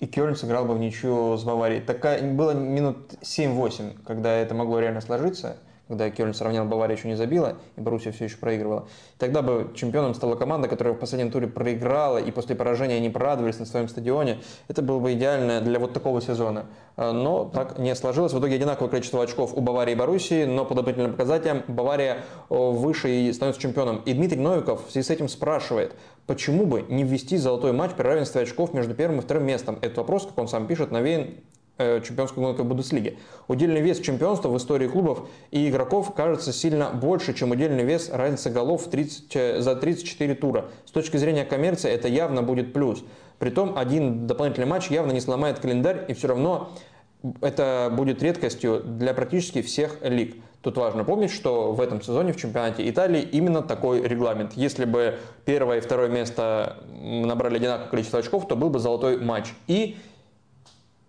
и Кёльн сыграл бы в ничью с Баварией. Такая, было минут 7-8, когда это могло реально сложиться, когда Кёльн сравнял, Бавария еще не забила, и Боруссия все еще проигрывала. Тогда бы чемпионом стала команда, которая в последнем туре проиграла, и после поражения они порадовались на своем стадионе. Это было бы идеально для вот такого сезона. А, но так не сложилось. В итоге одинаковое количество очков у Баварии и Боруссии, но по дополнительным показателям Бавария выше и становится чемпионом. И Дмитрий Новиков в связи с этим спрашивает, Почему бы не ввести золотой матч при равенстве очков между первым и вторым местом? Этот вопрос, как он сам пишет, навеян э, чемпионской гонкой Бундеслиги. Удельный вес чемпионства в истории клубов и игроков кажется сильно больше, чем удельный вес разницы голов 30, э, за 34 тура. С точки зрения коммерции это явно будет плюс. Притом один дополнительный матч явно не сломает календарь и все равно это будет редкостью для практически всех лиг. Тут важно помнить, что в этом сезоне в чемпионате Италии именно такой регламент. Если бы первое и второе место набрали одинаковое количество очков, то был бы золотой матч. И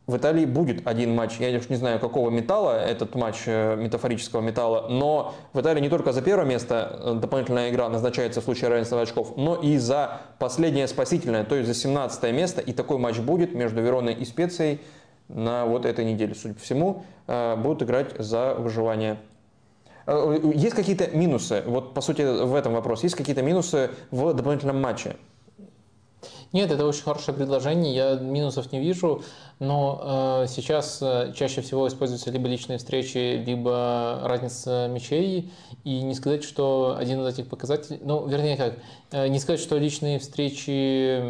в Италии будет один матч. Я уж не знаю, какого металла этот матч, э, метафорического металла, но в Италии не только за первое место э, дополнительная игра назначается в случае равенства очков, но и за последнее спасительное, то есть за 17 место. И такой матч будет между Вероной и Специей на вот этой неделе, судя по всему, э, будут играть за выживание. Э, есть какие-то минусы, вот по сути в этом вопрос, есть какие-то минусы в дополнительном матче? Нет, это очень хорошее предложение, я минусов не вижу, но э, сейчас э, чаще всего используются либо личные встречи, либо разница мячей, и не сказать, что один из этих показателей, ну, вернее как, э, не сказать, что личные встречи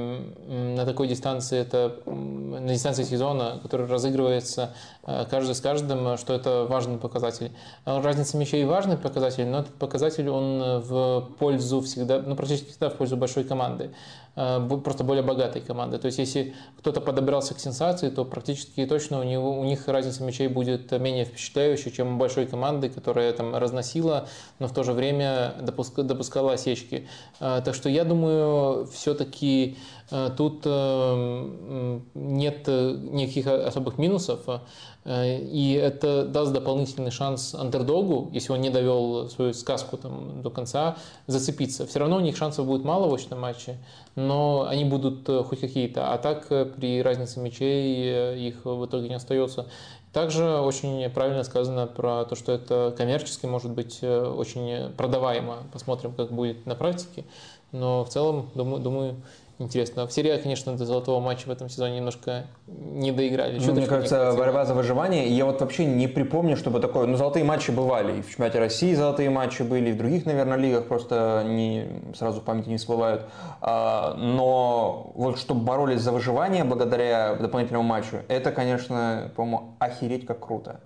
на такой дистанции, это на дистанции сезона, который разыгрывается э, каждый с каждым, что это важный показатель. Разница мячей важный показатель, но этот показатель, он в пользу всегда, ну, практически всегда в пользу большой команды. Э, просто более богатой команды. То есть, если кто-то подобрался к сенсации, то практически точно у, него, у них разница мячей будет менее впечатляющей, чем у большой команды, которая там разносила, но в то же время допуска, допускала осечки. Э, так что я думаю, все-таки э, тут нет никаких особых минусов. Э, и это даст дополнительный шанс андердогу, если он не довел свою сказку там, до конца, зацепиться. Все равно у них шансов будет мало в очном матче, но они будут э, хоть какие-то. А так э, при разнице мячей их в итоге не остается. Также очень правильно сказано про то, что это коммерчески может быть очень продаваемо. Посмотрим, как будет на практике. Но в целом, думаю, думаю интересно. В серии, конечно, до золотого матча в этом сезоне немножко не доиграли. Ну, мне кажется, борьба за выживание. Я вот вообще не припомню, чтобы такое... Ну, золотые матчи бывали. И в чемпионате России золотые матчи были, и в других, наверное, лигах просто не, сразу в памяти не всплывают. А, но вот чтобы боролись за выживание благодаря дополнительному матчу, это, конечно, по-моему, охереть как круто.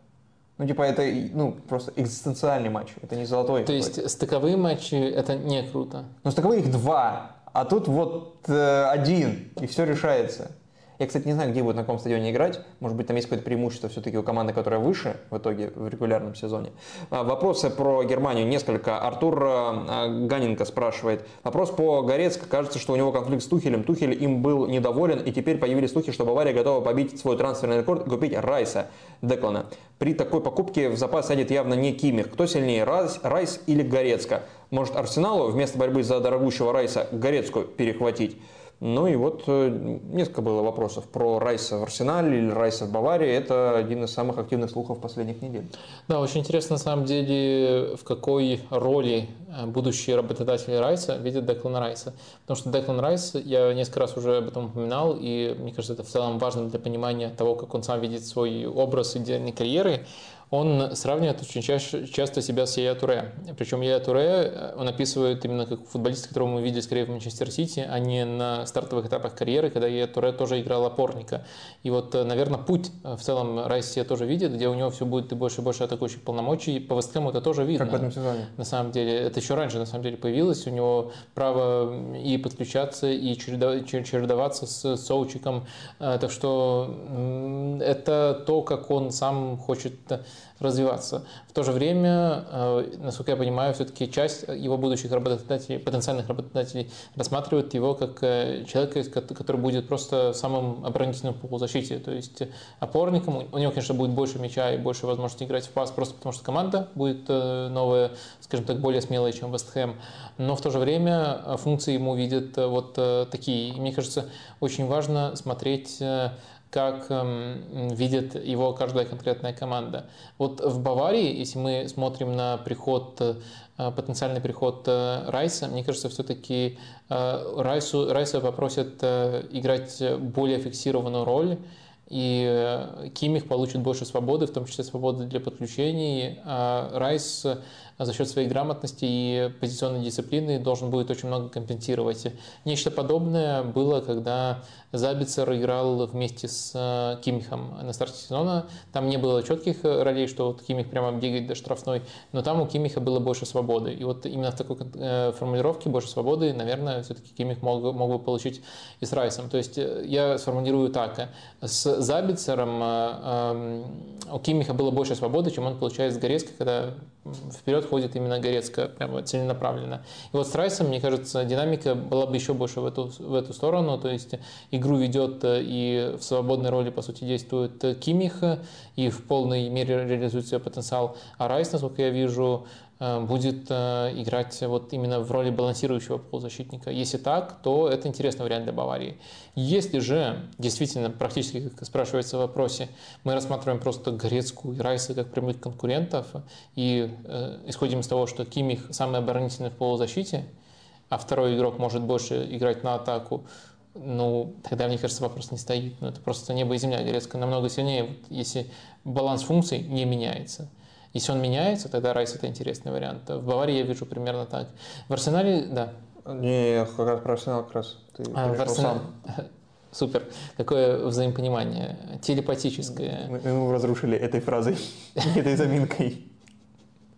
Ну, типа, это ну, просто экзистенциальный матч, это не золотой. То есть стыковые матчи это не круто? Ну, стыковые их два а тут вот э, один, и все решается. Я, кстати, не знаю, где будет на каком стадионе играть. Может быть, там есть какое-то преимущество все-таки у команды, которая выше в итоге в регулярном сезоне. А, вопросы про Германию несколько. Артур а, Ганенко спрашивает. Вопрос по Горецко. Кажется, что у него конфликт с Тухелем. Тухель им был недоволен, и теперь появились слухи, что Бавария готова побить свой трансферный рекорд и купить Райса Деклана. При такой покупке в запас сядет явно не Кимих. Кто сильнее, Райс, Райс или Горецко? Может, Арсеналу вместо борьбы за дорогущего Райса Горецкую перехватить? Ну и вот э, несколько было вопросов про Райса в Арсенале или Райса в Баварии. Это один из самых активных слухов последних недель. Да, очень интересно на самом деле, в какой роли э, будущие работодатели Райса видят Деклана Райса. Потому что Деклан Райс, я несколько раз уже об этом упоминал, и мне кажется, это в целом важно для понимания того, как он сам видит свой образ идеальной карьеры он сравнивает очень чаще, часто себя с Яя Туре. Причем Яя Туре э, он описывает именно как футболиста, которого мы видели скорее в Манчестер Сити, а не на стартовых этапах карьеры, когда Яя Туре тоже играл опорника. И вот, э, наверное, путь э, в целом Райс себе тоже видит, где у него все будет и больше и больше атакующих полномочий. По Вестхэму это тоже видно. Как в этом сезоне. На самом деле, это еще раньше на самом деле появилось. У него право и подключаться, и чередоваться с Соучиком. Так что это то, как он сам хочет развиваться. В то же время, э, насколько я понимаю, все-таки часть его будущих работодателей, потенциальных работодателей рассматривают его как э, человека, который будет просто самым оборонительным в полузащите, то есть опорником. У него, конечно, будет больше мяча и больше возможности играть в пас, просто потому что команда будет э, новая, скажем так, более смелая, чем Вест Хэм. Но в то же время функции ему видят вот такие. И мне кажется, очень важно смотреть как эм, видит его каждая конкретная команда. Вот в Баварии, если мы смотрим на приход, э, потенциальный приход э, Райса, мне кажется, все-таки э, Райсу, Райса попросят играть более фиксированную роль, и Кимих получит больше свободы, в том числе свободы для подключений, а Райс за счет своей грамотности и позиционной дисциплины должен будет очень много компенсировать. Нечто подобное было, когда Забицер играл вместе с э, Кимихом на старте сезона. Там не было четких ролей, что вот Кимих прямо бегает до штрафной, но там у Кимиха было больше свободы. И вот именно в такой э, формулировке больше свободы, наверное, все-таки Кимих мог, мог бы получить и с Райсом. То есть э, я сформулирую так. С Забицером у Кимиха было больше свободы, чем он получает с Горецкой, когда вперед ходит именно Горецкая, прямо целенаправленно. И вот с Райсом, мне кажется, динамика была бы еще больше в эту, в эту сторону, то есть игру ведет э, и в свободной роли, по сути, действует Кимих, и в полной мере реализует свой потенциал. А Райс, насколько я вижу, Э, будет э, играть вот именно в роли балансирующего полузащитника. Если так, то это интересный вариант для Баварии. Если же, действительно, практически, как спрашивается в вопросе, мы рассматриваем просто Горецкую и Райса как прямых конкурентов и э, исходим из того, что Кимих самый оборонительный в полузащите, а второй игрок может больше играть на атаку, ну, тогда, мне кажется, вопрос не стоит. Ну, это просто небо и земля. Горецкая намного сильнее, если баланс функций не меняется. Если он меняется, тогда Райс это интересный вариант. В Баварии я вижу примерно так. В Арсенале, да. Не, как раз про Арсенал как раз. Ты а, в Арсенал... Супер. Какое взаимопонимание. Телепатическое. Мы, мы разрушили этой фразой, этой заминкой.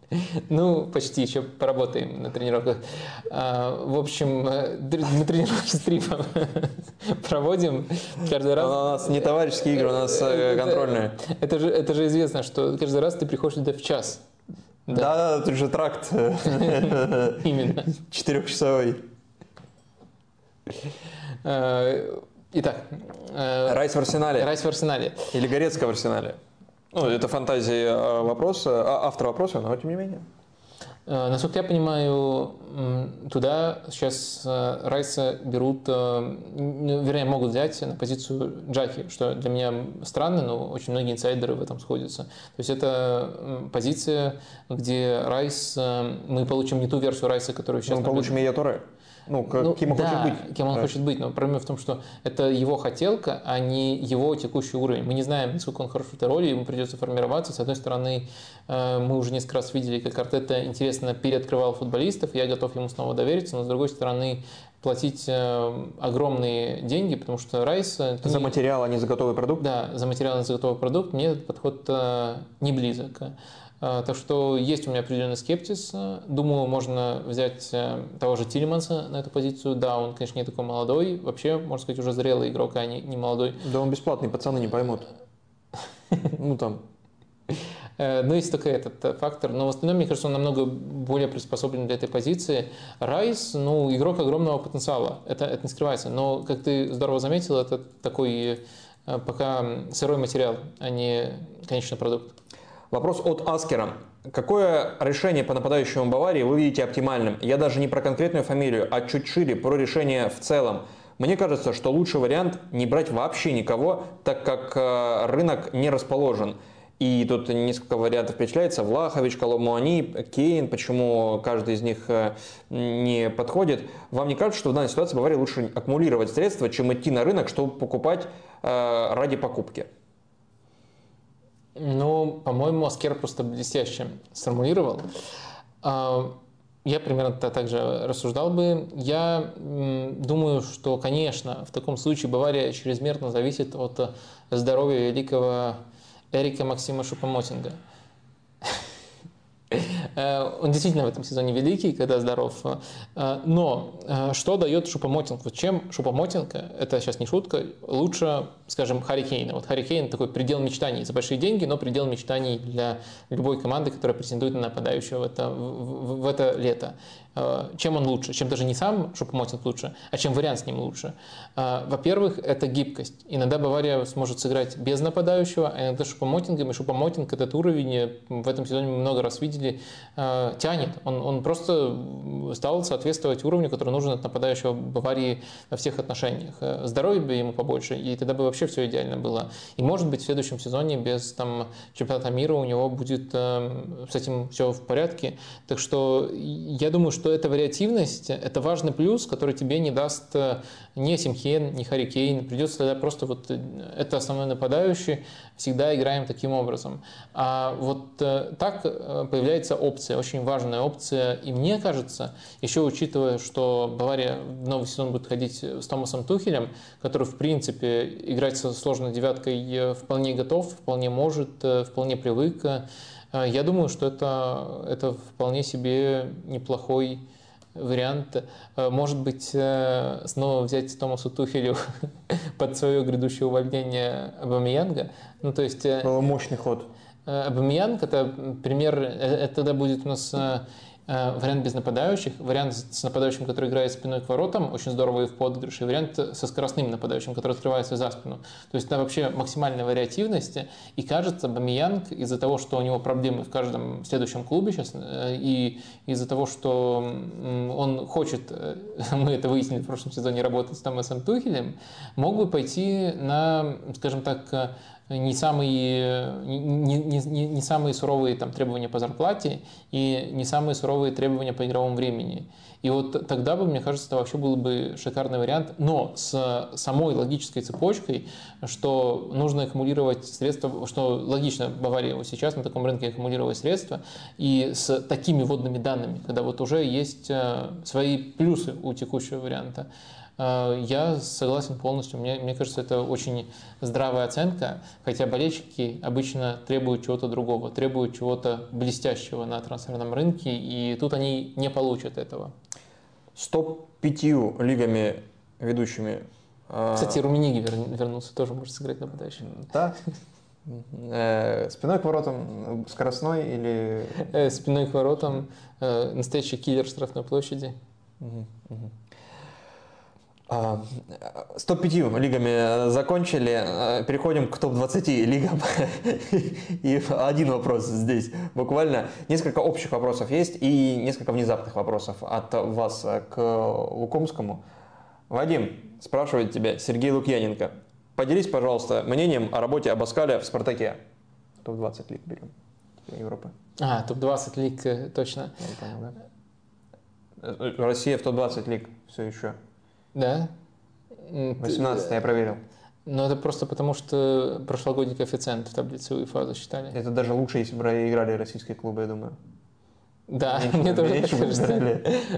Ну, почти, еще поработаем на тренировках. А, в общем, э, мы тренировки с трипом проводим каждый раз. У нас не товарищеские игры, у нас э, контрольные. Это же, это же известно, что каждый раз ты приходишь туда в час. Да, да, тут же тракт. Именно. Четырехчасовой. Э, итак. Райс в арсенале. Райс в арсенале. Или Горецкая в арсенале. Ну, это фантазии а, вопроса, а, автор вопроса, но тем не менее. Э, насколько я понимаю, туда сейчас э, Райса берут, э, вернее, могут взять на позицию Джаки, что для меня странно, но очень многие инсайдеры в этом сходятся. То есть это позиция, где Райс, мы получим не ту версию Райса, которую сейчас... Мы получим ее Торе. Ну, ну, кем он да, хочет быть. кем он да. хочет быть. Но проблема в том, что это его хотелка, а не его текущий уровень. Мы не знаем, насколько он хорош в этой роли, ему придется формироваться. С одной стороны, э, мы уже несколько раз видели, как Артета интересно переоткрывал футболистов, я готов ему снова довериться, но с другой стороны, платить э, огромные деньги, потому что Райс... За не... материал, а не за готовый продукт? Да, за материал, а не за готовый продукт. Мне этот подход э, не близок. Так что есть у меня определенный скептиз. Думаю, можно взять того же Тилиманса на эту позицию. Да, он, конечно, не такой молодой. Вообще, можно сказать, уже зрелый игрок, а не, не молодой. Да он бесплатный, пацаны не поймут. Ну там, ну, есть только этот фактор. Но в остальном, мне кажется, он намного более приспособлен для этой позиции. Райс, ну, игрок огромного потенциала. Это, это не скрывается. Но, как ты здорово заметил, это такой пока сырой материал, а не конечный продукт. Вопрос от Аскера. Какое решение по нападающему Баварии вы видите оптимальным? Я даже не про конкретную фамилию, а чуть шире, про решение в целом. Мне кажется, что лучший вариант не брать вообще никого, так как э, рынок не расположен. И тут несколько вариантов впечатляется. Влахович, Коломуани, Кейн, почему каждый из них э, не подходит. Вам не кажется, что в данной ситуации Баварии лучше аккумулировать средства, чем идти на рынок, чтобы покупать э, ради покупки? Ну, по-моему, Аскер просто блестяще сформулировал. А, я примерно так же рассуждал бы. Я думаю, что, конечно, в таком случае Бавария чрезмерно зависит от здоровья великого Эрика Максима Шупомотинга. Э, он действительно в этом сезоне великий, когда здоров. Э, но э, что дает Шупомотинг? Вот чем Шупомотинг, это сейчас не шутка, лучше, скажем, Харри Кейна. Вот Харри Кейн такой предел мечтаний за большие деньги, но предел мечтаний для любой команды, которая претендует на нападающего в это, в, в это лето. Э, чем он лучше? Чем даже не сам Шупомотинг лучше, а чем вариант с ним лучше? Э, во-первых, это гибкость. Иногда Бавария сможет сыграть без нападающего, а иногда Шупомотингом. И Шупомотинг этот уровень, э, в этом сезоне мы много раз видели, тянет. Он, он просто стал соответствовать уровню, который нужен от нападающего Баварии во всех отношениях. Здоровье бы ему побольше, и тогда бы вообще все идеально было. И может быть в следующем сезоне без там, чемпионата мира у него будет с этим все в порядке. Так что я думаю, что что эта вариативность – это важный плюс, который тебе не даст э, ни Симхен, ни Харикейн. Придется тогда просто вот э, это основной нападающий, всегда играем таким образом. А вот э, так появляется опция, очень важная опция. И мне кажется, еще учитывая, что Бавария в новый сезон будет ходить с Томасом Тухелем, который, в принципе, играть со сложной девяткой вполне готов, вполне может, вполне привык, я думаю, что это, это вполне себе неплохой вариант. А, может быть, э, снова взять Томасу Тухелю под свое грядущее увольнение Абамиянга. Ну, то есть... Э, Был мощный ход. Э, Абамиянг – это пример, это тогда будет у нас Э, вариант без нападающих, вариант с нападающим, который играет спиной к воротам, очень здорово и в подыгрыше, и вариант со скоростным нападающим, который открывается за спину. То есть там вообще максимальная вариативность, и кажется, Бамиянг из-за того, что у него проблемы в каждом следующем клубе сейчас, э, и из-за того, что он хочет, э, мы это выяснили в прошлом сезоне, работать с Томасом Тухелем, мог бы пойти на, скажем так, не самые, не, не, не, не самые суровые там, требования по зарплате и не самые суровые требования по игровому времени. И вот тогда бы, мне кажется, это вообще был бы шикарный вариант, но с самой логической цепочкой, что нужно аккумулировать средства, что логично Бавария вот сейчас на таком рынке аккумулировать средства, и с такими водными данными, когда вот уже есть э, свои плюсы у текущего варианта. Э, я согласен полностью. Мне, мне кажется, это очень здравая оценка, хотя болельщики обычно требуют чего-то другого, требуют чего-то блестящего на трансферном рынке, и тут они не получат этого. С топ-5 лигами ведущими. Э, Кстати, Румениги вернулся, тоже может сыграть нападающий. Да. Э, спиной к воротам скоростной или... Спиной к воротам настоящий киллер штрафной площади. Угу, угу. 105 лигами закончили, переходим к топ-20 лигам. И один вопрос здесь буквально. Несколько общих вопросов есть и несколько внезапных вопросов от вас к Лукомскому. Вадим, спрашивает тебя Сергей Лукьяненко. Поделись, пожалуйста, мнением о работе Абаскаля в «Спартаке». Топ-20 лиг берем Европы. А, топ-20 лиг, э, точно. Я понял, да? Россия в топ-20 лиг все еще. Да? 18 я проверил. Но это просто потому, что прошлогодний коэффициент в таблице УЕФА засчитали. Это даже лучше, если бы играли российские клубы, я думаю. Да, мне тоже так кажется.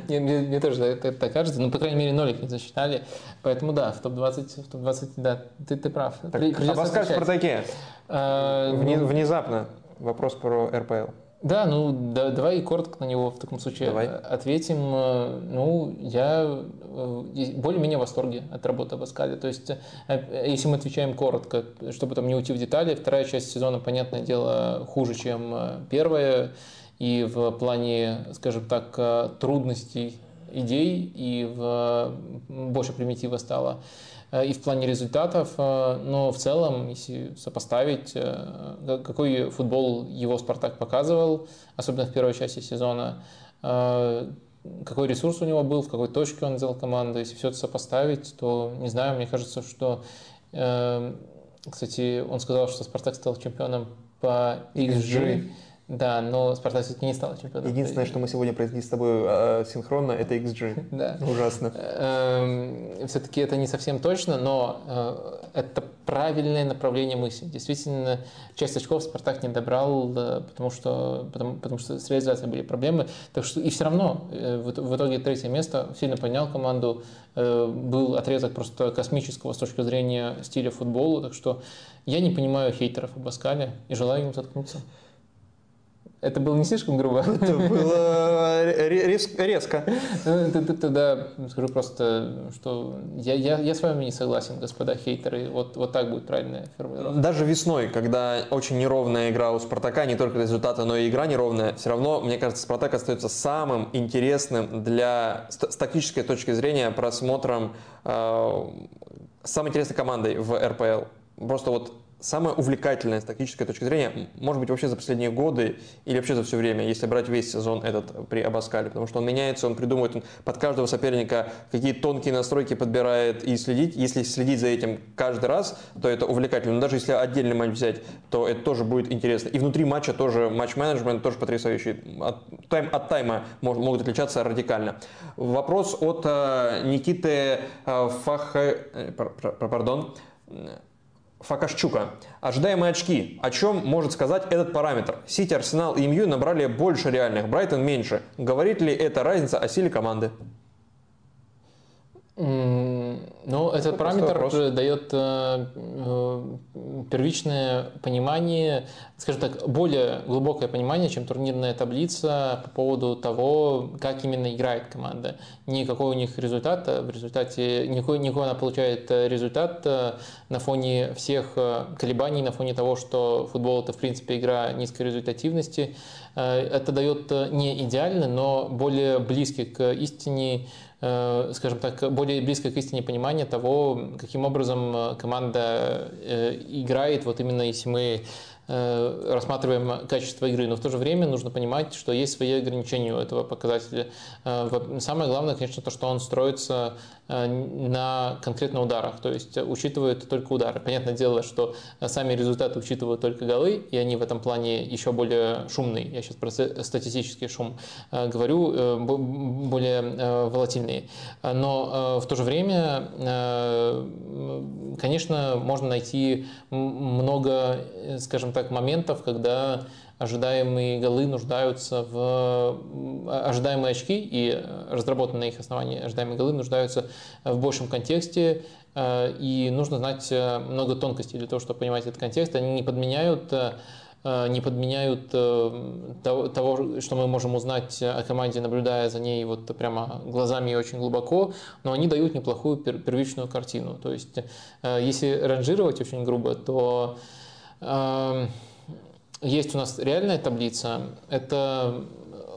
Мне, мне, мне тоже это так кажется. Ну, по крайней мере, нолик не засчитали. Поэтому да, в топ-20, в топ-20, да, ты, ты прав. Так, При, в Спартаке. А, Вне, ну, внезапно вопрос про РПЛ. Да, ну да, давай коротко на него в таком случае давай. ответим. Ну, я более-менее в восторге от работы Абаскаля. То есть, если мы отвечаем коротко, чтобы там не уйти в детали, вторая часть сезона, понятное дело, хуже, чем первая. И в плане, скажем так, трудностей идей, и в больше примитива стало. Э, и в плане результатов, э, но в целом, если сопоставить, э, какой футбол его «Спартак» показывал, особенно в первой части сезона, какой ресурс у него был, в какой точке он взял команду, если все это сопоставить, то, не знаю, мне кажется, что, кстати, он сказал, что «Спартак» стал чемпионом по XG, да, но Спартак все-таки не стал чемпионом. Единственное, что мы сегодня произнесли с тобой э, синхронно, это XG. Да. Ужасно. Эм, все-таки это не совсем точно, но э, это правильное направление мысли. Действительно, часть очков Спартак не добрал, потому что, потому, потому что с реализацией были проблемы. Так что и все равно э, в, в итоге третье место сильно поднял команду. Был отрезок просто космического с точки зрения стиля футбола. Так что я не понимаю хейтеров об Аскале и желаю им заткнуться. Это было не слишком грубо? Это было резко. Ну, тогда скажу просто, что я, я, я с вами не согласен, господа хейтеры. Вот, вот так будет правильная формулировка. Даже весной, когда очень неровная игра у Спартака, не только результаты, но и игра неровная, все равно, мне кажется, Спартак остается самым интересным для, с тактической точки зрения, просмотром э, самой интересной командой в РПЛ. Просто вот самое увлекательное с тактической точки зрения, может быть, вообще за последние годы или вообще за все время, если брать весь сезон этот при Абаскале, потому что он меняется, он придумывает он под каждого соперника какие тонкие настройки подбирает и следить. Если следить за этим каждый раз, то это увлекательно. Но даже если отдельный матч взять, то это тоже будет интересно. И внутри матча тоже матч-менеджмент тоже потрясающий. От, тайм, от тайма могут, могут отличаться радикально. Вопрос от э, Никиты э, Фаха... Э, пардон. Факашчука. Ожидаемые очки. О чем может сказать этот параметр? Сити, Арсенал и МЮ набрали больше реальных, Брайтон меньше. Говорит ли это разница о силе команды? Ну, этот параметр дает э, э, первичное понимание, скажем так, более глубокое понимание, чем турнирная таблица по поводу того, как именно играет команда. Не какой у них результат, а в результате никакой, никакой она получает результат э, на фоне всех колебаний, на фоне того, что футбол это в принципе игра низкой результативности. Это дает не идеально, но более близкий к истине Э, скажем так, более близкое к истине понимание того, каким образом э, команда э, играет, вот именно если мы Э, рассматриваем качество игры, но в то же время нужно понимать, что есть свои ограничения у этого показателя. Э, самое главное, конечно, то, что он строится э, на конкретных ударах, то есть учитывает только удары. Понятное дело, что сами результаты учитывают только голы, и они в этом плане еще более шумные. Я сейчас про статистический шум говорю, более волатильные. Но в то же время, конечно, можно найти много, скажем так моментов, когда ожидаемые голы нуждаются в ожидаемые очки и разработанные на их основании ожидаемые голы нуждаются в большем контексте, э, и нужно знать э, много тонкостей для того, чтобы понимать этот контекст. Они не подменяют э, не подменяют того, что мы можем узнать о команде, наблюдая за ней вот прямо глазами и очень глубоко, но они дают неплохую первичную картину. То есть, если ранжировать очень грубо, то есть у нас реальная таблица, это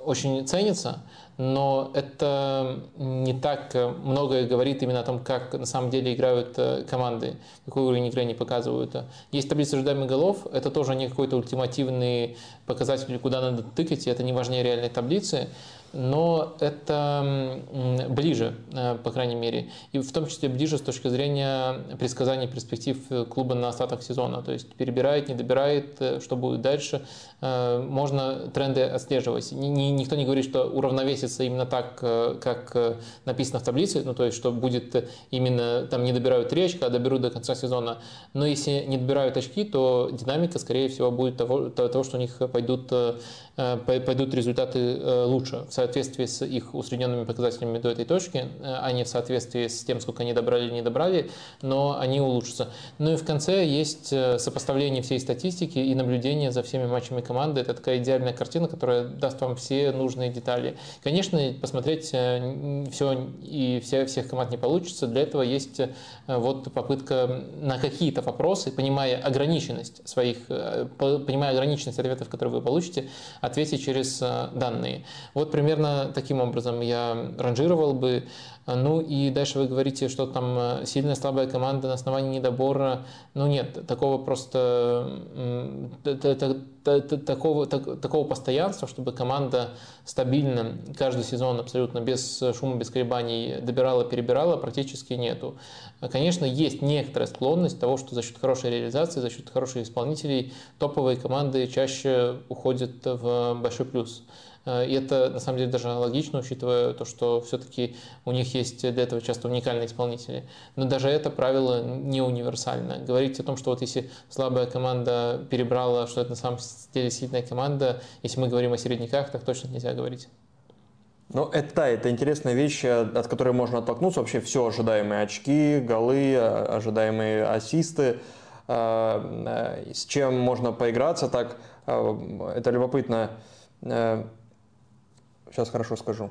очень ценится, но это не так многое говорит именно о том, как на самом деле играют э, команды, какой уровень игры они показывают. Есть таблица ожидаемых голов, это тоже не какой-то ультимативный показатель, куда надо тыкать, и это не важнее реальной таблицы но это ближе, э, по крайней мере, и в том числе ближе с точки зрения предсказания перспектив клуба на остаток сезона, то есть перебирает, не добирает, э, что будет дальше, э, можно тренды отслеживать. Никто не говорит, что уравновесится именно так, как написано в таблице, ну то есть, что будет именно, там не добирают 3 очка, а доберут до конца сезона, но если не добирают очки, то динамика, скорее всего, будет того, того что у них пойдут, пойдут результаты лучше соответствии с их усредненными показателями до этой точки, а не в соответствии с тем, сколько они добрали или не добрали, но они улучшатся. Ну и в конце есть сопоставление всей статистики и наблюдение за всеми матчами команды. Это такая идеальная картина, которая даст вам все нужные детали. Конечно, посмотреть все и все, всех команд не получится. Для этого есть вот попытка на какие-то вопросы, понимая ограниченность своих, понимая ограниченность ответов, которые вы получите, ответить через э, данные. Вот примерно таким образом я ранжировал бы. Ну и дальше вы говорите, что там э, сильная, слабая команда на основании недобора. Ну нет, такого просто такого, такого постоянства, чтобы команда стабильно каждый сезон абсолютно без шума, без колебаний добирала, перебирала, практически нету. Конечно, есть некоторая склонность того, что за счет хорошей реализации, за счет хороших исполнителей топовые команды чаще уходят в большой плюс. Э, и это на самом деле даже логично, учитывая то, что все-таки у них есть для этого часто уникальные исполнители. Но даже это правило не универсально. Говорить о том, что вот если слабая команда перебрала, что это на самом деле сильная команда, если мы говорим о середняках, так точно нельзя говорить. Ну, это да, это интересная вещь, э, от которой можно оттолкнуться. Вообще все ожидаемые очки, голы, э, ожидаемые ассисты, с чем можно поиграться так. Это любопытно сейчас хорошо скажу.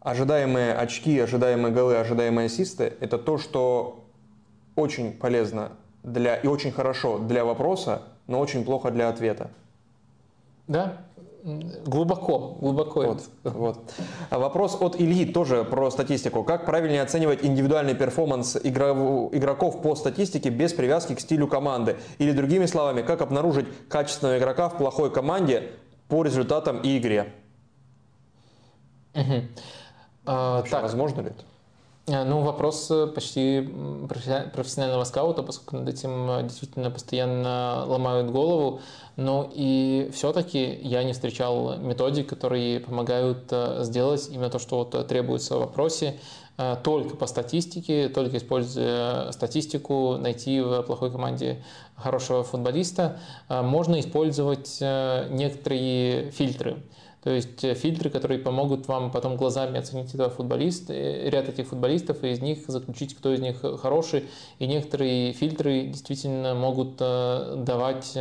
Ожидаемые очки, ожидаемые голы, ожидаемые ассисты – это то, что очень полезно для, и очень хорошо для вопроса, но очень плохо для ответа. Да, глубоко, глубоко. Вот, вот. А вопрос от Ильи тоже про статистику. Как правильнее оценивать индивидуальный перформанс игроков по статистике без привязки к стилю команды? Или другими словами, как обнаружить качественного игрока в плохой команде по результатам и игре? Угу. А, так. возможно ли это? А, ну, вопрос э, почти профессионального скаута, поскольку над этим э, действительно постоянно ломают голову. Но и все-таки я не встречал методик, которые помогают э, сделать именно то, что вот требуется в вопросе, только по статистике, только используя статистику, найти в плохой команде хорошего футболиста. Можно использовать некоторые фильтры. То есть э, фильтры, которые помогут вам потом глазами оценить этого футболиста, э, ряд этих футболистов, и из них заключить, кто из них хороший. И некоторые фильтры действительно могут э, давать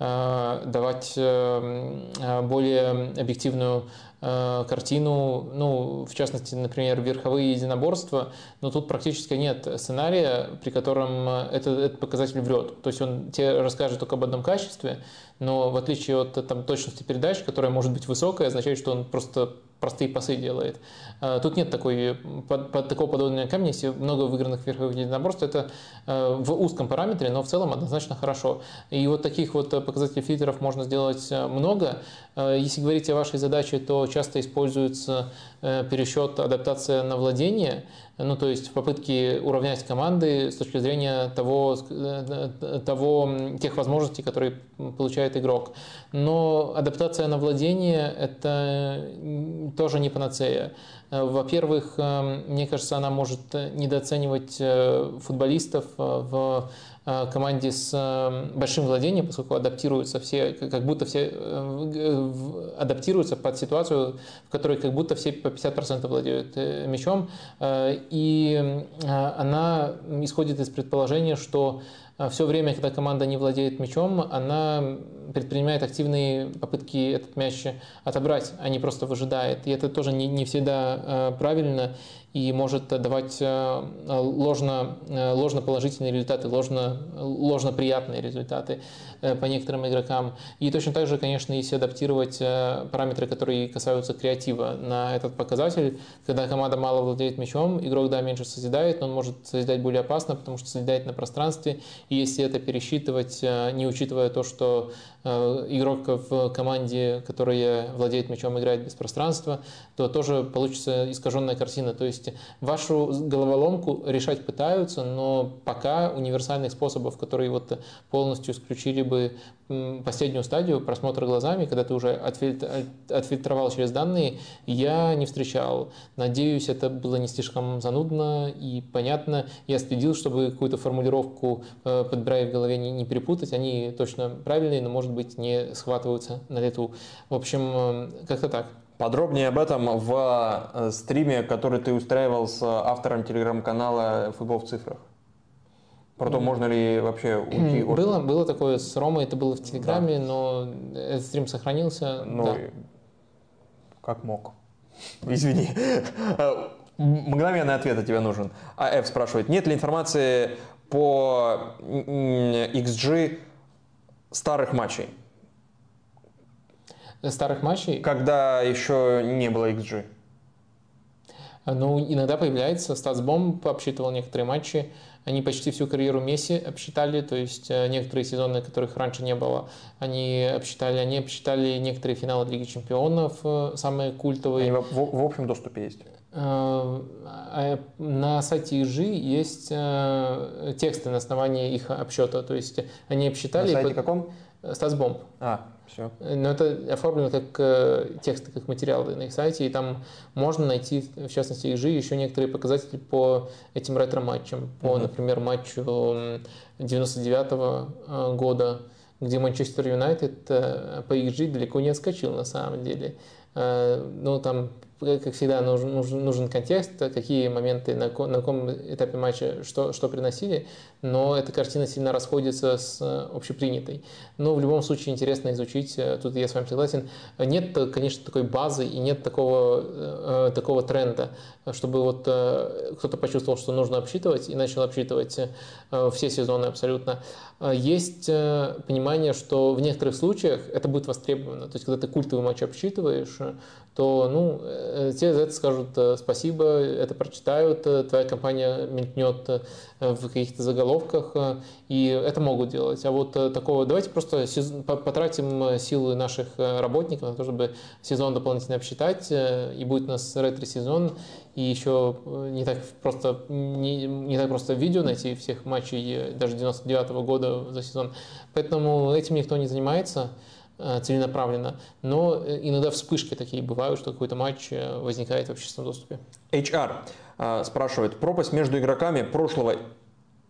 давать более объективную Э, картину, ну, в частности, например, верховые единоборства, но тут практически нет сценария, при котором этот, этот показатель врет. То есть он тебе расскажет только об одном качестве, но в отличие от там, точности передач, которая может быть высокая, означает, что он просто простые пасы делает. Э, тут нет такой, под, под такого подобного камня, если много выигранных верховых единоборств, это э, в узком параметре, но в целом однозначно хорошо. И вот таких вот показателей фильтров можно сделать много. Если говорить о вашей задаче, то часто используется э, пересчет адаптация на владение, ну то есть в попытке уравнять команды с точки зрения того, э, того, тех возможностей, которые получает игрок. Но адаптация на владение – это тоже не панацея. Э, во-первых, мне кажется, она может недооценивать футболистов в Э, команде с э, большим владением, поскольку адаптируются все, как будто все э, адаптируются под ситуацию, в которой как будто все по 50% владеют мячом, и она исходит из предположения, что все время, когда команда не владеет мячом, она предпринимает активные попытки этот мяч отобрать, а не просто выжидает. И это тоже не, не всегда правильно и может давать э, ложно, э, ложно положительные результаты, ложно, ложно приятные результаты э, по некоторым игрокам. И точно так же, конечно, если адаптировать параметры, которые касаются креатива на этот показатель, когда команда мало владеет мячом, игрок, да, меньше созидает, но он может созидать более опасно, потому что созидает на пространстве. И если это пересчитывать, не учитывая то, что игрок в команде, которая владеет мячом, играет без пространства, то тоже получится искаженная картина. То есть вашу головоломку решать пытаются, но пока универсальных способов, которые вот полностью исключили бы последнюю стадию просмотра глазами, когда ты уже отфильтровал через данные, я не встречал. Надеюсь, это было не слишком занудно и понятно. Я следил, чтобы какую-то формулировку, э, подбирая в голове, не, перепутать. Они точно правильные, но, может быть, не схватываются на лету. В общем, э, как-то так. Подробнее об этом в э, стриме, который ты устраивал с автором телеграм-канала «Футбол в цифрах». Про то, можно ли вообще уйти от... Было, было такое с Ромой, это было в Телеграме, да. но этот стрим сохранился. Ну, да. как мог. Извини. Мгновенный ответ от тебя нужен. АФ спрашивает, нет ли информации по XG старых матчей? Старых матчей? Когда еще не было XG. Ну, иногда появляется. Статсбомб обсчитывал некоторые матчи. Они почти всю карьеру Месси обсчитали, то есть э, некоторые сезоны, которых раньше не было, они обсчитали. Они обсчитали некоторые финалы Лиги Чемпионов, э, самые культовые. Они в, в общем доступе есть? Э, а на сайте ИЖИ есть тексты на основании их обсчета, то есть они обсчитали... На сайте под... каком? Статсбомб. А, все. Но это оформлено как э, тексты, как материалы на их сайте, и там можно найти, в частности, ИЖИ, еще некоторые показатели по этим ретро-матчам. По, угу. например, матчу 99 -го э, года, где Манчестер Юнайтед э, по ИЖИ далеко не отскочил на самом деле. Ну, там как всегда, нужен, нужен, нужен контекст, какие моменты, на, на каком этапе матча что, что приносили, но эта картина сильно расходится с общепринятой. Но в любом случае интересно изучить, тут я с вами согласен. Нет, конечно, такой базы и нет такого, э, такого тренда, чтобы вот э, кто-то почувствовал, что нужно обсчитывать и начал обсчитывать э, все сезоны абсолютно. Есть понимание, что в некоторых случаях это будет востребовано. То есть, когда ты культовый матч обсчитываешь, то ну, э, тебе за это скажут э, спасибо, это прочитают, э, твоя компания мелькнет в каких-то заголовках, и это могут делать. А вот такого, давайте просто потратим силы наших работников на то, чтобы сезон дополнительно обсчитать, и будет у нас ретро-сезон, и еще не так просто не, не так просто видео найти всех матчей даже 99 -го года за сезон. Поэтому этим никто не занимается. Э, целенаправленно, но э, иногда вспышки такие бывают, что какой-то матч э, возникает в общественном доступе. HR спрашивает, пропасть между игроками прошлого,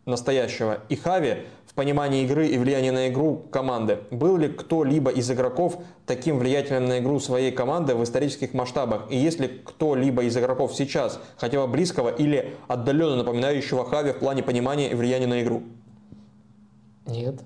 настоящего и Хави в понимании игры и влияния на игру команды. Был ли кто-либо из игроков таким влиятельным на игру своей команды в исторических масштабах? И есть ли кто-либо из игроков сейчас, хотя бы близкого или отдаленно напоминающего Хави в плане понимания и влияния на игру? Нет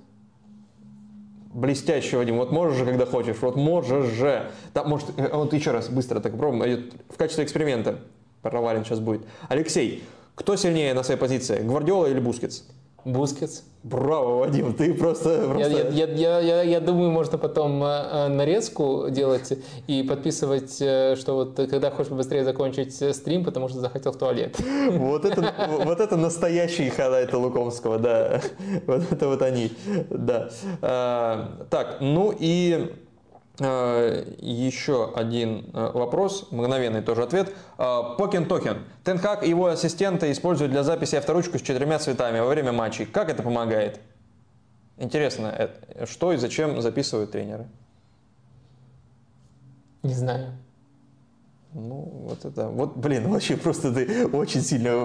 блестящий, Вадим. Вот можешь же, когда хочешь. Вот можешь же. Да, может, э, вот еще раз быстро так пробуем. В качестве эксперимента. Провален сейчас будет. Алексей, кто сильнее на своей позиции? Гвардиола или Бускетс? Бускетс. Браво, Вадим, ты просто... просто... Я, я, я, я, я думаю, можно потом э, э, нарезку делать и подписывать, э, что вот когда хочешь быстрее закончить стрим, потому что захотел в туалет. Вот это, вот это настоящие хайлайты Лукомского, да. Вот это вот они, да. Так, ну и еще один э, вопрос, мгновенный тоже ответ. Покен токен. Тенхак и его ассистенты используют для записи авторучку с четырьмя цветами во время матчей. Как это помогает? Интересно, э, что и зачем записывают тренеры? Не знаю. Ну, вот это, вот, блин, вообще просто ты очень сильно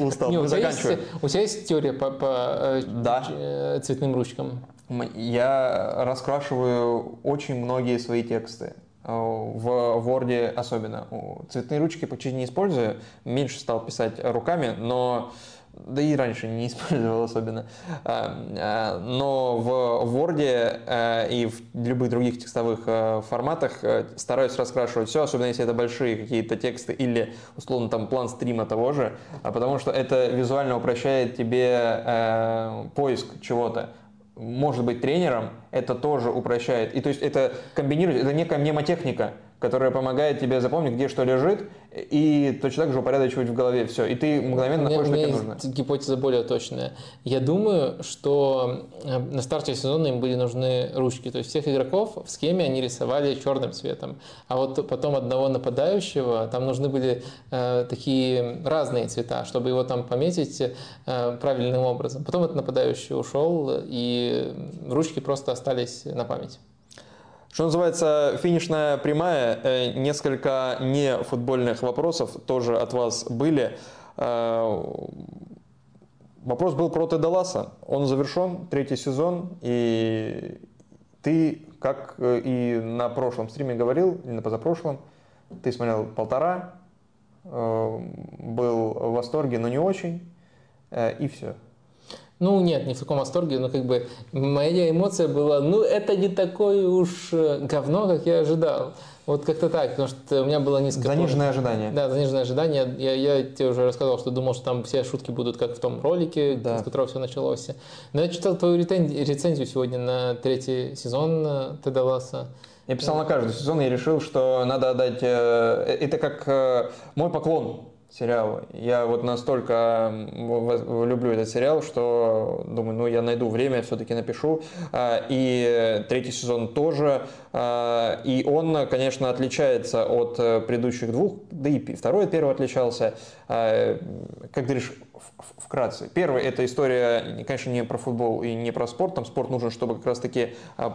устал. Не, у, тебя есть, у тебя есть теория по, по да. цветным ручкам? Я раскрашиваю очень многие свои тексты. Э, в Word особенно. Цветные ручки почти не использую. Меньше стал писать руками, но да и раньше не использовал особенно. Э, э, но в Word и в любых других текстовых форматах стараюсь раскрашивать все, особенно если это большие какие-то тексты или, условно, там план стрима того же, потому что это визуально упрощает тебе поиск чего-то может быть тренером, это тоже упрощает. И то есть это комбинирует, это некая мнемотехника, которая помогает тебе запомнить, где что лежит, и точно так же упорядочивать в голове все. И ты мгновенно находишь, что тебе нужно. Гипотеза более точная. Я думаю, что э, на старте сезона им были нужны ручки. То есть всех игроков в схеме они рисовали черным цветом. А вот потом одного нападающего, там нужны были э, такие разные цвета, чтобы его там пометить э, правильным образом. Потом этот нападающий ушел, и ручки просто остались на память. Что называется, финишная прямая, э, несколько не футбольных вопросов тоже от вас были. Э, вопрос был про Теда Он завершен, третий сезон, и ты, как э, и на прошлом стриме говорил, или на позапрошлом, ты смотрел полтора, был в восторге, но не очень, и все. Ну, нет, не в таком восторге, но как бы моя эмоция была, ну, это не такое уж говно, как я ожидал. Вот как-то так, потому что у меня было низкое... Заниженное ожидание. Да, заниженное ожидание. Я, я тебе уже рассказал, что думал, что там все шутки будут как в том ролике, да. с которого все началось. Но я читал твою рецензию сегодня на третий сезон э, Теда Ласса. Я писал на каждый сезон и решил, что надо отдать... Э, это как э, мой поклон сериал. Я вот настолько люблю этот сериал, что думаю, ну я найду время, все-таки напишу. А, и третий сезон тоже. А, и он, конечно, отличается от э, предыдущих двух, да и второй от первого отличался. А, как говоришь, вкратце. Первый – это история, конечно, не про футбол и не про спорт. Там спорт нужен, чтобы как раз-таки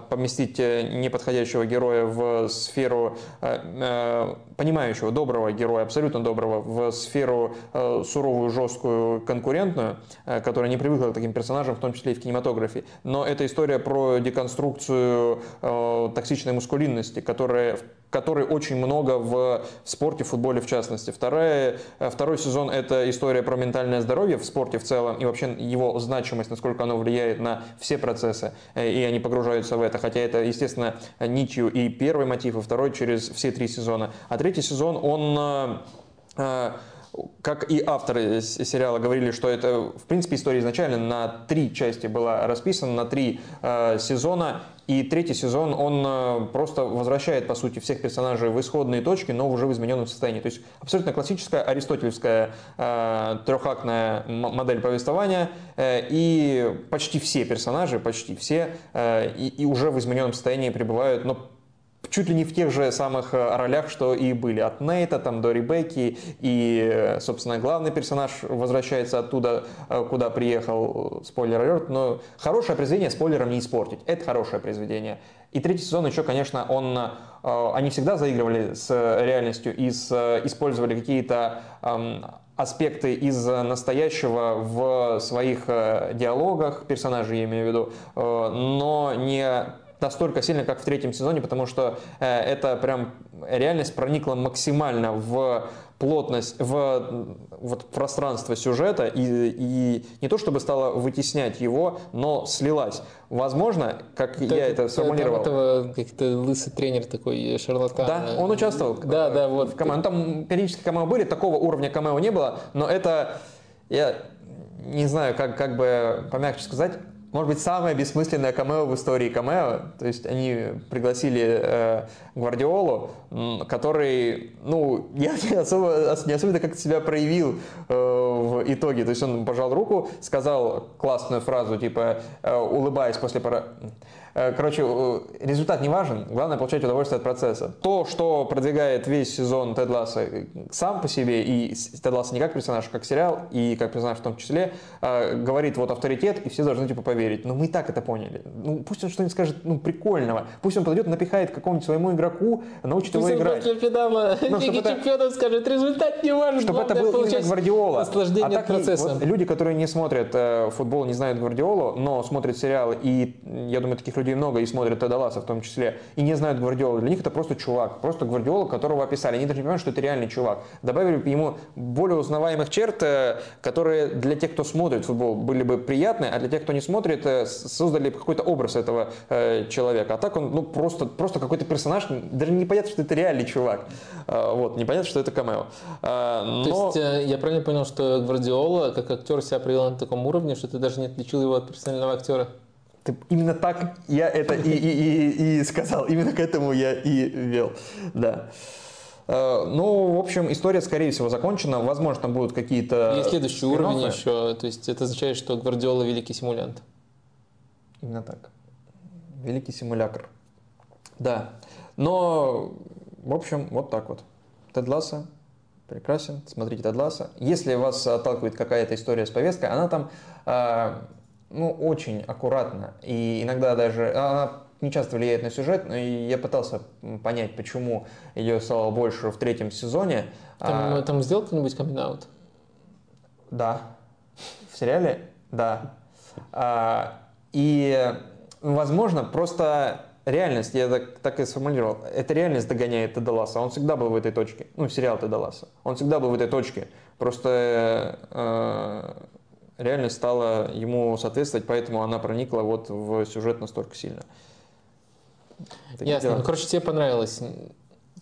поместить э, неподходящего героя в сферу э, понимающего, доброго героя, абсолютно доброго, в сферу э, суровую, жесткую, конкурентную, э, которая не привыкла к таким персонажам, в том числе и в кинематографе. Но это история про деконструкцию э, токсичной мускулинности, которая которой очень много в спорте, в футболе в частности. Вторая, второй сезон – это история про ментальное здоровье в спорте в целом и вообще его значимость, насколько оно влияет на все процессы, и они погружаются в это. Хотя это, естественно, нитью и первый мотив, и второй через все три сезона. А третий сезон, он э, как и авторы сериала говорили, что это, в принципе, история изначально на три части была расписана, на три э, сезона. И третий сезон, он э, просто возвращает, по сути, всех персонажей в исходные точки, но уже в измененном состоянии. То есть абсолютно классическая аристотельская э, трехактная модель повествования. Э, и почти все персонажи, почти все, э, и, и уже в измененном состоянии пребывают, но чуть ли не в тех же самых э, ролях, что и были. От Нейта там, до Ребекки. И, э, собственно, главный персонаж возвращается оттуда, э, куда приехал. Спойлер алерт. Но хорошее произведение спойлером не испортить. Это хорошее произведение. И третий сезон еще, конечно, он, они всегда заигрывали с реальностью и с, использовали какие-то аспекты из настоящего в своих диалогах, персонажей я имею в виду, но не настолько сильно, как в третьем сезоне, потому что э, это прям реальность проникла максимально в плотность, в вот, пространство сюжета и, и не то чтобы стала вытеснять его, но слилась. Возможно, как так, я это сформулировал. Там этого как-то лысый тренер такой, шарлатан. Да, он участвовал. Да, да, вот. В команде. Там периодически камео были, такого уровня камео не было, но это, я не знаю, как, как бы помягче сказать, может быть, самое бессмысленное камео в истории камео. То есть они пригласили э, Гвардиолу, который, ну, не особо, не особенно как-то себя проявил э, в итоге. То есть он пожал руку, сказал классную фразу, типа, э, улыбаясь после пара Э, короче, результат не важен, главное получать удовольствие от процесса. То, что продвигает весь сезон Тед Ласса э, сам по себе, и Тед Ласса не как персонаж, а как сериал, и как персонаж в том числе, э, говорит вот авторитет, и все должны типа поверить. Но мы и так это поняли. Ну, пусть он что-нибудь скажет ну, прикольного. Пусть он подойдет, напихает какому-нибудь своему игроку, научит пусть его играть. Пусть он Лиги это... чемпионов скажет, результат не важен. Чтобы это был именно Гвардиола. Наслаждение а так процессом. Вот люди, которые не смотрят э, футбол, не знают Гвардиолу, но смотрят сериалы, и я думаю, таких людей много и смотрят Теда Ласса в том числе, и не знают Гвардиола. Для них это просто чувак, просто Гвардиола, которого описали. Они даже не понимают, что это реальный чувак. Добавили ему более узнаваемых черт, э, которые для тех, кто смотрит футбол, были бы приятны, а для тех, кто не смотрит, э, создали какой-то образ этого э, человека. А так он ну, просто, просто какой-то персонаж, даже непонятно, что это реальный чувак. Вот, непонятно, что это камео. Но... То есть я правильно понял, что Гвардиола как актер себя привел на таком уровне, что ты даже не отличил его от профессионального актера? Ты, именно так я это и, и, и, и сказал, именно к этому я и вел, да. Э, ну, в общем, история, скорее всего, закончена. Возможно, там будут какие-то... Есть следующий уровень еще. То есть это означает, что Гвардиола великий симулянт. Именно так. Великий симулятор. Да. Но, в общем, вот так вот. Тед Ласса прекрасен. Смотрите Тед Ласса. Если вас отталкивает какая-то история с повесткой, она там э, ну, очень аккуратно. И иногда даже она не часто влияет на сюжет, но я пытался понять, почему ее стало больше в третьем сезоне. Там, а, там сделал кто-нибудь камин Да. В сериале? Да. А, и, возможно, просто реальность, я так, так и сформулировал, эта реальность догоняет Теда Ласса. Он всегда был в этой точке. Ну, сериал Теда Ласса. Он всегда был в этой точке. Просто э, реальность стала ему соответствовать, поэтому она проникла вот в сюжет настолько сильно. Такие Ясно. Дела. Ну, короче, тебе понравилось.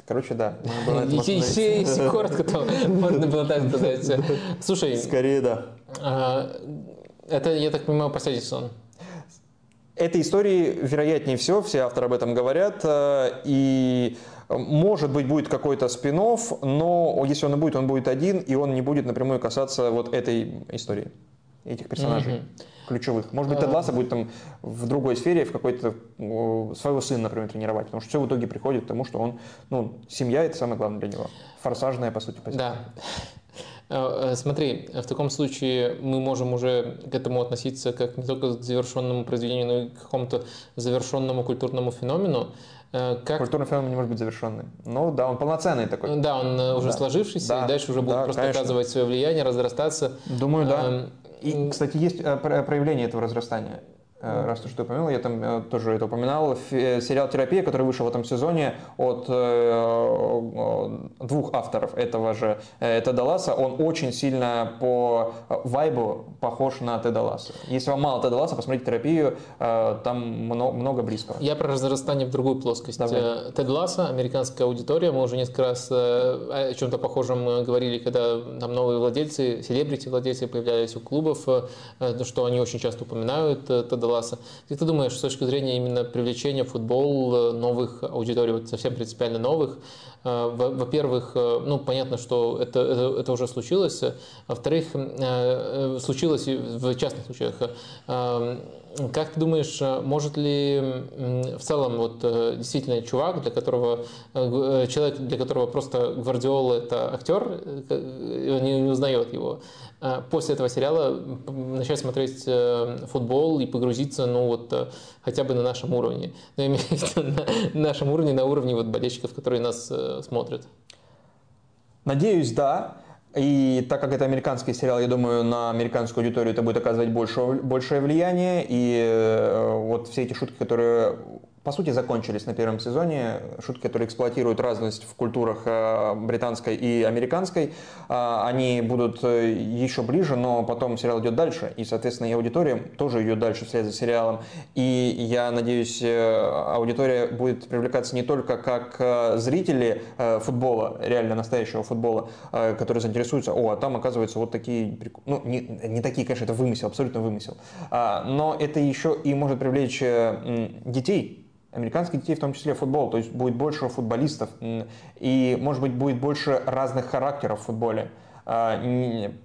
Короче, да. Если, коротко, то можно было так сказать. Слушай. Скорее, да. А, это, я так понимаю, последний сон. Этой истории, вероятнее всего, все авторы об этом говорят, э, и может быть будет какой-то спин но если он и будет, он будет один, и он не будет напрямую касаться вот этой истории, этих персонажей. Mm-hmm ключевых. Может быть, Тед Ласса будет там в другой сфере, в какой-то своего сына, например, тренировать, потому что все в итоге приходит к тому, что он, ну, семья это самое главное для него. Форсажная, по сути, позиция. Да. Э, смотри, в таком случае мы можем уже к этому относиться как не только к завершенному произведению, но и к какому-то завершенному культурному феномену. Э, как... Культурный феномен не может быть завершенным. Ну да, он полноценный такой. Да, он э, уже да. сложившийся, да. и дальше уже будет да, просто конечно. оказывать свое влияние, разрастаться. Думаю, да. И, кстати, есть проявление этого разрастания. Э, раз ты что упомянул, я там э, тоже это упоминал, э, сериал «Терапия», который вышел в этом сезоне от двух авторов этого же Теда Ласса, он очень сильно по вайбу похож на Теда Ласса. Если вам мало Теда Ласса, посмотрите «Терапию», там много близкого. Я про разрастание в другую плоскость. Давай. Тед Ласса, американская аудитория, мы уже несколько раз о чем-то похожем говорили, когда там новые владельцы, селебрити-владельцы появлялись у клубов, что они очень часто упоминают Теда класса. Как ты думаешь, с точки зрения именно привлечения в футбол э, новых аудиторий, вот совсем принципиально новых, э, во-первых, э, ну, понятно, что это, это, это уже случилось. Во-вторых, случилось в частных случаях. Как ты думаешь, может ли в целом вот действительно чувак, для которого человек, для которого просто Гвардиола это актер, не, не узнает его, после этого сериала начать смотреть э, футбол и погрузиться, ну вот, э, хотя бы на нашем уровне. Ну, имею в виду на нашем уровне, на уровне вот болельщиков, которые нас э, смотрят. Надеюсь, да. И так как это американский сериал, я думаю, на американскую аудиторию это будет оказывать больше, большее влияние. И вот все эти шутки, которые по сути, закончились на первом сезоне. Шутки, которые эксплуатируют разность в культурах э, британской и американской, э, они будут э, еще ближе, но потом сериал идет дальше, и, соответственно, и аудитория тоже идет дальше вслед за сериалом. И я надеюсь, аудитория будет привлекаться не только как зрители футбола, реально настоящего футбола, которые заинтересуются, о, а там, оказывается, вот такие, ну, не, не такие, конечно, это вымысел, абсолютно вымысел, а, но это еще и может привлечь детей, американских детей, в том числе футбол, то есть будет больше футболистов, и, может быть, будет больше разных характеров в футболе, а,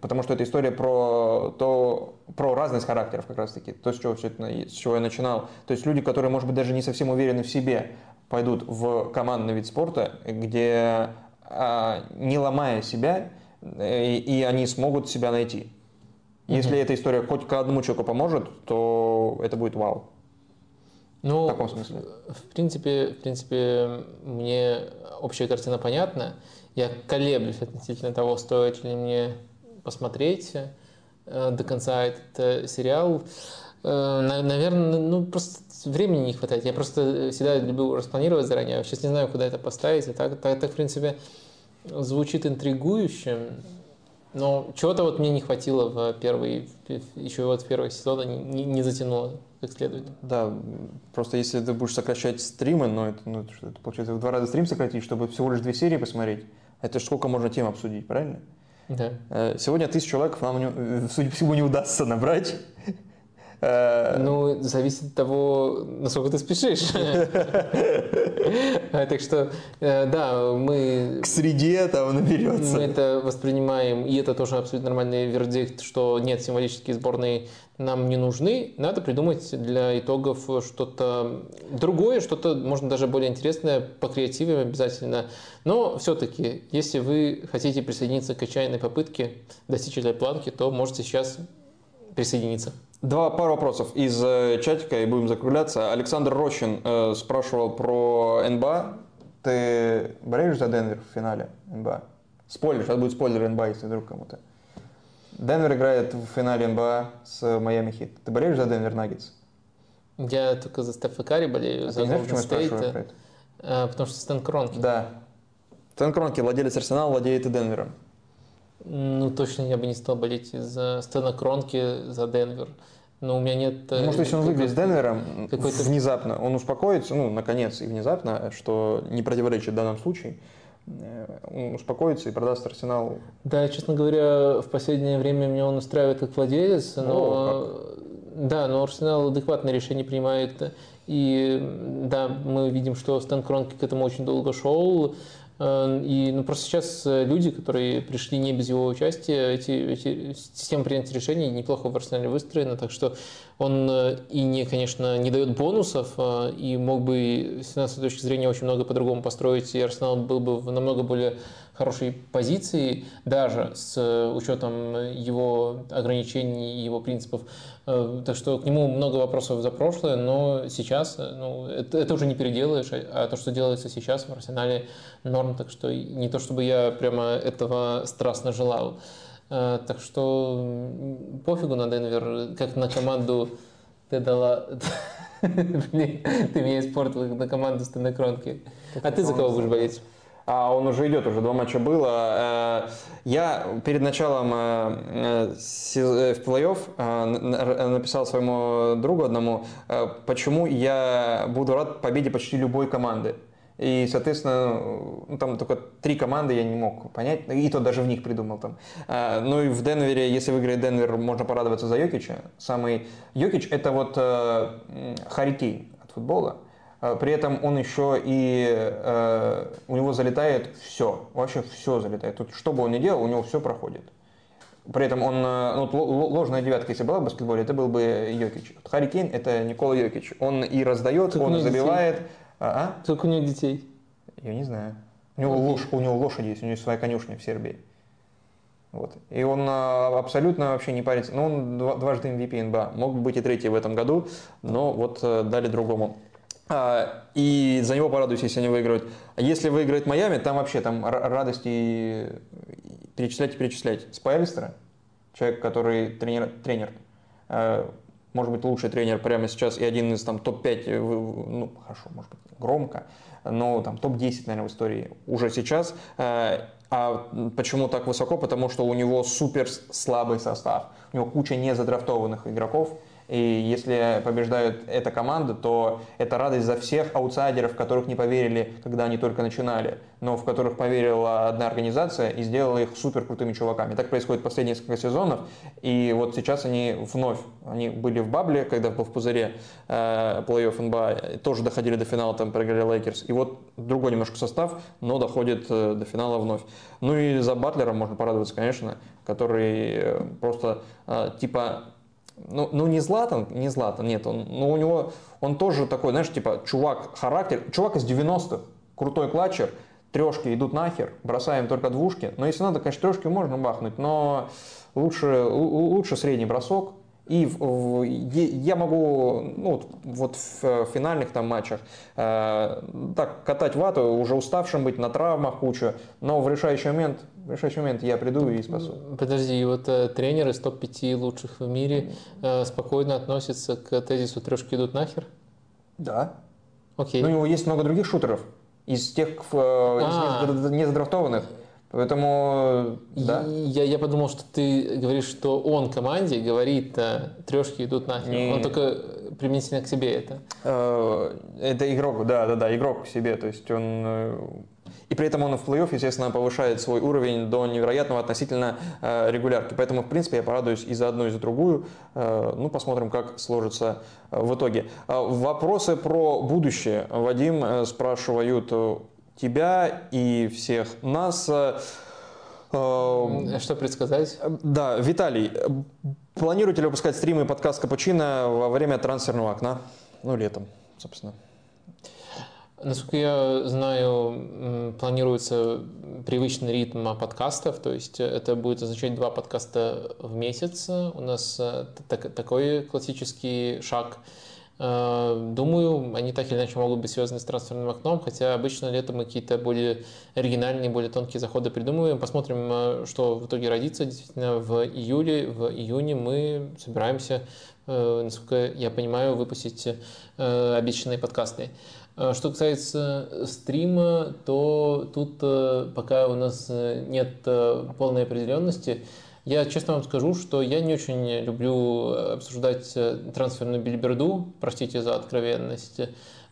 потому что это история про, то, про разность характеров как раз-таки, то, с чего, все это, с чего я начинал. То есть люди, которые, может быть, даже не совсем уверены в себе, пойдут в командный вид спорта, где а, не ломая себя, и, и они смогут себя найти. Если mm-hmm. эта история хоть к одному человеку поможет, то это будет вау. Ну, в таком смысле? В принципе, в принципе, мне общая картина понятна. Я колеблюсь относительно того, стоит ли мне посмотреть э, до конца этот э, сериал. Э, наверное, ну просто времени не хватает. Я просто всегда люблю распланировать заранее. Сейчас не знаю, куда это поставить. А так, так, так в принципе, звучит интригующе. Но чего-то вот мне не хватило в первый, еще вот в первый сезон не, не затянуло как следует. Да, просто если ты будешь сокращать стримы, но это, ну, это, это получается в два раза стрим сократить, чтобы всего лишь две серии посмотреть, это же сколько можно тем обсудить, правильно? Да. Э, сегодня тысячу человек нам, не, э, судя по всему, не удастся набрать. Э, ну, зависит от того, насколько ты спешишь. Так что, э, да, мы... К среде там наберется. Мы это воспринимаем, и это тоже абсолютно нормальный вердикт, что нет, символические сборные нам не нужны. Надо придумать для итогов что-то другое, что-то, можно даже более интересное, по креативам обязательно. Но все-таки, если вы хотите присоединиться к отчаянной попытке достичь этой планки, то можете сейчас присоединиться. Два пару вопросов из э, чатика и будем закругляться. Александр Рощин э, спрашивал про НБА. Ты болеешь за Денвер в финале НБА? Спойлер, сейчас будет спойлер НБА, если вдруг кому-то. Денвер играет в финале НБА с Майами Хит. Ты болеешь за Денвер Наггетс? Я только за Стефа Карри болею, А за State, про это? э, потому что Стэн Кронки. Да. Стэн Кронки, владелец Арсенала, владеет и Денвером. Ну, точно я бы не стал болеть из-за Стэна Кронки за Денвер. Но у меня нет... э, Ну, Может, если он выиграет с Денвером, какой-то- внезапно, он успокоится, ну, наконец, и внезапно, что не противоречит в данном случае, э, он успокоится и продаст Арсенал. Да, честно говоря, в последнее время меня он устраивает как владелец, но... Да, но Арсенал адекватное решение принимает. И да, мы видим, что Стэн Кронки к этому очень долго шел. Э, И ну, просто сейчас э, люди, которые пришли не без его участия, эти, эти система принятия решений неплохо в Арсенале выстроена, так что он э, и не, конечно, не дает бонусов, и мог бы с финансовой точки зрения очень много по-другому построить, и Арсенал был бы намного более хорошей позиции, даже с э, учетом его ограничений и его принципов. Э, Так что к нему много вопросов за прошлое, но сейчас э, ну, это, это уже не переделаешь, а а то, что делается сейчас в Арсенале, норм. Так что не то, чтобы я прямо этого страстно желал. Так что пофигу на Денвер, как на команду ты дала... Ты меня испортил как на команду Стэна Кронки. А ты за кого будешь болеть? А он уже идет, уже два матча было. Э, Я перед началом э, э, в плей-офф написал своему другу одному, почему я буду рад победе почти любой команды. И, соответственно, ну, там только три команды я не мог понять, и то даже в них придумал там. Ну и в Денвере, если выиграет Денвер, можно порадоваться за Йокича. Самый Йокич это вот Кейн от футбола. А, При этом он еще и э, у него залетает все, вообще все залетает. Тут что бы он ни делал, у него все проходит. При этом он, э, ну, ложная девятка, если была в баскетболе, это был бы Йокич. Вот Харри Кейн это Никола Йокич. Он и раздает, у он детей? забивает. А? а? Сколько у него детей? Я не знаю. У него, лош- у него лошади есть, у него есть своя конюшня в Сербии. Вот. И он а, абсолютно вообще не парится. Ну, он два- дважды MVP НБА. Мог бы быть и третий в этом году, но вот э, дали другому. А, и за него порадуюсь, если они выиграют. А если выиграет Майами, там вообще там радости перечислять и перечислять. Спайлистера, человек, который тренер, тренер э, может быть, лучший тренер прямо сейчас и один из там топ-5, э, ну, хорошо, может быть, громко, но там топ-10, наверное, в истории уже сейчас. Э, А почему так высоко? Потому что у него супер слабый состав. У него куча незадрафтованных игроков. И если побеждает эта команда, то это радость за всех аутсайдеров, которых не поверили, когда они только начинали, но в которых поверила одна организация и сделала их супер крутыми чуваками. Так происходит последние несколько сезонов. И вот сейчас они вновь, они были в бабле, когда был в пузыре э, плей-офф НБА, тоже доходили до финала, там проиграли Лейкерс. И вот другой немножко состав, но доходит э, до финала вновь. Ну и за Батлера можно порадоваться, конечно, который э, просто э, типа ну, ну не Златан, не Златан, нет, он, ну у него, он тоже такой, знаешь, типа, чувак, характер, чувак из 90-х, крутой клатчер, трешки идут нахер, бросаем только двушки, но если надо, конечно, трешки можно бахнуть, но лучше, лу- лучше средний бросок, и в- в- я могу, ну, вот- вот в финальных там матчах э, так катать вату, уже уставшим быть, на травмах кучу, но в решающий момент, в решающий момент я приду и спасу. Подожди, и вот э, тренеры из топ-5 лучших в мире э, спокойно относятся к тезису «трешки идут нахер»? Да. Окей. Ну, у него есть много других шутеров из тех э, из А. незадра- незадрафтованных. Поэтому, да. И Я, я подумал, что ты говоришь, что он команде говорит, э, трешки идут нахер. Не. Он только применительно к себе это. Э, Это игрок, да, да, да, игрок к себе. То есть он... И при этом он в плей-офф, естественно, повышает свой уровень до невероятного относительно э, регулярки. Поэтому, в принципе, я порадуюсь и за одну, и за другую. Э, Ну, посмотрим, как сложится э, в итоге. Э, Вопросы про будущее, Вадим, э, спрашивают тебя и всех нас. Э, Что предсказать? Да, Виталий, планируете ли выпускать стримы и подкаст Капучино во время трансферного окна? Ну, летом, собственно. Насколько я знаю, планируется привычный ритм подкастов, то есть это будет означать два подкаста в месяц. У нас э, так- такой классический шаг. Э, Думаю, они так или иначе могут быть связаны с трансферным окном, хотя обычно летом мы какие-то более оригинальные, более тонкие заходы придумываем. Посмотрим, э, что в итоге родится. Действительно, в июле, в июне мы собираемся насколько я понимаю, выпустить обещанные подкасты. Что касается стрима, то тут пока у нас нет полной определенности. Я честно вам скажу, что я не очень люблю обсуждать трансферную бильберду, простите за откровенность.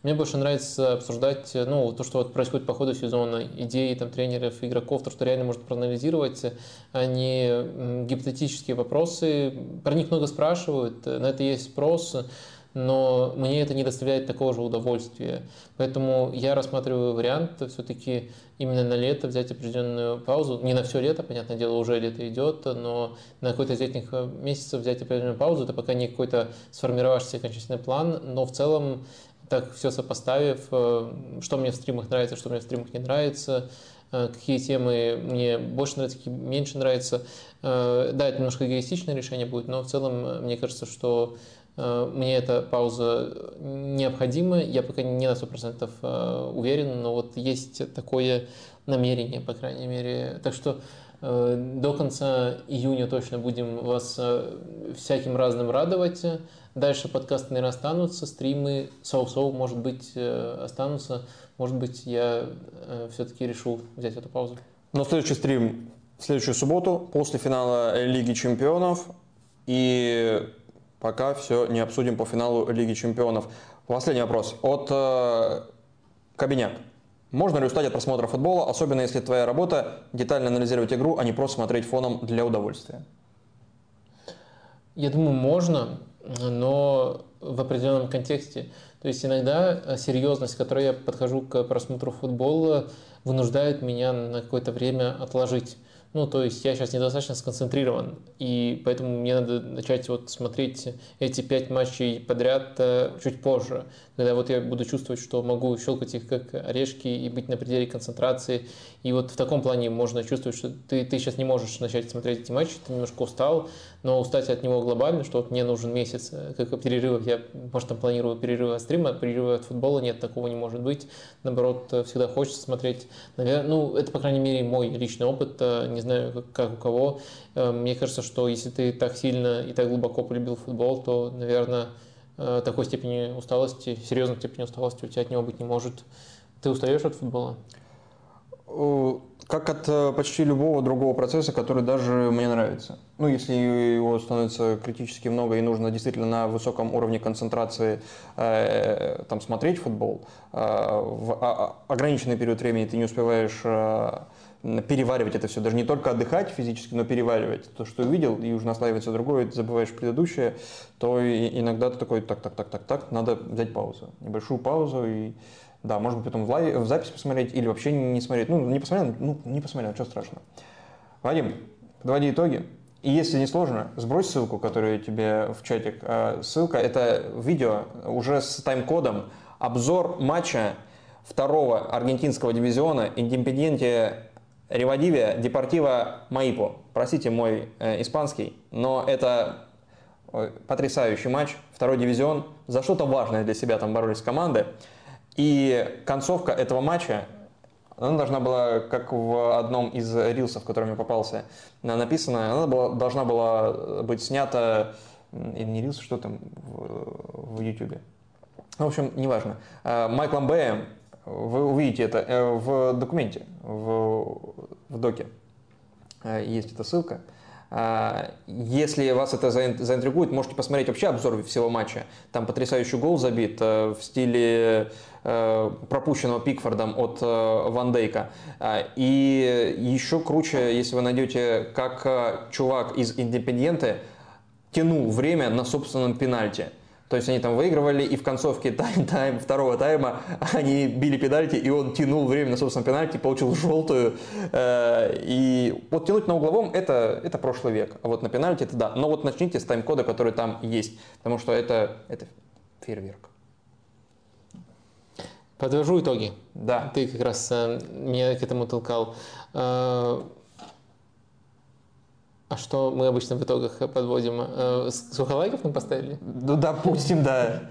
Мне больше нравится обсуждать ну, то, что вот происходит по ходу сезона, идеи там, тренеров, игроков, то, что реально можно проанализировать, а не гипотетические вопросы. Про них много спрашивают, на это есть спрос, но мне это не доставляет такого же удовольствия. Поэтому я рассматриваю вариант все-таки именно на лето взять определенную паузу. Не на все лето, понятное дело, уже лето идет, но на какой-то из летних месяцев взять определенную паузу. Это пока не какой-то сформировавшийся окончательный план, но в целом так все сопоставив, э, что мне в стримах нравится, что мне в стримах не нравится, э, какие темы мне больше нравятся, какие меньше нравятся. Э, да, это немножко эгоистичное решение будет, но в целом мне кажется, что мне эта пауза необходима. Я пока не на 100% уверен, но вот есть такое намерение, по крайней мере. Так что до конца июня точно будем вас всяким разным радовать. Дальше подкасты, наверное, останутся, стримы соу-соу, может быть, э, останутся. Может быть, я э, все-таки решу взять эту паузу. Но следующий стрим в следующую субботу, после финала Лиги Чемпионов. И пока все не обсудим по финалу Лиги Чемпионов. Последний вопрос от э, Кабиняк. Можно ли устать от просмотра футбола, особенно если твоя работа детально анализировать игру, а не просто смотреть фоном для удовольствия? Я думаю, можно но в определенном контексте. То есть иногда э, серьезность, с которой я подхожу к просмотру футбола, вынуждает меня на какое-то время отложить ну, то есть я сейчас недостаточно сконцентрирован, и поэтому мне надо начать вот смотреть эти пять матчей подряд э, чуть позже, когда вот я буду чувствовать, что могу щелкать их как орешки и быть на пределе концентрации. И вот в таком плане можно чувствовать, что ты, ты сейчас не можешь начать смотреть эти матчи, ты немножко устал, но устать от него глобально, что вот мне нужен месяц, э, как перерыв, я, может, там планирую перерывы от стрима, перерывы от футбола, нет, такого не может быть. Наоборот, э, всегда хочется смотреть. Наверное, ну, это, по крайней мере, мой личный опыт, не знаю, как у кого. Э, мне кажется, что если ты так сильно и так глубоко полюбил футбол, то, наверное, э, такой степени усталости, серьезной степени усталости у тебя от него быть не может. Ты устаешь от футбола? Как от э, почти любого другого процесса, который даже мне нравится. Ну, если его становится критически много и нужно действительно на высоком уровне концентрации э, там, смотреть футбол, э, в а, а, ограниченный период времени ты не успеваешь э, переваривать это все, даже не только отдыхать физически, но переваривать то, что увидел, и уже наслаивается другое, ты забываешь предыдущее, то иногда ты такой, так, так, так, так, так, надо взять паузу, небольшую паузу, и да, может быть, потом в, live, в запись посмотреть или вообще не смотреть. Ну, не посмотрел, ну, не посмотрел, что страшного. Вадим, подводи итоги. И если не сложно, сбрось ссылку, которую тебе в чатик. А, ссылка – это видео уже с тайм-кодом, обзор матча второго аргентинского дивизиона Индепенденте Ревадивия Депортива Маипо. Простите мой э, испанский, но это потрясающий матч, второй дивизион. За что-то важное для себя там боролись команды. И концовка этого матча, она должна была, как в одном из рилсов, который мне попался, написано, она была, должна была быть снята, или не рилс, что там в, в YouTube. В общем, неважно. Э, Майклом Бэем, вы увидите это э, в документе, в, в доке. Э, есть эта ссылка. Если вас это заинтригует, можете посмотреть вообще обзор всего матча. Там потрясающий гол забит в стиле Э, пропущенного Пикфордом от э, Ван Дейка. А, и еще круче, если вы найдете, как э, чувак из Индепенденты тянул время на собственном пенальти. То есть они там выигрывали, и в концовке тайм, тайм, второго тайма они били пенальти, и он тянул время на собственном пенальти, получил желтую. И вот тянуть на угловом это, это прошлый век. А вот на пенальти это да. Но вот начните с тайм-кода, который там есть. Потому что это, это фейерверк. Подвожу итоги. Да. Ты как раз э, меня к этому толкал. Э, а что мы обычно в итогах подводим? Э, сколько лайков мы поставили? Ну, допустим, да.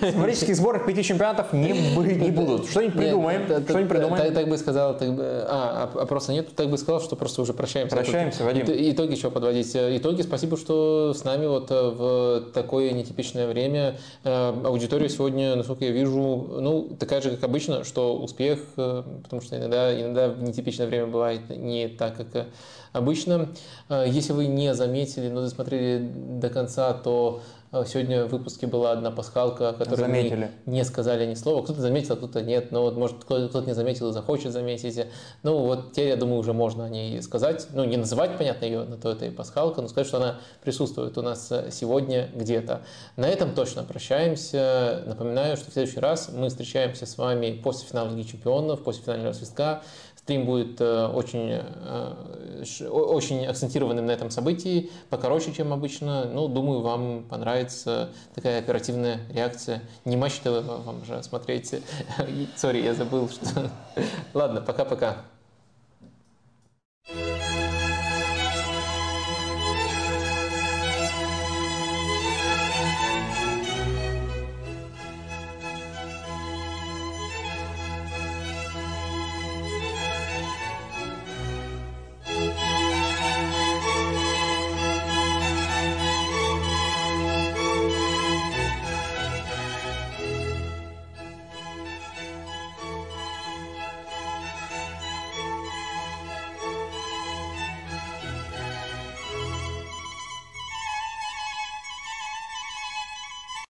Символических сборок пяти чемпионатов не, не будут. Что-нибудь придумаем. Что-нибудь придумаем. Так, так бы сказал, так бы, а, а просто нет, так бы сказал, что просто уже прощаемся. Прощаемся, Вадим. Итоги еще подводить. Итоги, спасибо, что с нами вот э, в такое нетипичное время. Э, аудитория сегодня, насколько я вижу, ну, такая же, как обычно, что успех, э, потому что иногда, иногда в нетипичное время бывает не так, как обычно. Если вы не заметили, но досмотрели до конца, то а, сегодня в выпуске была одна пасхалка, о которой Заметили. мы не сказали ни слова. Кто-то заметил, а кто-то нет. Но вот, может, кто-то не заметил и захочет заметить. Ну, вот теперь, я думаю, уже можно о ней сказать. Ну, не называть, понятно, ее, на то это и пасхалка, но сказать, что она присутствует у нас э, сегодня где-то. На этом точно прощаемся. Напоминаю, что в следующий раз мы встречаемся с вами после финала Лиги Чемпионов, после финального свистка. Стрим будет э, очень, э, очень акцентированным на этом событии, покороче, чем обычно. Ну, думаю, вам понравится такая оперативная реакция. Не матч ТВ вам же смотреть. Сори, я забыл, что... Ладно, пока-пока.